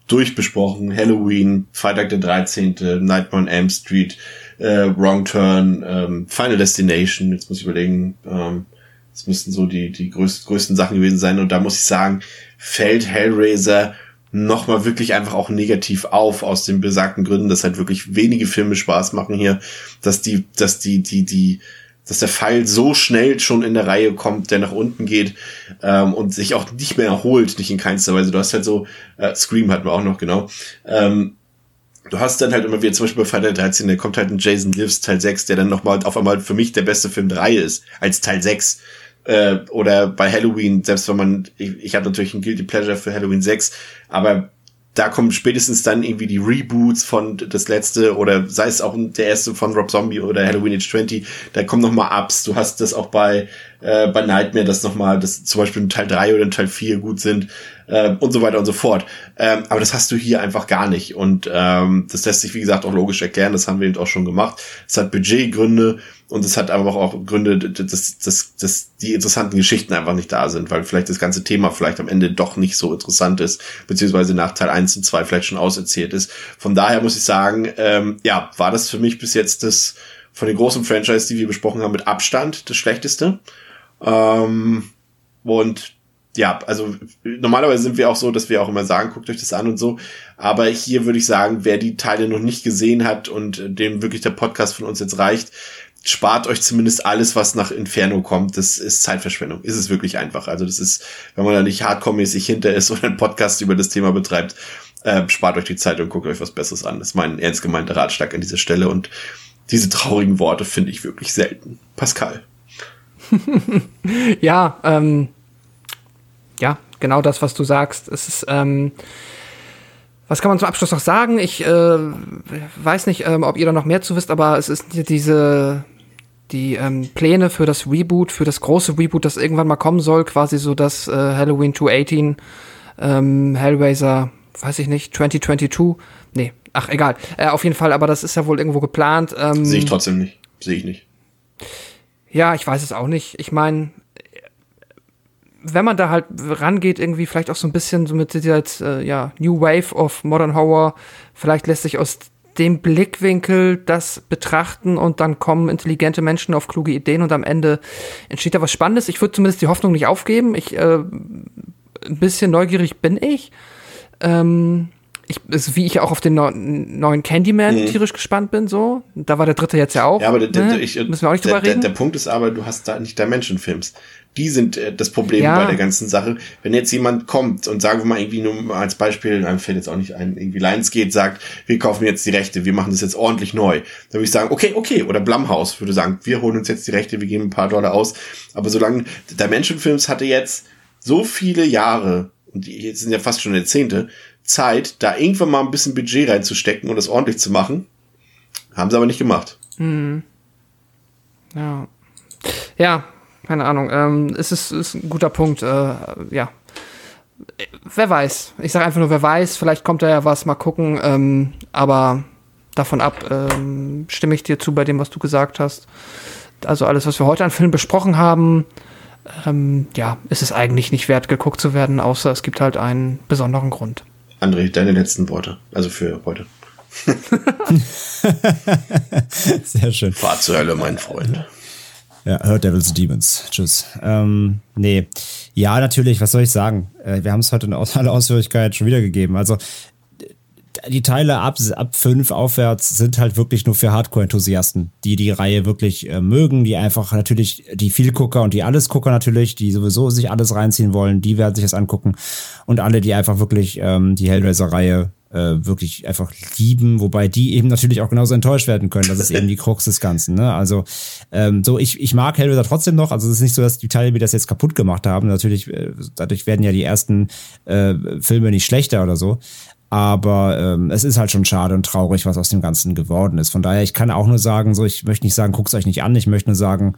[SPEAKER 2] durchbesprochen. Halloween, Freitag der 13., Nightmare on Elm Street, äh, Wrong Turn, ähm, Final Destination, jetzt muss ich überlegen, ähm, das müssten so die, die größten, größten Sachen gewesen sein. Und da muss ich sagen, fällt Hellraiser nochmal wirklich einfach auch negativ auf aus den besagten Gründen, dass halt wirklich wenige Filme Spaß machen hier, dass die, dass die, die, die, dass der Pfeil so schnell schon in der Reihe kommt, der nach unten geht ähm, und sich auch nicht mehr erholt, nicht in keinster Weise. Du hast halt so, äh, Scream hatten wir auch noch, genau. Ähm, du hast dann halt immer wieder, zum Beispiel bei Freitag 13, da kommt halt ein Jason Lives Teil 6, der dann nochmal auf einmal für mich der beste Film der Reihe ist, als Teil 6 äh, oder bei Halloween, selbst wenn man, ich, ich habe natürlich ein Guilty Pleasure für Halloween 6, aber da kommen spätestens dann irgendwie die Reboots von das letzte oder sei es auch der erste von Rob Zombie oder Halloween Age 20, da kommen noch mal Ups. Du hast das auch bei äh, bei Nightmare, dass noch mal das zum Beispiel ein Teil 3 oder ein Teil 4 gut sind äh, und so weiter und so fort. Ähm, aber das hast du hier einfach gar nicht und ähm, das lässt sich wie gesagt auch logisch erklären. Das haben wir eben auch schon gemacht. Es hat Budgetgründe und es hat aber auch Gründe, dass, dass, dass die interessanten Geschichten einfach nicht da sind, weil vielleicht das ganze Thema vielleicht am Ende doch nicht so interessant ist, beziehungsweise nach Teil 1 und 2 vielleicht schon auserzählt ist. Von daher muss ich sagen, ähm, ja, war das für mich bis jetzt das von den großen Franchise, die wir besprochen haben, mit Abstand das schlechteste. Ähm, und ja, also normalerweise sind wir auch so, dass wir auch immer sagen, guckt euch das an und so. Aber hier würde ich sagen, wer die Teile noch nicht gesehen hat und dem wirklich der Podcast von uns jetzt reicht, spart euch zumindest alles, was nach Inferno kommt. Das ist Zeitverschwendung. Ist es wirklich einfach. Also das ist, wenn man da nicht hardcore-mäßig hinter ist oder einen Podcast über das Thema betreibt, äh, spart euch die Zeit und guckt euch was Besseres an. Das ist mein ernst gemeinter Ratschlag an dieser Stelle. Und diese traurigen Worte finde ich wirklich selten. Pascal.
[SPEAKER 3] ja, ähm, ja, genau das, was du sagst. Es ist, ähm, was kann man zum Abschluss noch sagen? Ich äh, weiß nicht, ähm, ob ihr da noch mehr zu wisst, aber es ist diese die ähm, Pläne für das Reboot, für das große Reboot, das irgendwann mal kommen soll, quasi so das äh, Halloween 218, ähm, Hellraiser, weiß ich nicht, 2022, nee, ach egal, äh, auf jeden Fall, aber das ist ja wohl irgendwo geplant. Ähm,
[SPEAKER 2] Sehe ich trotzdem nicht, sehe ich nicht.
[SPEAKER 3] Ja, ich weiß es auch nicht. Ich meine, wenn man da halt rangeht, irgendwie vielleicht auch so ein bisschen so mit dieser äh, ja, New Wave of Modern Horror, vielleicht lässt sich aus dem Blickwinkel das betrachten und dann kommen intelligente Menschen auf kluge Ideen und am Ende entsteht da was Spannendes. Ich würde zumindest die Hoffnung nicht aufgeben. Ich äh, ein bisschen neugierig bin ich. Ähm, ich, ist, wie ich auch auf den neuen Candyman mhm. tierisch gespannt bin, so. Da war der dritte jetzt ja auch.
[SPEAKER 2] Ja, aber der,
[SPEAKER 3] ne?
[SPEAKER 2] ich,
[SPEAKER 3] müssen wir auch nicht drüber
[SPEAKER 2] der,
[SPEAKER 3] reden.
[SPEAKER 2] Der, der Punkt ist aber, du hast da nicht Dimension-Films. Die sind äh, das Problem ja. bei der ganzen Sache. Wenn jetzt jemand kommt und sagen wir mal irgendwie nur als Beispiel, einem fällt jetzt auch nicht ein, irgendwie Lionsgate sagt, wir kaufen jetzt die Rechte, wir machen das jetzt ordentlich neu. Dann würde ich sagen, okay, okay. Oder Blumhouse würde sagen, wir holen uns jetzt die Rechte, wir geben ein paar Dollar aus. Aber solange Dimension-Films hatte jetzt so viele Jahre, und die jetzt sind ja fast schon Jahrzehnte, Zeit, da irgendwann mal ein bisschen Budget reinzustecken und das ordentlich zu machen. Haben sie aber nicht gemacht.
[SPEAKER 3] Mhm. Ja. Ja, keine Ahnung. Ähm, es ist, ist ein guter Punkt. Äh, ja. Wer weiß. Ich sage einfach nur, wer weiß. Vielleicht kommt da ja was. Mal gucken. Ähm, aber davon ab ähm, stimme ich dir zu bei dem, was du gesagt hast. Also alles, was wir heute an Filmen besprochen haben, ähm, ja, ist es eigentlich nicht wert, geguckt zu werden, außer es gibt halt einen besonderen Grund.
[SPEAKER 2] André, deine letzten Worte. Also für heute.
[SPEAKER 4] Sehr schön.
[SPEAKER 2] Fahr zur Hölle, mein Freund.
[SPEAKER 4] Ja, hört Devils Demons. Tschüss. Ähm, nee. Ja, natürlich, was soll ich sagen? Äh, wir haben es heute in aller Ausführlichkeit schon wiedergegeben. Also, die Teile ab, ab fünf aufwärts sind halt wirklich nur für Hardcore-Enthusiasten, die die Reihe wirklich äh, mögen, die einfach natürlich, die Vielgucker und die Allesgucker natürlich, die sowieso sich alles reinziehen wollen, die werden sich das angucken. Und alle, die einfach wirklich ähm, die Hellraiser-Reihe äh, wirklich einfach lieben, wobei die eben natürlich auch genauso enttäuscht werden können. Das ist eben die Krux des Ganzen. Ne? Also ähm, so, ich, ich mag Hellraiser trotzdem noch. Also es ist nicht so, dass die Teile mir das jetzt kaputt gemacht haben. Natürlich, äh, dadurch werden ja die ersten äh, Filme nicht schlechter oder so. Aber ähm, es ist halt schon schade und traurig, was aus dem Ganzen geworden ist. Von daher, ich kann auch nur sagen, so, ich möchte nicht sagen, guckt euch nicht an. Ich möchte nur sagen,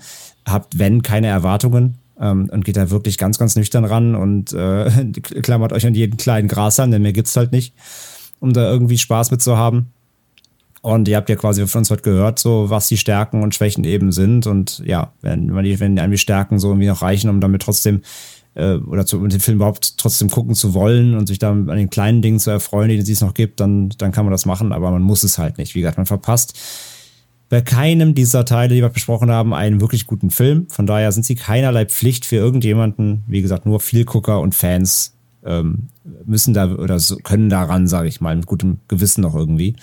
[SPEAKER 4] habt, wenn, keine Erwartungen ähm, und geht da wirklich ganz, ganz nüchtern ran und äh, klammert euch an jeden kleinen Gras an, denn mehr gibt's halt nicht, um da irgendwie Spaß mit zu haben. Und ihr habt ja quasi von uns heute gehört, so was die Stärken und Schwächen eben sind. Und ja, wenn, wenn, die, wenn die Stärken so irgendwie noch reichen, um damit trotzdem äh, oder zu, den Film überhaupt trotzdem gucken zu wollen und sich da an den kleinen Dingen zu erfreuen, die es noch gibt, dann, dann kann man das machen, aber man muss es halt nicht. Wie gesagt, man verpasst bei keinem dieser Teile, die wir besprochen haben, einen wirklich guten Film. Von daher sind sie keinerlei Pflicht für irgendjemanden. Wie gesagt, nur Vielgucker und Fans ähm, müssen da oder so, können daran, sage ich mal, mit gutem Gewissen noch irgendwie.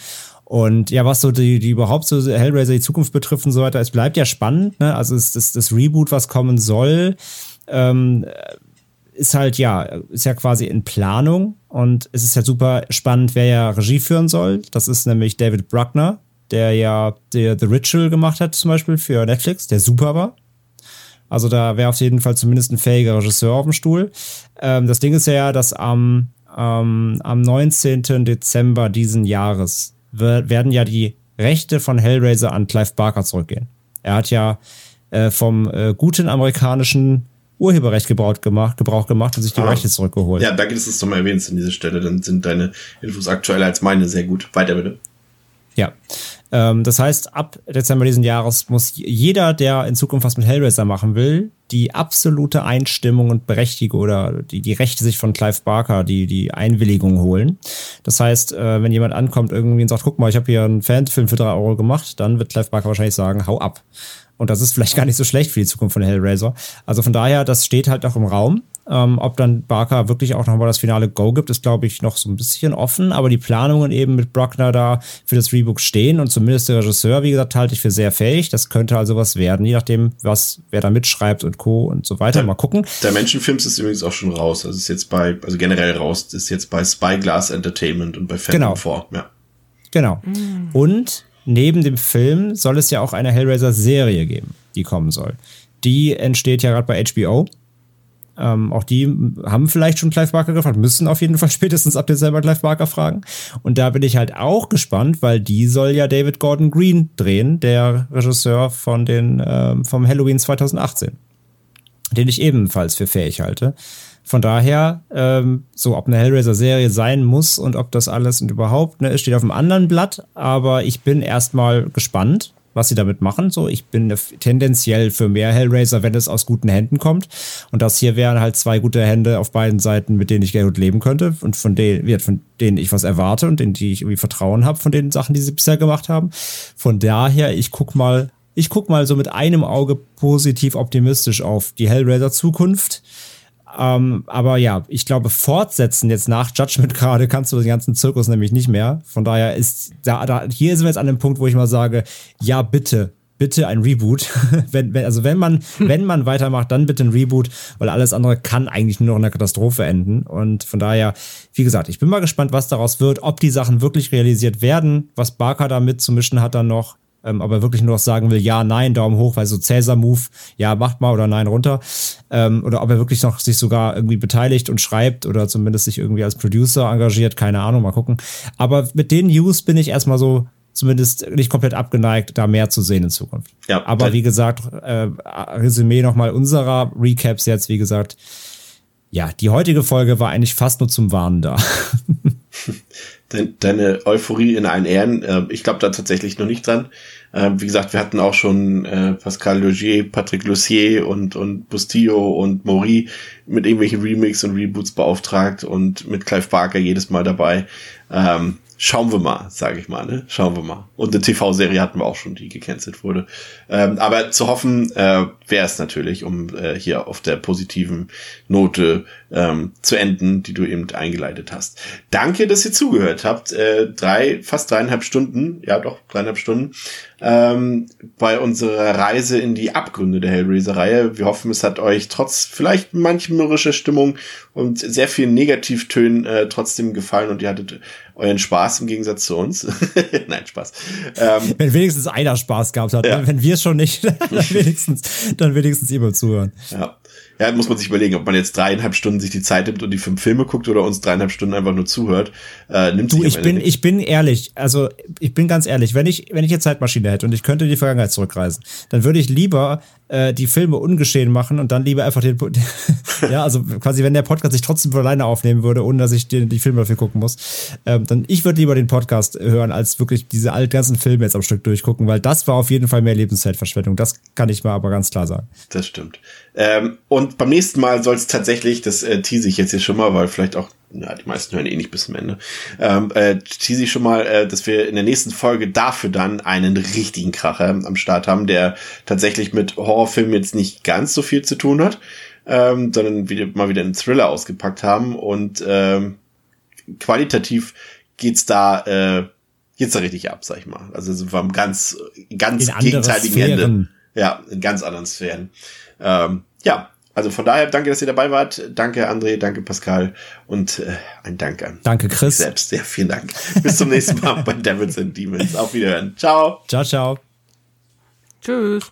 [SPEAKER 4] Und ja, was so die, die überhaupt so Hellraiser die Zukunft betrifft und so weiter, es bleibt ja spannend, ne? Also es, das, das Reboot, was kommen soll, ähm, ist halt ja, ist ja quasi in Planung und es ist ja super spannend, wer ja Regie führen soll. Das ist nämlich David Bruckner, der ja der The Ritual gemacht hat, zum Beispiel für Netflix, der super war. Also da wäre auf jeden Fall zumindest ein fähiger Regisseur auf dem Stuhl. Ähm, das Ding ist ja, dass am, ähm, am 19. Dezember diesen Jahres werden ja die Rechte von Hellraiser an Clive Barker zurückgehen. Er hat ja äh, vom äh, guten amerikanischen Urheberrecht Gebrauch gemacht, Gebrauch gemacht und sich die ah. Rechte zurückgeholt.
[SPEAKER 2] Ja, danke, dass du es nochmal erwähnst an dieser Stelle. Dann sind deine Infos aktueller als meine sehr gut. Weiter bitte.
[SPEAKER 4] Ja. Ähm, das heißt, ab Dezember diesen Jahres muss jeder, der in Zukunft was mit Hellraiser machen will, die absolute Einstimmung und Berechtigung oder die, die Rechte sich von Clive Barker, die, die Einwilligung holen. Das heißt, äh, wenn jemand ankommt irgendwie und sagt, guck mal, ich habe hier einen Fanfilm für drei Euro gemacht, dann wird Clive Barker wahrscheinlich sagen, hau ab. Und das ist vielleicht gar nicht so schlecht für die Zukunft von Hellraiser. Also von daher, das steht halt auch im Raum. Ähm, ob dann Barker wirklich auch nochmal das finale Go gibt, ist, glaube ich, noch so ein bisschen offen. Aber die Planungen eben mit Bruckner da für das Rebook stehen und zumindest der Regisseur, wie gesagt, halte ich für sehr fähig. Das könnte also was werden, je nachdem, was, wer da mitschreibt und Co. und so weiter.
[SPEAKER 2] Der,
[SPEAKER 4] mal gucken.
[SPEAKER 2] Der Menschenfilms ist übrigens auch schon raus. Das ist jetzt bei, also generell raus, das ist jetzt bei Spyglass Entertainment und bei Phantom
[SPEAKER 4] genau.
[SPEAKER 2] 4. Ja.
[SPEAKER 4] Genau. Mhm. Und neben dem Film soll es ja auch eine Hellraiser-Serie geben, die kommen soll. Die entsteht ja gerade bei HBO. Ähm, auch die haben vielleicht schon Clive Barker gefragt, müssen auf jeden Fall spätestens ab Dezember Clive Barker fragen. Und da bin ich halt auch gespannt, weil die soll ja David Gordon Green drehen, der Regisseur von den, ähm, vom Halloween 2018. Den ich ebenfalls für fähig halte. Von daher, ähm, so ob eine Hellraiser-Serie sein muss und ob das alles und überhaupt, ne, steht auf einem anderen Blatt. Aber ich bin erstmal gespannt, was sie damit machen. So, ich bin tendenziell für mehr Hellraiser, wenn es aus guten Händen kommt. Und das hier wären halt zwei gute Hände auf beiden Seiten, mit denen ich gerne gut leben könnte und von denen, von denen ich was erwarte und denen die ich irgendwie Vertrauen habe von den Sachen, die sie bisher gemacht haben. Von daher, ich guck mal, ich guck mal so mit einem Auge positiv optimistisch auf die Hellraiser Zukunft. Ähm, aber ja, ich glaube, fortsetzen jetzt nach Judgment gerade kannst du den ganzen Zirkus nämlich nicht mehr. Von daher ist da, da hier sind wir jetzt an dem Punkt, wo ich mal sage, ja, bitte, bitte ein Reboot. wenn, wenn, also wenn man, hm. wenn man weitermacht, dann bitte ein Reboot, weil alles andere kann eigentlich nur noch in einer Katastrophe enden. Und von daher, wie gesagt, ich bin mal gespannt, was daraus wird, ob die Sachen wirklich realisiert werden, was Barker damit zu mischen hat dann noch ähm, aber wirklich nur noch sagen will, ja, nein, Daumen hoch, weil so Cäsar-Move, ja, macht mal oder nein, runter. Ähm, oder ob er wirklich noch sich sogar irgendwie beteiligt und schreibt oder zumindest sich irgendwie als Producer engagiert, keine Ahnung, mal gucken. Aber mit den News bin ich erstmal so zumindest nicht komplett abgeneigt, da mehr zu sehen in Zukunft. Ja, aber wie gesagt, äh, Resümee nochmal unserer Recaps jetzt, wie gesagt, ja, die heutige Folge war eigentlich fast nur zum Warnen da.
[SPEAKER 2] deine Euphorie in allen Ehren. Äh, ich glaube da tatsächlich noch nicht dran. Äh, wie gesagt, wir hatten auch schon äh, Pascal Logier, Patrick Lussier und, und Bustillo und Maury mit irgendwelchen Remix und Reboots beauftragt und mit Clive Barker jedes Mal dabei. Ähm, schauen wir mal, sage ich mal, ne? Schauen wir mal. Und eine TV-Serie hatten wir auch schon, die gecancelt wurde. Ähm, aber zu hoffen äh, wäre es natürlich, um äh, hier auf der positiven Note ähm, zu enden, die du eben eingeleitet hast. Danke, dass ihr zugehört habt. Äh, drei, fast dreieinhalb Stunden, ja doch, dreieinhalb Stunden ähm, bei unserer Reise in die Abgründe der Hellraiser-Reihe. Wir hoffen, es hat euch trotz vielleicht manch mürrischer Stimmung und sehr vielen Negativtönen äh, trotzdem gefallen und ihr hattet euren Spaß im Gegensatz zu uns. Nein, Spaß.
[SPEAKER 4] Ähm, wenn wenigstens einer Spaß gehabt hat, ja. wenn wir es schon nicht, dann wenigstens, dann wenigstens immer zuhören.
[SPEAKER 2] Ja ja, muss man sich überlegen, ob man jetzt dreieinhalb Stunden sich die Zeit nimmt und die fünf Filme guckt oder uns dreieinhalb Stunden einfach nur zuhört. Äh, nimmt
[SPEAKER 4] du, ich bin, ich bin ehrlich, also ich bin ganz ehrlich, wenn ich, wenn ich eine Zeitmaschine hätte und ich könnte in die Vergangenheit zurückreisen, dann würde ich lieber äh, die Filme ungeschehen machen und dann lieber einfach den, ja, also quasi, wenn der Podcast sich trotzdem von alleine aufnehmen würde, ohne dass ich die, die Filme dafür gucken muss, ähm, dann ich würde lieber den Podcast hören, als wirklich diese all ganzen Filme jetzt am Stück durchgucken, weil das war auf jeden Fall mehr Lebenszeitverschwendung. Das kann ich mal aber ganz klar sagen.
[SPEAKER 2] Das stimmt. Ähm, und beim nächsten Mal soll es tatsächlich, das äh, tease ich jetzt hier schon mal, weil vielleicht auch, ja, die meisten hören eh nicht bis zum Ende, ähm, äh, tease ich schon mal, äh, dass wir in der nächsten Folge dafür dann einen richtigen Kracher am Start haben, der tatsächlich mit Horrorfilmen jetzt nicht ganz so viel zu tun hat, ähm, sondern wieder, mal wieder einen Thriller ausgepackt haben und ähm, qualitativ geht's da, äh, geht's da richtig ab, sag ich mal. Also sind wir am ganz, ganz
[SPEAKER 4] In
[SPEAKER 2] gegenteiligen. Ende. Ja, in ganz anderen Sphären. Ähm, ja, also von daher danke, dass ihr dabei wart. Danke André, danke Pascal und äh, ein Dank an
[SPEAKER 4] Danke, Chris.
[SPEAKER 2] selbst. Ja, vielen Dank. Bis zum nächsten Mal bei Devils and Demons. Auf Wiederhören. Ciao.
[SPEAKER 4] Ciao, ciao.
[SPEAKER 3] Tschüss.